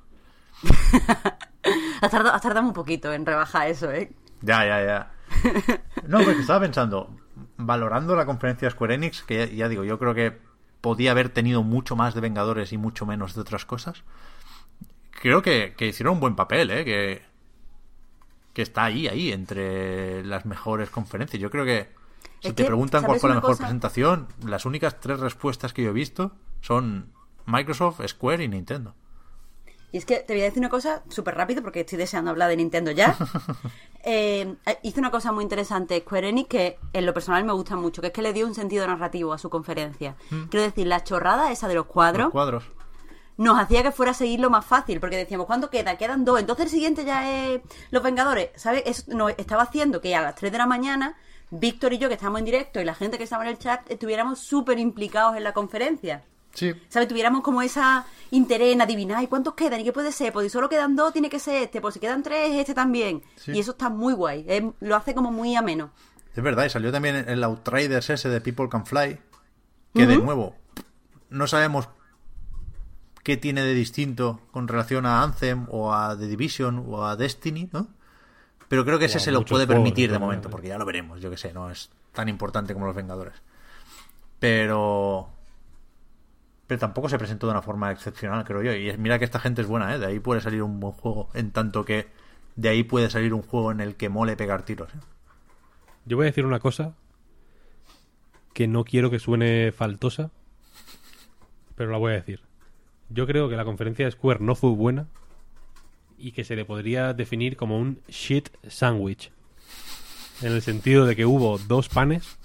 Has tardado, has tardado un poquito en rebajar eso, ¿eh? Ya, ya, ya. No, porque estaba pensando, valorando la conferencia de Square Enix, que ya, ya digo, yo creo que podía haber tenido mucho más de Vengadores y mucho menos de otras cosas. Creo que, que hicieron un buen papel, ¿eh? Que, que está ahí, ahí, entre las mejores conferencias. Yo creo que si Es te que, preguntan cuál ¿sabes fue la mejor cosa? presentación, las únicas tres respuestas que yo he visto son Microsoft, Square y Nintendo. Y es que te voy a decir una cosa súper rápido porque estoy deseando hablar de Nintendo ya. Eh, hizo una cosa muy interesante Square Enix que en lo personal me gusta mucho, que es que le dio un sentido narrativo a su conferencia. Quiero decir, la chorrada esa de los cuadros Los cuadros. nos hacía que fuera a seguirlo más fácil, porque decíamos, ¿cuánto queda? Quedan dos, entonces el siguiente ya es Los Vengadores, ¿sabes? Eso nos estaba haciendo que a las 3 de la mañana, Víctor y yo, que estamos en directo, y la gente que estaba en el chat, estuviéramos súper implicados en la conferencia. Sí. ¿Sabes? Tuviéramos como esa interés en adivinar, ¿y cuántos quedan? ¿Y qué puede ser? Pues si solo quedan dos, tiene que ser este, pues si quedan tres, este también. Sí. Y eso está muy guay, es- lo hace como muy ameno. Es verdad, y salió también el Outriders ese de People Can Fly, que de nuevo no sabemos qué tiene de distinto con relación a Anthem o a The Division o a Destiny, ¿no? Pero creo que ese se lo puede juegos, permitir de momento, porque ya lo veremos, yo que sé, no es tan importante como los Vengadores. Pero... Pero tampoco se presentó de una forma excepcional, creo yo. Y mira que esta gente es buena, ¿eh? De ahí puede salir un buen juego, en tanto que de ahí puede salir un juego en el que mole pegar tiros, ¿eh? Yo voy a decir una cosa que no quiero que suene faltosa, pero la voy a decir. Yo creo que la conferencia de Square no fue buena y que se le podría definir como un shit sandwich. En el sentido de que hubo dos panes,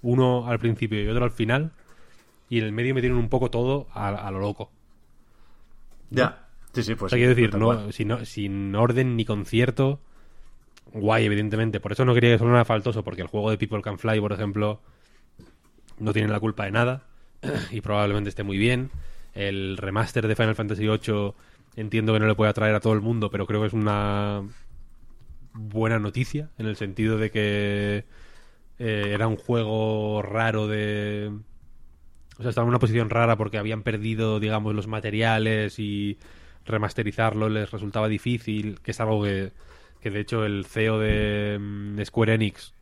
uno al principio y otro al final, y en el medio metieron un poco todo a, a lo loco. Ya. Sí, Sí, pues o sea, sí, quiero decir, no, sin orden ni concierto. Guay, evidentemente. Por eso no quería que sonara faltoso, porque el juego de People Can Fly, por ejemplo, no tiene la culpa de nada. Y probablemente esté muy bien. El remaster de Final Fantasy VIII entiendo que no le puede atraer a todo el mundo, pero creo que es una buena noticia, en el sentido de que eh, era un juego raro de... O sea, estaba en una posición rara porque habían perdido, digamos, los materiales y remasterizarlo les resultaba difícil, que es algo que, que de hecho el CEO de mm, Square Enix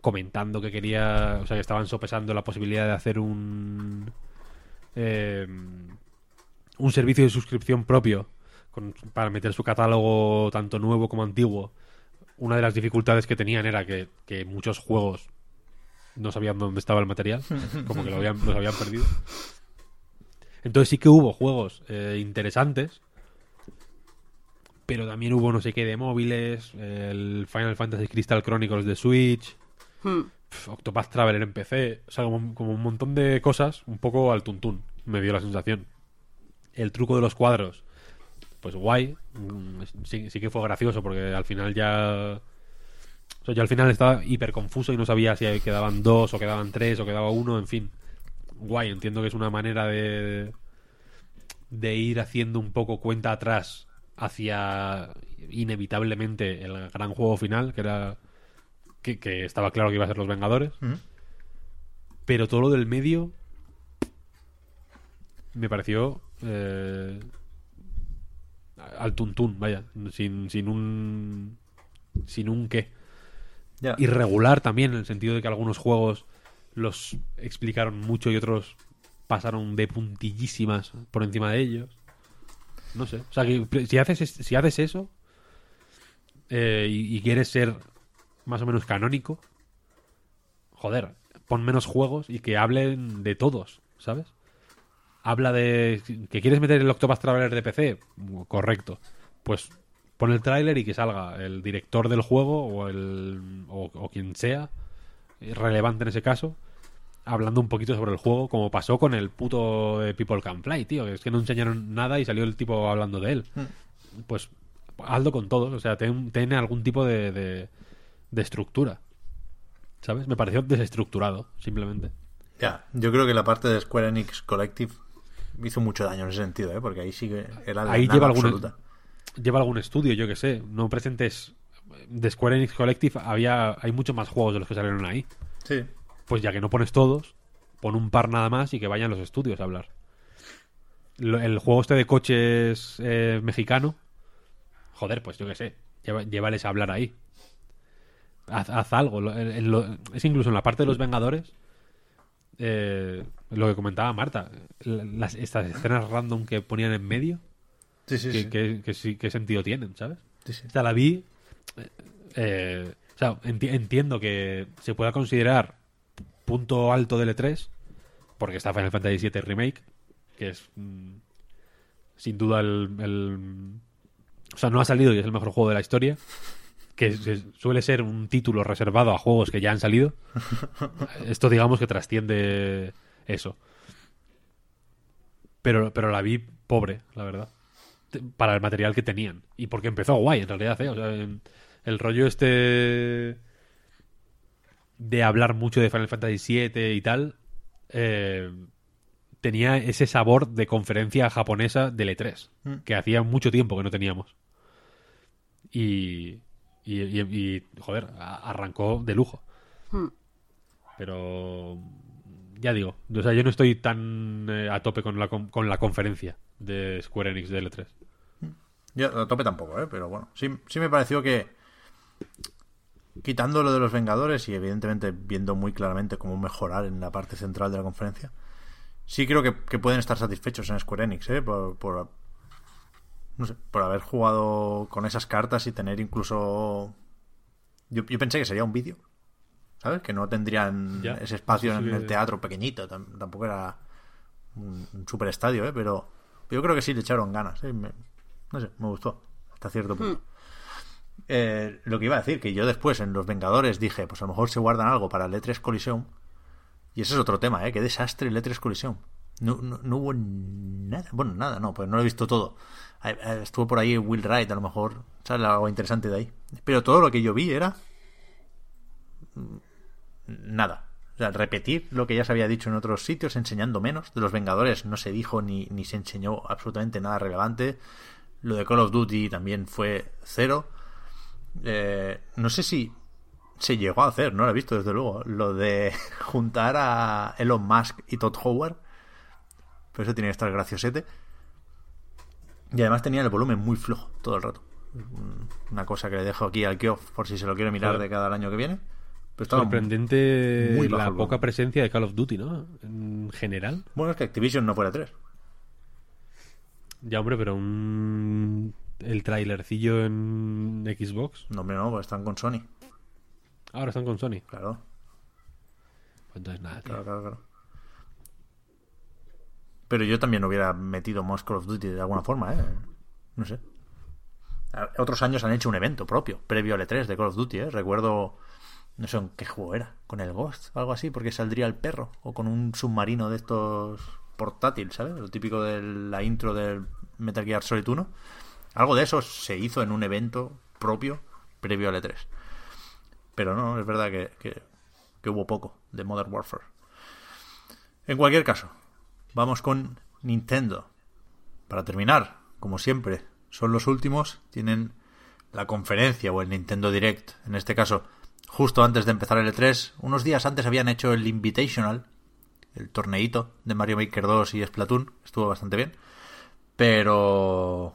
comentando que quería, o sea, que estaban sopesando la posibilidad de hacer un eh, un servicio de suscripción propio para meter su catálogo tanto nuevo como antiguo. Una de las dificultades que tenían era que, que muchos juegos no sabían dónde estaba el material, como que lo habían, los habían perdido. Entonces sí que hubo juegos eh, interesantes, pero también hubo no sé qué de móviles, el Final Fantasy Crystal Chronicles de Switch, Hmm. Octopath Traveler en PC, o sea, como, como un montón de cosas, un poco al tuntún, me dio la sensación. El truco de los cuadros, pues guay, mm, sí, sí que fue gracioso porque al final ya... O sea, yo al final estaba hiper confuso y no sabía si quedaban dos o quedaban tres o quedaba uno, en fin. Guay, entiendo que es una manera de de ir haciendo un poco cuenta atrás hacia inevitablemente el gran juego final, que era que, que estaba claro que iba a ser los Vengadores. Pero todo lo del medio me pareció eh, al tuntún, vaya, sin, sin un sin un qué. Irregular también, en el sentido de que algunos juegos los explicaron mucho y otros pasaron de puntillísimas por encima de ellos. No sé. O sea, que si haces, es- si haces eso eh, y, quieres ser más o menos canónico, joder, pon menos juegos y que hablen de todos, ¿sabes? Habla de que quieres meter el Octopath Traveler de PC, correcto. Pues pon el tráiler y que salga el director del juego o el o, o quien sea relevante en ese caso hablando un poquito sobre el juego como pasó con el puto de People Can Fly, tío, que es que no enseñaron nada y salió el tipo hablando de él. Pues hazlo con todos, o sea, ten, ten algún tipo de, de, de estructura. ¿Sabes? Me pareció desestructurado, simplemente. Ya, yo creo que la parte de Square Enix Collective hizo mucho daño en ese sentido, ¿eh? porque ahí sí que era la Ahí nada lleva absoluta. Lleva algún estudio, yo que sé. No presentes de Square Enix Collective había hay muchos más juegos de los que salieron ahí. Sí. Pues ya que no pones todos, pon un par nada más y que vayan los estudios a hablar. Lo- El juego este de coches eh, mexicano, joder, pues yo qué sé, lleva- llévales a hablar ahí. Haz, haz algo. Lo- en- lo- es incluso en la parte de los Vengadores, eh, lo que comentaba Marta, la- las, estas escenas random que ponían en medio, Sí, sí, que, sí. que- que sí, ¿qué sentido tienen, ¿sabes? Sí, sí. O sea, la vi. eh, o sea, enti- entiendo que se pueda considerar punto alto del E3, porque está Final Fantasy VII Remake, que es mm, sin duda el, el- O sea, no ha salido y es el mejor juego de la historia. Que suele ser un título reservado a juegos que ya han salido. Esto, digamos, que trasciende eso. Pero, pero la vi pobre, la verdad para el material que tenían. Y porque empezó guay, en realidad, ¿eh? O sea, el rollo este de hablar mucho de Final Fantasy VII y tal, eh, tenía ese sabor de conferencia japonesa del E3, Mm. que hacía mucho tiempo que no teníamos. Y, y, y- y, joder, a- arrancó de lujo. Hmm. Pero ya digo, o sea, yo no estoy tan eh, a tope con la, con, con la conferencia de Square Enix de L3. Yo a tope tampoco, ¿eh? pero bueno, sí, sí me pareció que quitando lo de los Vengadores y evidentemente viendo muy claramente cómo mejorar en la parte central de la conferencia, sí creo que, que pueden estar satisfechos en Square Enix, ¿eh? por, por, no sé, por haber jugado con esas cartas y tener incluso... Yo, yo pensé que sería un vídeo, ¿sabes? Que no tendrían Ya, ese espacio sí en el teatro pequeñito, tam- tampoco era un, un super estadio, ¿eh? pero yo creo que sí le echaron ganas. ¿eh? Me- no sé, me gustó hasta cierto punto. Eh, lo que iba a decir, que yo después en Los Vengadores dije, pues a lo mejor se guardan algo para el E3 Coliseum. Y ese es otro tema, ¿eh? Qué desastre el E3 Coliseum. No, no, no hubo nada. Bueno, nada, no, pues no lo he visto todo. Eh, eh, Estuvo por ahí Will Wright, a lo mejor sale algo interesante de ahí. Pero todo lo que yo vi era. mm, Nada. O sea, repetir lo que ya se había dicho en otros sitios, enseñando menos. De los Vengadores no se dijo ni, ni se enseñó absolutamente nada relevante. Lo de Call of Duty también fue cero. Eh, no sé si se llegó a hacer, no lo he visto desde luego, lo de juntar a Elon Musk y Todd Howard. Pero eso tiene que estar graciosete. Y además tenía el volumen muy flojo todo el rato. Mm, Una cosa que le dejo aquí al Kioff por si se lo quiere mirar Joder. de cada año que viene. Pero Sorprendente muy la poca presencia de Call of Duty, ¿no? En general. Bueno, es que Activision no fuera 3. Ya, hombre, pero un... el trailercillo en Xbox. No, hombre, no, pues están con Sony. Ahora están con Sony. Claro, Pues entonces nada, tío. claro, claro, claro. Pero yo también hubiera metido más Call of Duty de alguna forma, ¿eh? No sé. Otros años han hecho un evento propio, previo al E3 de Call of Duty, ¿eh? Recuerdo, no sé en qué juego era, con el Ghost algo así, porque saldría el perro, o con un submarino de estos portátil, ¿sabes? Lo típico de la intro del Metal Gear Solid 1. Algo de eso se hizo en un evento propio previo al E3. Pero no, es verdad que, que, que hubo poco de Modern Warfare. En cualquier caso, vamos con Nintendo. Para terminar, como siempre, son los últimos, tienen la conferencia o el Nintendo Direct, en este caso, justo antes de empezar el E3. Unos días antes habían hecho el Invitational, el torneito de Mario Maker 2 y Splatoon, estuvo bastante bien. Pero...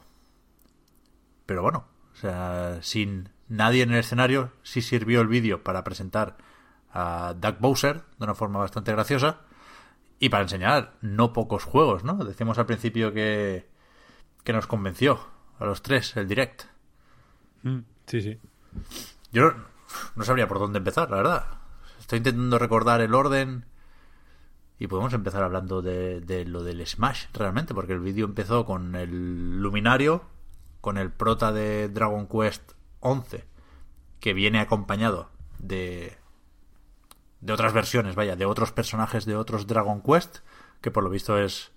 Pero bueno, o sea, sin nadie en el escenario, sí sirvió el vídeo para presentar a Doug Bowser de una forma bastante graciosa y para enseñar no pocos juegos, ¿no? Decíamos al principio que, que nos convenció a los tres el direct. Mm, Sí, sí. Yo no, no sabría por dónde empezar, la verdad. Estoy intentando recordar el orden y podemos empezar hablando de, de lo del Smash, realmente, porque el vídeo empezó con el luminario, con el prota de Dragon Quest 11, que viene acompañado de de otras versiones, vaya, de otros personajes de otros Dragon Quest, que por lo visto es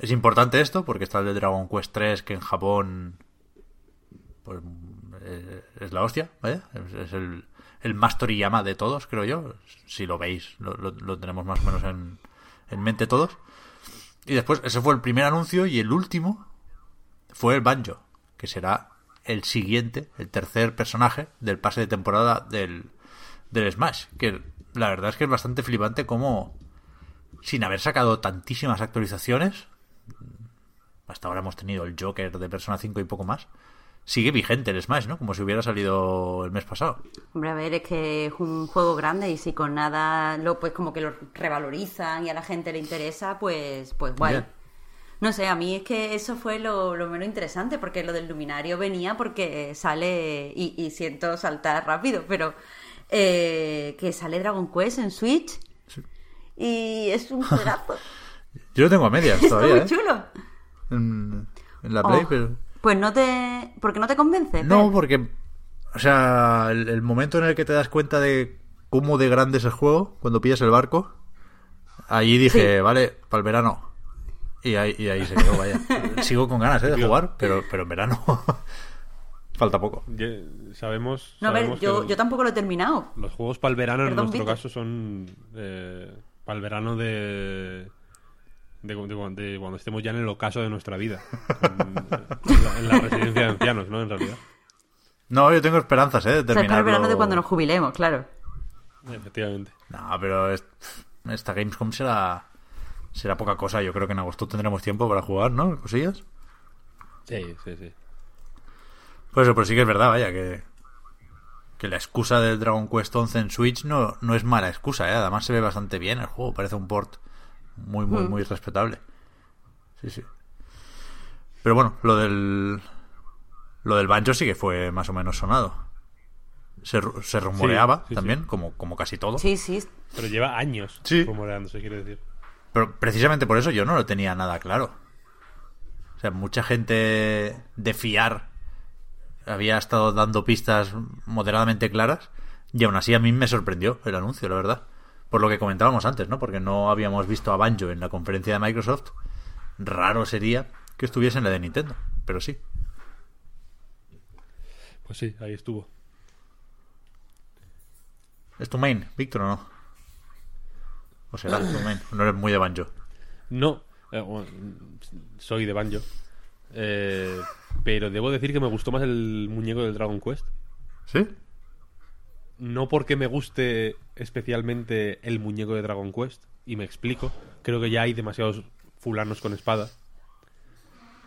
es importante esto, porque está el de Dragon Quest 3, que en Japón pues eh, es la hostia, vaya, es, es el, el más Toriyama de todos, creo yo, si lo veis, lo, lo- lo tenemos más o menos en, en mente todos. Y después, ese fue el primer anuncio y el último fue el Banjo, que será el siguiente, el tercer personaje del pase de temporada del, del Smash, que la verdad es que es bastante flipante como sin haber sacado tantísimas actualizaciones, hasta ahora hemos tenido el Joker de Persona 5 y poco más, sigue vigente el Smash, ¿no? Como si hubiera salido el mes pasado. Hombre, a ver, es que es un juego grande y si con nada lo pues como que lo revalorizan y a la gente le interesa, pues pues guay. No sé, a mí es que eso fue lo, lo menos interesante, porque lo del luminario venía porque sale, y, y siento saltar rápido, pero eh, que sale Dragon Quest en Switch y es un juegazo. Yo lo tengo a medias Está todavía, muy ¿eh? chulo. En, en la Play, Oh, pero... Pues no te... ¿Por qué no te convence? No, Fer? porque... O sea, el, el momento en el que te das cuenta de cómo de grande es el juego, cuando pillas el barco, ahí dije, Sí. vale, para el verano. Y ahí, y ahí se quedó, vaya. Sigo con ganas ¿eh? de jugar, pero, pero en verano falta poco. Sabemos, No, a ver, yo, los, yo tampoco lo he terminado. los juegos para el verano en nuestro caso son para el verano de, de, de- de cuando estemos ya en el ocaso de nuestra vida. En, la, en la residencia de ancianos, ¿no? En realidad. No, yo tengo esperanzas, ¿eh? De O sea, terminarlo. verano de cuando nos jubilemos, claro. Efectivamente. No, pero es- esta Gamescom será será poca cosa. Yo creo que en agosto tendremos tiempo para jugar, ¿no? Cosillas. Sí, sí, sí. Pues eso, pero sí que es verdad, vaya, que que la excusa del Dragon Quest 11 en Switch no, no es mala excusa, ¿eh? Además se ve bastante bien el juego, parece un port muy, muy, muy respetable. Sí, sí. Pero bueno, lo del lo del Banjo sí que fue más o menos sonado. Se, se rumoreaba Sí, sí, también, sí. Como, como casi todo. Sí, sí. Pero lleva años Sí. rumoreándose, quiero decir. Pero precisamente por eso yo no lo tenía nada claro. O sea, mucha gente de fiar había estado dando pistas moderadamente claras y aún así a mí me sorprendió el anuncio, la verdad. Por lo que comentábamos antes, ¿no? Porque no habíamos visto a Banjo en la conferencia de Microsoft. Raro sería que estuviese en la de Nintendo, pero sí. Pues sí, ahí estuvo. ¿Es tu main, Víctor, o no? O será tu main. No eres muy de Banjo. No, eh, bueno, soy de Banjo. Eh, pero debo decir que me gustó más el muñeco del Dragon Quest. ¿Sí? No porque me guste especialmente el muñeco de Dragon Quest, y me explico. Creo que ya hay demasiados fulanos con espada.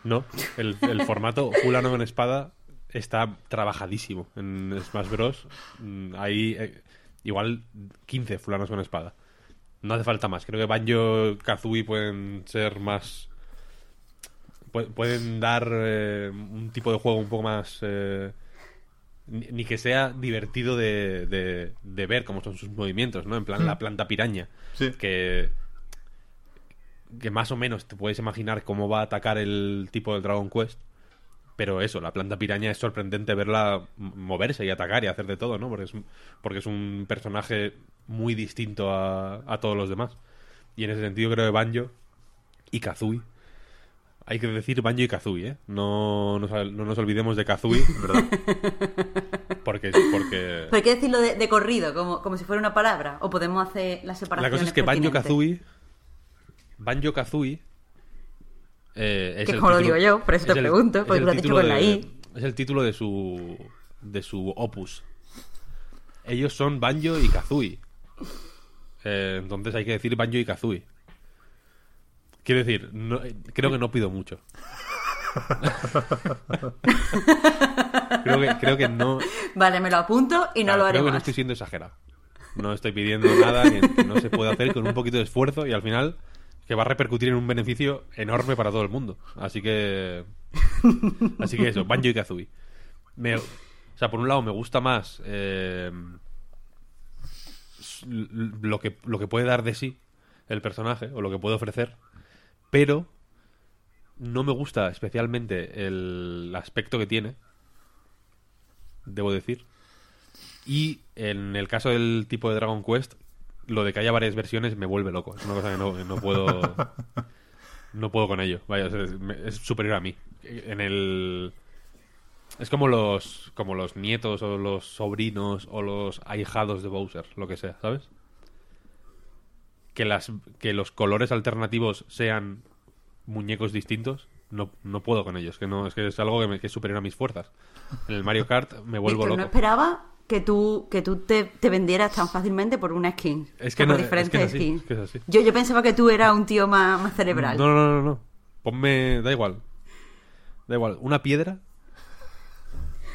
No, el, el formato fulano con espada está trabajadísimo en Smash Bros. Mm, Hay eh, igual 15 fulanos con espada. No hace falta más. Creo que Banjo Kazooie pueden ser más. pu- Pueden dar eh, un tipo de juego un poco más. eh, ni, ni que sea divertido de, de- de ver cómo son sus movimientos, ¿no? En plan, la planta piraña. Sí. Que. Que más o menos te puedes imaginar cómo va a atacar el tipo del Dragon Quest. Pero eso, la planta piraña es sorprendente verla moverse y atacar y hacer de todo, ¿no? Porque es, un- porque es un personaje muy distinto a, a todos los demás. Y en ese sentido creo que Banjo y Kazooie. Hay que decir Banjo y Kazooie, ¿eh? No nos, no nos olvidemos de Kazooie. ¿Verdad? Porque, porque Pero hay que decirlo de, de corrido, como, como si fuera una palabra. O podemos hacer la separación. la cosa es que Banjo Kazooie. Banjo Kazooie. eh, es Que el como lo digo yo, por eso es te el- pregunto, porque lo has dicho con la de- I. Es el título de su. de su opus. Ellos son Banjo y Kazooie. Eh, entonces hay que decir Banjo y Kazooie. Quiero decir, no- eh, creo que no pido mucho. creo, que, creo que no. Vale, me lo apunto y no Claro, lo haré creo que no estoy siendo exagerado. No estoy pidiendo nada que, que no se pueda hacer con un poquito de esfuerzo y al final que va a repercutir en un beneficio enorme para todo el mundo. Así que. Así que eso, Banjo y Kazooie. Me, o sea, por un lado me gusta más eh, lo, que, lo que puede dar de sí el personaje o lo que puede ofrecer, pero no me gusta especialmente el aspecto que tiene, debo decir. Y en el caso del tipo de Dragon Quest, lo de que haya varias versiones me vuelve loco. Es una cosa que no, que no puedo. No puedo con ello. Vaya, es, es superior a mí. En el. Es como los. como los nietos o los sobrinos o los ahijados de Bowser, lo que sea, ¿sabes? Que las. que los colores alternativos sean muñecos distintos. No, no puedo con ellos, que no, es que es algo que, me- que es superior a mis fuerzas. En el Mario Kart me vuelvo loco. no esperaba que tú, que tú te, te vendieras tan fácilmente por una skin. Es que por no- es diferentes que es así, skins. es que es así. Yo, yo pensaba que tú eras un tío más, más cerebral. No, no, no, no, no. Ponme. Da igual. Da igual. Una piedra.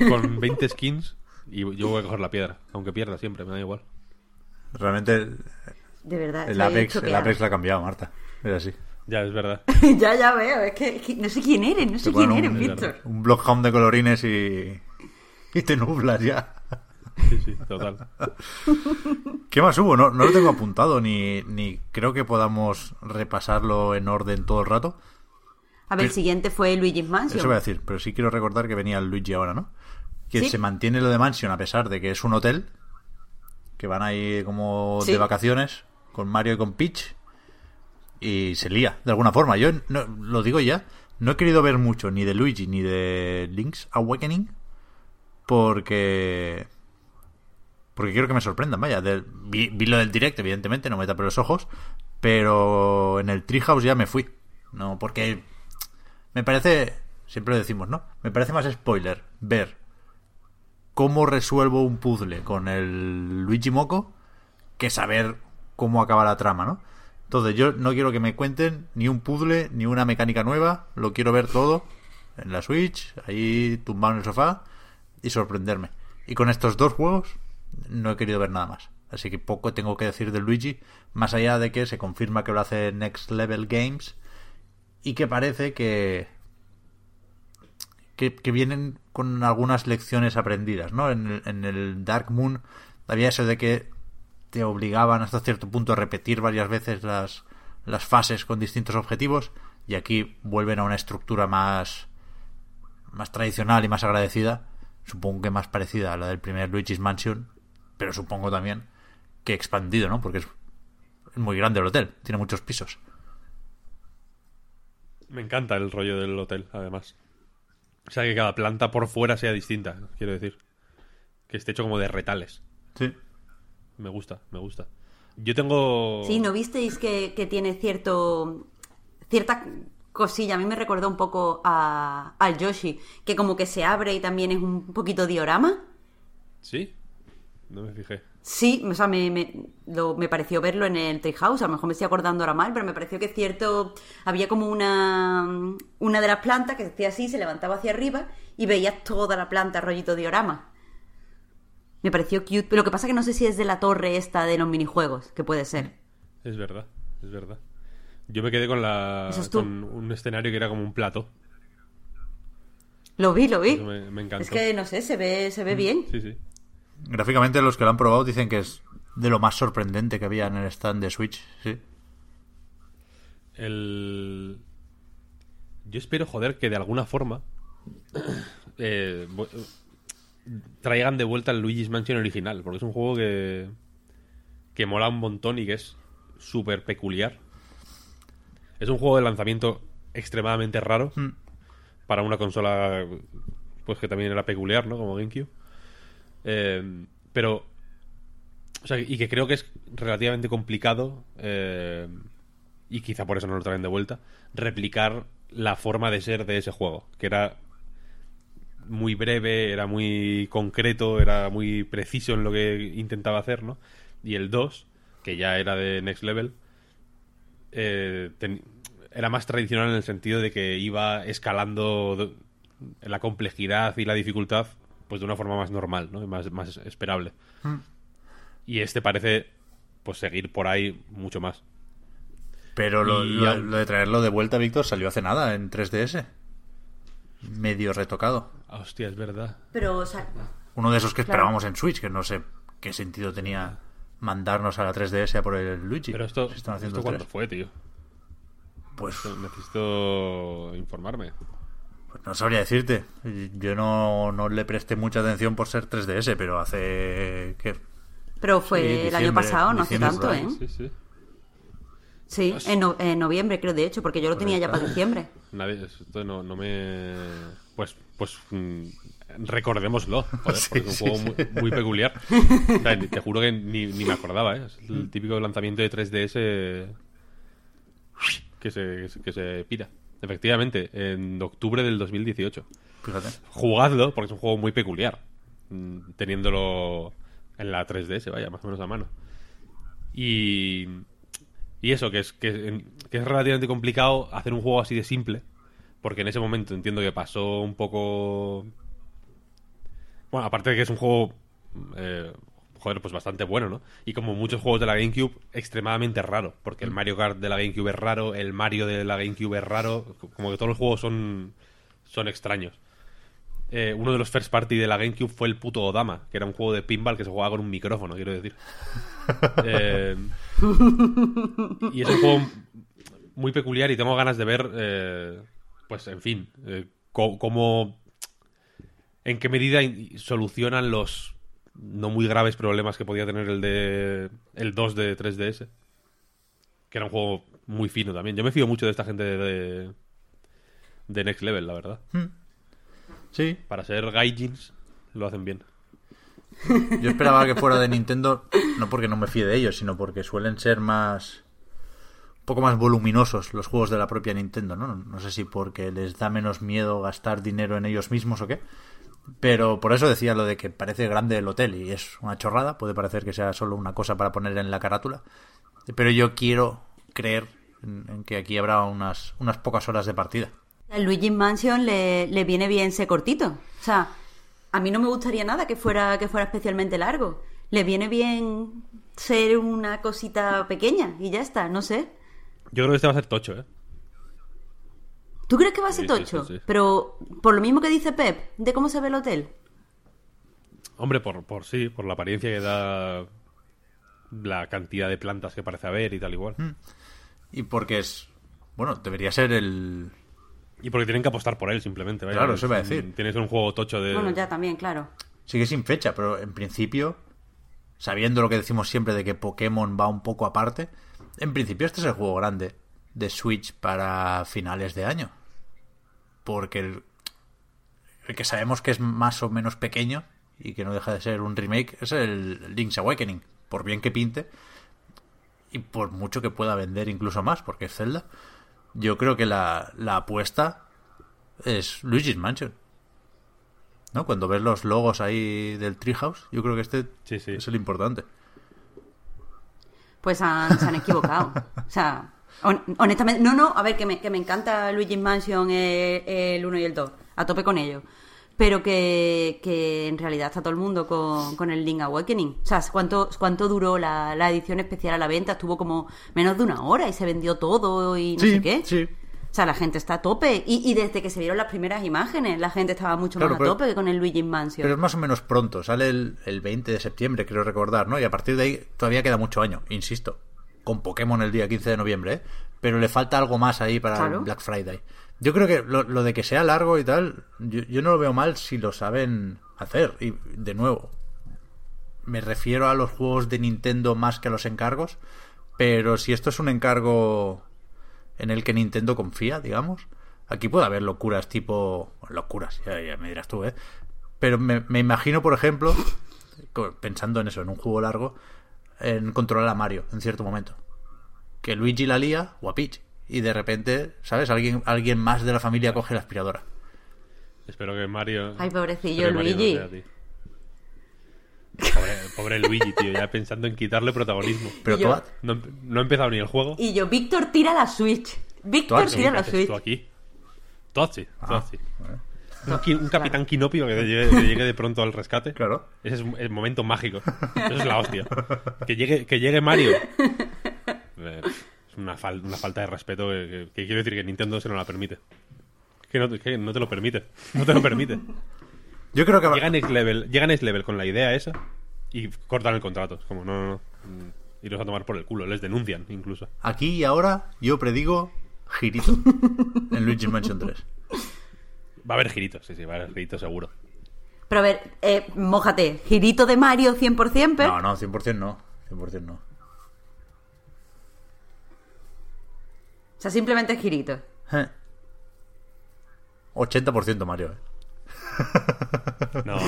Con 20 skins. Y yo voy a coger la piedra. Aunque pierda siempre, me da igual. Realmente De verdad. el Apex, el choqueada. Apex la ha cambiado, Marta. Es así. Ya, es verdad. ya, ya veo. Es que, es que no sé quién eres, no sé Te quién eres, un, Víctor. un blockhound de colorines y, y te nublas ya. Sí, sí, total. ¿Qué más hubo? No, no lo tengo apuntado, ni, ni creo que podamos repasarlo en orden todo el rato. A ver, el siguiente fue Luigi's Mansion. Eso voy a decir, pero sí quiero recordar que venía el Luigi ahora, ¿no? Que Sí. se mantiene lo de Mansion a pesar de que es un hotel, que van ahí como Sí. de vacaciones con Mario y con Peach y se lía de alguna forma. Yo no- lo digo ya, no he querido ver mucho ni de Luigi ni de Link's Awakening porque porque quiero que me sorprendan, vaya. Vi, vi lo del direct, evidentemente, no me tapé los ojos, pero en el Treehouse ya me fui. No, porque me parece, siempre lo decimos, ¿no? Me parece más spoiler ver cómo resuelvo un puzzle con el Luigi Moco que saber cómo acaba la trama, ¿no? Entonces yo no quiero que me cuenten ni un puzzle ni una mecánica nueva, lo quiero ver todo en la Switch, ahí tumbado en el sofá y sorprenderme. Y con estos dos juegos no he querido ver nada más. Así que poco tengo que decir de Luigi, más allá de que se confirma que lo hace Next Level Games y que parece que que, vienen con algunas lecciones aprendidas, ¿no? En el, en el Dark Moon había eso de que te obligaban hasta cierto punto a repetir varias veces las, las fases con distintos objetivos y aquí vuelven a una estructura más más tradicional y más agradecida, supongo que más parecida a la del primer Luigi's Mansion, pero supongo también que expandido, ¿no? Porque es es muy grande el hotel, tiene muchos pisos. Me encanta el rollo del hotel, además. O sea, que cada planta por fuera sea distinta, quiero decir. Que esté hecho como de retales. Sí. Me gusta, me gusta. Yo tengo... Sí, ¿no visteis que, que tiene cierto cierta cosilla? A mí me recordó un poco a, al Yoshi, que como que se abre y también es un poquito diorama. ¿Sí? No me fijé. Sí, o sea, me, me, lo- me pareció verlo en el Treehouse, a lo mejor me estoy acordando ahora mal, pero me pareció que cierto, había como una, una de las plantas que se hacía así, se levantaba hacia arriba y veías toda la planta rollito diorama. Me pareció cute, pero lo que pasa que no sé si es de la torre esta de los minijuegos, que puede ser. Es verdad, es verdad. Yo me quedé con la Eso es tú. con un escenario que era como un plato. Lo vi, lo vi. Me, me encantó. Es que, no sé, se ve, se ve bien. Sí, sí. Gráficamente los que lo han probado dicen que es de lo más sorprendente que había en el stand de Switch, sí. El... Yo espero, joder, que de alguna forma eh, traigan de vuelta el Luigi's Mansion original, porque es un juego que, que mola un montón y que es súper peculiar. Es un juego de lanzamiento extremadamente raro Mm. para una consola pues que también era peculiar, ¿no? Como GameCube. Eh, pero... O sea, y que creo que es relativamente complicado eh, y quizá por eso no lo traen de vuelta, replicar la forma de ser de ese juego, que era muy breve, era muy concreto, era muy preciso en lo que intentaba hacer, ¿no? Y el 2, que ya era de Next Level, eh, ten- era más tradicional en el sentido de que iba escalando la complejidad y la dificultad pues de una forma más normal, ¿no? Y Más, más esperable. Y este parece pues seguir por ahí mucho más. Pero lo, Y lo- aún- lo de traerlo de vuelta, Víctor, salió hace nada en 3DS. Medio retocado. Ah, Hostia, es verdad. Pero, o sea, Uno de esos que Claro. esperábamos en Switch, que no sé qué sentido tenía mandarnos a la 3DS a por el Luigi. Pero esto, Si están haciendo ¿esto cuándo fue, tío? Pues, Necesito informarme. pues no sabría decirte. Yo no, no le presté mucha atención por ser 3DS, pero hace... ¿qué? pero fue Sí, el año pasado, no hace tanto, ¿eh? Sí, sí. Sí, en, no- en noviembre creo, de hecho, porque yo lo tenía ya para diciembre. Nadie, esto no, no me... Pues, pues mm, recordémoslo, joder, Sí, porque es sí, un juego sí. muy, muy peculiar. O sea, te juro que ni, ni me acordaba, ¿eh? Es Mm. el típico lanzamiento de 3DS que se, que se pira. Efectivamente, en octubre del 2018. Fíjate. jugadlo, porque es un juego muy peculiar. mm, Teniéndolo en la 3DS, vaya, más o menos a mano. Y. Y eso, que es, que, que es relativamente complicado hacer un juego así de simple. Porque en ese momento entiendo que pasó un poco. Bueno, aparte de que es un juego. eh, joder, pues bastante bueno, ¿no? Y como muchos juegos de la GameCube, extremadamente raro. Porque el Mario Kart de la GameCube es raro, el Mario de la GameCube es raro. Como que todos los juegos son. son extraños. Eh, uno de los first party de la GameCube fue el puto Odama, que era un juego de pinball que se jugaba con un micrófono, quiero decir. Eh, y es un juego muy peculiar y tengo ganas de ver, eh, pues, en fin, eh, cómo, en qué medida solucionan los no muy graves problemas que podía tener el de el 2 de 3DS, que era un juego muy fino también. Yo me fío mucho de esta gente de, de, de Next Level, la verdad. Sí, Para ser gaijins lo hacen bien. yo esperaba que fuera de Nintendo, no porque no me fíe de ellos, sino porque suelen ser más... Un poco más voluminosos los juegos de la propia Nintendo, ¿no? No sé si porque les da menos miedo gastar dinero en ellos mismos o qué. Pero por eso decía lo de que parece grande el hotel y es una chorrada, puede parecer que sea solo una cosa para poner en la carátula. Pero yo quiero creer en, en que aquí habrá unas, unas pocas horas de partida. Al Luigi's Mansion le, le viene bien ser cortito. O sea, a mí no me gustaría nada que fuera, que fuera especialmente largo. Le viene bien ser una cosita pequeña y ya está, no sé. Yo creo que este va a ser tocho, ¿eh? ¿Tú crees que va a ser Sí, sí, tocho? sí, sí. Pero por lo mismo que dice Pep, de cómo se ve el hotel. Hombre, por, por sí, por la apariencia que da la cantidad de plantas que parece haber y tal igual. Y porque es... Bueno, debería ser el... Y porque tienen que apostar por él simplemente. vaya. Claro, eso iba a Es- decir. Tienes un juego tocho de... Bueno, ya también, claro. Sigue sin fecha, pero en principio, sabiendo lo que decimos siempre de que Pokémon va un poco aparte, En principio este es el juego grande de Switch para finales de año. Porque el, el que sabemos que es más o menos pequeño y que no deja de ser un remake es el Link's Awakening. Por bien que pinte y por mucho que pueda vender incluso más, porque es Zelda, yo creo que la, la apuesta es Luigi's Mansion. ¿No? Cuando ves los logos ahí del Treehouse, yo creo que este Sí, sí. es el importante. Pues han- se han equivocado. O sea, hon- honestamente, no, no, a ver, que me, que me encanta Luigi's Mansion eh, el 1 y el 2, a tope con ellos. Pero que, que en realidad está todo el mundo con, con el Link Awakening. O sea, ¿cuánto, cuánto duró la, la edición especial a la venta? Estuvo como menos de una hora y se vendió todo y no sí, sé qué. sí. O sea, la gente está a tope. Y, y desde que se vieron las primeras imágenes, la gente estaba mucho Claro, más a tope que con el Luigi's Mansion. Pero es más o menos pronto, sale el, el 20 de septiembre, creo recordar, ¿no? Y a partir de ahí todavía queda mucho año, insisto. Con Pokémon el día 15 de noviembre, ¿eh? Pero le falta algo más ahí para Claro. Black Friday. Yo creo que lo, lo de que sea largo y tal, yo, no lo veo mal si lo saben hacer. Y de nuevo, me refiero a los juegos de Nintendo más que a los encargos. Pero si esto es un encargo en el que Nintendo confía, digamos, aquí puede haber locuras tipo. Locuras, ya, ya me dirás tú, ¿eh? Pero me, me imagino, por ejemplo, pensando en eso, en un juego largo, en controlar a Mario en cierto momento. Que Luigi la lía o a Peach. Y de repente, ¿sabes? Alguien, alguien más de la familia coge la aspiradora. Espero que Mario. Ay, pobrecillo, no Luigi. Pobre, pobre Luigi, tío, ya pensando en quitarle protagonismo. Pero yo- Toad, No, no ha empezado ni el juego. Y yo, Víctor tira la Switch. Víctor Toad, sí, tira ¿Qué la Switch. tú aquí? Tochi, Ah, Tochi. Un, qui- un capitán quinopio que llegue, que llegue de pronto al rescate. Claro. Ese es el momento mágico. Eso es la hostia. Que llegue, que llegue Mario. Es una, fal- una falta de respeto que, que- que quiero decir que Nintendo se no la permite. Que no, que no te lo permite. No te lo permite. Yo creo que va- Llega Next Level, llega Next Level con la idea esa y cortan el contrato. Es como, no, no, no. Y los a tomar por el culo. Les denuncian incluso. aquí y ahora yo predigo girito en Luigi's Mansion 3. Va a haber giritos, sí, sí, va a haber giritos seguro. Pero a ver, eh, mójate. Girito de Mario 100%, pero... No, no, 100% no. 100% no. Sea, simplemente girito. Eh. 80% Mario, ¿eh? No.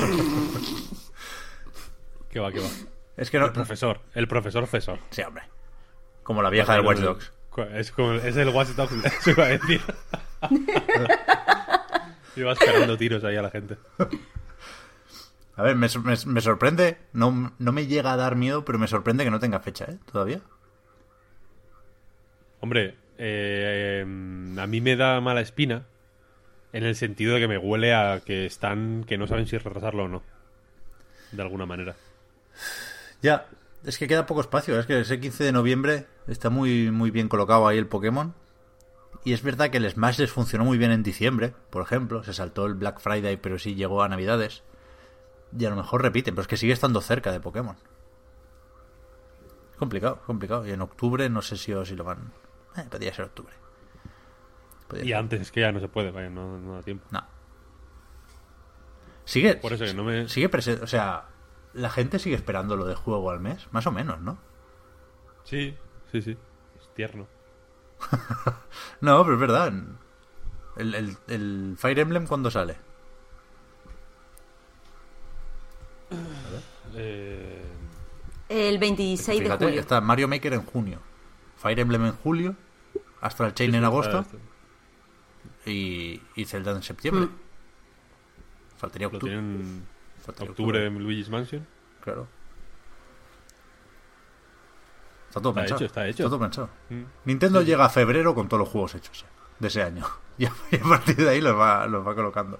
¿Qué va, qué va? Es que no... El profesor, el profesor Fesor. Sí, hombre. Como la vieja del Watch Dogs. Es, como, es el Watch Dogs, eso iba a decir. Iba esperando tiros ahí a la gente. A ver, me, me- me sorprende. No, no me llega a dar miedo, pero me sorprende que no tenga fecha, ¿eh? Todavía. Hombre, eh, a mí me da mala espina en el sentido de que me huele a que están, que no saben si retrasarlo o no. De alguna manera. Ya. Es que queda poco espacio. Es que ese 15 de noviembre está muy, muy bien colocado ahí el Pokémon. Y es verdad que el Smash les funcionó muy bien en diciembre, por ejemplo. Se saltó el Black Friday, pero sí llegó a Navidades. Y a lo mejor repiten, pero es que sigue estando cerca de Pokémon. Es complicado, complicado. Y en octubre no sé si, o si lo van... Eh, podría ser octubre. Podría Y ser. antes es que ya no se puede, vaya, no, no da tiempo. No. Sigue... Por eso que no me... Sigue presente... O sea, la gente sigue esperando lo de juego al mes. Más o menos, ¿no? Sí, sí, sí. Es tierno. No, pero es verdad. El, el, el Fire Emblem, ¿cuándo sale? Eh, El 26 de julio. está Mario Maker en junio. Fire Emblem en julio. Astral Chain en agosto. Y, y Zelda en septiembre. Mm. Faltaría Lo octubre. tienen Faltaría octubre en Luigi's Mansion. Claro. Está todo Está pensado. hecho, está hecho. todo pensado. Mm. Nintendo llega a febrero con todos los juegos hechos ya, de ese año. Y a, partir de ahí los va, los va colocando.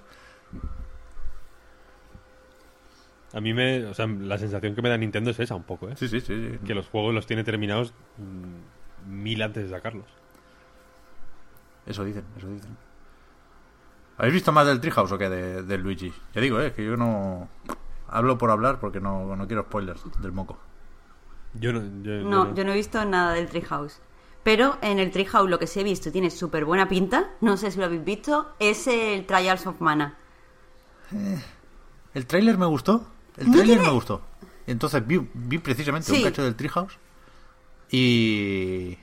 A mí me... O sea, la sensación que me da Nintendo es esa un poco, ¿eh? Sí, sí, sí. sí. Que los juegos los tiene terminados mm, mil antes de sacarlos. Eso dicen, eso dicen. ¿Habéis visto más del Treehouse o qué de, del Luigi? Ya digo, eh, que yo no hablo por hablar porque no, no quiero spoilers del moco. Yo no... Yo, No, yo no he visto nada del Treehouse. Pero en el Treehouse lo que sí he visto tiene súper buena pinta. No sé si lo habéis visto. Es el Trials of Mana. El tráiler me gustó. El tráiler tiene- me gustó. Entonces vi, vi precisamente Sí. un cacho del Treehouse Y.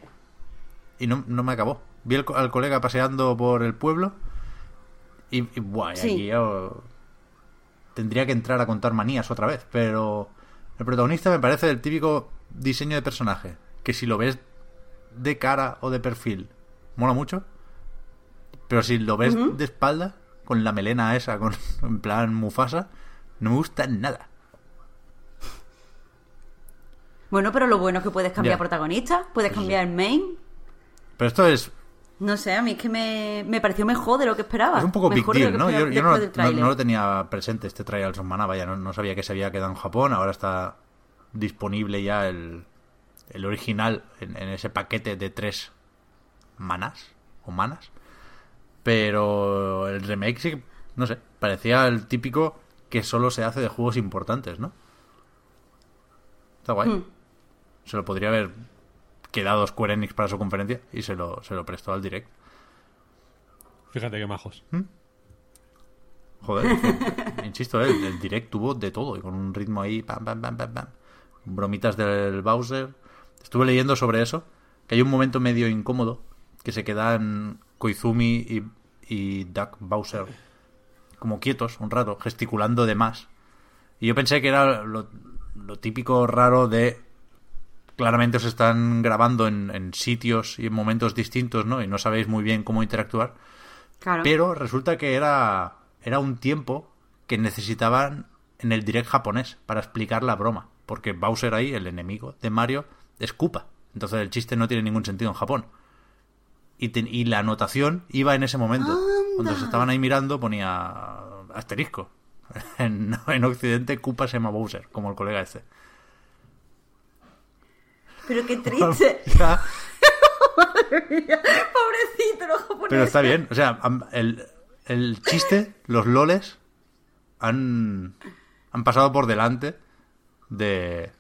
Y no, no me acabó. Vi al, co- al colega paseando por el pueblo. Y, y buah, y Sí. aquí yo tendría que entrar a contar manías otra vez. Pero el protagonista me parece el típico diseño de personaje. Que si lo ves de cara o de perfil, mola mucho. Pero si lo ves de espalda, con la melena esa, con, en plan Mufasa, no me gusta nada. Bueno, pero lo bueno es que puedes cambiar Ya. protagonista, puedes Pues cambiar el main. Pero esto es No sé, a mí es que me, me pareció mejor de lo que esperaba. Es un poco big Mejor lo deal, ¿no? Yo, yo no, no- lo tenía presente este Trials of Mana, vaya, no, no sabía que se había quedado en Japón, ahora está disponible ya el, el original en, en ese paquete de tres manas o manas. Pero el remake sí, no sé, parecía el típico que solo se hace de juegos importantes, ¿no? Está guay. Hmm. Se lo podría haber quedado Square Enix para su conferencia y se lo, se lo prestó al direct. Fíjate qué majos. Joder, fue- insisto, eh, el, el direct tuvo de todo y con un ritmo ahí, pam, pam, pam, pam, pam. Bromitas del Bowser. Estuve leyendo sobre eso, que hay un momento medio incómodo que se quedan Koizumi y, y Duck Bowser como quietos un rato, gesticulando de más. Y yo pensé que era lo, lo típico raro de claramente os están grabando en, en sitios y en momentos distintos, ¿no? Y no sabéis muy bien cómo interactuar. Claro. Pero resulta que era, era un tiempo que necesitaban en el direct japonés para explicar la broma. Porque Bowser ahí, el enemigo de Mario, es Koopa. Entonces el chiste no tiene ningún sentido en Japón. Y, te- y la anotación iba en ese momento. Cuando se estaban ahí mirando ponía asterisco. En, en Occidente Koopa se llama Bowser, como el colega este. Pero qué triste. Ya, Pobrecito los japoneses. Pero está bien. O sea, el, el chiste, los loles, han, han pasado por delante de.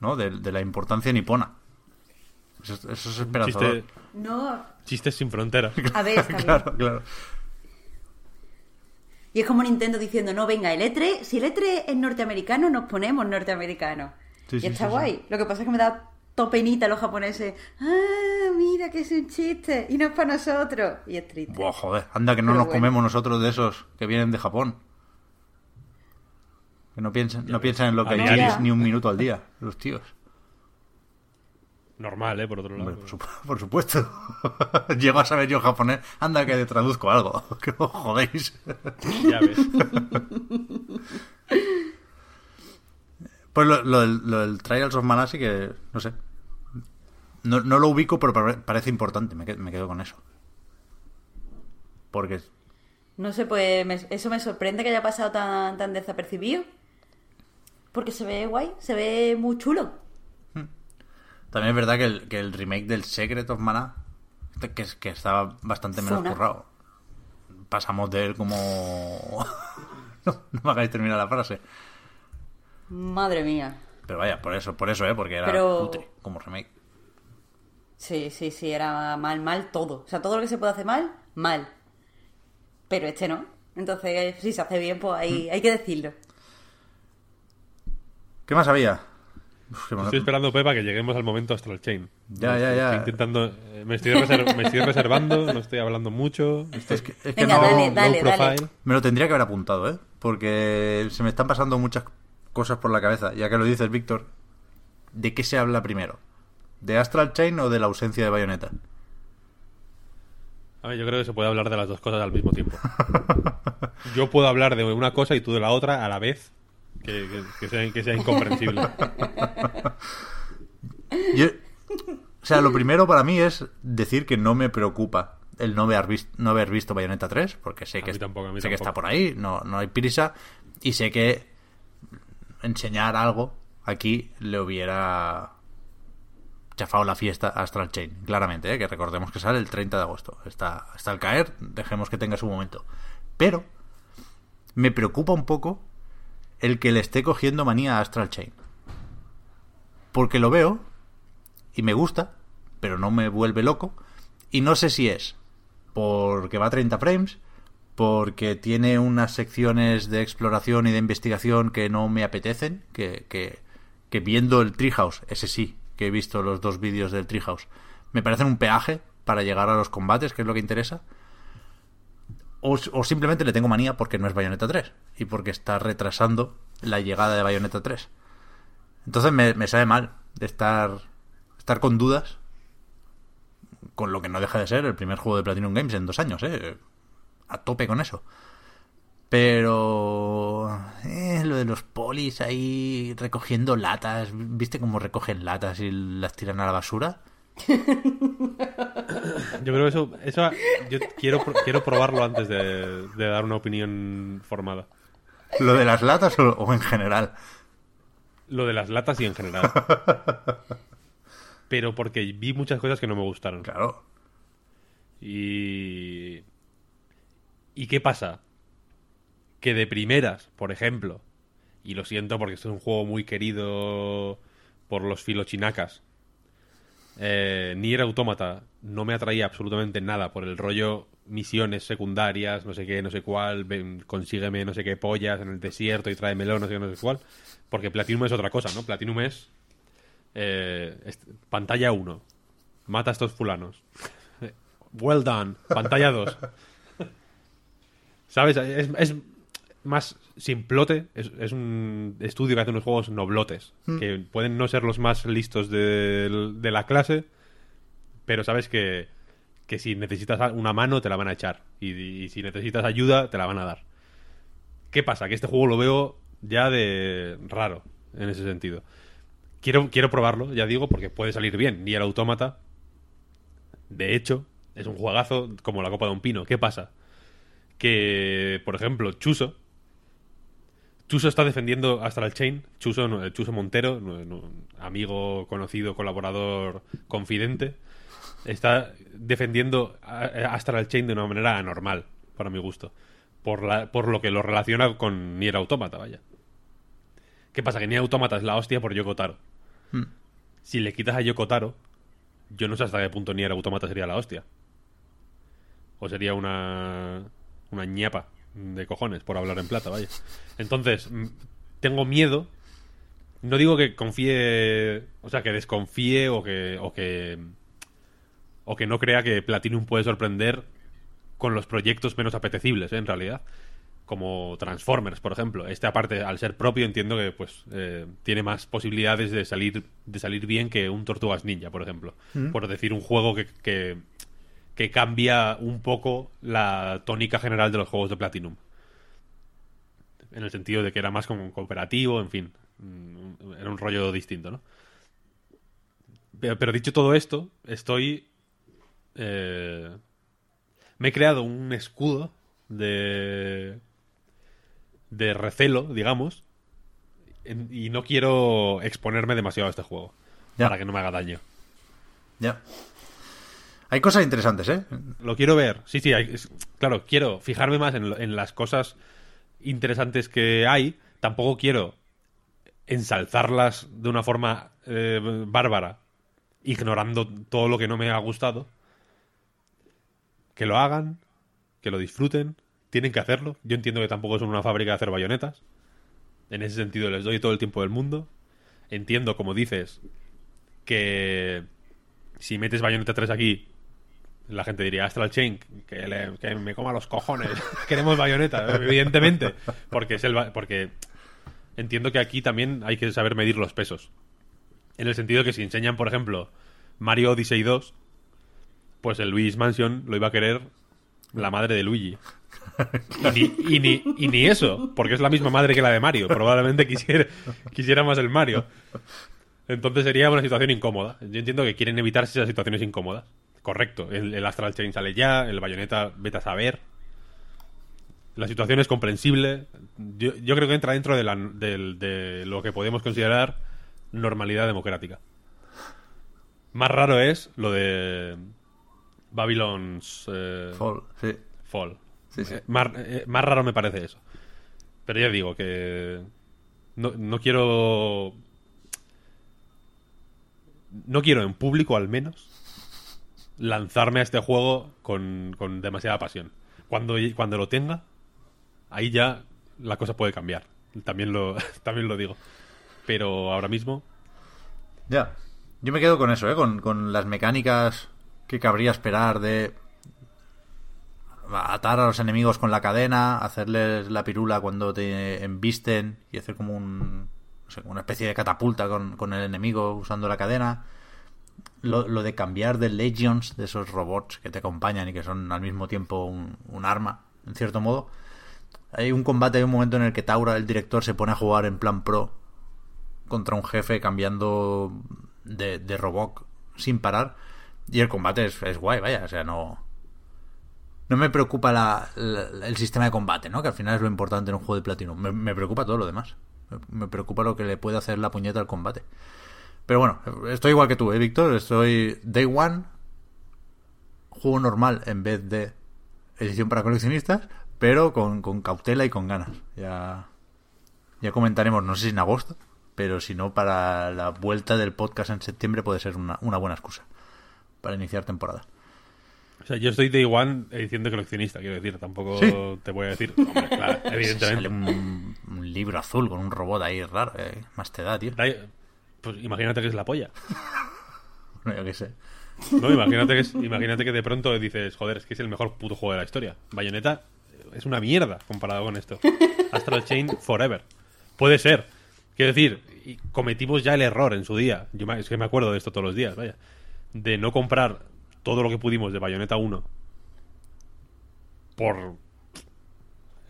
¿No? De, de la importancia nipona. Eso, es- eso es esperanzador. Chiste, No. chistes sin fronteras. A ver, está bien. Claro, claro. Y es como Nintendo diciendo, no, venga, el E3, si el E3 es norteamericano, nos ponemos norteamericanos. Sí, y sí, está sí, guay. Lo que pasa es que me da topenita los japoneses. Ah, mira que es un chiste. Y no es para nosotros. Y es triste. Buah, joder. Anda que no Pero nos bueno. comemos nosotros de esos que vienen de Japón. Que no piensan, no piensan en lo que Ah, hay no, ni un minuto al día, los tíos. Normal, ¿eh? Por otro lado. Hombre, por, supu- por supuesto. Llego a saber yo japonés. Anda que te traduzco algo. Que os jodéis. Ya ves. Pues lo, lo del, lo del Trials of Mana sí que, no sé. No, no lo ubico, pero pare- parece importante. Me, me quedo con eso. Porque No sé, pues me- eso me sorprende que haya pasado tan, tan desapercibido. Porque se ve guay, se ve muy chulo. también es verdad que el, que el remake del Secret of Mana, que, es- que estaba bastante menos Zona. currado. Pasamos de él como... no, no me hagáis terminar la frase. Madre mía. Pero vaya, por eso, por eso, ¿eh? Porque era Pero- cutre como remake. Sí, sí, sí, era mal, mal todo. O sea, todo lo que se puede hacer mal, mal. Pero este no. Entonces, si se hace bien, pues hay, hay que decirlo. ¿Qué más había? Uf, Estoy esperando, Pepa, que lleguemos al momento Astral Chain. Ya, ya, ya. Estoy intentando... eh, Me estoy, me estoy reservando, no estoy hablando mucho. Estoy... Es que, es que Venga, no- dale, low dale, dale. profile. Me lo tendría que haber apuntado, ¿eh? Porque se me están pasando muchas cosas por la cabeza. Ya que lo dices, Víctor, ¿de qué se habla primero? ¿De Astral Chain o de la ausencia de Bayonetta? A ver, yo creo que se puede hablar de las dos cosas al mismo tiempo. Yo puedo hablar de una cosa y tú de la otra a la vez. Que, que- que sea, que sea incomprensible. Yo- o sea, lo primero para mí es decir que no me preocupa el no haber visto, no haber visto Bayonetta 3, porque sé que, tampoco, sé que está por ahí, no, no hay prisa, y sé que enseñar algo aquí le hubiera chafado la fiesta a Astral Chain, claramente, ¿eh? que recordemos que sale el 30 de agosto. Está, está al caer, dejemos que tenga su momento. Pero me preocupa un poco el que le esté cogiendo manía a Astral Chain. Porque lo veo y me gusta, pero no me vuelve loco. Y no sé si es porque va a 30 frames, porque tiene unas secciones de exploración y de investigación que no me apetecen, que, que, viendo el Treehouse, ese sí, que he visto los dos vídeos del Treehouse, me parecen un peaje para llegar a los combates, que es lo que interesa. O, o simplemente le tengo manía porque no es Bayonetta 3 y porque está retrasando la llegada de Bayonetta 3. Entonces me, me sabe mal de estar, estar con dudas con lo que no deja de ser el primer juego de Platinum Games en dos años, ¿eh? A tope con eso. Pero eh, lo de los polis ahí recogiendo latas, ¿viste cómo recogen latas y las tiran a la basura? Yo creo que eso, eso yo quiero, quiero probarlo antes de, de dar una opinión formada. ¿Lo de las latas o, o en general? Lo de las latas y en general. Pero porque vi muchas cosas que no me gustaron. Claro. Y... ¿Y qué pasa? Que de primeras, por ejemplo, y lo siento porque es un juego muy querido por los filochinacas, eh, Nier Automata no me atraía absolutamente nada por el rollo misiones secundarias, no sé qué, no sé cuál, ven, consígueme no sé qué pollas en el desierto y tráemelo, no sé no sé cuál, porque Platinum es otra cosa, ¿no? Platinum es eh, est- pantalla 1, mata a estos fulanos. Well done, pantalla 2. ¿Sabes? Es, es más simplote, es, es un estudio que hace unos juegos noblotes, que pueden no ser los más listos de, de la clase, pero sabes que, que si necesitas una mano te la van a echar, y, y si necesitas ayuda te la van a dar. ¿Qué pasa? Que este juego lo veo ya de raro, en ese sentido. Quiero, quiero probarlo, ya digo, porque puede salir bien. Ni el autómata, de hecho, es un juegazo como la copa de un pino. ¿Qué pasa? Que, por ejemplo, Chuso. Chuso está defendiendo Astral Chain. Chuso, eh, Chuso Montero, amigo, conocido, colaborador, confidente. Está defendiendo a Astral Chain de una manera anormal, para mi gusto. Por, la, por lo que lo relaciona con Nier Automata, vaya. ¿Qué pasa? Que Nier Automata es la hostia por Yoko Taro. Si le quitas a Yoko Taro, yo no sé hasta qué punto Nier Automata sería la hostia. O sería una. Una ñapa de cojones, por hablar en plata, vaya. Entonces, mm, tengo miedo. No digo que confíe. O sea, que desconfíe o que. O que. O que no crea que Platinum puede sorprender con los proyectos menos apetecibles, ¿eh? en realidad. Como Transformers, por ejemplo. Este, aparte, al ser propio, entiendo que pues eh, tiene más posibilidades de salir, de salir bien que un Tortugas Ninja, por ejemplo. Por decir un juego que, que, que cambia un poco la tónica general de los juegos de Platinum. En el sentido de que era más como cooperativo, en fin. mm, Era un rollo distinto, ¿no? Pero, pero dicho todo esto, estoy. eh, me he creado un escudo de. de recelo, digamos. en- y no quiero exponerme demasiado a este juego. Ya. Para que no me haga daño. Ya. Hay cosas interesantes, ¿eh? Lo quiero ver. Sí, sí, hay- claro, quiero fijarme más en, en las cosas interesantes que hay. Tampoco quiero ensalzarlas de una forma eh, bárbara, ignorando todo lo que no me ha gustado. Que lo hagan, que lo disfruten, tienen que hacerlo. Yo entiendo que tampoco son una fábrica de hacer bayonetas. En ese sentido les doy todo el tiempo del mundo. Entiendo, como dices, que si metes Bayonetta 3 aquí, la gente diría Astral Chain, que, le- que me coma los cojones. Queremos Bayonetta, evidentemente. Porque es el porque entiendo que aquí también hay que saber medir los pesos. En el sentido que si enseñan, por ejemplo, Mario Odyssey 2, pues el Luigi's Mansion lo iba a querer la madre de Luigi. Y ni, y ni, y ni eso, porque es la misma madre que la de Mario. Probablemente quisiera, quisiera más el Mario. Entonces sería una situación incómoda. Yo entiendo que quieren evitarse esas situaciones incómodas. Correcto. El, el Astral Chain sale ya, el Bayonetta vete a saber. La situación es comprensible. Yo, yo creo que entra dentro de, la- de lo que podemos considerar normalidad democrática. Más raro es lo de Babylon's eh, Fall, sí. Fall. Sí, sí. Eh, Más, eh, más raro me parece eso. Pero ya digo que no, no quiero... No quiero en público al menos lanzarme a este juego con, con demasiada pasión. Cuando, cuando lo tenga, ahí ya la cosa puede cambiar. También lo, también lo digo. Pero ahora mismo, Ya. Yo me quedo con eso, ¿eh? Con, con las mecánicas que cabría esperar de atar a los enemigos con la cadena, hacerles la pirula cuando te embisten y hacer como un, una especie de catapulta con, con el enemigo usando la cadena. Lo, lo de cambiar de legions, de esos robots que te acompañan y que son al mismo tiempo un, arma, en cierto modo. Hay un combate, hay un momento en el que Taura, el director, se pone a jugar en plan pro contra un jefe cambiando de, de robot sin parar. Y el combate es, es guay, vaya, o sea, no. No me preocupa la, el sistema de combate, ¿no? Que al final es lo importante en un juego de platino. Me, me preocupa todo lo demás. Me, me preocupa lo que le puede hacer la puñeta al combate. Pero bueno, estoy igual que tú, ¿eh, Víctor? Estoy Day One, juego normal en vez de edición para coleccionistas, pero con, con cautela y con ganas. Ya, ya comentaremos, no sé si en agosto, pero si no, para la vuelta del podcast en septiembre puede ser una, una buena excusa para iniciar temporada. O sea, yo estoy de One edición de coleccionista, quiero decir. Tampoco Sí. te voy a decir. Hombre, claro, Sale evidentemente. un, un libro azul con un robot ahí raro, eh, más te da, tío. Pues imagínate que es la polla. No, yo qué sé. No, imagínate que, es- imagínate que de pronto dices, joder, es que es el mejor puto juego de la historia. Bayonetta es una mierda comparado con esto. Astral Chain Forever. Puede ser. Quiero decir, y cometimos ya el error en su día. Yo me- es que me acuerdo de esto todos los días, vaya. De no comprar todo lo que pudimos de Bayonetta 1 por.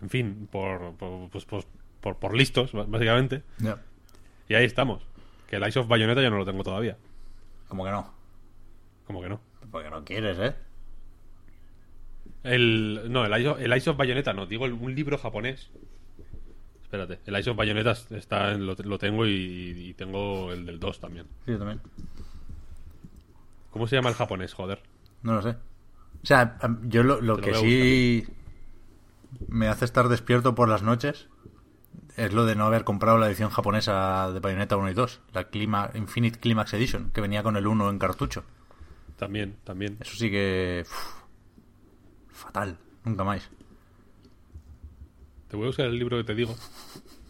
En fin, por. por, pues, por, por listos, básicamente. Ya. Y ahí estamos. Que el Ice of Bayonetta yo no lo tengo todavía. Como que no. Como que no. Porque no quieres, ¿eh? El, no, el Ice, of, el Ice of Bayonetta, no, digo el- un libro japonés. Espérate, el Ice of Bayonetta está, lo, lo tengo y, y tengo el del 2 también. Sí, yo también. ¿Cómo se llama el japonés, joder? No lo sé. O sea, yo lo, que sí me hace estar despierto por las noches es lo de no haber comprado la edición japonesa de Bayonetta 1 y 2, la Clima, Infinite Climax Edition, que venía con el 1 en cartucho. También, también. Eso sí que... uf, fatal, nunca más. Te voy a buscar el libro que te digo,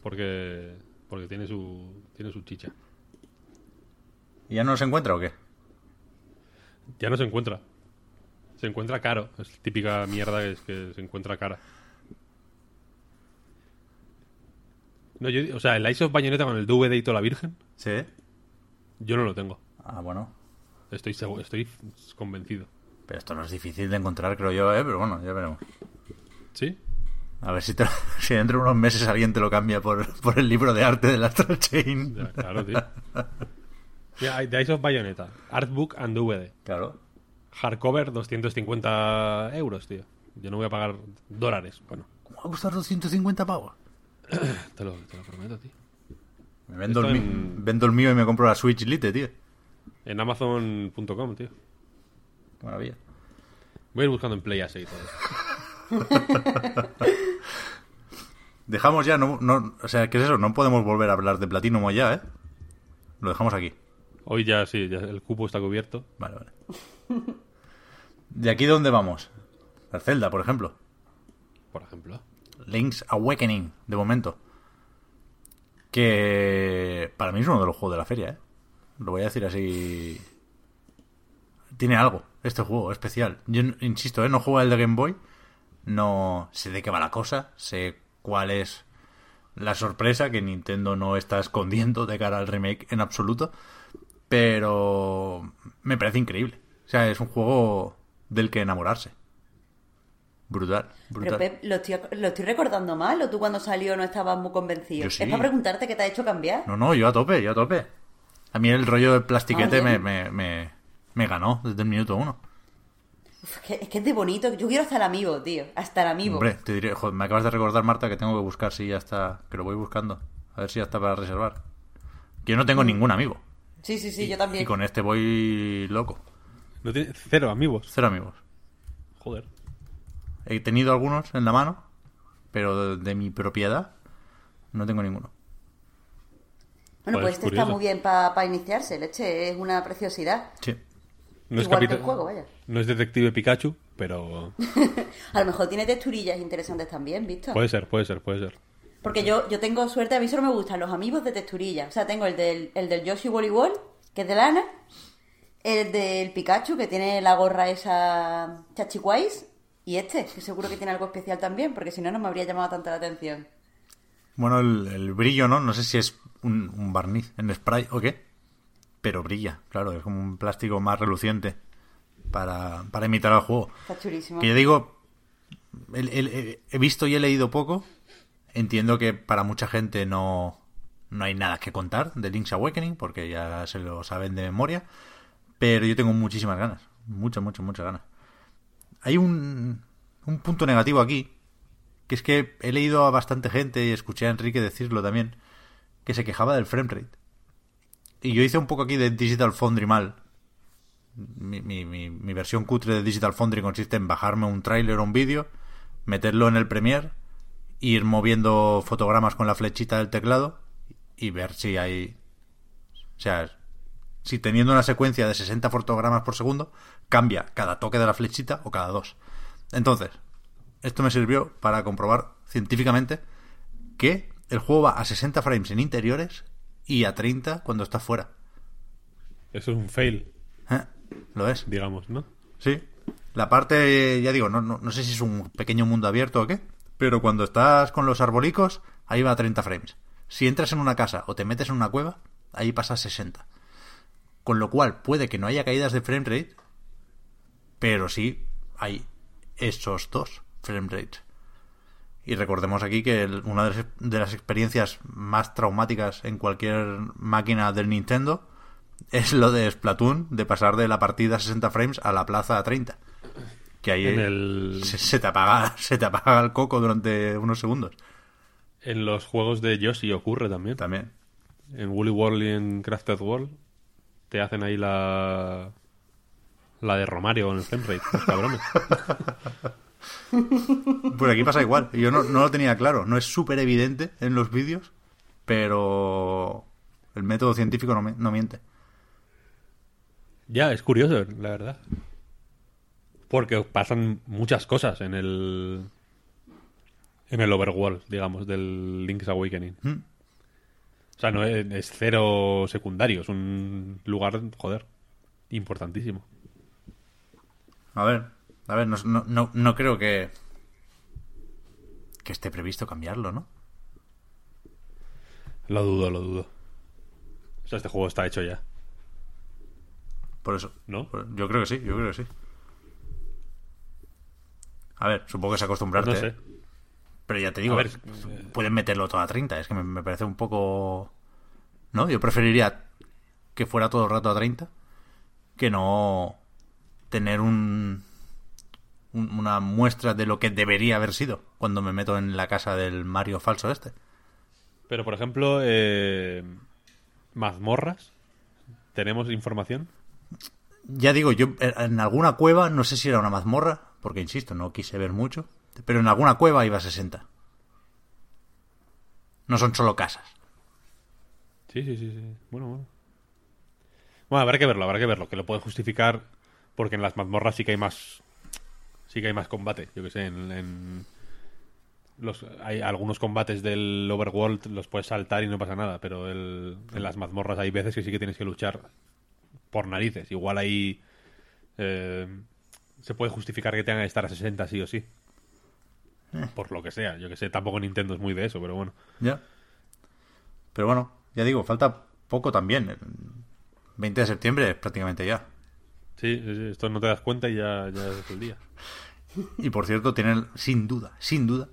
porque porque tiene su tiene su chicha. ¿Y ya no se encuentra o qué? Ya no se encuentra. Se encuentra caro. Es típica mierda que es que se encuentra cara. No, yo, o sea, el Ice of Bayonetta con el DVD y toda la virgen, Sí. yo no lo tengo. Ah, bueno. Estoy seguro, estoy convencido. Pero esto no es difícil de encontrar, creo yo, ¿eh? Pero bueno, ya veremos. ¿Sí? A ver si, te- si dentro de unos meses alguien te lo cambia por, por el libro de arte de la Astral Chain. Ya, claro, tío. Hay The Ice of Bayonetta, Artbook and DVD. Claro. Hardcover, 250 euros, tío. Yo no voy a pagar dólares. Bueno, ¿Cómo va a costar 250 pavos? te lo, te lo prometo, tío. Me vendo, el, en- vendo el mío y me compro la Switch Lite, tío. En Amazon.com, tío. Qué maravilla. Voy a ir buscando en Play y todo. Dejamos ya, no, no, o sea, ¿qué es eso? No podemos volver a hablar de Platinum ya, ¿eh? Lo dejamos aquí. Hoy ya sí, ya el cupo está cubierto. Vale, vale. ¿De aquí dónde vamos? Al Zelda, por ejemplo. Por ejemplo. Link's Awakening, de momento. Que para mí es uno de los juegos de la feria, ¿eh? Lo voy a decir así. Tiene algo, este juego especial. Yo insisto, ¿eh? No juego el de Game Boy. No sé de qué va la cosa. Sé cuál es la sorpresa que Nintendo no está escondiendo de cara al remake en absoluto. Pero me parece increíble. O sea, es un juego del que enamorarse. Brutal, Pero brutal. Pep, ¿lo estoy, lo estoy recordando mal o tú cuando salió no estabas muy convencido? Yo sí. Es para preguntarte qué te ha hecho cambiar. No, no, yo a tope, yo a tope. A mí el rollo del plastiquete Ah, me, me, me, me ganó desde el minuto uno. Uf, es, que, es que es de bonito. Yo quiero hasta el amigo, tío. Hasta el amigo. Hombre, te diré, joder, me acabas de recordar, Marta, que tengo que buscar si ya está, que lo voy buscando. A ver si ya está para reservar. Que yo no tengo ningún amigo. Sí, sí, sí, yo también. Y con este voy loco. No tiene cero amigos. Cero amigos. Joder. He tenido algunos en la mano, pero de, de mi propiedad no tengo ninguno. Bueno, pues es este está muy bien para iniciarse. Leche es una preciosidad. Sí. No es, Igual que el juego, vaya. no es Detective Pikachu, pero A lo mejor tiene texturillas interesantes también, ¿visto? puede ser, puede ser, puede ser. Porque yo, yo tengo suerte, a mí solo me gustan los amigos de texturilla. O sea, tengo el del, el del Yoshi Volleyball que es de lana. El del Pikachu, que tiene la gorra esa chachiquais. Y este, que seguro que tiene algo especial también, porque si no, no me habría llamado tanta la atención. Bueno, el, el brillo, ¿no? No sé si es un, un barniz en spray o qué. Pero brilla, claro, es como un plástico más reluciente para, para imitar al juego. Está chulísimo. Que yo digo, el- el- el- he visto y he leído poco. Entiendo que para mucha gente no, no hay nada que contar de Link's Awakening, porque ya se lo saben de memoria. Pero yo tengo muchísimas ganas. Muchas, muchas, muchas ganas. Hay un, un punto negativo aquí, que es que he leído a bastante gente y escuché a Enrique decirlo también, que se quejaba del framerate. Y yo hice un poco aquí de Digital Foundry mal, mi, mi, mi, mi versión cutre de Digital Foundry consiste en bajarme un tráiler o un vídeo, meterlo en el Premiere, ir moviendo fotogramas con la flechita del teclado y ver si hay... O sea, si teniendo una secuencia de 60 fotogramas por segundo, cambia cada toque de la flechita o cada dos. Entonces, esto me sirvió para comprobar científicamente que el juego va a 60 frames en interiores y a 30 cuando está fuera. Eso es un fail, ¿Eh? Lo es. digamos, ¿no? Sí. La parte, ya digo, no, no, no sé si es un pequeño mundo abierto o qué, pero cuando estás con los arbolicos, ahí va a 30 frames. Si entras en una casa o te metes en una cueva, ahí pasa a 60. Con lo cual, puede que no haya caídas de frame rate, pero sí hay esos dos frame rates. Y recordemos aquí que una de las, de las experiencias más traumáticas en cualquier máquina del Nintendo es lo de Splatoon, de pasar de la partida a 60 frames a la plaza a 30. Que ahí En el- se, se te apaga, se te apaga el coco durante unos segundos. En los juegos de Yoshi ocurre también. También. En Woolly World y en Crafted World te hacen ahí la la de Romario con el framerate, los cabrones. Pues aquí pasa igual. Yo no, no lo tenía claro. No es súper evidente en los vídeos, pero el método científico no, me- no miente. Ya, es curioso, la verdad. Porque pasan muchas cosas en el en el overworld, digamos, del Link's Awakening. Mm. O sea, no es, es cero secundario, es un lugar, joder, importantísimo. A ver, a ver, no, no, no, no creo que que esté previsto cambiarlo, ¿no? Lo dudo, lo dudo. O sea, este juego está hecho ya. Por eso. ¿No? Yo creo que sí, yo creo que sí. A ver, supongo que es acostumbrarte. No sé. ¿eh? Pero ya te digo, A ver, pueden meterlo todo a 30. Es que me, me parece un poco... ¿No? Yo preferiría que fuera todo el rato a 30 que no tener un, un- una muestra de lo que debería haber sido cuando me meto en la casa del Mario falso este. Pero, por ejemplo, eh, mazmorras. ¿Tenemos información? Ya digo, yo en alguna cueva, no sé si era una mazmorra, porque insisto, no quise ver mucho, pero en alguna cueva iba a 60. No son solo casas. Sí, sí, sí, sí. Bueno, bueno. Bueno, habrá que verlo, habrá que verlo, que lo puede justificar porque en las mazmorras sí que hay más sí que hay más combate, yo que sé, en, los hay algunos combates del overworld los puedes saltar y no pasa nada, pero el- en las mazmorras hay veces que sí que tienes que luchar por narices. Igual ahí eh, se puede justificar que tengan que estar a 60 sí o sí. Por lo que sea, yo que sé, tampoco Nintendo es muy de eso, pero bueno. Ya. Pero bueno, ya digo, falta poco también. El 20 de septiembre es prácticamente ya. Sí, esto no te das cuenta y ya, ya es el día. Y por cierto, tienen, sin duda, sin duda,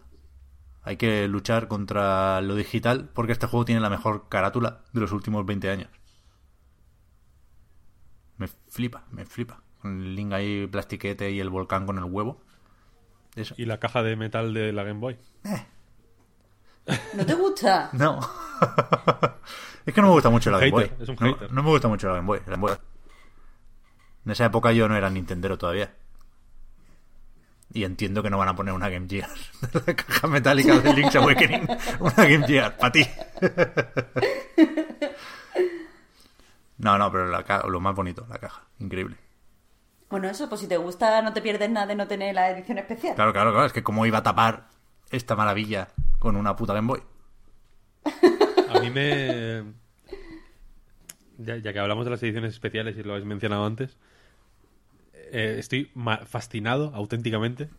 hay que luchar contra lo digital porque este juego tiene la mejor carátula de los últimos 20 años. Me flipa, me flipa. Con el link ahí, plastiquete y el volcán con el huevo. Eso. ¿Y la caja de metal de la Game Boy? ¿No te gusta? No. es que no me gusta mucho la Game Boy. es un no, hater. no me gusta mucho la Game Boy. la Game Boy. En esa época yo no era Nintendero todavía. Y entiendo que no van a poner una Game Gear. la caja metálica de Link's Awakening. Una Game Gear, para ti. no, no, pero la ca- lo más bonito, la caja. Increíble. Bueno, eso, pues si te gusta, no te pierdes nada de no tener la edición especial. Claro, claro, claro. Es que cómo iba a tapar esta maravilla con una puta Game Boy. A mí me. Ya, ya que hablamos de las ediciones especiales y lo habéis mencionado antes, eh, estoy ma- fascinado auténticamente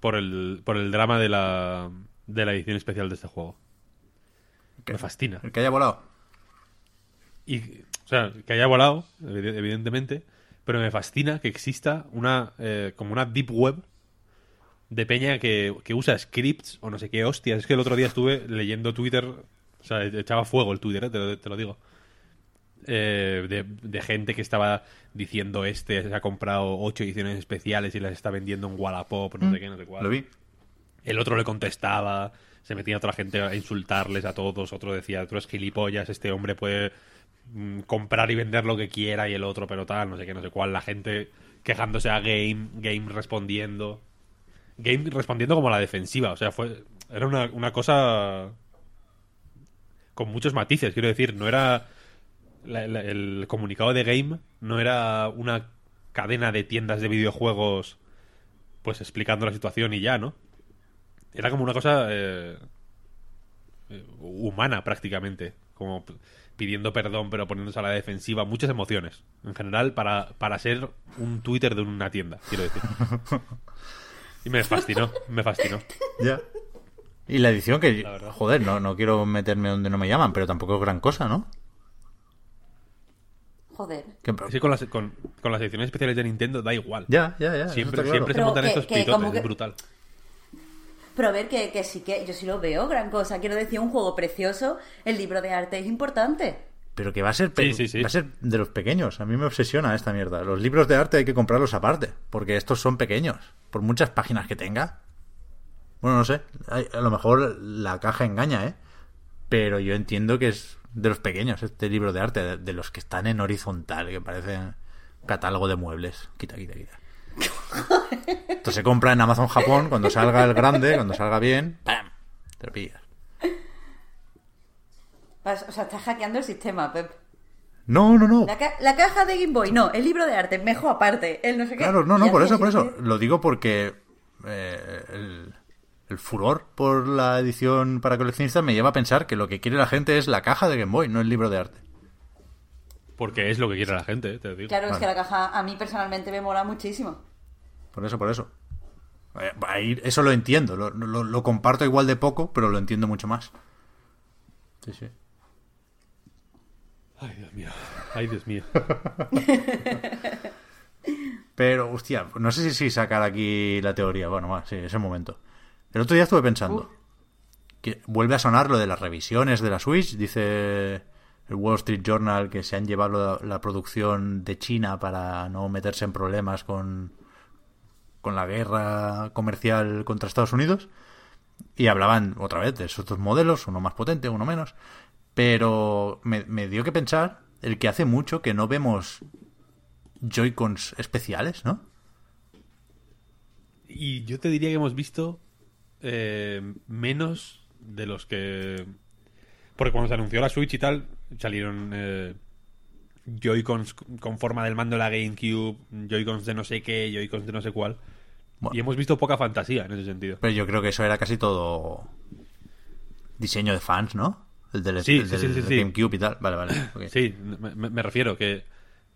por el, por el drama de la, de la edición especial de este juego. Me fascina. El que haya volado. Y, o sea, que haya volado, evi- evidentemente, pero me fascina que exista una eh, como una deep web de peña que, que usa scripts o no sé qué hostias. Es que el otro día estuve leyendo Twitter, o sea, echaba fuego el Twitter, eh, te, lo, te lo digo. Eh, de, de gente que estaba diciendo este se ha comprado ocho ediciones especiales y las está vendiendo en Wallapop, no sé qué, no sé cuál. Lo vi. El otro le contestaba, se metía otra gente a insultarles a todos, otro decía, tú eres gilipollas, este hombre puede mm, comprar y vender lo que quiera y el otro, pero tal, no sé qué, no sé cuál, la gente quejándose a Game, Game respondiendo. Game respondiendo como a la defensiva, o sea, fue era una, una cosa con muchos matices, quiero decir, no era el comunicado de Game no era una cadena de tiendas de videojuegos pues explicando la situación y ya, ¿no? Era como una cosa eh, eh, humana prácticamente, como pidiendo perdón pero poniéndose a la defensiva, muchas emociones en general para, para ser un Twitter de una tienda, quiero decir. Y me fascinó, me fascinó. Ya. Y la edición que, La joder, no, no quiero meterme donde no me llaman, pero tampoco es gran cosa, ¿no? Joder. Que con las, con, con las ediciones especiales de Nintendo da igual. Ya, ya, ya. Siempre, claro. siempre se Pero montan que- estos que pitotes, que- es brutal. Pero a ver, que, que sí que yo sí lo veo, gran cosa. Quiero decir, un juego precioso, el libro de arte es importante. Pero que va a ser pe- Sí, sí, sí. va a ser de los pequeños. A mí me obsesiona esta mierda. Los libros de arte hay que comprarlos aparte, porque estos son pequeños. Por muchas páginas que tenga. Bueno, no sé. A lo mejor la caja engaña, ¿eh? Pero yo entiendo que es de los pequeños este libro de arte, de, de los que están en horizontal, que parecen catálogo de muebles. Quita, quita, quita. Esto se compra en Amazon Japón cuando salga el grande, cuando salga bien, ¡pam! Te lo pillas. O sea, estás hackeando el sistema, Pep. No, no, no. La, ca- la caja de Game Boy, no, el libro de arte, mejor aparte, el no sé qué. Claro, no, no, por eso, por eso. Lo digo porque eh, el, el furor por la edición para coleccionistas me lleva a pensar que lo que quiere la gente es la caja de Game Boy, no el libro de arte. Porque es lo que quiere la gente, te lo digo. Claro, es que la caja a mí personalmente me mola muchísimo. Por eso, por eso. Eh, ahí- eso lo entiendo, lo, lo- lo comparto igual de poco, pero lo entiendo mucho más. Sí, sí. Ay, Dios mío. Ay, Dios mío. Pero, hostia, no sé si, si sacar aquí la teoría. Bueno, va, sí, ese momento. El otro día estuve pensando que vuelve a sonar lo de las revisiones de la Switch. Dice el Wall Street Journal que se han llevado la, producción de China para no meterse en problemas con, con la guerra comercial contra Estados Unidos. Y hablaban otra vez de esos dos modelos, uno más potente, uno menos. Pero me, me dio que pensar el que hace mucho que no vemos Joy-Cons especiales, ¿no? Y yo te diría que hemos visto eh, menos de los que... Porque cuando se anunció la Switch y tal, salieron eh, Joy-Cons con forma del mando de la GameCube, Joy-Cons de no sé qué, Joy-Cons de no sé cuál. Bueno. Y hemos visto poca fantasía en ese sentido. Pero yo creo que eso era casi todo diseño de fans, ¿no? El del, Sí, el sí, del sí, sí, sí. GameCube y tal. Vale, vale. ok. Sí, me, me- me refiero que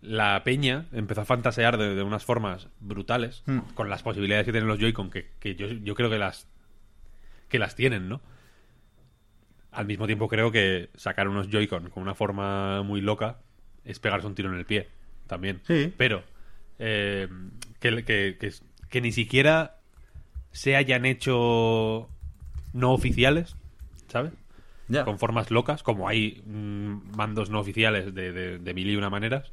la peña empezó a fantasear de, de unas formas brutales Hmm. con las posibilidades que tienen los Joy-Con, que, que yo, yo creo que las que las tienen, ¿no? Al mismo tiempo creo que sacar unos Joy-Con con una forma muy loca es pegarse un tiro en el pie, también. Sí. Pero eh, que, que- que- que ni siquiera se hayan hecho no oficiales, ¿sabes? Con formas locas, como hay mm, mandos no oficiales de, de, de mil y una maneras,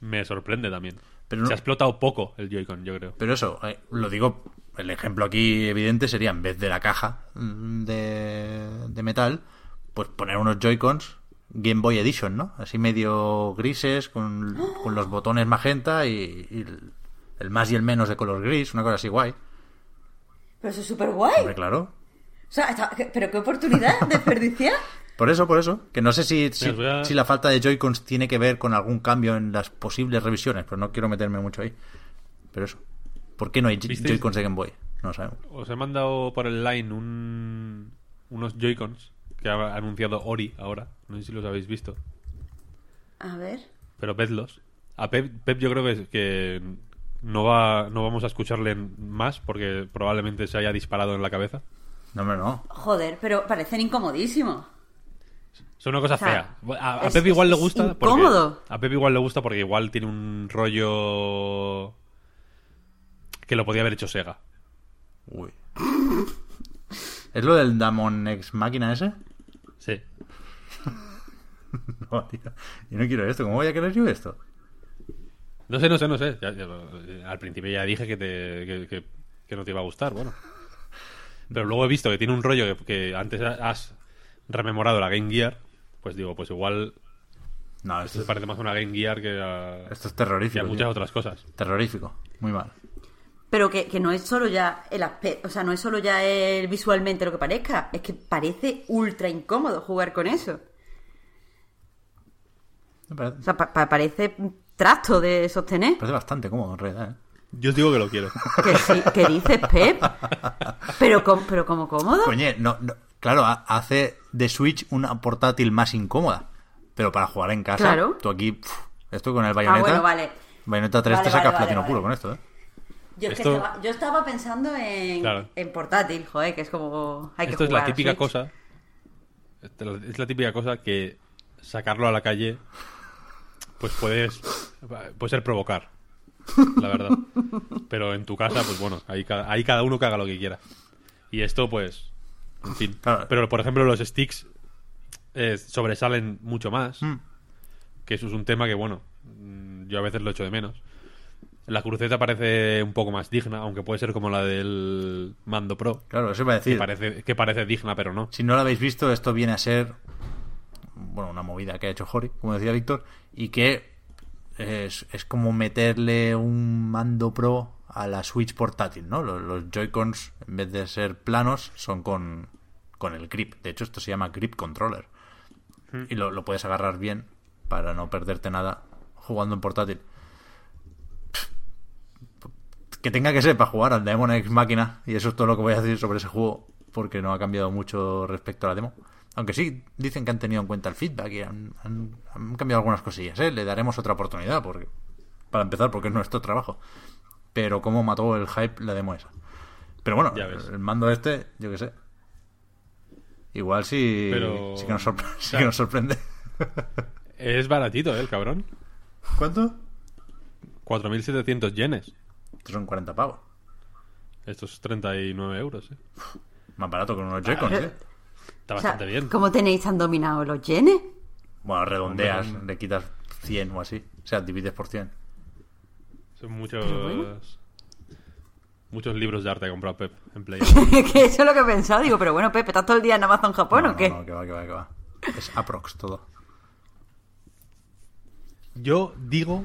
me sorprende también. Pero no- Se ha explotado poco el Joy-Con, yo creo. Pero eso, eh, lo digo, el ejemplo aquí evidente sería en vez de la caja mm, de, de metal, pues poner unos Joy-Cons Game Boy Edition, ¿no? Así medio grises, con, con los botones magenta y, y el, más y el menos de color gris, una cosa así guay. Pero eso es súper guay. Hombre, claro. O sea, está- pero qué oportunidad desperdiciar. Por eso, por eso. Que no sé si, si, la falta de Joy-Cons tiene que ver con algún cambio en las posibles revisiones, pero no quiero meterme mucho ahí. Pero eso. ¿Por qué no hay. Joy-Cons de Game Boy? No lo sabemos. Os he mandado por el line un, unos Joy-Cons que ha anunciado Ori ahora. No sé si los habéis visto. A ver. Pero vedlos. A Pep, Pep yo creo que, que no, va, no vamos a escucharle más porque probablemente se haya disparado en la cabeza. No, hombre, no. Joder, pero parecen incomodísimos. Es una cosa O sea, fea. A, a es- Pep igual es- le es gusta. porque- incómodo. a Pep igual le gusta porque igual tiene un rollo que lo podía haber hecho Sega. Uy. ¿Es lo del Damon Ex Máquina ese? Sí. No, tío. Yo no quiero esto. ¿Cómo voy a querer yo esto? No sé, no sé, no sé. Ya- ya- al principio ya dije que, te, que, que- que no te iba a gustar, bueno. Pero luego he visto que tiene un rollo que, que antes has rememorado la Game Gear. Pues digo, pues igual No, esto es, parece más una Game Gear que a, esto es que a terrorífico. muchas tío. otras cosas. Terrorífico. Muy mal. Pero que, que no es solo ya el aspecto, o sea, no es solo ya el visualmente lo que parezca, es que parece ultra incómodo jugar con eso. Me parece, O sea, pa- pa- parece trasto de sostener. parece bastante cómodo en realidad, ¿eh? Yo os digo que lo quiero. ¿Qué, sí- qué dices, Pep? Pero, com- pero como cómodo. Coñe, no, no- claro, ha- hace de Switch una portátil más incómoda. Pero para jugar en casa, Claro. tú aquí, pf, esto con el Ah, Bayonetta. bueno, vale. Bayonetta 3 Vale, te sacas vale, platino vale. puro con esto, ¿eh? Yo, es que Esto- estaba, yo estaba pensando en, Claro. en portátil, joder, que es como. Hay que Esto es la típica Switch. cosa. Es la típica cosa que sacarlo a la calle, pues puedes. Puede ser provocar. La verdad. Pero en tu casa, pues bueno, ahí cada, ahí cada uno que haga lo que quiera. Y esto, pues. En fin. Claro. Pero por ejemplo, los sticks eh, sobresalen mucho más. Mm. Que eso es un tema que, bueno, mm, yo a veces lo echo de menos. La cruceta parece un poco más digna, aunque puede ser como la del Mando Pro. Claro, eso iba a Que decir. parece, que parece digna, pero no. Si no lo habéis visto, esto viene a ser bueno, una movida que ha hecho Hori, como decía Víctor, y que es, es como meterle un mando pro a la Switch portátil, ¿no? Los, los Joy-Cons, en vez de ser planos, son con, con el grip. De hecho, esto se llama grip controller. Y lo, lo puedes agarrar bien para no perderte nada jugando en portátil. Que tenga que ser para jugar al Demon X Máquina, y eso es todo lo que voy a decir sobre ese juego, porque no ha cambiado mucho respecto a la demo. Aunque sí, dicen que han tenido en cuenta el feedback y han, han- han cambiado algunas cosillas, ¿eh? Le daremos otra oportunidad, porque para empezar, porque es nuestro trabajo. Pero cómo mató el hype la demo esa. Pero bueno, el mando este, yo qué sé. Igual sí, Pero- sí, que, nos sorpre- sí sea- que nos sorprende. Es baratito, ¿eh? El cabrón. ¿Cuánto? 4.700 yenes. Estos son 40 pavos. Estos 39 euros, ¿eh? Más barato que unos Joy-Cons, Pero- ¿eh? Está O sea, bastante bien. ¿Cómo tenéis tan dominados los yenes? Bueno, redondeas, Hombre, le quitas 100 o así. O sea, divides por 100. Son muchos... Bueno. Muchos libros de arte que ha comprado Pep en Play. que eso es lo que he pensado. Digo, pero bueno, Pepe, ¿estás todo el día en Amazon Japón no, o qué? No, no, que va, que va, que va. Es aprox todo. Yo digo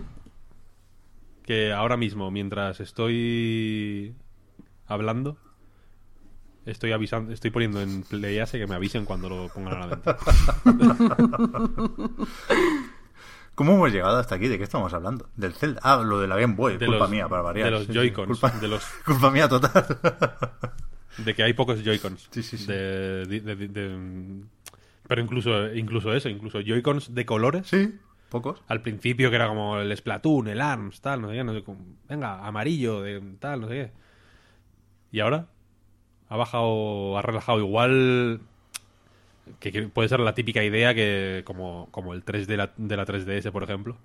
que ahora mismo, mientras estoy hablando, estoy avisando, estoy poniendo en Playase que me avisen cuando lo pongan a la venta. ¿Cómo hemos llegado hasta aquí? ¿De qué estamos hablando? Del Zelda. Ah, lo de la Game Boy. De culpa los- mía, para variar. de los Joy-Cons, Culpa, de los- culpa mía total. De que hay pocos Joy-Cons. Sí, sí, sí. De- de- de- de- pero incluso, incluso eso, incluso Joy-Cons de colores. sí, pocos. Al principio que era como el Splatoon, el ARMS, tal, no sé qué, no sé cómo- venga, amarillo, de tal, no sé qué. Y ahora ha bajado, ha relajado igual que, que puede ser la típica idea que como, como el 3 de la, de la 3DS, por ejemplo,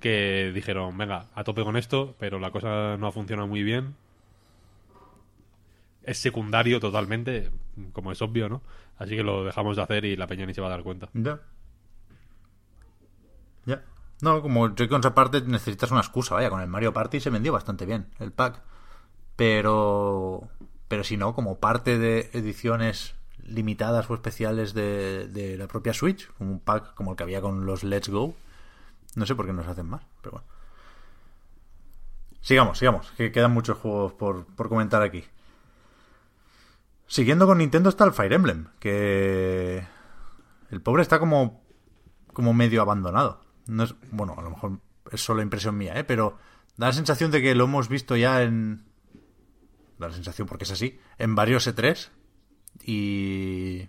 que dijeron, venga, a tope con esto, pero la cosa no ha funcionado muy bien. Es secundario totalmente, como es obvio, ¿no? Así que lo dejamos de hacer y la peña ni se va a dar cuenta. Ya. Ya. No, como Joy-Cons aparte necesitas una excusa, vaya, con el Mario Party se vendió bastante bien el pack. Pero pero si no, como parte de ediciones limitadas o especiales de, de la propia Switch, como un pack como el que había con los Let's Go. No sé por qué no se hacen más, pero bueno. Sigamos, sigamos, que quedan muchos juegos por, por comentar aquí. Siguiendo con Nintendo está el Fire Emblem, que el pobre está como como medio abandonado. No es, bueno, a lo mejor es solo impresión mía, ¿eh? pero da la sensación de que lo hemos visto ya en da la sensación porque es así, en varios E3 y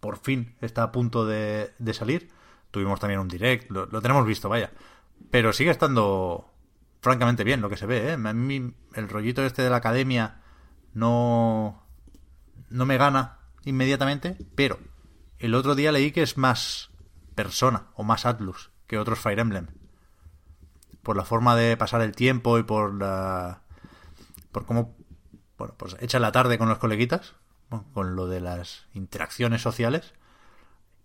por fin está a punto de, de salir, tuvimos también un direct, lo, lo tenemos visto, vaya. Pero sigue estando francamente bien lo que se ve, ¿eh? A mí el rollito este de la academia no, no me gana inmediatamente, pero el otro día leí que es más persona o más Atlus que otros Fire Emblem. Por la forma de pasar el tiempo y por la... por cómo... Bueno, pues echa la tarde con los coleguitas, con lo de las interacciones sociales.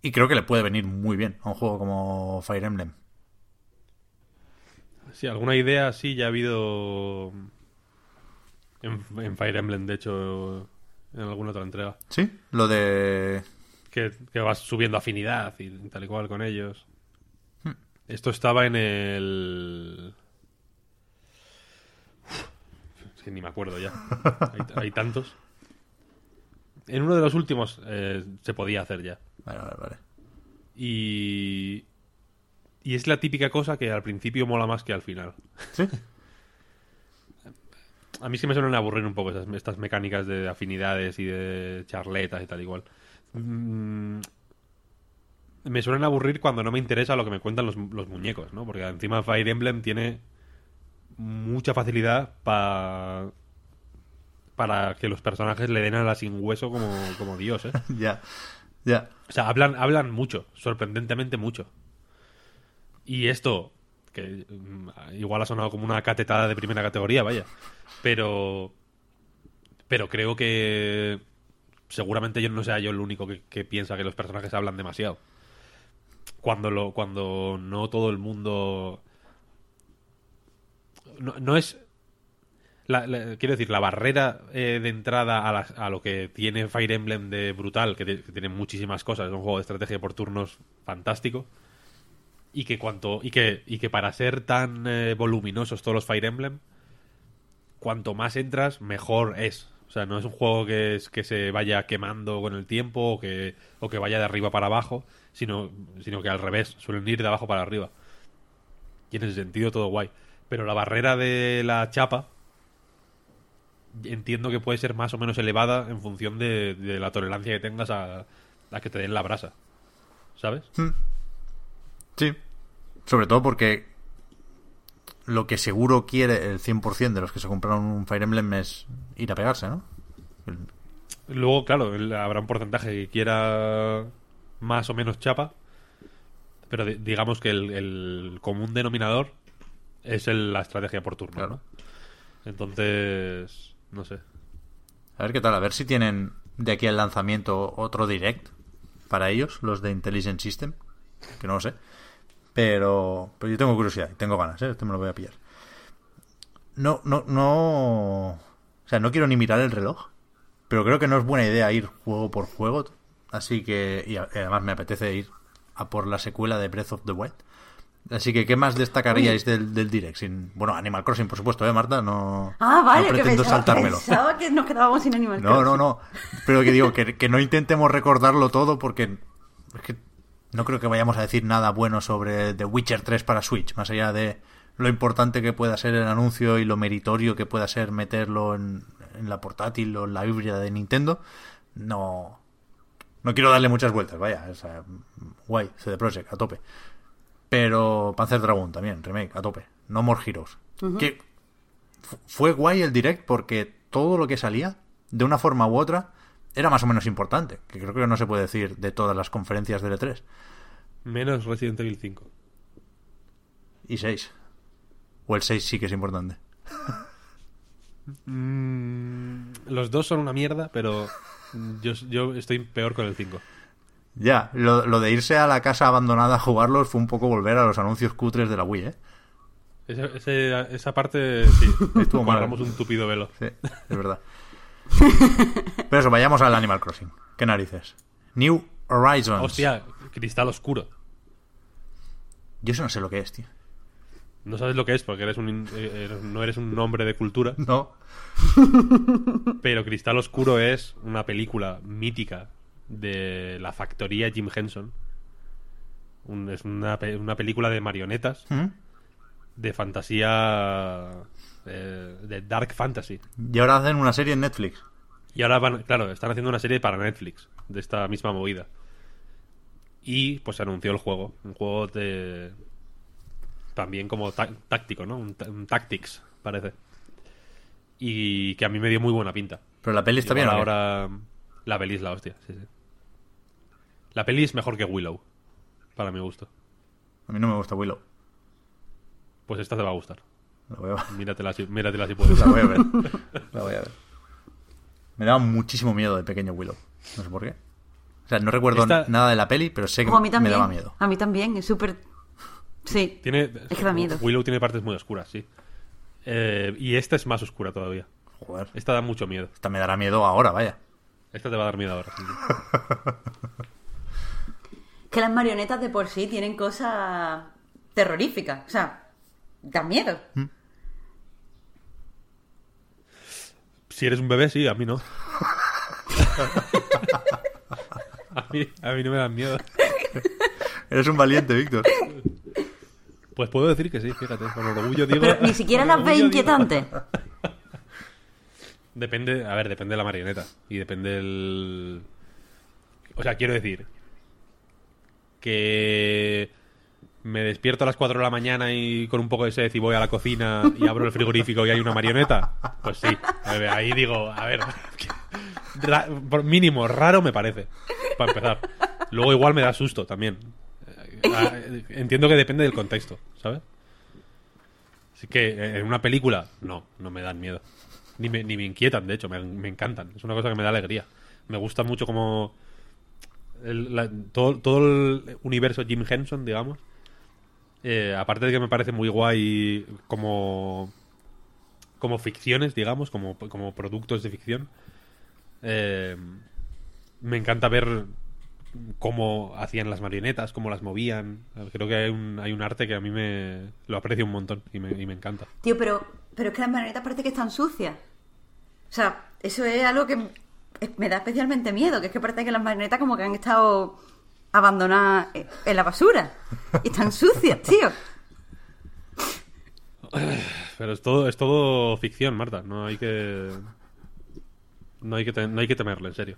Y creo que le puede venir muy bien a un juego como Fire Emblem. Sí, alguna idea sí ya ha habido en, en Fire Emblem, de hecho, en alguna otra entrega. Sí, lo de... Que, que vas subiendo afinidad y tal y cual con ellos. Esto estaba en el... Uf, es que ni me acuerdo ya. Hay, hay tantos. En uno de los últimos eh, se podía hacer ya. Vale, vale, vale. Y... Y es la típica cosa que al principio mola más que al final. Sí, A mí sí me suelen aburrir un poco esas, estas mecánicas de afinidades y de charletas y tal igual. Mm, me suelen aburrir cuando no me interesa lo que me cuentan los, los muñecos, ¿no? Porque encima Fire Emblem tiene mucha facilidad pa- para que los personajes le den a la sin hueso como, como Dios, ¿eh? ya, ya. O sea, hablan, hablan mucho, sorprendentemente mucho. Y esto, que mm, igual ha sonado como una catetada de primera categoría, vaya. Pero. Pero creo que. Seguramente yo no sea yo el único que, piensa que los personajes hablan demasiado. Cuando lo. Cuando no todo el mundo. No, no es. la- quiero decir, la barrera eh, de entrada a, a lo que tiene Fire Emblem de brutal, que tiene muchísimas cosas, es un juego de estrategia por turnos fantástico. Y que cuanto. Y que, y que para ser tan eh, voluminosos todos los Fire Emblem, cuanto más entras, mejor es. O sea, no es un juego que, es, que se vaya quemando con el tiempo o que, o que vaya de arriba para abajo, sino, sino que al revés, suelen ir de abajo para arriba. Y en ese sentido todo guay. Pero la barrera de la chapa entiendo que puede ser más o menos elevada en función de, la tolerancia que tengas a, a que te den la brasa. ¿Sabes? Sí. Sobre todo porque lo que seguro quiere el 100% de los que se compraron un Fire Emblem es ir a pegarse, ¿no? Luego, claro, el- habrá un porcentaje que quiera más o menos chapa, pero di- digamos que el, el común denominador es la estrategia por turno, Claro. ¿no? Entonces, no sé. A ver qué tal, a ver si tienen de aquí al lanzamiento otro direct para ellos, los de Intelligent System, que no lo sé. Pero, pero yo tengo curiosidad, y tengo ganas, ¿eh? Este me lo voy a pillar. No, no, no... O sea, no quiero ni mirar el reloj, pero creo que no es buena idea ir juego por juego. Así que, y además me apetece ir a por la secuela de Breath of the Wild. Así que, ¿qué más destacaríais del, del direct? Sin, bueno, Animal Crossing, por supuesto, ¿eh, Marta? No, Ah, vale, no que pensaba, saltármelo. pensaba que nos quedábamos sin Animal No, no, Crossing. no. Pero que digo, que, que no intentemos recordarlo todo porque es que no creo que vayamos a decir nada bueno sobre The Witcher 3 para Switch, más allá de lo importante que pueda ser el anuncio y lo meritorio que pueda ser meterlo en, en la portátil o en la híbrida de Nintendo. No. No quiero darle muchas vueltas, vaya. O sea, guay, CD Projekt, a tope. Pero Panzer Dragon también, remake, a tope. No More Heroes. Que fu- fue guay el direct porque todo lo que salía, de una forma u otra, era más o menos importante. Que creo que no se puede decir de todas las conferencias del E3. Menos Resident Evil 5. Y 6. O el 6 sí que es importante. Mm, los dos son una mierda, pero yo, yo estoy peor con el 5. Ya, lo, lo de irse a la casa abandonada a jugarlos fue un poco volver a los anuncios cutres de la Wii, ¿eh? Esa parte, sí. Estuvo mal. Un tupido velo. Sí, es verdad. Pero eso, vayamos al Animal Crossing. ¿Qué narices? New Horizons. Hostia, cristal oscuro. Yo eso no sé lo que es, tío. No sabes lo que es porque eres un, eh, eres- no eres un hombre de cultura, No. pero Cristal Oscuro es una película mítica de la factoría Jim Henson. Un- es una, una película de marionetas, ¿Mm? de fantasía, eh, de dark fantasy. Y ahora hacen una serie en Netflix. Y ahora van, claro, están haciendo una serie para Netflix de esta misma movida. Y pues se anunció el juego. Un juego de. También como tá- táctico, ¿no? Un, ta- un Tactics, parece. Y que a mí me dio muy buena pinta. Pero la peli está bien. Igual ¿o qué? ahora. La peli es la hostia, sí, sí. La peli es mejor que Willow. Para mi gusto. A mí no me gusta Willow. Pues esta te va a gustar. La voy a, Míratela si, míratela si puedes. la voy a ver. La voy a ver. Me daba muchísimo miedo de pequeño Willow. No sé por qué. O sea, no recuerdo Esta- nada de la peli, pero sé que Ojo, a mí me también. daba miedo. A mí también, es súper... Sí. Tiene, Es que da miedo. Willow tiene partes muy oscuras, sí. Eh, y esta es más oscura todavía. Joder. Esta da mucho miedo. Esta me dará miedo ahora, vaya. Esta te va a dar miedo ahora. Que las marionetas de por sí tienen cosas terroríficas. O sea, dan miedo. Si eres un bebé, sí, a mí no. a, mí, a mí no me dan miedo. Eres un valiente, Víctor. Pues puedo decir que sí, fíjate. Con orgullo digo. Pero ni siquiera las digo- inquietantes. Depende, a ver, depende de la marioneta. Y depende del. O sea, quiero decir. Que. Me despierto a las 4 de la mañana y con un poco de sed y voy a la cocina y abro el frigorífico y hay una marioneta. Pues sí. A ver, Ahí digo, a ver. ra- por mínimo, raro me parece. Para empezar. Luego igual me da susto también. Ah, Entiendo que depende del contexto, ¿sabes? Así que eh, en una película, no, no me dan miedo. Ni me, ni me inquietan, de hecho, me, me encantan. Es una cosa que me da alegría. Me gusta mucho como... todo, todo el universo Jim Henson, digamos. eh, aparte de que me parece muy guay como... Como ficciones, digamos, como, como productos de ficción. eh, me encanta ver cómo hacían las marionetas, cómo las movían. Creo que hay un, hay un arte que a mí me lo aprecio un montón y me, y me encanta. Tío, pero, pero es que las marionetas parece que están sucias. O sea, eso es algo que me da especialmente miedo, que es que parece que las marionetas como que han estado abandonadas en la basura. Y están sucias, tío. Pero es todo, es todo ficción, Marta. No hay que. No hay que, no hay que temerle, en serio.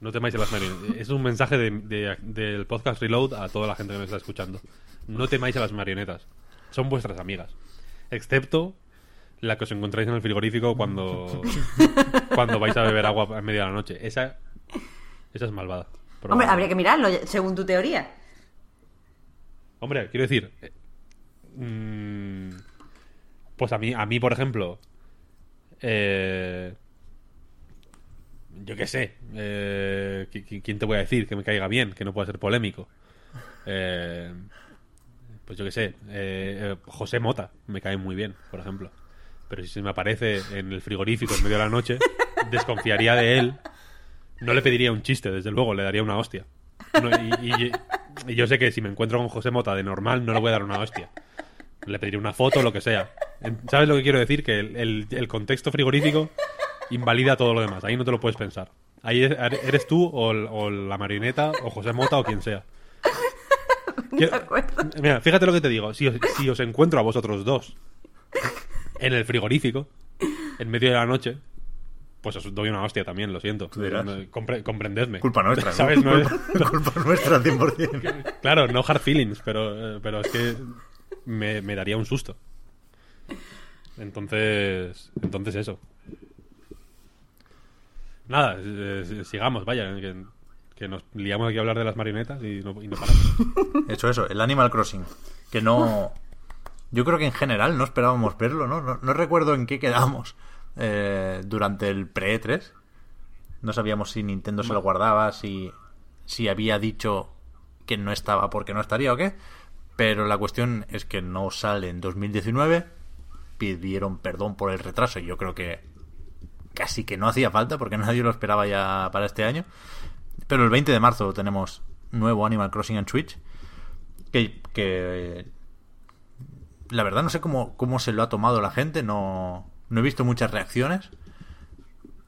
No temáis a las marionetas. Es un mensaje de- de- del podcast Reload a toda la gente que me está escuchando. No temáis a las marionetas. Son vuestras amigas. Excepto la que os encontráis en el frigorífico cuando, cuando vais a beber agua a media de la noche. Esa, esa es malvada. Hombre, habría que mirarlo, según tu teoría. Hombre, quiero decir. eh, mm, pues a mí, a mí, por ejemplo. eh, yo qué sé. eh, ¿qui- qui- ¿Quién te voy a decir que me caiga bien? Que no pueda ser polémico. Eh, pues yo qué sé. eh, eh, José Mota me cae muy bien, por ejemplo. Pero si se me aparece en el frigorífico en medio de la noche, desconfiaría de él. No le pediría un chiste, desde luego, le daría una hostia. No, y, y- y yo sé que si me encuentro con José Mota de normal, no le voy a dar una hostia. Le pediré una foto, lo que sea. ¿Sabes lo que quiero decir? Que el, el- el contexto frigorífico invalida todo lo demás. Ahí no te lo puedes pensar. Ahí es- eres tú o, el- o la marioneta o José Mota o quien sea. Que- Mira, fíjate lo que te digo. Si os, si os encuentro a vosotros dos en el frigorífico, en medio de la noche, pues os doy una hostia también, lo siento. Compre- comprendedme. Culpa nuestra. ¿no? ¿Sabes? No es- culpa, culpa nuestra, 100%. Claro, no hard feelings, pero, eh, pero es que me, me daría un susto. Entonces, entonces eso. Nada, eh, sigamos, vaya, que, que nos liamos aquí a hablar de las marionetas y no, y no paramos. Eso, eso, el Animal Crossing. Que no. Yo creo que en general no esperábamos verlo, ¿no? No, no recuerdo en qué quedamos eh, durante el pre-3. No sabíamos si Nintendo se lo guardaba, si, si había dicho que no estaba porque no estaría o qué. Pero la cuestión es que no sale en 2019. Pidieron perdón por el retraso. y Yo creo que casi que no hacía falta porque nadie lo esperaba ya para este año. Pero el 20 de marzo tenemos nuevo Animal Crossing en Switch. Que, que la verdad no sé cómo, cómo se lo ha tomado la gente. No, no he visto muchas reacciones.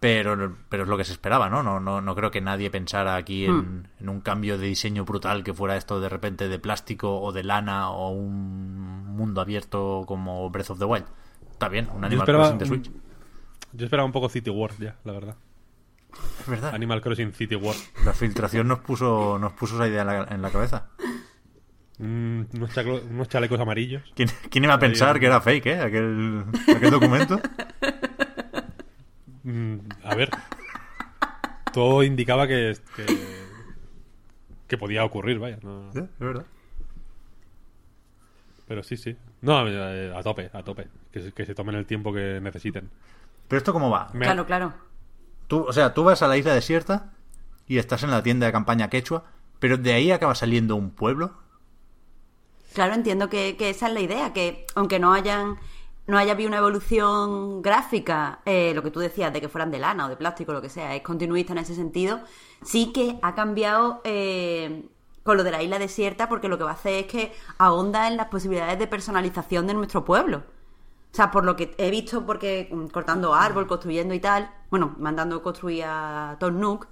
Pero, pero es lo que se esperaba, ¿no? No, no, no creo que nadie pensara aquí en, en un cambio de diseño brutal que fuera esto de repente de plástico o de lana o un mundo abierto como Breath of the Wild. Está bien, un Animal esperaba Crossing de un- Switch. Yo esperaba un poco City Wars ya, la verdad. verdad. Animal Crossing City World. La filtración nos puso, nos puso esa idea en la, en la cabeza. Mm, unos, chaclo- unos chalecos amarillos. ¿Quién, quién iba a pensar que era fake, eh? Aquel, aquel documento. Mm, a ver. Todo indicaba que, que, que podía ocurrir, vaya. no- Sí, es verdad. Pero sí, sí. No, eh, a tope, a tope. Que, que se tomen el tiempo que necesiten. Pero esto cómo va? Me- Claro, claro. Tú, o sea, tú vas a la isla desierta y estás en la tienda de campaña quechua, pero de ahí acaba saliendo un pueblo. Claro, entiendo que, que esa es la idea, que aunque no hayan no haya habido una evolución gráfica, eh, lo que tú decías, de que fueran de lana o de plástico, lo que sea, es continuista en ese sentido, sí que ha cambiado eh, con lo de la isla desierta, porque lo que va a hacer es que ahonda en las posibilidades de personalización de nuestro pueblo. O sea, por lo que he visto, porque mm, cortando árbol, construyendo y tal, bueno, mandando construir a Tom Nook,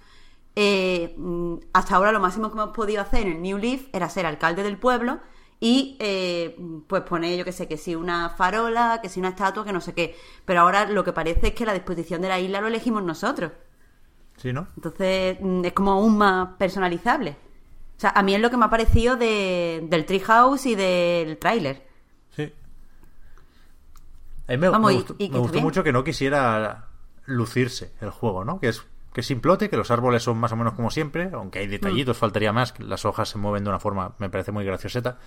eh, mm, hasta ahora lo máximo que hemos podido hacer en el New Leaf era ser alcalde del pueblo y eh, pues poner, yo que sé, que si una farola, que si una estatua, que no sé qué. Pero ahora lo que parece es que la disposición de la isla lo elegimos nosotros. ¿Sí, no? Entonces mm, es como aún más personalizable. O sea, a mí es lo que me ha parecido de, del Treehouse y del tráiler. A mí me, Vamos, me gustó, y me mucho que no quisiera lucirse el juego, ¿no? Que es que es simplote, que los árboles son más o menos como siempre, aunque hay Mm. detallitos, faltaría más, que las hojas se mueven de una forma, me parece muy gracioseta.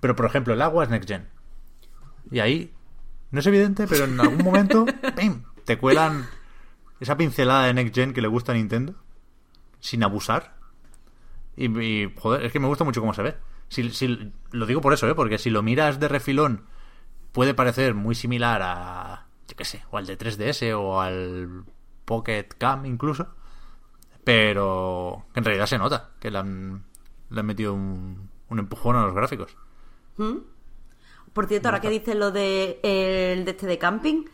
Pero, por ejemplo, el agua es Next Gen. Y ahí, no es evidente, pero en algún momento, ¡pim! te cuelan esa pincelada de Next Gen que le gusta a Nintendo, sin abusar. Y, y, joder, es que me gusta mucho cómo se ve. Si, si- lo digo por eso, ¿eh? Porque si lo miras de refilón, puede parecer muy similar a, yo qué sé, o al de 3DS o al Pocket Cam incluso. Pero en realidad se nota que le han, le han metido un, un empujón a los gráficos. Por cierto, ahora que dices lo de el de este de camping,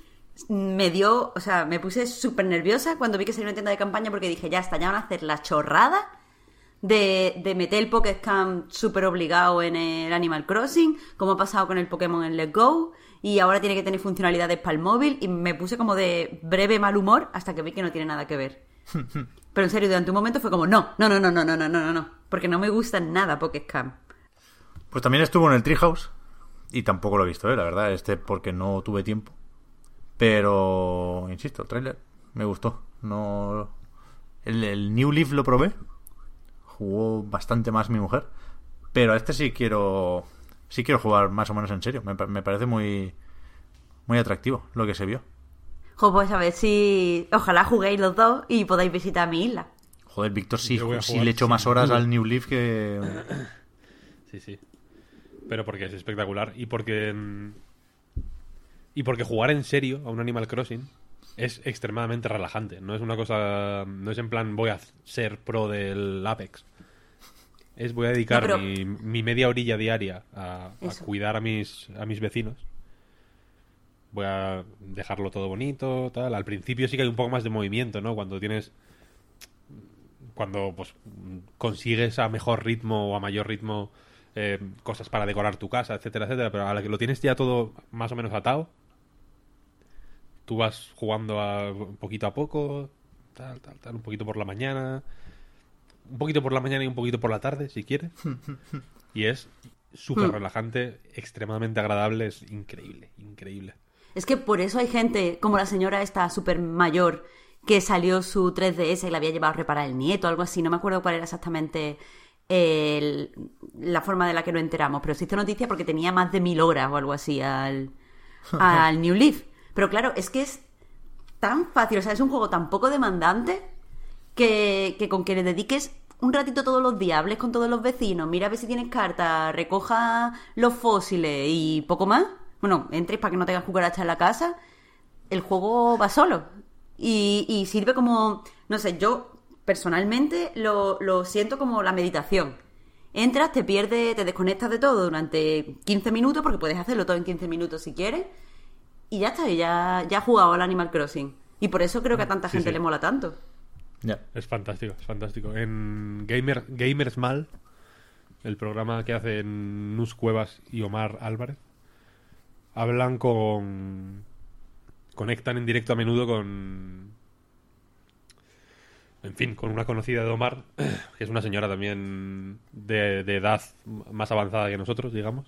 me dio, o sea, me puse súper nerviosa cuando vi que salió una tienda de campaña porque dije, ya está, ya van a hacer la chorrada de, de meter el Pocket Camp súper obligado en el Animal Crossing, como ha pasado con el Pokémon en Let's Go, y ahora tiene que tener funcionalidades para el móvil, y me puse como de breve mal humor hasta que vi que no tiene nada que ver. Pero en serio, durante un momento fue como, no, no, no, no, no, no, no, no, no, porque no me gusta nada Pocket Camp. Pues también estuvo en el Treehouse. Y tampoco lo he visto, ¿eh? la verdad, este porque no tuve tiempo. Pero, insisto, el tráiler me gustó. No, el, el New Leaf lo probé. Jugó bastante más mi mujer. Pero a este sí quiero, sí quiero jugar más o menos en serio. Me, pa- me parece muy, muy atractivo lo que se vio. Jo, pues a ver si. Ojalá juguéis los dos y podáis visitar mi isla. Joder, Víctor, sí, sí le echo más horas al New Leaf que... Sí, sí. Pero porque es espectacular y porque. Y porque jugar en serio a un Animal Crossing es extremadamente relajante. No es una cosa. No es en plan voy a ser pro del Apex. Es voy a dedicar No, pero- mi, mi media orilla diaria a, a cuidar a mis, a mis vecinos. Voy a dejarlo todo bonito, tal. Al principio sí que hay un poco más de movimiento, ¿no? Cuando tienes cuando pues consigues a mejor ritmo o a mayor ritmo eh, cosas para decorar tu casa, etcétera, etcétera, pero a la que lo tienes ya todo más o menos atado, tú vas jugando a, poquito a poco, tal, tal, tal, un poquito por la mañana, un poquito por la mañana y un poquito por la tarde, si quieres, y es súper relajante, extremadamente agradable, es increíble, increíble. Es que por eso hay gente, como la señora esta súper mayor, que salió su 3DS y la había llevado a reparar el nieto, algo así. No me acuerdo cuál era exactamente el- la forma de la que lo enteramos, pero se hizo noticia porque tenía más de mil horas o algo así al, al New Leaf. Pero claro, es que es tan fácil, o sea, es un juego tan poco demandante que, que con que le dediques un ratito todos los días, hables con todos los vecinos, mira a ver si tienes cartas, recoja los fósiles y poco más. Bueno, entres para que no tengas cucarachas en la casa. El juego va solo. Y, y sirve como, no sé, yo personalmente lo, lo siento como la meditación. Entras, te pierdes, te desconectas de todo durante 15 minutos, porque puedes hacerlo todo en 15 minutos si quieres. Y ya está, y ya, ya has jugado al Animal Crossing. Y por eso creo que a tanta Sí, gente sí. le mola tanto. Ya. Es fantástico, es fantástico. En Gamer, Gamers Mal, el programa que hacen Nus Cuevas y Omar Álvarez, hablan con. Conectan en directo a menudo con. en fin, con una conocida de Omar, que es una señora también de, de edad más avanzada que nosotros, digamos,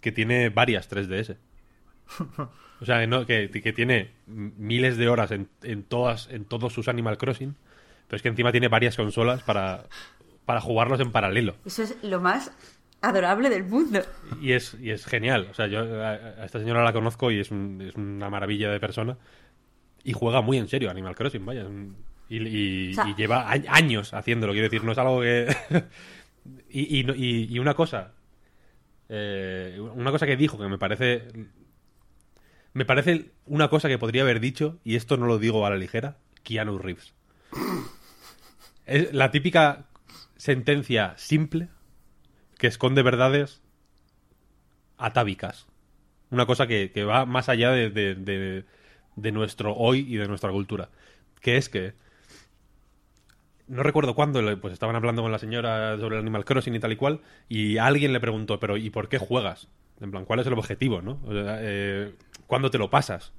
que tiene varias 3DS. O sea, no, que, que tiene miles de horas en, en, todas, en todos sus Animal Crossing, pero es que encima tiene varias consolas para, para jugarlos en paralelo. Eso es lo más adorable del mundo. Y es, y es genial. O sea, yo a, a esta señora la conozco y es, un- es una maravilla de persona. Y juega muy en serio Animal Crossing, vaya. Y, y- O sea- y lleva a- años haciéndolo, quiero decir, no es algo que... y una cosa... eh, una cosa que dijo que me parece... Me parece una cosa que podría haber dicho, y esto no lo digo a la ligera, Keanu Reeves. Es la típica sentencia simple que esconde verdades atávicas. Una cosa que, va más allá de, de- nuestro hoy y de nuestra cultura. Que es que. No recuerdo cuándo, pues estaban hablando con la señora sobre el Animal Crossing y tal y cual, y alguien le preguntó, pero ¿y por qué juegas? En plan, ¿cuál es el objetivo, no? O sea, eh, ¿Cuándo te lo pasas?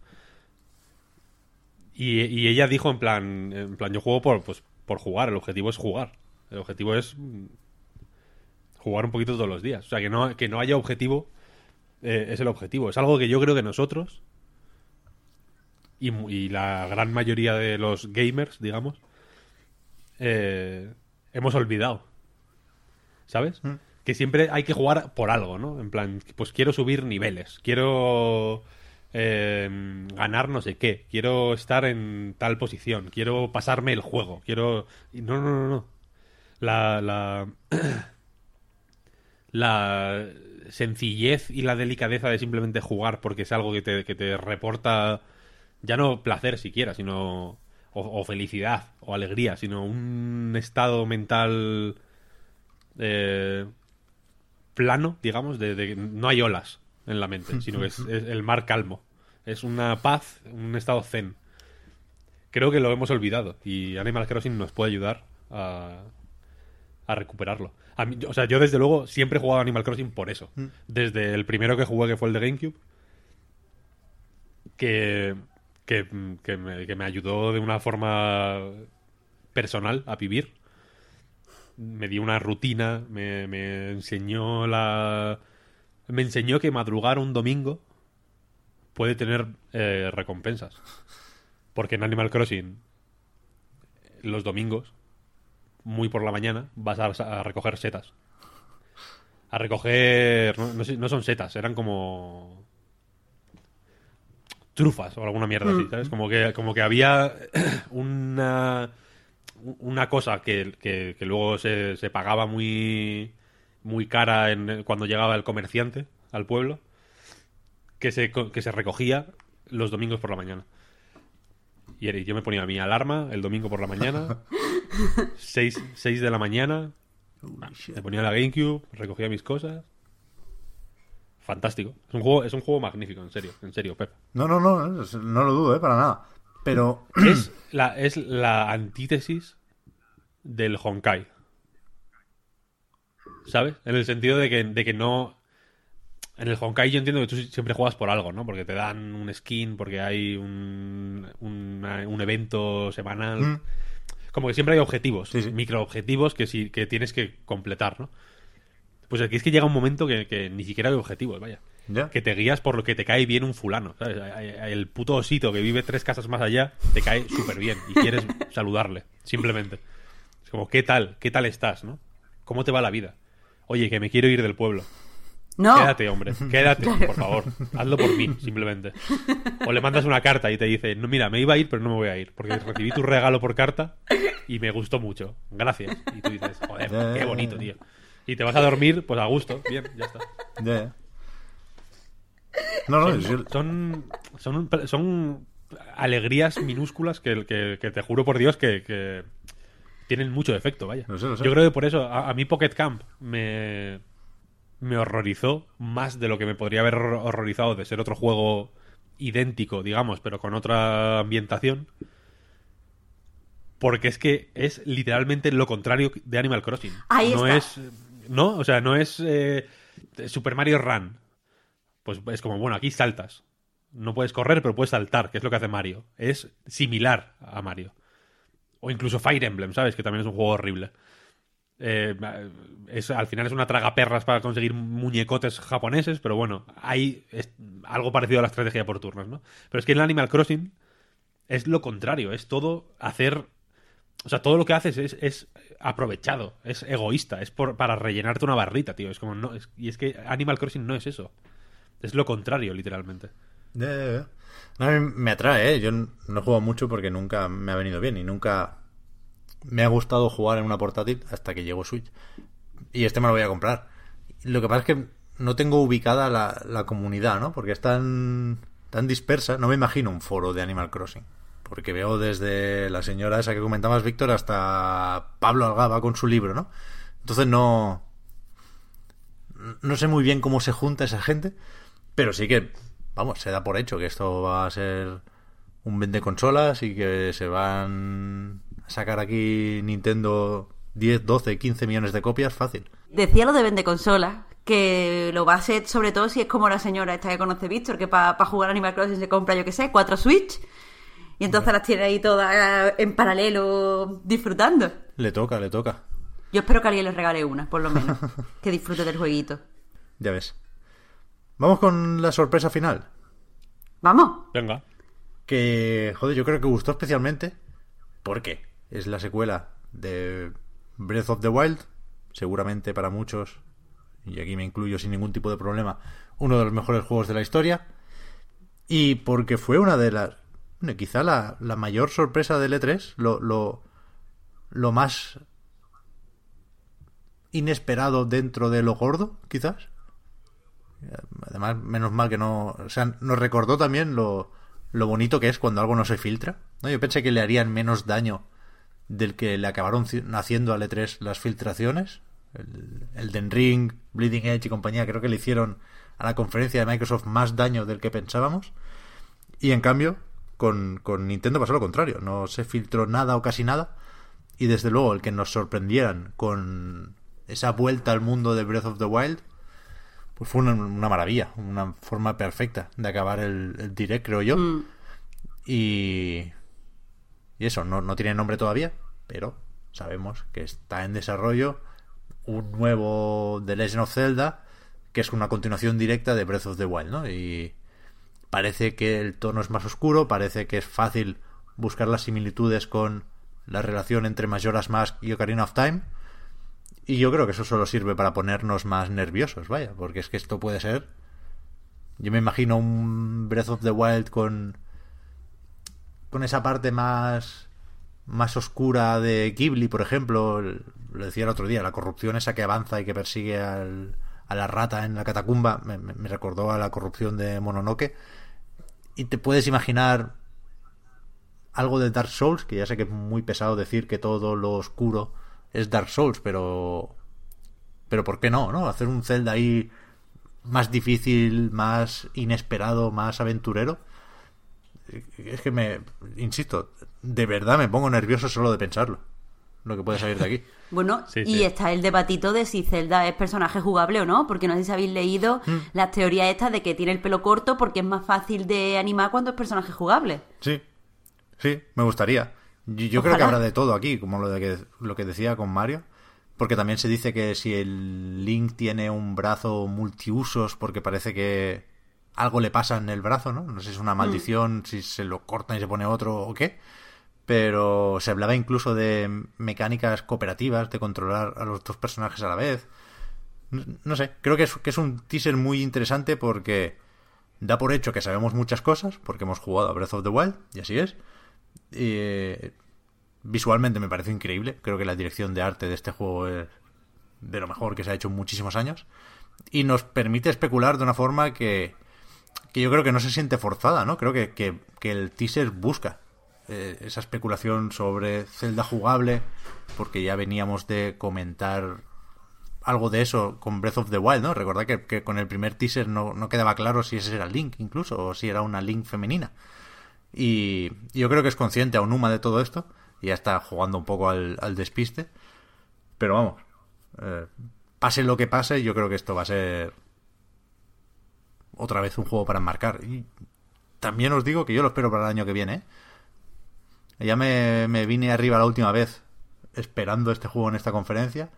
Y, ella dijo en plan, en plan, yo juego por, pues, por jugar, el objetivo es jugar. El objetivo es mm, jugar un poquito todos los días. O sea, que no, que no haya objetivo eh, es el objetivo. Es algo que yo creo que nosotros y, la gran mayoría de los gamers, digamos, eh, hemos olvidado. ¿Sabes? Que siempre hay que jugar por algo, ¿no? En plan, pues quiero subir niveles, quiero eh, ganar no sé qué, quiero estar en tal posición, quiero pasarme el juego, quiero... No, no, no, no. La, la, la sencillez y la delicadeza de simplemente jugar porque es algo que te, que te reporta ya no placer siquiera, sino o, o felicidad o alegría, sino un estado mental eh, plano, digamos, de, de- no hay olas en la mente, sino que es, es el mar calmo. Es una paz, un estado zen. Creo que lo hemos olvidado y Animal Crossing nos puede ayudar a, a recuperarlo. A mí- o sea, yo desde luego siempre he jugado Animal Crossing por eso. Desde el primero que jugué, que fue el de GameCube, que, que, que me, que me ayudó de una forma personal a vivir. Me dio una rutina, me, me enseñó la... Me enseñó que madrugar un domingo puede tener eh, recompensas. Porque en Animal Crossing, los domingos, muy por la mañana, vas a, a recoger setas. A recoger. No, no son setas, eran como. trufas o alguna mierda así, ¿sabes? Como que, como que había una. Una cosa que, que- que luego se, se pagaba muy. muy cara en, cuando llegaba el comerciante al pueblo. Que se, co- que se recogía los domingos por la mañana. Y yo me ponía mi alarma el domingo por la mañana. 6, de la mañana. Me ponía la GameCube, recogía mis cosas. Fantástico. Es un juego, es un juego magnífico, en serio, en serio, Pep. No, no, no, no lo dudo, ¿eh? Para nada. Pero Es la, es la antítesis del Honkai. ¿Sabes? En el sentido de que, de que no. En el Honkai yo entiendo que tú siempre juegas por algo, ¿no? Porque te dan un skin, porque hay un, un evento semanal. Mm. Como que siempre hay objetivos, Sí, sí. microobjetivos que, sí, que tienes que completar, ¿no? Pues aquí es que llega un momento que, que ni siquiera hay objetivos, vaya. Ya. Que te guías por lo que te cae bien un fulano, ¿sabes? El puto osito que vive tres casas más allá te cae súper bien y quieres saludarle, simplemente. Es como, ¿qué tal? ¿Qué tal estás, no? ¿Cómo te va la vida? Oye, que me quiero ir del pueblo. No. Quédate, hombre, quédate, por favor. Hazlo por mí, simplemente. O le mandas una carta y te dice, no, mira, me iba a ir, pero no me voy a ir, porque recibí tu regalo por carta y me gustó mucho. Gracias. Y tú dices, joder, qué bonito, tío. Y te vas a dormir, pues a gusto. Bien, ya está. Ya, ya. No, no, Son, son, son alegrías minúsculas que, que- que te juro por Dios que, que tienen mucho efecto, vaya. Lo sé, lo sé. Yo creo que por eso a, a mí Pocket Camp me, me horrorizó más de lo que me podría haber hor- horrorizado de ser otro juego idéntico, digamos, pero con otra ambientación. Porque es que es literalmente lo contrario de Animal Crossing. Ahí no está. es. No, o sea, no es eh, Super Mario Run. Pues es como, bueno, aquí saltas. No puedes correr, pero puedes saltar, que es lo que hace Mario. Es similar a Mario. O incluso Fire Emblem, ¿sabes? Que también es un juego horrible. Eh, es, al final es una traga perras para conseguir muñecotes japoneses, pero bueno, hay algo parecido a la estrategia por turnos, ¿no? Pero es que en Animal Crossing es lo contrario, es todo hacer... O sea, todo lo que haces es, es aprovechado, es egoísta, es por, para rellenarte una barrita, tío. Es como, no, y es que Animal Crossing no es eso. Es lo contrario, literalmente. No, a me atrae, ¿eh? Yo no jugado mucho porque nunca me ha venido bien y nunca me ha gustado jugar en una portátil hasta que llegó Switch. Y este me lo voy a comprar. Lo que pasa es que no tengo ubicada la, la comunidad, ¿no? Porque es tan, tan dispersa. No me imagino un foro de Animal Crossing. Porque veo desde la señora esa que comentabas, Víctor, hasta Pablo Algaba con su libro, ¿no? Entonces no... No sé muy bien cómo se junta esa gente, pero sí que, vamos, se da por hecho que esto va a ser un vende consolas y que se van a sacar aquí Nintendo 10, 12, 15 millones de copias fácil. Decía lo de vende consolas, que lo va a ser sobre todo si es como la señora esta que conoce Víctor, que para jugar Animal Crossing se compra, yo que sé, cuatro Switch. Y entonces las tiene ahí todas en paralelo disfrutando. Le toca, le toca. Yo espero que alguien les regale una, por lo menos. que disfrute del jueguito. Ya ves. Vamos con la sorpresa final. Vamos. Venga. Que, joder, yo creo que gustó especialmente porque es la secuela de Breath of the Wild. Seguramente para muchos, y aquí me incluyo sin ningún tipo de problema, uno de los mejores juegos de la historia. Y porque fue una de las. Bueno, quizá la, la mayor sorpresa del E3, lo, lo, lo más inesperado dentro de lo gordo, quizás. Además, menos mal que no. O sea, nos recordó también lo, lo bonito que es cuando algo no se filtra. ¿no? Yo pensé que le harían menos daño del que le acabaron ci- haciendo al E3 las filtraciones. El, el Ring, Bleeding Edge y compañía, creo que le hicieron a la conferencia de Microsoft más daño del que pensábamos. Y en cambio, con, con Nintendo pasó lo contrario. No se filtró nada o casi nada. Y desde luego, el que nos sorprendieran con esa vuelta al mundo de Breath of the Wild, pues fue una, una maravilla, una forma perfecta de acabar el, el direct, creo yo. Mm. Y, y eso, no, no tiene nombre todavía, pero sabemos que está en desarrollo un nuevo The Legend of Zelda, que es una continuación directa de Breath of the Wild, ¿no? Y parece que el tono es más oscuro, parece que es fácil buscar las similitudes con la relación entre Majora's Mask y Ocarina of Time. Y yo creo que eso solo sirve para ponernos más nerviosos, vaya, porque es que esto puede ser. Yo me imagino un Breath of the Wild con. con esa parte más. más oscura de Ghibli, por ejemplo. Lo decía el otro día, la corrupción esa que avanza y que persigue al, a la rata en la catacumba. Me- me recordó a la corrupción de Mononoke. Y te puedes imaginar algo de Dark Souls, que ya sé que es muy pesado decir que todo lo oscuro es Dark Souls, pero pero ¿por qué no, no? Hacer un Zelda ahí más difícil, más inesperado, más aventurero. Es que me insisto, de verdad me pongo nervioso solo de pensarlo. Lo que puede salir de aquí. Bueno, Sí, y sí. está el debatito de si Zelda es personaje jugable o no, porque no sé si habéis leído Mm. las teorías estas de que tiene el pelo corto porque es más fácil de animar cuando es personaje jugable. Sí, sí, me gustaría. Yo, yo creo que habrá de todo aquí, como lo, de que, lo que decía con Mario. Porque también se dice que si el Link tiene un brazo multiusos, porque parece que algo le pasa en el brazo, ¿no? No sé si es una maldición, si se lo cortan y se pone otro o qué. Pero se hablaba incluso de mecánicas cooperativas, de controlar a los dos personajes a la vez. No, no sé, creo que es, que es un teaser muy interesante porque da por hecho que sabemos muchas cosas, porque hemos jugado a Breath of the Wild, y así es. Eh, visualmente me parece increíble. Creo que la dirección de arte de este juego es de lo mejor que se ha hecho en muchísimos años. Y nos permite especular de una forma que, que yo creo que no se siente forzada, ¿no? Creo que, que, que el teaser busca eh, esa especulación sobre Zelda jugable, porque ya veníamos de comentar algo de eso con Breath of the Wild, ¿no? Recordad que, que con el primer teaser no, no quedaba claro si ese era Link incluso, o si era una Link femenina. Y yo creo que es consciente Aonuma de todo esto, y ya está jugando un poco al, al despiste. Pero vamos, eh, pase lo que pase, yo creo que esto va a ser otra vez un juego para enmarcar. Y también os digo que yo lo espero para el año que viene. ¿eh? Ya me, me vine arriba la última vez esperando este juego en esta conferencia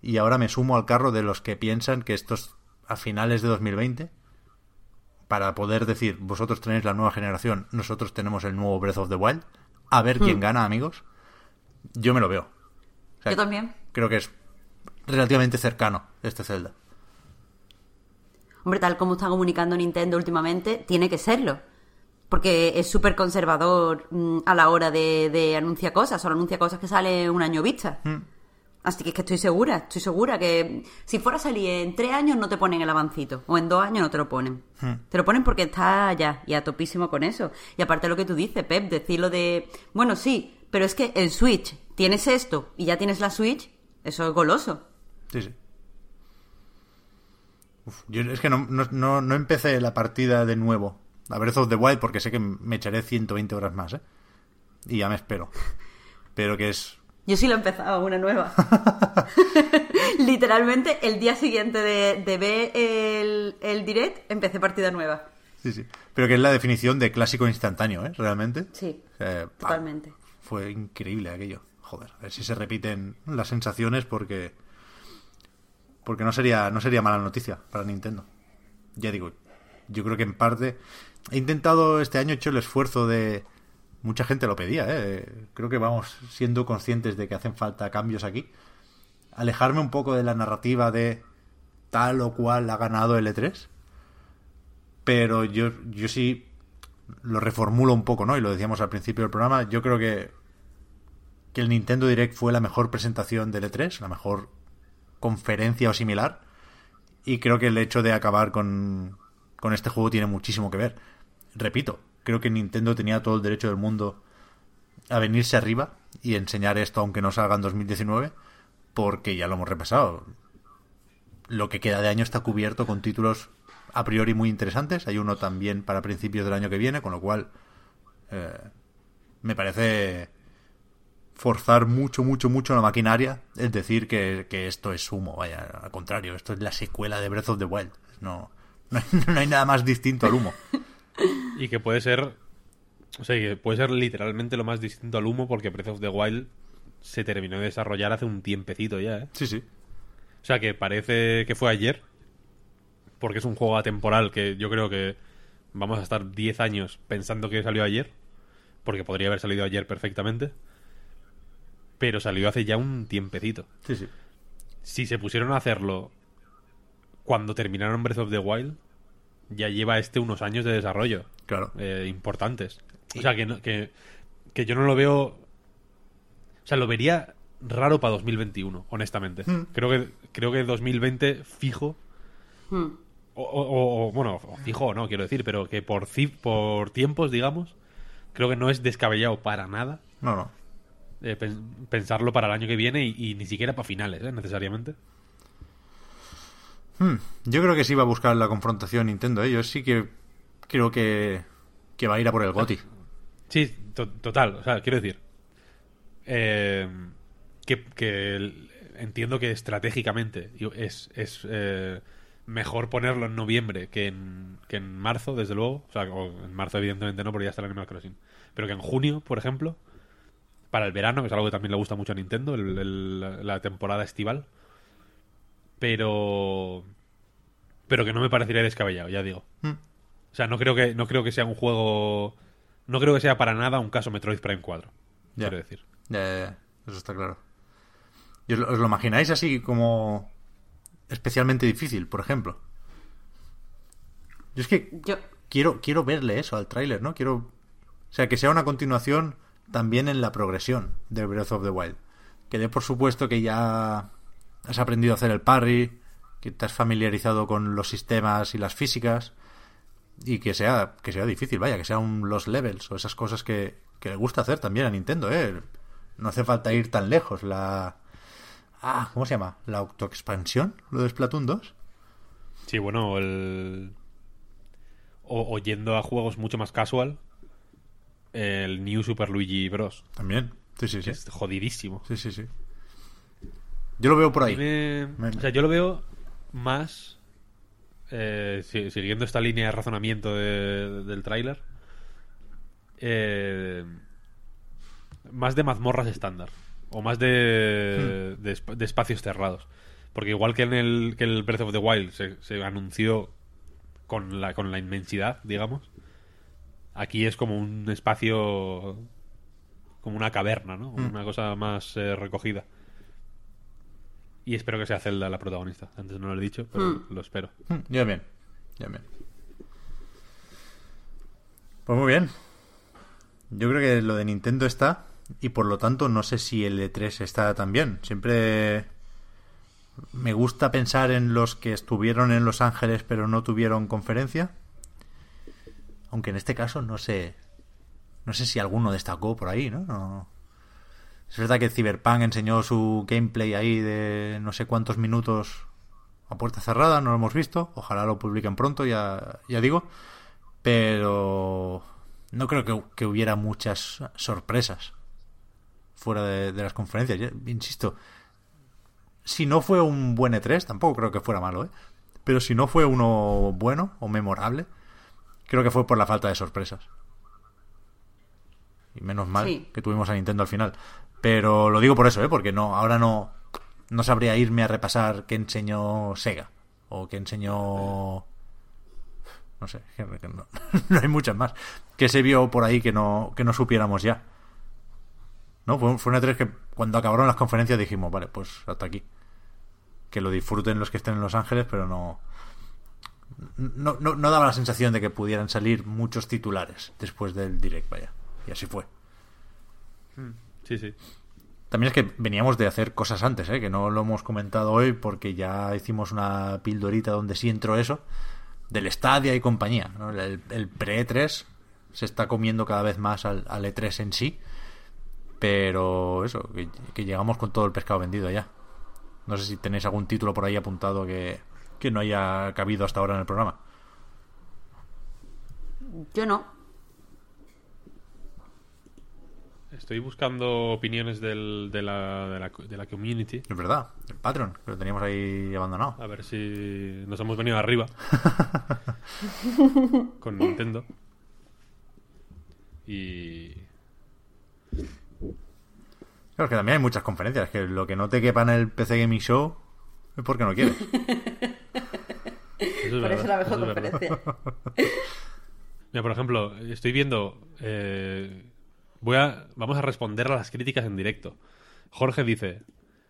y ahora me sumo al carro de los que piensan que esto es a finales de 2020 para poder decir, vosotros tenéis la nueva generación, nosotros tenemos el nuevo Breath of the Wild, a ver quién gana, amigos. Yo me lo veo. O sea, Yo también. Creo que es relativamente cercano este Zelda. Hombre, tal como está comunicando Nintendo últimamente, tiene que serlo. Porque es súper conservador mm, a la hora de, de anunciar cosas. Solo anuncia cosas que sale un año vista. Así que es que estoy segura, estoy segura que si fuera a salir en tres años no te ponen el avancito. O en dos años no te lo ponen. Te lo ponen porque está ya y a topísimo con eso. Y aparte lo que tú dices, Pep, decirlo de... Bueno, sí, pero es que el Switch, tienes esto y ya tienes la Switch, eso es goloso. Sí, sí. Uf, yo es que no, no, no, no empecé la partida de nuevo a Breath of the Wild porque sé que me echaré 120 horas más, ¿eh? Y ya me espero. Pero que es... Yo sí lo he empezado, una nueva. Literalmente, el día siguiente de, de ver el, el direct, empecé partida nueva. Sí, sí. Pero que es la definición de clásico instantáneo, ¿eh? Realmente. Sí, totalmente. Fue increíble aquello. Joder, a ver si se repiten las sensaciones porque... Porque no sería, no sería mala noticia para Nintendo. Ya digo, yo creo que en parte... He intentado este año, he hecho el esfuerzo de... Mucha gente lo pedía, ¿eh? Creo que vamos siendo conscientes de que hacen falta cambios aquí. Alejarme un poco de la narrativa de tal o cual ha ganado el E3. Pero yo, yo sí lo reformulo un poco, ¿no? Y lo decíamos al principio del programa. Yo creo que, que el Nintendo Direct fue la mejor presentación del E3, la mejor conferencia o similar. Y creo que el hecho de acabar con, con este juego tiene muchísimo que ver. Repito, creo que Nintendo tenía todo el derecho del mundo a venirse arriba y enseñar esto aunque no salga en 2019, porque ya lo hemos repasado. Lo que queda de año está cubierto con títulos a priori muy interesantes. Hay uno también para principios del año que viene, con lo cual eh, me parece forzar mucho, mucho, mucho la maquinaria es decir que, que, esto es humo. Vaya, al contrario, esto es la secuela de Breath of the Wild. No, no, hay, no hay nada más distinto al humo. Y que puede ser. O sea, que puede ser literalmente lo más distinto al humo porque Breath of the Wild se terminó de desarrollar hace un tiempecito ya, ¿eh? Sí, sí. O sea, que parece que fue ayer. Porque es un juego atemporal que yo creo que vamos a estar 10 años pensando que salió ayer. Porque podría haber salido ayer perfectamente. Pero salió hace ya un tiempecito. Sí, sí. Si se pusieron a hacerlo cuando terminaron Breath of the Wild, ya lleva este unos años de desarrollo Claro. eh, importantes. O sea, que, no- que, que yo no lo veo... O sea, lo vería raro para 2021, honestamente. Creo que creo que 2020 fijo... Hmm. O, o- o- bueno, fijo o no, quiero decir, pero que por, por tiempos, digamos, creo que no es descabellado para nada No, no. eh, pen- pensarlo para el año que viene y, y ni siquiera para finales, ¿eh? necesariamente. Hmm, Yo creo que sí va a buscar la confrontación Nintendo. ¿eh? Yo sí que creo que, que va a ir a por el GOTI. Sí, to- total. O sea, quiero decir. eh, que, entiendo que estratégicamente es, eh, mejor ponerlo en noviembre que en, que en marzo, desde luego. O sea, o en marzo, evidentemente no, porque ya está el Animal Crossing. Pero que en junio, por ejemplo, para el verano, que es algo que también le gusta mucho a Nintendo, el- la temporada estival. Pero. Pero que no me parecería descabellado, ya digo. Hmm. O sea, no creo que, no creo que sea un juego. No creo que sea para nada un caso Metroid Prime 4. Ya. Quiero decir. Ya, ya, ya. Eso está claro. ¿Y os, lo- os lo imagináis así como especialmente difícil, por ejemplo? Yo es que Yo, quiero, quiero verle eso al tráiler, ¿no? Quiero... O sea, que sea una continuación también en la progresión de Breath of the Wild. Que dé por supuesto que ya has aprendido a hacer el parry, que te has familiarizado con los sistemas y las físicas, y que sea, que sea difícil, vaya, que sea un los levels o esas cosas que, que le gusta hacer también a Nintendo, ¿eh? No hace falta ir tan lejos. La... Ah, ¿cómo se llama? ¿La autoexpansión? ¿Lo de Splatoon 2? Sí, bueno, el. O, o yendo a juegos mucho más casual. El New Super Luigi Bros. También. Sí, sí, sí. es jodidísimo. Sí, sí, sí. Yo lo veo por ahí. Me- O sea, yo lo veo más. eh, si- siguiendo esta línea de razonamiento de- del tráiler. eh, más de mazmorras estándar. O más de, Hmm. de, esp- de espacios cerrados. Porque igual que en el, que el Breath of the Wild se, se anunció con la, con la inmensidad, digamos. Aquí es como un espacio. Como una caverna, ¿no? Hmm. Una cosa más eh, recogida. Y espero que sea Zelda la protagonista. Antes no lo he dicho, pero Hmm. lo espero. Mm, Ya bien, ya bien. Pues muy bien. Yo creo que lo de Nintendo está y por lo tanto no sé si el E3 está también. Siempre me gusta pensar en los que estuvieron en Los Ángeles pero no tuvieron conferencia. Aunque en este caso no sé no sé si alguno destacó por ahí, ¿no? no es verdad que Cyberpunk enseñó su gameplay ahí de no sé cuántos minutos a puerta cerrada, no lo hemos visto. Ojalá lo publiquen pronto, ya, ya digo. Pero no creo que, que hubiera muchas sorpresas fuera de, de las conferencias. Insisto, si no fue un buen E3, tampoco creo que fuera malo, ¿eh? Pero si no fue uno bueno o memorable, creo que fue por la falta de sorpresas. Y menos mal Sí. que tuvimos a Nintendo al final. Pero lo digo por eso, ¿eh? Porque no, ahora no, no sabría irme a repasar qué enseñó Sega. O qué enseñó... No sé, no, no hay muchas más. Que se vio por ahí que no, que no supiéramos ya. ¿No? Fue, fue una 3 que cuando acabaron las conferencias dijimos, vale, pues hasta aquí. Que lo disfruten los que estén en Los Ángeles, pero no... No, no, daba la sensación de que pudieran salir muchos titulares después del direct, vaya. Y así fue. Sí, sí. También es que veníamos de hacer cosas antes, ¿eh? que no lo hemos comentado hoy porque ya hicimos una pildorita donde sí entró eso, del Stadia y compañía. ¿no? El, el pre-E3 se está comiendo cada vez más al, al E3 en sí, pero eso, que, que llegamos con todo el pescado vendido ya. No sé si tenéis algún título por ahí apuntado que, que no haya cabido hasta ahora en el programa. Yo no. Estoy buscando opiniones del- de, la, de, la, de la community. Es verdad, el Patreon, que lo teníamos ahí abandonado. A ver si nos hemos venido arriba con Nintendo. Y Claro, es que también hay muchas conferencias, que lo que no te quepa en el PC Gaming Show es porque no quieres. eso es Por eso verdad, la mejor eso es. Mira, por ejemplo, estoy viendo. eh, voy a, vamos a responder a las críticas en directo. Jorge dice: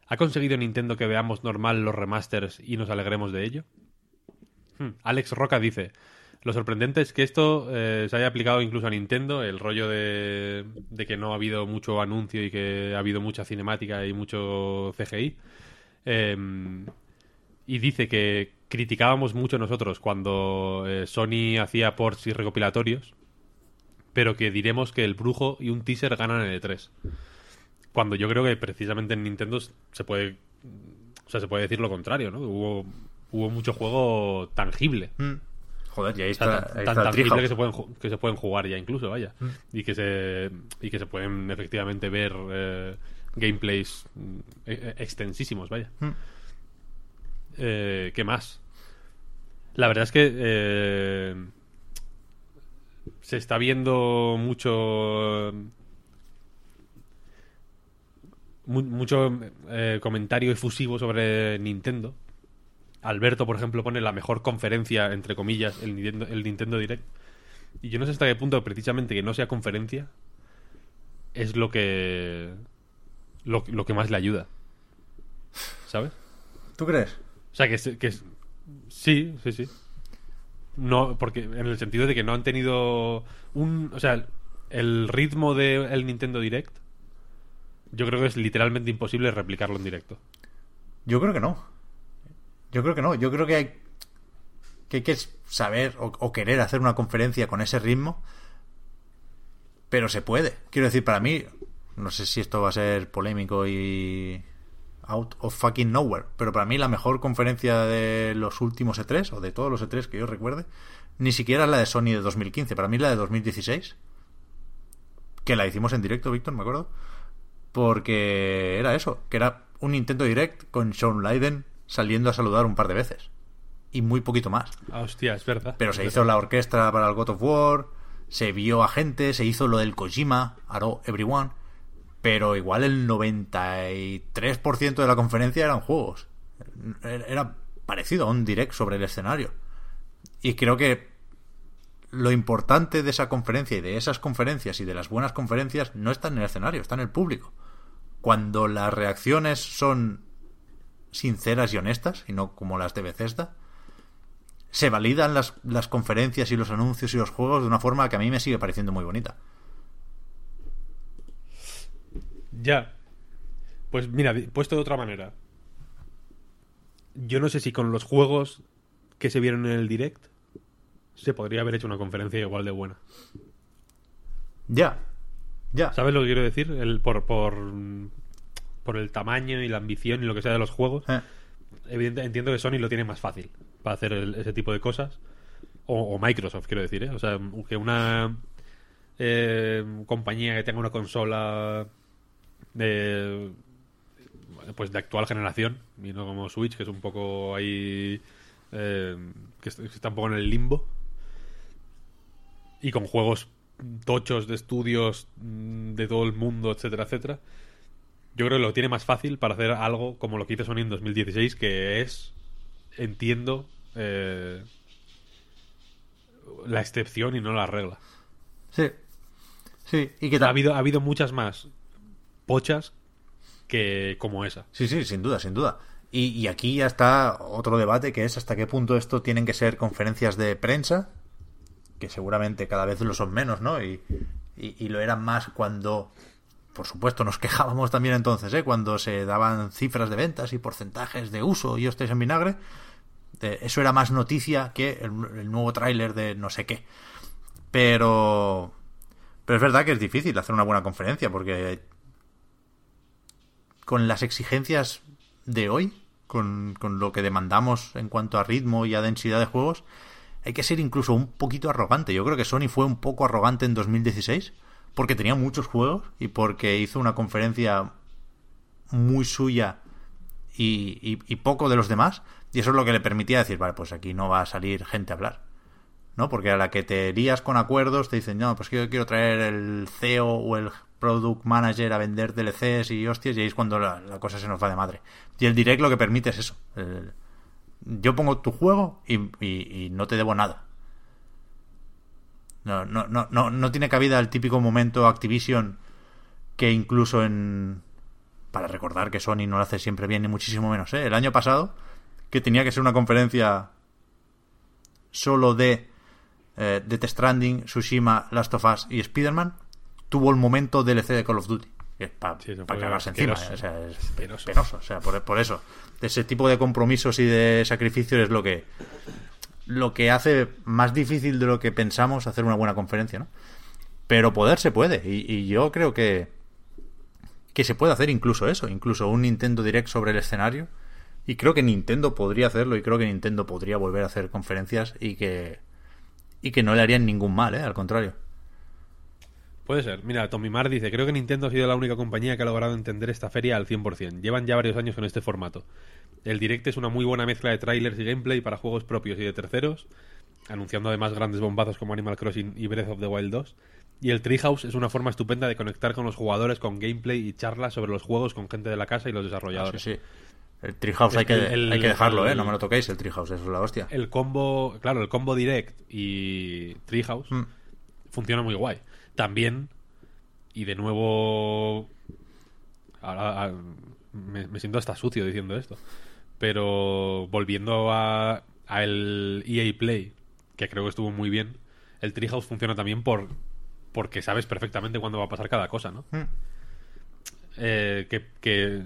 ¿Ha conseguido Nintendo que veamos normal los remasters y nos alegremos de ello? Hmm, Alex Roca dice: Lo sorprendente es que esto eh, se haya aplicado incluso a Nintendo, el rollo de, de que no ha habido mucho anuncio y que ha habido mucha cinemática y mucho CGI. Em, y dice que criticábamos mucho nosotros cuando eh, Sony hacía ports y recopilatorios, pero que diremos que el brujo y un teaser ganan en el E3. Cuando yo creo que precisamente en Nintendo se puede, o sea, se puede decir lo contrario, ¿no? Hubo, hubo mucho juego tangible. Mm. Joder, y ahí O está, ahí tan, está tan el tangible que se pueden que se pueden jugar ya incluso vaya Mm. y que se y que se pueden efectivamente ver eh, gameplays mm, e- e- extensísimos vaya Mm. Eh, qué más la verdad es que eh, se está viendo mucho mu- mucho eh, comentario efusivo sobre Nintendo Alberto, por ejemplo, pone la mejor conferencia, entre comillas, el Nintendo, el Nintendo Direct. Y yo no sé hasta qué punto, precisamente, que no sea conferencia, es lo que. lo, lo que más le ayuda. ¿Sabes? ¿Tú crees? O sea, que, que sí, sí, sí. No, porque en el sentido de que no han tenido un. O sea, el ritmo del Nintendo Direct, yo creo que es literalmente imposible replicarlo en directo. Yo creo que no. Yo creo que no. Yo creo que hay que, hay que saber o, o querer hacer una conferencia con ese ritmo. Pero se puede. Quiero decir, para mí, no sé si esto va a ser polémico y out of fucking nowhere, pero para mí la mejor conferencia de los últimos E3 o de todos los E3 que yo recuerde, ni siquiera es la de Sony de 2015, para mí la de 2016, que la hicimos en directo, Víctor, me acuerdo, porque era eso, que era un Nintendo Direct con Sean Leiden saliendo a saludar un par de veces y muy poquito más. Ah, hostia, es verdad. Pero Es se verdad. hizo la orquesta para el God of War, se vio a gente, se hizo lo del Kojima, Aro Everyone. Pero igual el 93% de la conferencia eran juegos. Era parecido a un direct sobre el escenario. Y creo que lo importante de esa conferencia y de esas conferencias y de las buenas conferencias no está en el escenario, está en el público. Cuando las reacciones son sinceras y honestas, y no como las de Bethesda, se validan las, las conferencias y los anuncios y los juegos de una forma que a mí me sigue pareciendo muy bonita. Ya. Pues mira, puesto de otra manera. Yo no sé si con los juegos que se vieron en el direct se podría haber hecho una conferencia igual de buena. Ya. Ya. ¿Sabes lo que quiero decir? El, por, por, por el tamaño y la ambición y lo que sea de los juegos. Eh. Evidente, entiendo que Sony lo tiene más fácil para hacer el- ese tipo de cosas. O, o Microsoft, quiero decir, ¿eh? O sea, que una eh, compañía que tenga una consola de pues de actual generación y no como Switch que es un poco ahí eh, que est- que está un poco en el limbo. Y con juegos tochos de estudios mm, de todo el mundo etcétera etcétera. Yo creo que lo tiene más fácil para hacer algo como lo que hizo Sony en 2016 que es entiendo eh, la excepción y no la regla. Sí. Sí, y que ha habido, ha habido muchas más pochas que como esa. Sí, sí, sin duda, sin duda. Y, y aquí ya está otro debate que es hasta qué punto esto tienen que ser conferencias de prensa, que seguramente cada vez lo son menos, ¿no? Y, y, lo eran más cuando, por supuesto, nos quejábamos también entonces, ¿eh? Cuando se daban cifras de ventas y porcentajes de uso y hostias en vinagre. Eh, eso era más noticia que el, el nuevo tráiler de no sé qué. Pero... Pero es verdad que es difícil hacer una buena conferencia porque con las exigencias de hoy, con, con lo que demandamos en cuanto a ritmo y a densidad de juegos, hay que ser incluso un poquito arrogante. Yo creo que Sony fue un poco arrogante en 2016 porque tenía muchos juegos y porque hizo una conferencia muy suya y, y- poco de los demás. Y eso es lo que le permitía decir, vale, pues aquí no va a salir gente a hablar. ¿No? Porque a la que te lías con acuerdos te dicen, no, pues yo quiero traer el CEO o el Product Manager a vender DLCs y hostias, y ahí es cuando la, cosa se nos va de madre. Y el direct lo que permite es eso. Yo pongo tu juego y no te debo nada. No, no, no, no, no tiene cabida el típico momento Activision que incluso en... Para recordar que Sony no lo hace siempre bien, ni muchísimo menos, ¿eh? El año pasado, que tenía que ser una conferencia solo de eh, Death Stranding, Tsushima, Last of Us y Spider-Man, tuvo el momento DLC de Call of Duty. Para Sí, cagarse encima. asqueroso. O sea, es penoso. O sea, por, por eso. Ese tipo de compromisos y de sacrificios es lo que lo que hace más difícil de lo que pensamos hacer una buena conferencia, ¿no? Pero poder se puede. Y, y yo creo que que se puede hacer incluso eso, incluso un Nintendo Direct sobre el escenario. Y creo que Nintendo podría hacerlo y creo que Nintendo podría volver a hacer conferencias y que y que no le harían ningún mal, ¿eh? Al contrario. Puede ser. Mira, Tommy Mar dice, creo que Nintendo ha sido la única compañía que ha logrado entender esta feria al 100%. Llevan ya varios años con este formato. El Direct es una muy buena mezcla de trailers y gameplay para juegos propios y de terceros, anunciando además grandes bombazos como Animal Crossing y Breath of the Wild 2. Y el Treehouse es una forma estupenda de conectar con los jugadores con gameplay y charlas sobre los juegos con gente de la casa y los desarrolladores. Sí, sí. El Treehouse hay que, el- hay que dejarlo, ¿eh? el- No me lo toquéis, el Treehouse, eso es la hostia. El combo, claro, el combo Direct y Treehouse Mm. funciona muy guay. También, y de nuevo, ahora, ah, me, me siento hasta sucio diciendo esto, pero volviendo a, a el EA Play, que creo que estuvo muy bien, el Treehouse funciona también por porque sabes perfectamente cuándo va a pasar cada cosa, ¿no? Mm. Eh, que, que-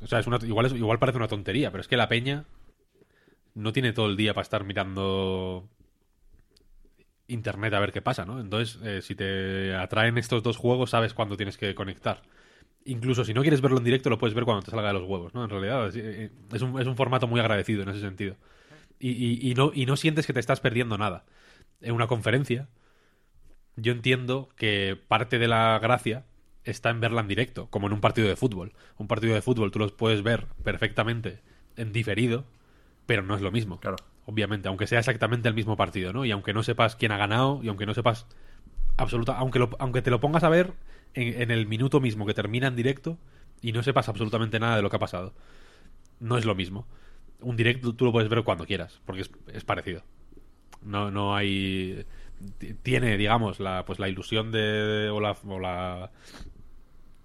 o sea, es una, igual, es- igual parece una tontería, pero es que la peña no tiene todo el día para estar mirando internet a ver qué pasa, ¿no? Entonces, eh, si te atraen estos dos juegos, sabes cuándo tienes que conectar. Incluso si no quieres verlo en directo, lo puedes ver cuando te salga de los huevos, ¿no? En realidad, es, eh, es un, es un formato muy agradecido en ese sentido. Y, y- y no, y no sientes que te estás perdiendo nada. En una conferencia, yo entiendo que parte de la gracia está en verla en directo, como en un partido de fútbol. Un partido de fútbol tú los puedes ver perfectamente en diferido, pero no es lo mismo. Claro. Obviamente, aunque sea exactamente el mismo partido, ¿no? Y aunque no sepas quién ha ganado, y aunque no sepas absoluta. Aunque, lo- aunque te lo pongas a ver en, en el minuto mismo que termina en directo y no sepas absolutamente nada de lo que ha pasado. No es lo mismo. Un directo tú lo puedes ver cuando quieras, porque es, parecido. No, no hay. Tiene, digamos, la, pues la ilusión de. O la, o la-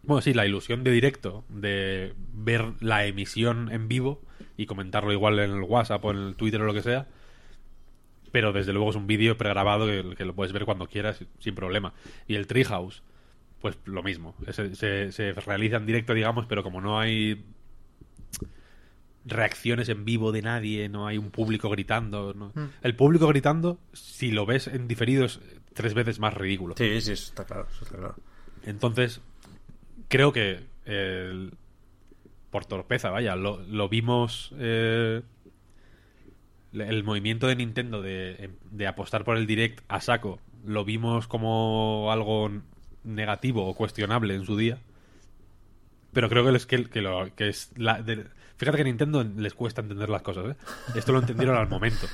Bueno, sí, la ilusión de directo, de ver la emisión en vivo y comentarlo igual en el WhatsApp o en el Twitter o lo que sea. Pero desde luego es un vídeo pregrabado que, que lo puedes ver cuando quieras sin problema. Y el Treehouse, pues lo mismo. Se, se- se realiza en directo, digamos, pero como no hay reacciones en vivo de nadie, no hay un público gritando. no- El público gritando, si lo ves en diferido, es tres veces más ridículo. Sí, sí, eso está claro, eso está claro. Entonces, creo que el- por torpeza, vaya, lo, vimos. eh, el movimiento de Nintendo de, de apostar por el direct a saco, lo vimos como algo negativo o cuestionable en su día. Pero creo que es, que, lo, que es fíjate que a Nintendo les cuesta entender las cosas, ¿eh? Esto lo entendieron al momento.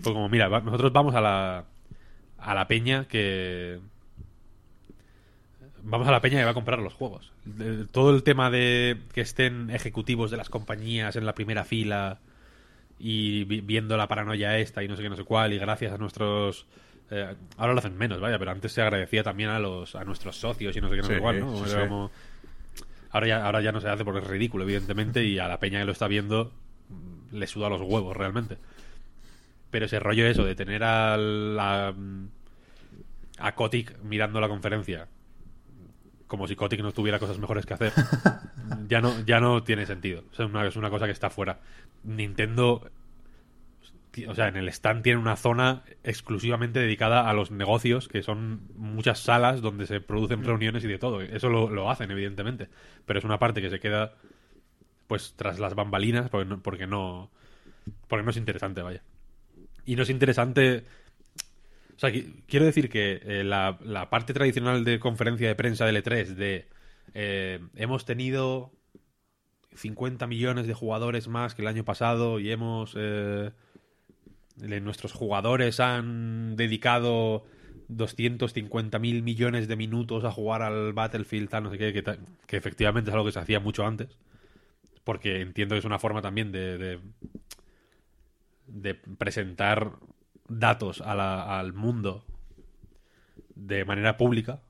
Fue como, mira, nosotros vamos a la, a la peña que, vamos a la peña que va a comprar los juegos. De- todo el tema de que estén ejecutivos de las compañías en la primera fila y vi- viendo la paranoia esta y no sé qué, no sé cuál, y gracias a nuestros... eh, ahora lo hacen menos, vaya, pero antes se agradecía también a los a nuestros socios y no sé qué, no sé Sí, cuál, ¿no? sí, como- Ahora ya, ahora ya no se hace porque es ridículo, evidentemente, y a la peña que lo está viendo mm, le suda los huevos realmente. Pero ese rollo eso de tener a, a Kotick mirando la conferencia como si Kotick no tuviera cosas mejores que hacer, ya no, ya no tiene sentido. O sea, una, es una cosa que está fuera. Nintendo, o sea, en el stand tiene una zona exclusivamente dedicada a los negocios, que son muchas salas donde se producen reuniones y de todo. Eso lo, lo hacen, evidentemente. Pero es una parte que se queda, pues, tras las bambalinas, porque no, porque no, porque no es interesante, vaya. Y no es interesante o sea, qui- quiero decir que eh, la, parte tradicional de conferencia de prensa del E3 de eh, hemos tenido 50 millones de jugadores más que el año pasado y hemos eh, nuestros jugadores han dedicado 250 mil millones de minutos a jugar al Battlefield tal no sé qué que, efectivamente es algo que se hacía mucho antes porque entiendo que es una forma también de de presentar datos a la- al mundo de manera pública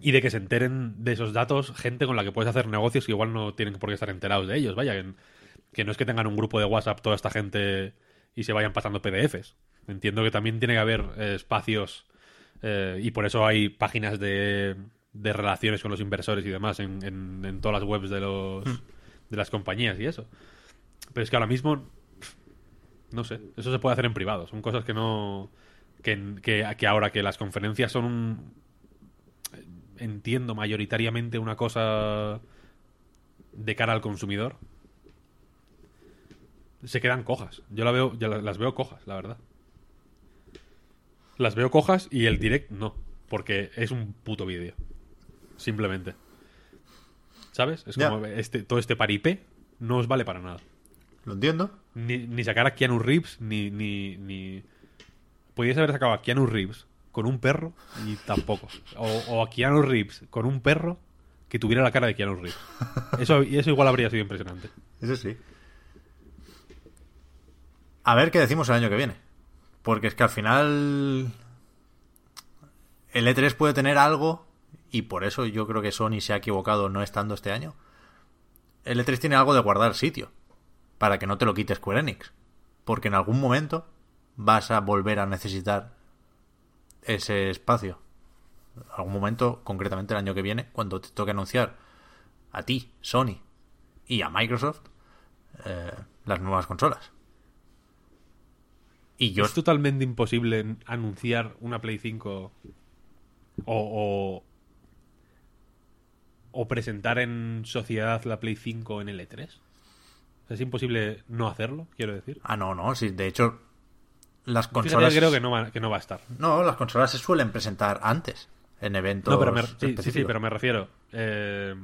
y de que se enteren de esos datos gente con la que puedes hacer negocios que igual no tienen por qué estar enterados de ellos. Vaya, que, que no es que tengan un grupo de WhatsApp toda esta gente y se vayan pasando PDFs. Entiendo que también tiene que haber eh, espacios eh, y por eso hay páginas de, de relaciones con los inversores y demás en, en- en todas las webs de, los, de las compañías y eso. Pero es que ahora mismo no sé, eso se puede hacer en privado. Son cosas que no. Que, que, que ahora que las conferencias son un. Entiendo mayoritariamente una cosa de cara al consumidor. Se quedan cojas. Yo la veo, ya la- las veo cojas, la verdad. Las veo cojas y el direct no. Porque es un puto vídeo. Simplemente. ¿Sabes? Es como este, todo este paripé no os vale para nada. Lo entiendo. Ni, ni sacar a Keanu Reeves, ni, ni, ni... Podías haber sacado a Keanu Reeves con un perro y tampoco. O, o a Keanu Reeves con un perro que tuviera la cara de Keanu Reeves. Eso, y eso igual habría sido impresionante. Eso sí. A ver qué decimos el año que viene. Porque es que al final. El E3 puede tener algo. Y por eso yo creo que Sony se ha equivocado no estando este año. El E3 tiene algo de guardar sitio. Para que no te lo quites Square Enix. Porque en algún momento vas a volver a necesitar ese espacio. En algún momento, concretamente el año que viene, cuando te toque anunciar a ti, Sony, y a Microsoft eh, las nuevas consolas. Y yo Es totalmente imposible anunciar una Play 5 o, o, o presentar en sociedad la Play 5 en el E3. Es imposible no hacerlo, quiero decir. Ah, no, no, sí, de hecho las consolas creo que no, va, que no va a estar. No, las consolas se suelen presentar antes en eventos No, pero me, sí, sí, pero me refiero. eh,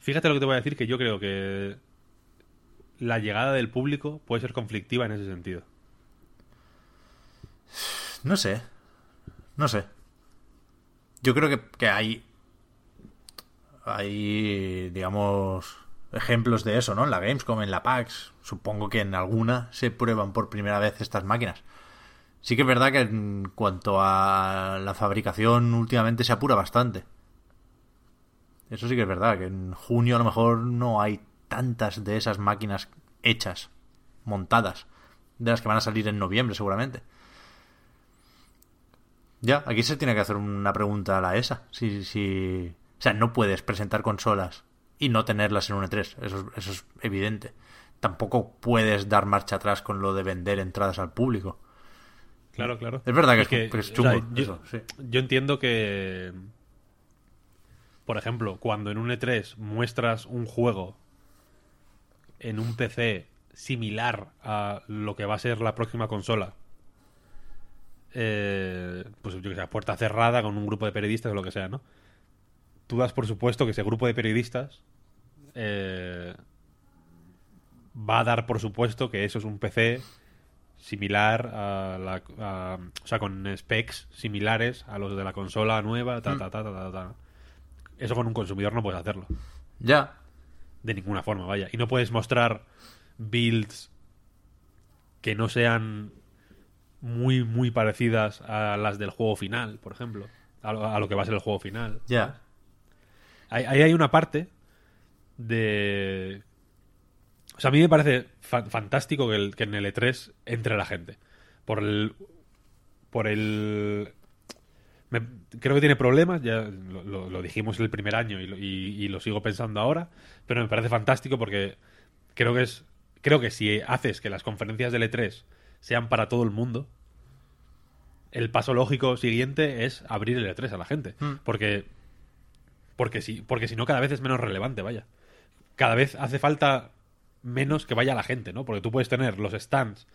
fíjate lo que te voy a decir, que yo creo que la llegada del público puede ser conflictiva en ese sentido. No sé. No sé. Yo creo que, que hay. Hay, digamos, ejemplos de eso, ¿no? En la Gamescom, en la PAX. Supongo que en alguna se prueban por primera vez estas máquinas. Sí que es verdad que en cuanto a la fabricación últimamente se apura bastante. Eso sí que es verdad, que en junio a lo mejor no hay tantas de esas máquinas hechas, montadas, de las que van a salir en noviembre seguramente. Ya, aquí se tiene que hacer una pregunta a la ESA. Si, si... O sea, no puedes presentar consolas y no tenerlas en un E3. Eso, eso es evidente. Tampoco puedes dar marcha atrás con lo de vender entradas al público. Claro, claro. Es verdad que, es, chungo. yo, yo, entiendo que, por ejemplo, cuando en un E3 muestras un juego en un PC similar a lo que va a ser la próxima consola, eh, pues yo que sé, puerta cerrada con un grupo de periodistas o lo que sea, ¿no? Tú das por supuesto que ese grupo de periodistas eh, va a dar por supuesto que eso es un PC similar a la. o sea, con specs similares a los de la consola nueva, ta, ta, ta, ta, ta, Eso con un consumidor no puedes hacerlo. Ya. De ninguna forma, vaya. Y no puedes mostrar builds que no sean muy, muy parecidas a las del juego final, por ejemplo. A lo, que va a ser el juego final. Ya. Ahí, hay una parte de... O sea, a mí me parece fantástico que, el, que en el E3 entre la gente. Por el... Por el... creo que tiene problemas, ya lo, dijimos el primer año y, y, lo sigo pensando ahora, pero me parece fantástico porque creo que es creo que si haces que las conferencias del E3 sean para todo el mundo, el paso lógico siguiente es abrir el E3 a la gente. Hmm. Porque, porque, si, porque si no, cada vez es menos relevante, vaya. Cada vez hace falta menos que vaya la gente, ¿no? Porque tú puedes tener los stands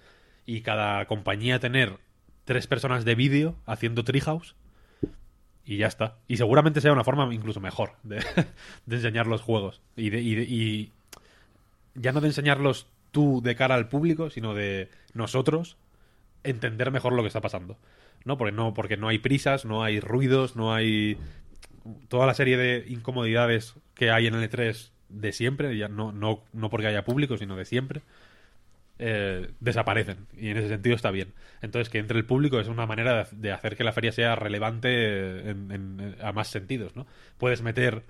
y cada compañía tener tres personas de vídeo haciendo treehouse y ya está. Y seguramente sea una forma incluso mejor de, enseñar los juegos. Y, de, y ya no de enseñarlos tú de cara al público, sino de nosotros entender mejor lo que está pasando. ¿No? Porque no, porque no hay prisas, no hay ruidos, no hay toda la serie de incomodidades que hay en el E3 de siempre, ya no, no, no porque haya público, sino de siempre, eh, desaparecen. Y en ese sentido está bien. Entonces, que entre el público es una manera de, hacer que la feria sea relevante a más sentidos, ¿no? Puedes meter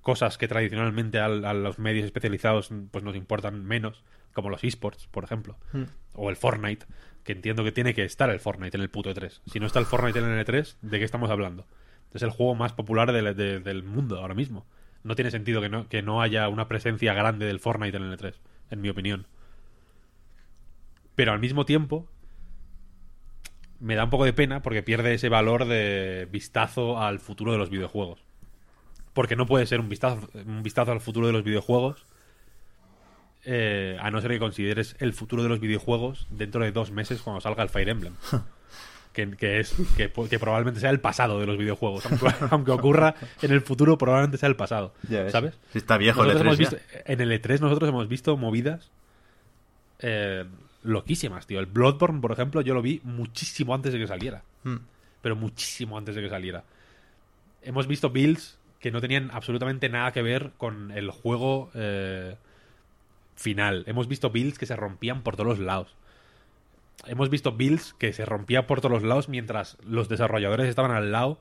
cosas que tradicionalmente a, los medios especializados pues nos importan menos, como los esports, por ejemplo, hmm. o el Fortnite, que entiendo que tiene que estar el Fortnite en el puto E3. Si no está el Fortnite en el E3, ¿de qué estamos hablando? Es el juego más popular del mundo ahora mismo. No tiene sentido que no, que no haya una presencia grande del Fortnite en el E3, en mi opinión. Pero al mismo tiempo, me da un poco de pena porque pierde ese valor de vistazo al futuro de los videojuegos. Porque no puede ser un vistazo, un vistazo al futuro de los videojuegos eh, a no ser que consideres el futuro de los videojuegos dentro de dos meses cuando salga el Fire Emblem. que, es que, probablemente sea el pasado de los videojuegos. Aunque, ocurra en el futuro, probablemente sea el pasado. ¿Sabes? está viejo el E3 En el E3 nosotros hemos visto movidas eh, loquísimas, tío. El Bloodborne, por ejemplo, yo lo vi muchísimo antes de que saliera. Hmm. Pero muchísimo antes de que saliera. Hemos visto builds que no tenían absolutamente nada que ver con el juego eh, final. Hemos visto builds que se rompían por todos los lados. Hemos visto builds que se rompían por todos los lados mientras los desarrolladores estaban al lado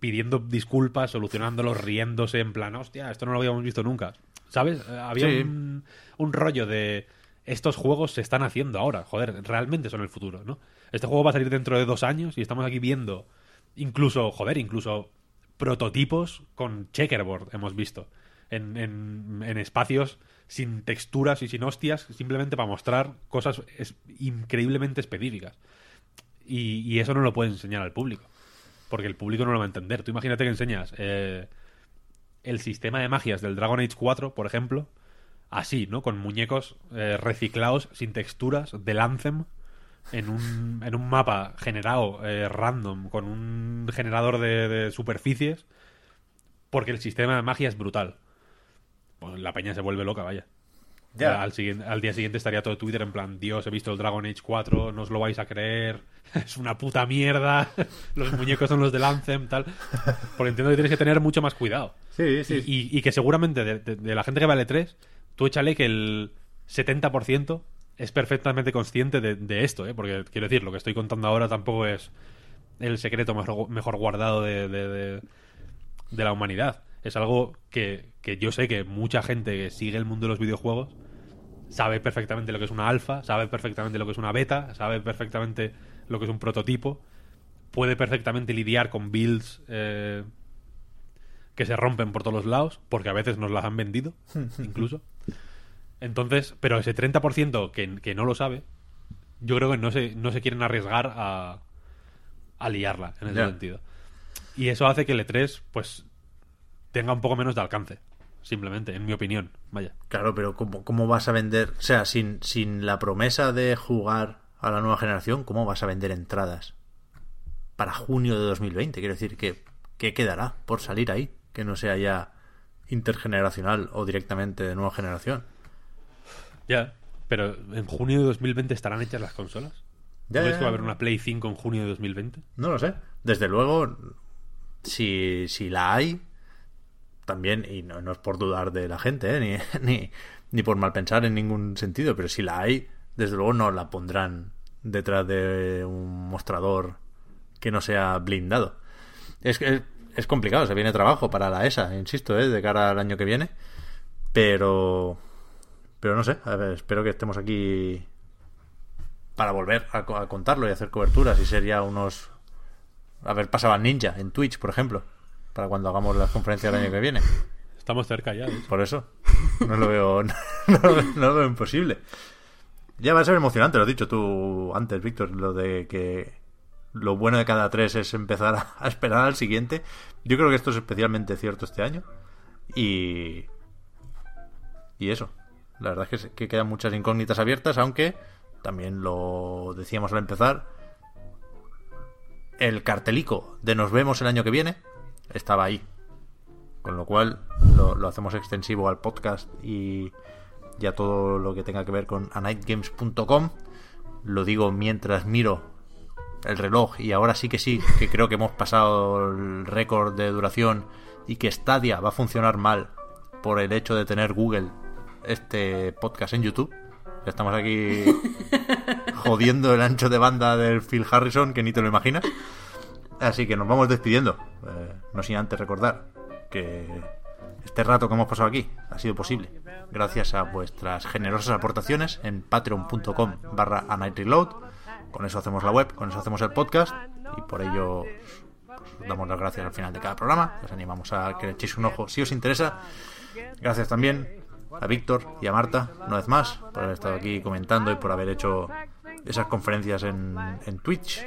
pidiendo disculpas, solucionándolos, riéndose en plan, hostia, esto no lo habíamos visto nunca. ¿Sabes? Eh, había un, un, rollo de estos juegos se están haciendo ahora. Joder, realmente son el futuro, ¿no? Este juego va a salir dentro de dos años y estamos aquí viendo incluso, joder, incluso prototipos con checkerboard hemos visto en, en, espacios sin texturas y sin hostias, simplemente para mostrar cosas increíblemente específicas. Y, eso no lo puedes enseñar al público, porque el público no lo va a entender. Tú imagínate que enseñas eh, el sistema de magias del Dragon Age 4, por ejemplo, así, ¿no? Con muñecos eh, reciclados, sin texturas, del Anthem, en un, en un mapa generado eh, random, con un generador de superficies, porque el sistema de magia es brutal. Pues la peña se vuelve loca, vaya. Ya. Al, día siguiente estaría todo Twitter en plan, Dios, he visto el Dragon Age 4, no os lo vais a creer, es una puta mierda, los muñecos son los del Anthem, tal. Porque entiendo que tienes que tener mucho más cuidado. Sí, sí. Y, y- y que seguramente de, de- de la gente que vale 3, tú échale que el 70% es perfectamente consciente de, de esto, ¿eh? Porque quiero decir, lo que estoy contando ahora tampoco es el secreto mejor, mejor guardado de- de la humanidad. Es algo que, que yo sé que mucha gente que sigue el mundo de los videojuegos sabe perfectamente lo que es una alfa, sabe perfectamente lo que es una beta, sabe perfectamente lo que es un prototipo, puede perfectamente lidiar con builds eh, que se rompen por todos los lados, porque a veces nos las han vendido, incluso. Entonces, pero ese 30% que, que no lo sabe, yo creo que no se, no se quieren arriesgar a, a liarla en ese sentido. Y eso hace que el E3, pues, tenga un poco menos de alcance, simplemente, en mi opinión. Vaya. Claro, pero ¿cómo, cómo vas a vender? O sea, sin, sin la promesa de jugar a la nueva generación, ¿cómo vas a vender entradas para junio de 2020? Quiero decir, que ¿qué quedará por salir ahí? Que no sea ya intergeneracional o directamente de nueva generación. Ya, pero en junio de 2020 estarán hechas las consolas. Ya, ¿No ya, que va a haber una Play 5 en junio de 2020? No lo sé. Desde luego, si, si la hay, también, y no, no es por dudar de la gente, ¿eh? ni, ni, ni por mal pensar en ningún sentido, pero si la hay, desde luego no la pondrán detrás de un mostrador que no sea blindado. Es es, es complicado, se viene trabajo para la ESA, insisto, ¿eh? de cara al año que viene, pero pero no sé, a ver, espero que estemos aquí para volver a, a contarlo y hacer coberturas y ser ya unos a ver pasaba ninja en Twitch por ejemplo para cuando hagamos las conferencias del año que viene Estamos cerca ya. ¿ves? por eso no lo veo no, lo- no lo veo imposible ya va a ser emocionante lo has dicho tú antes Víctor lo de que lo bueno de cada tres es empezar a, esperar al siguiente yo creo que esto es especialmente cierto este año y y eso la verdad es que, que quedan muchas incógnitas abiertas aunque también lo decíamos al empezar el cartelico de nos vemos el año que viene estaba ahí con lo cual lo, lo hacemos extensivo al podcast y, y a todo lo que tenga que ver con anightgames.com. Lo digo mientras miro el reloj y ahora sí que sí, que creo que hemos pasado el récord de duración y que Stadia va a funcionar mal por el hecho de tener Google este podcast en YouTube. Ya estamos aquí jodiendo el ancho de banda del Phil Harrison que ni te lo imaginas. Así que nos vamos despidiendo. Eh, no sin antes recordar que este rato que hemos pasado aquí ha sido posible gracias a vuestras generosas aportaciones en patreon.com barra reload. Con eso hacemos la web, con eso hacemos el podcast y por ello pues, damos las gracias al final de cada programa. Os animamos a que le echéis un ojo si os interesa. Gracias también a Víctor y a Marta, una vez más, por haber estado aquí comentando y por haber hecho esas conferencias en, en Twitch.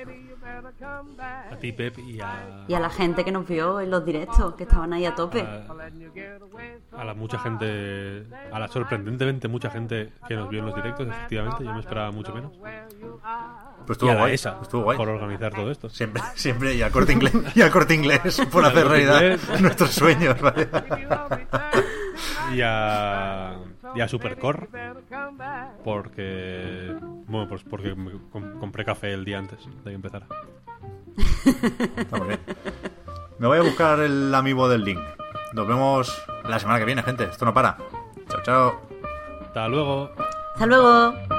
A ti, Pep, y a, Y a la gente que nos vio en los directos, que estaban ahí a tope. a, a la mucha gente, a la sorprendentemente mucha gente que nos vio en los directos, efectivamente. Yo me esperaba mucho menos. Pues Y estuvo guay. ESA Estuvo guay. por organizar todo esto. Siempre, siempre, y al corte inglés, y al corte inglés por hacer realidad Inglés. nuestros sueños, ¿vale? Y a, y a Supercore, porque, bueno, pues porque me com- compré café el día antes de que empezara. Está muy bien. Me voy a buscar el amigo del link. Nos vemos la semana que viene, gente. Esto no para. Chao, chao. Hasta luego. Hasta luego.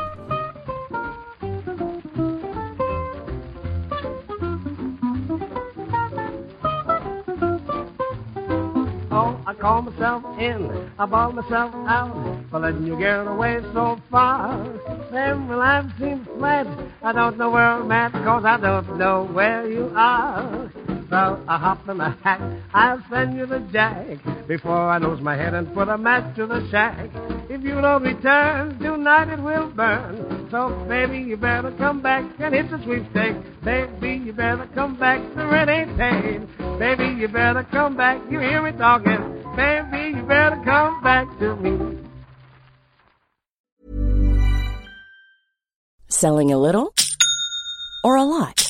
I call myself in, I ball myself out for letting you get away so far. Then life seems flat, I don't know where I'm at, cause I don't know where you are. So I hop in a hack, I'll send you the jack before I lose my head and put a match to the shack. If you don't return, tonight it will burn. So baby, you better come back and hit the sweepstakes. Baby, you better come back, the rent ain't paid. Baby, you better come back, you hear me talking. Baby, you better come back to me. Selling a little or a lot?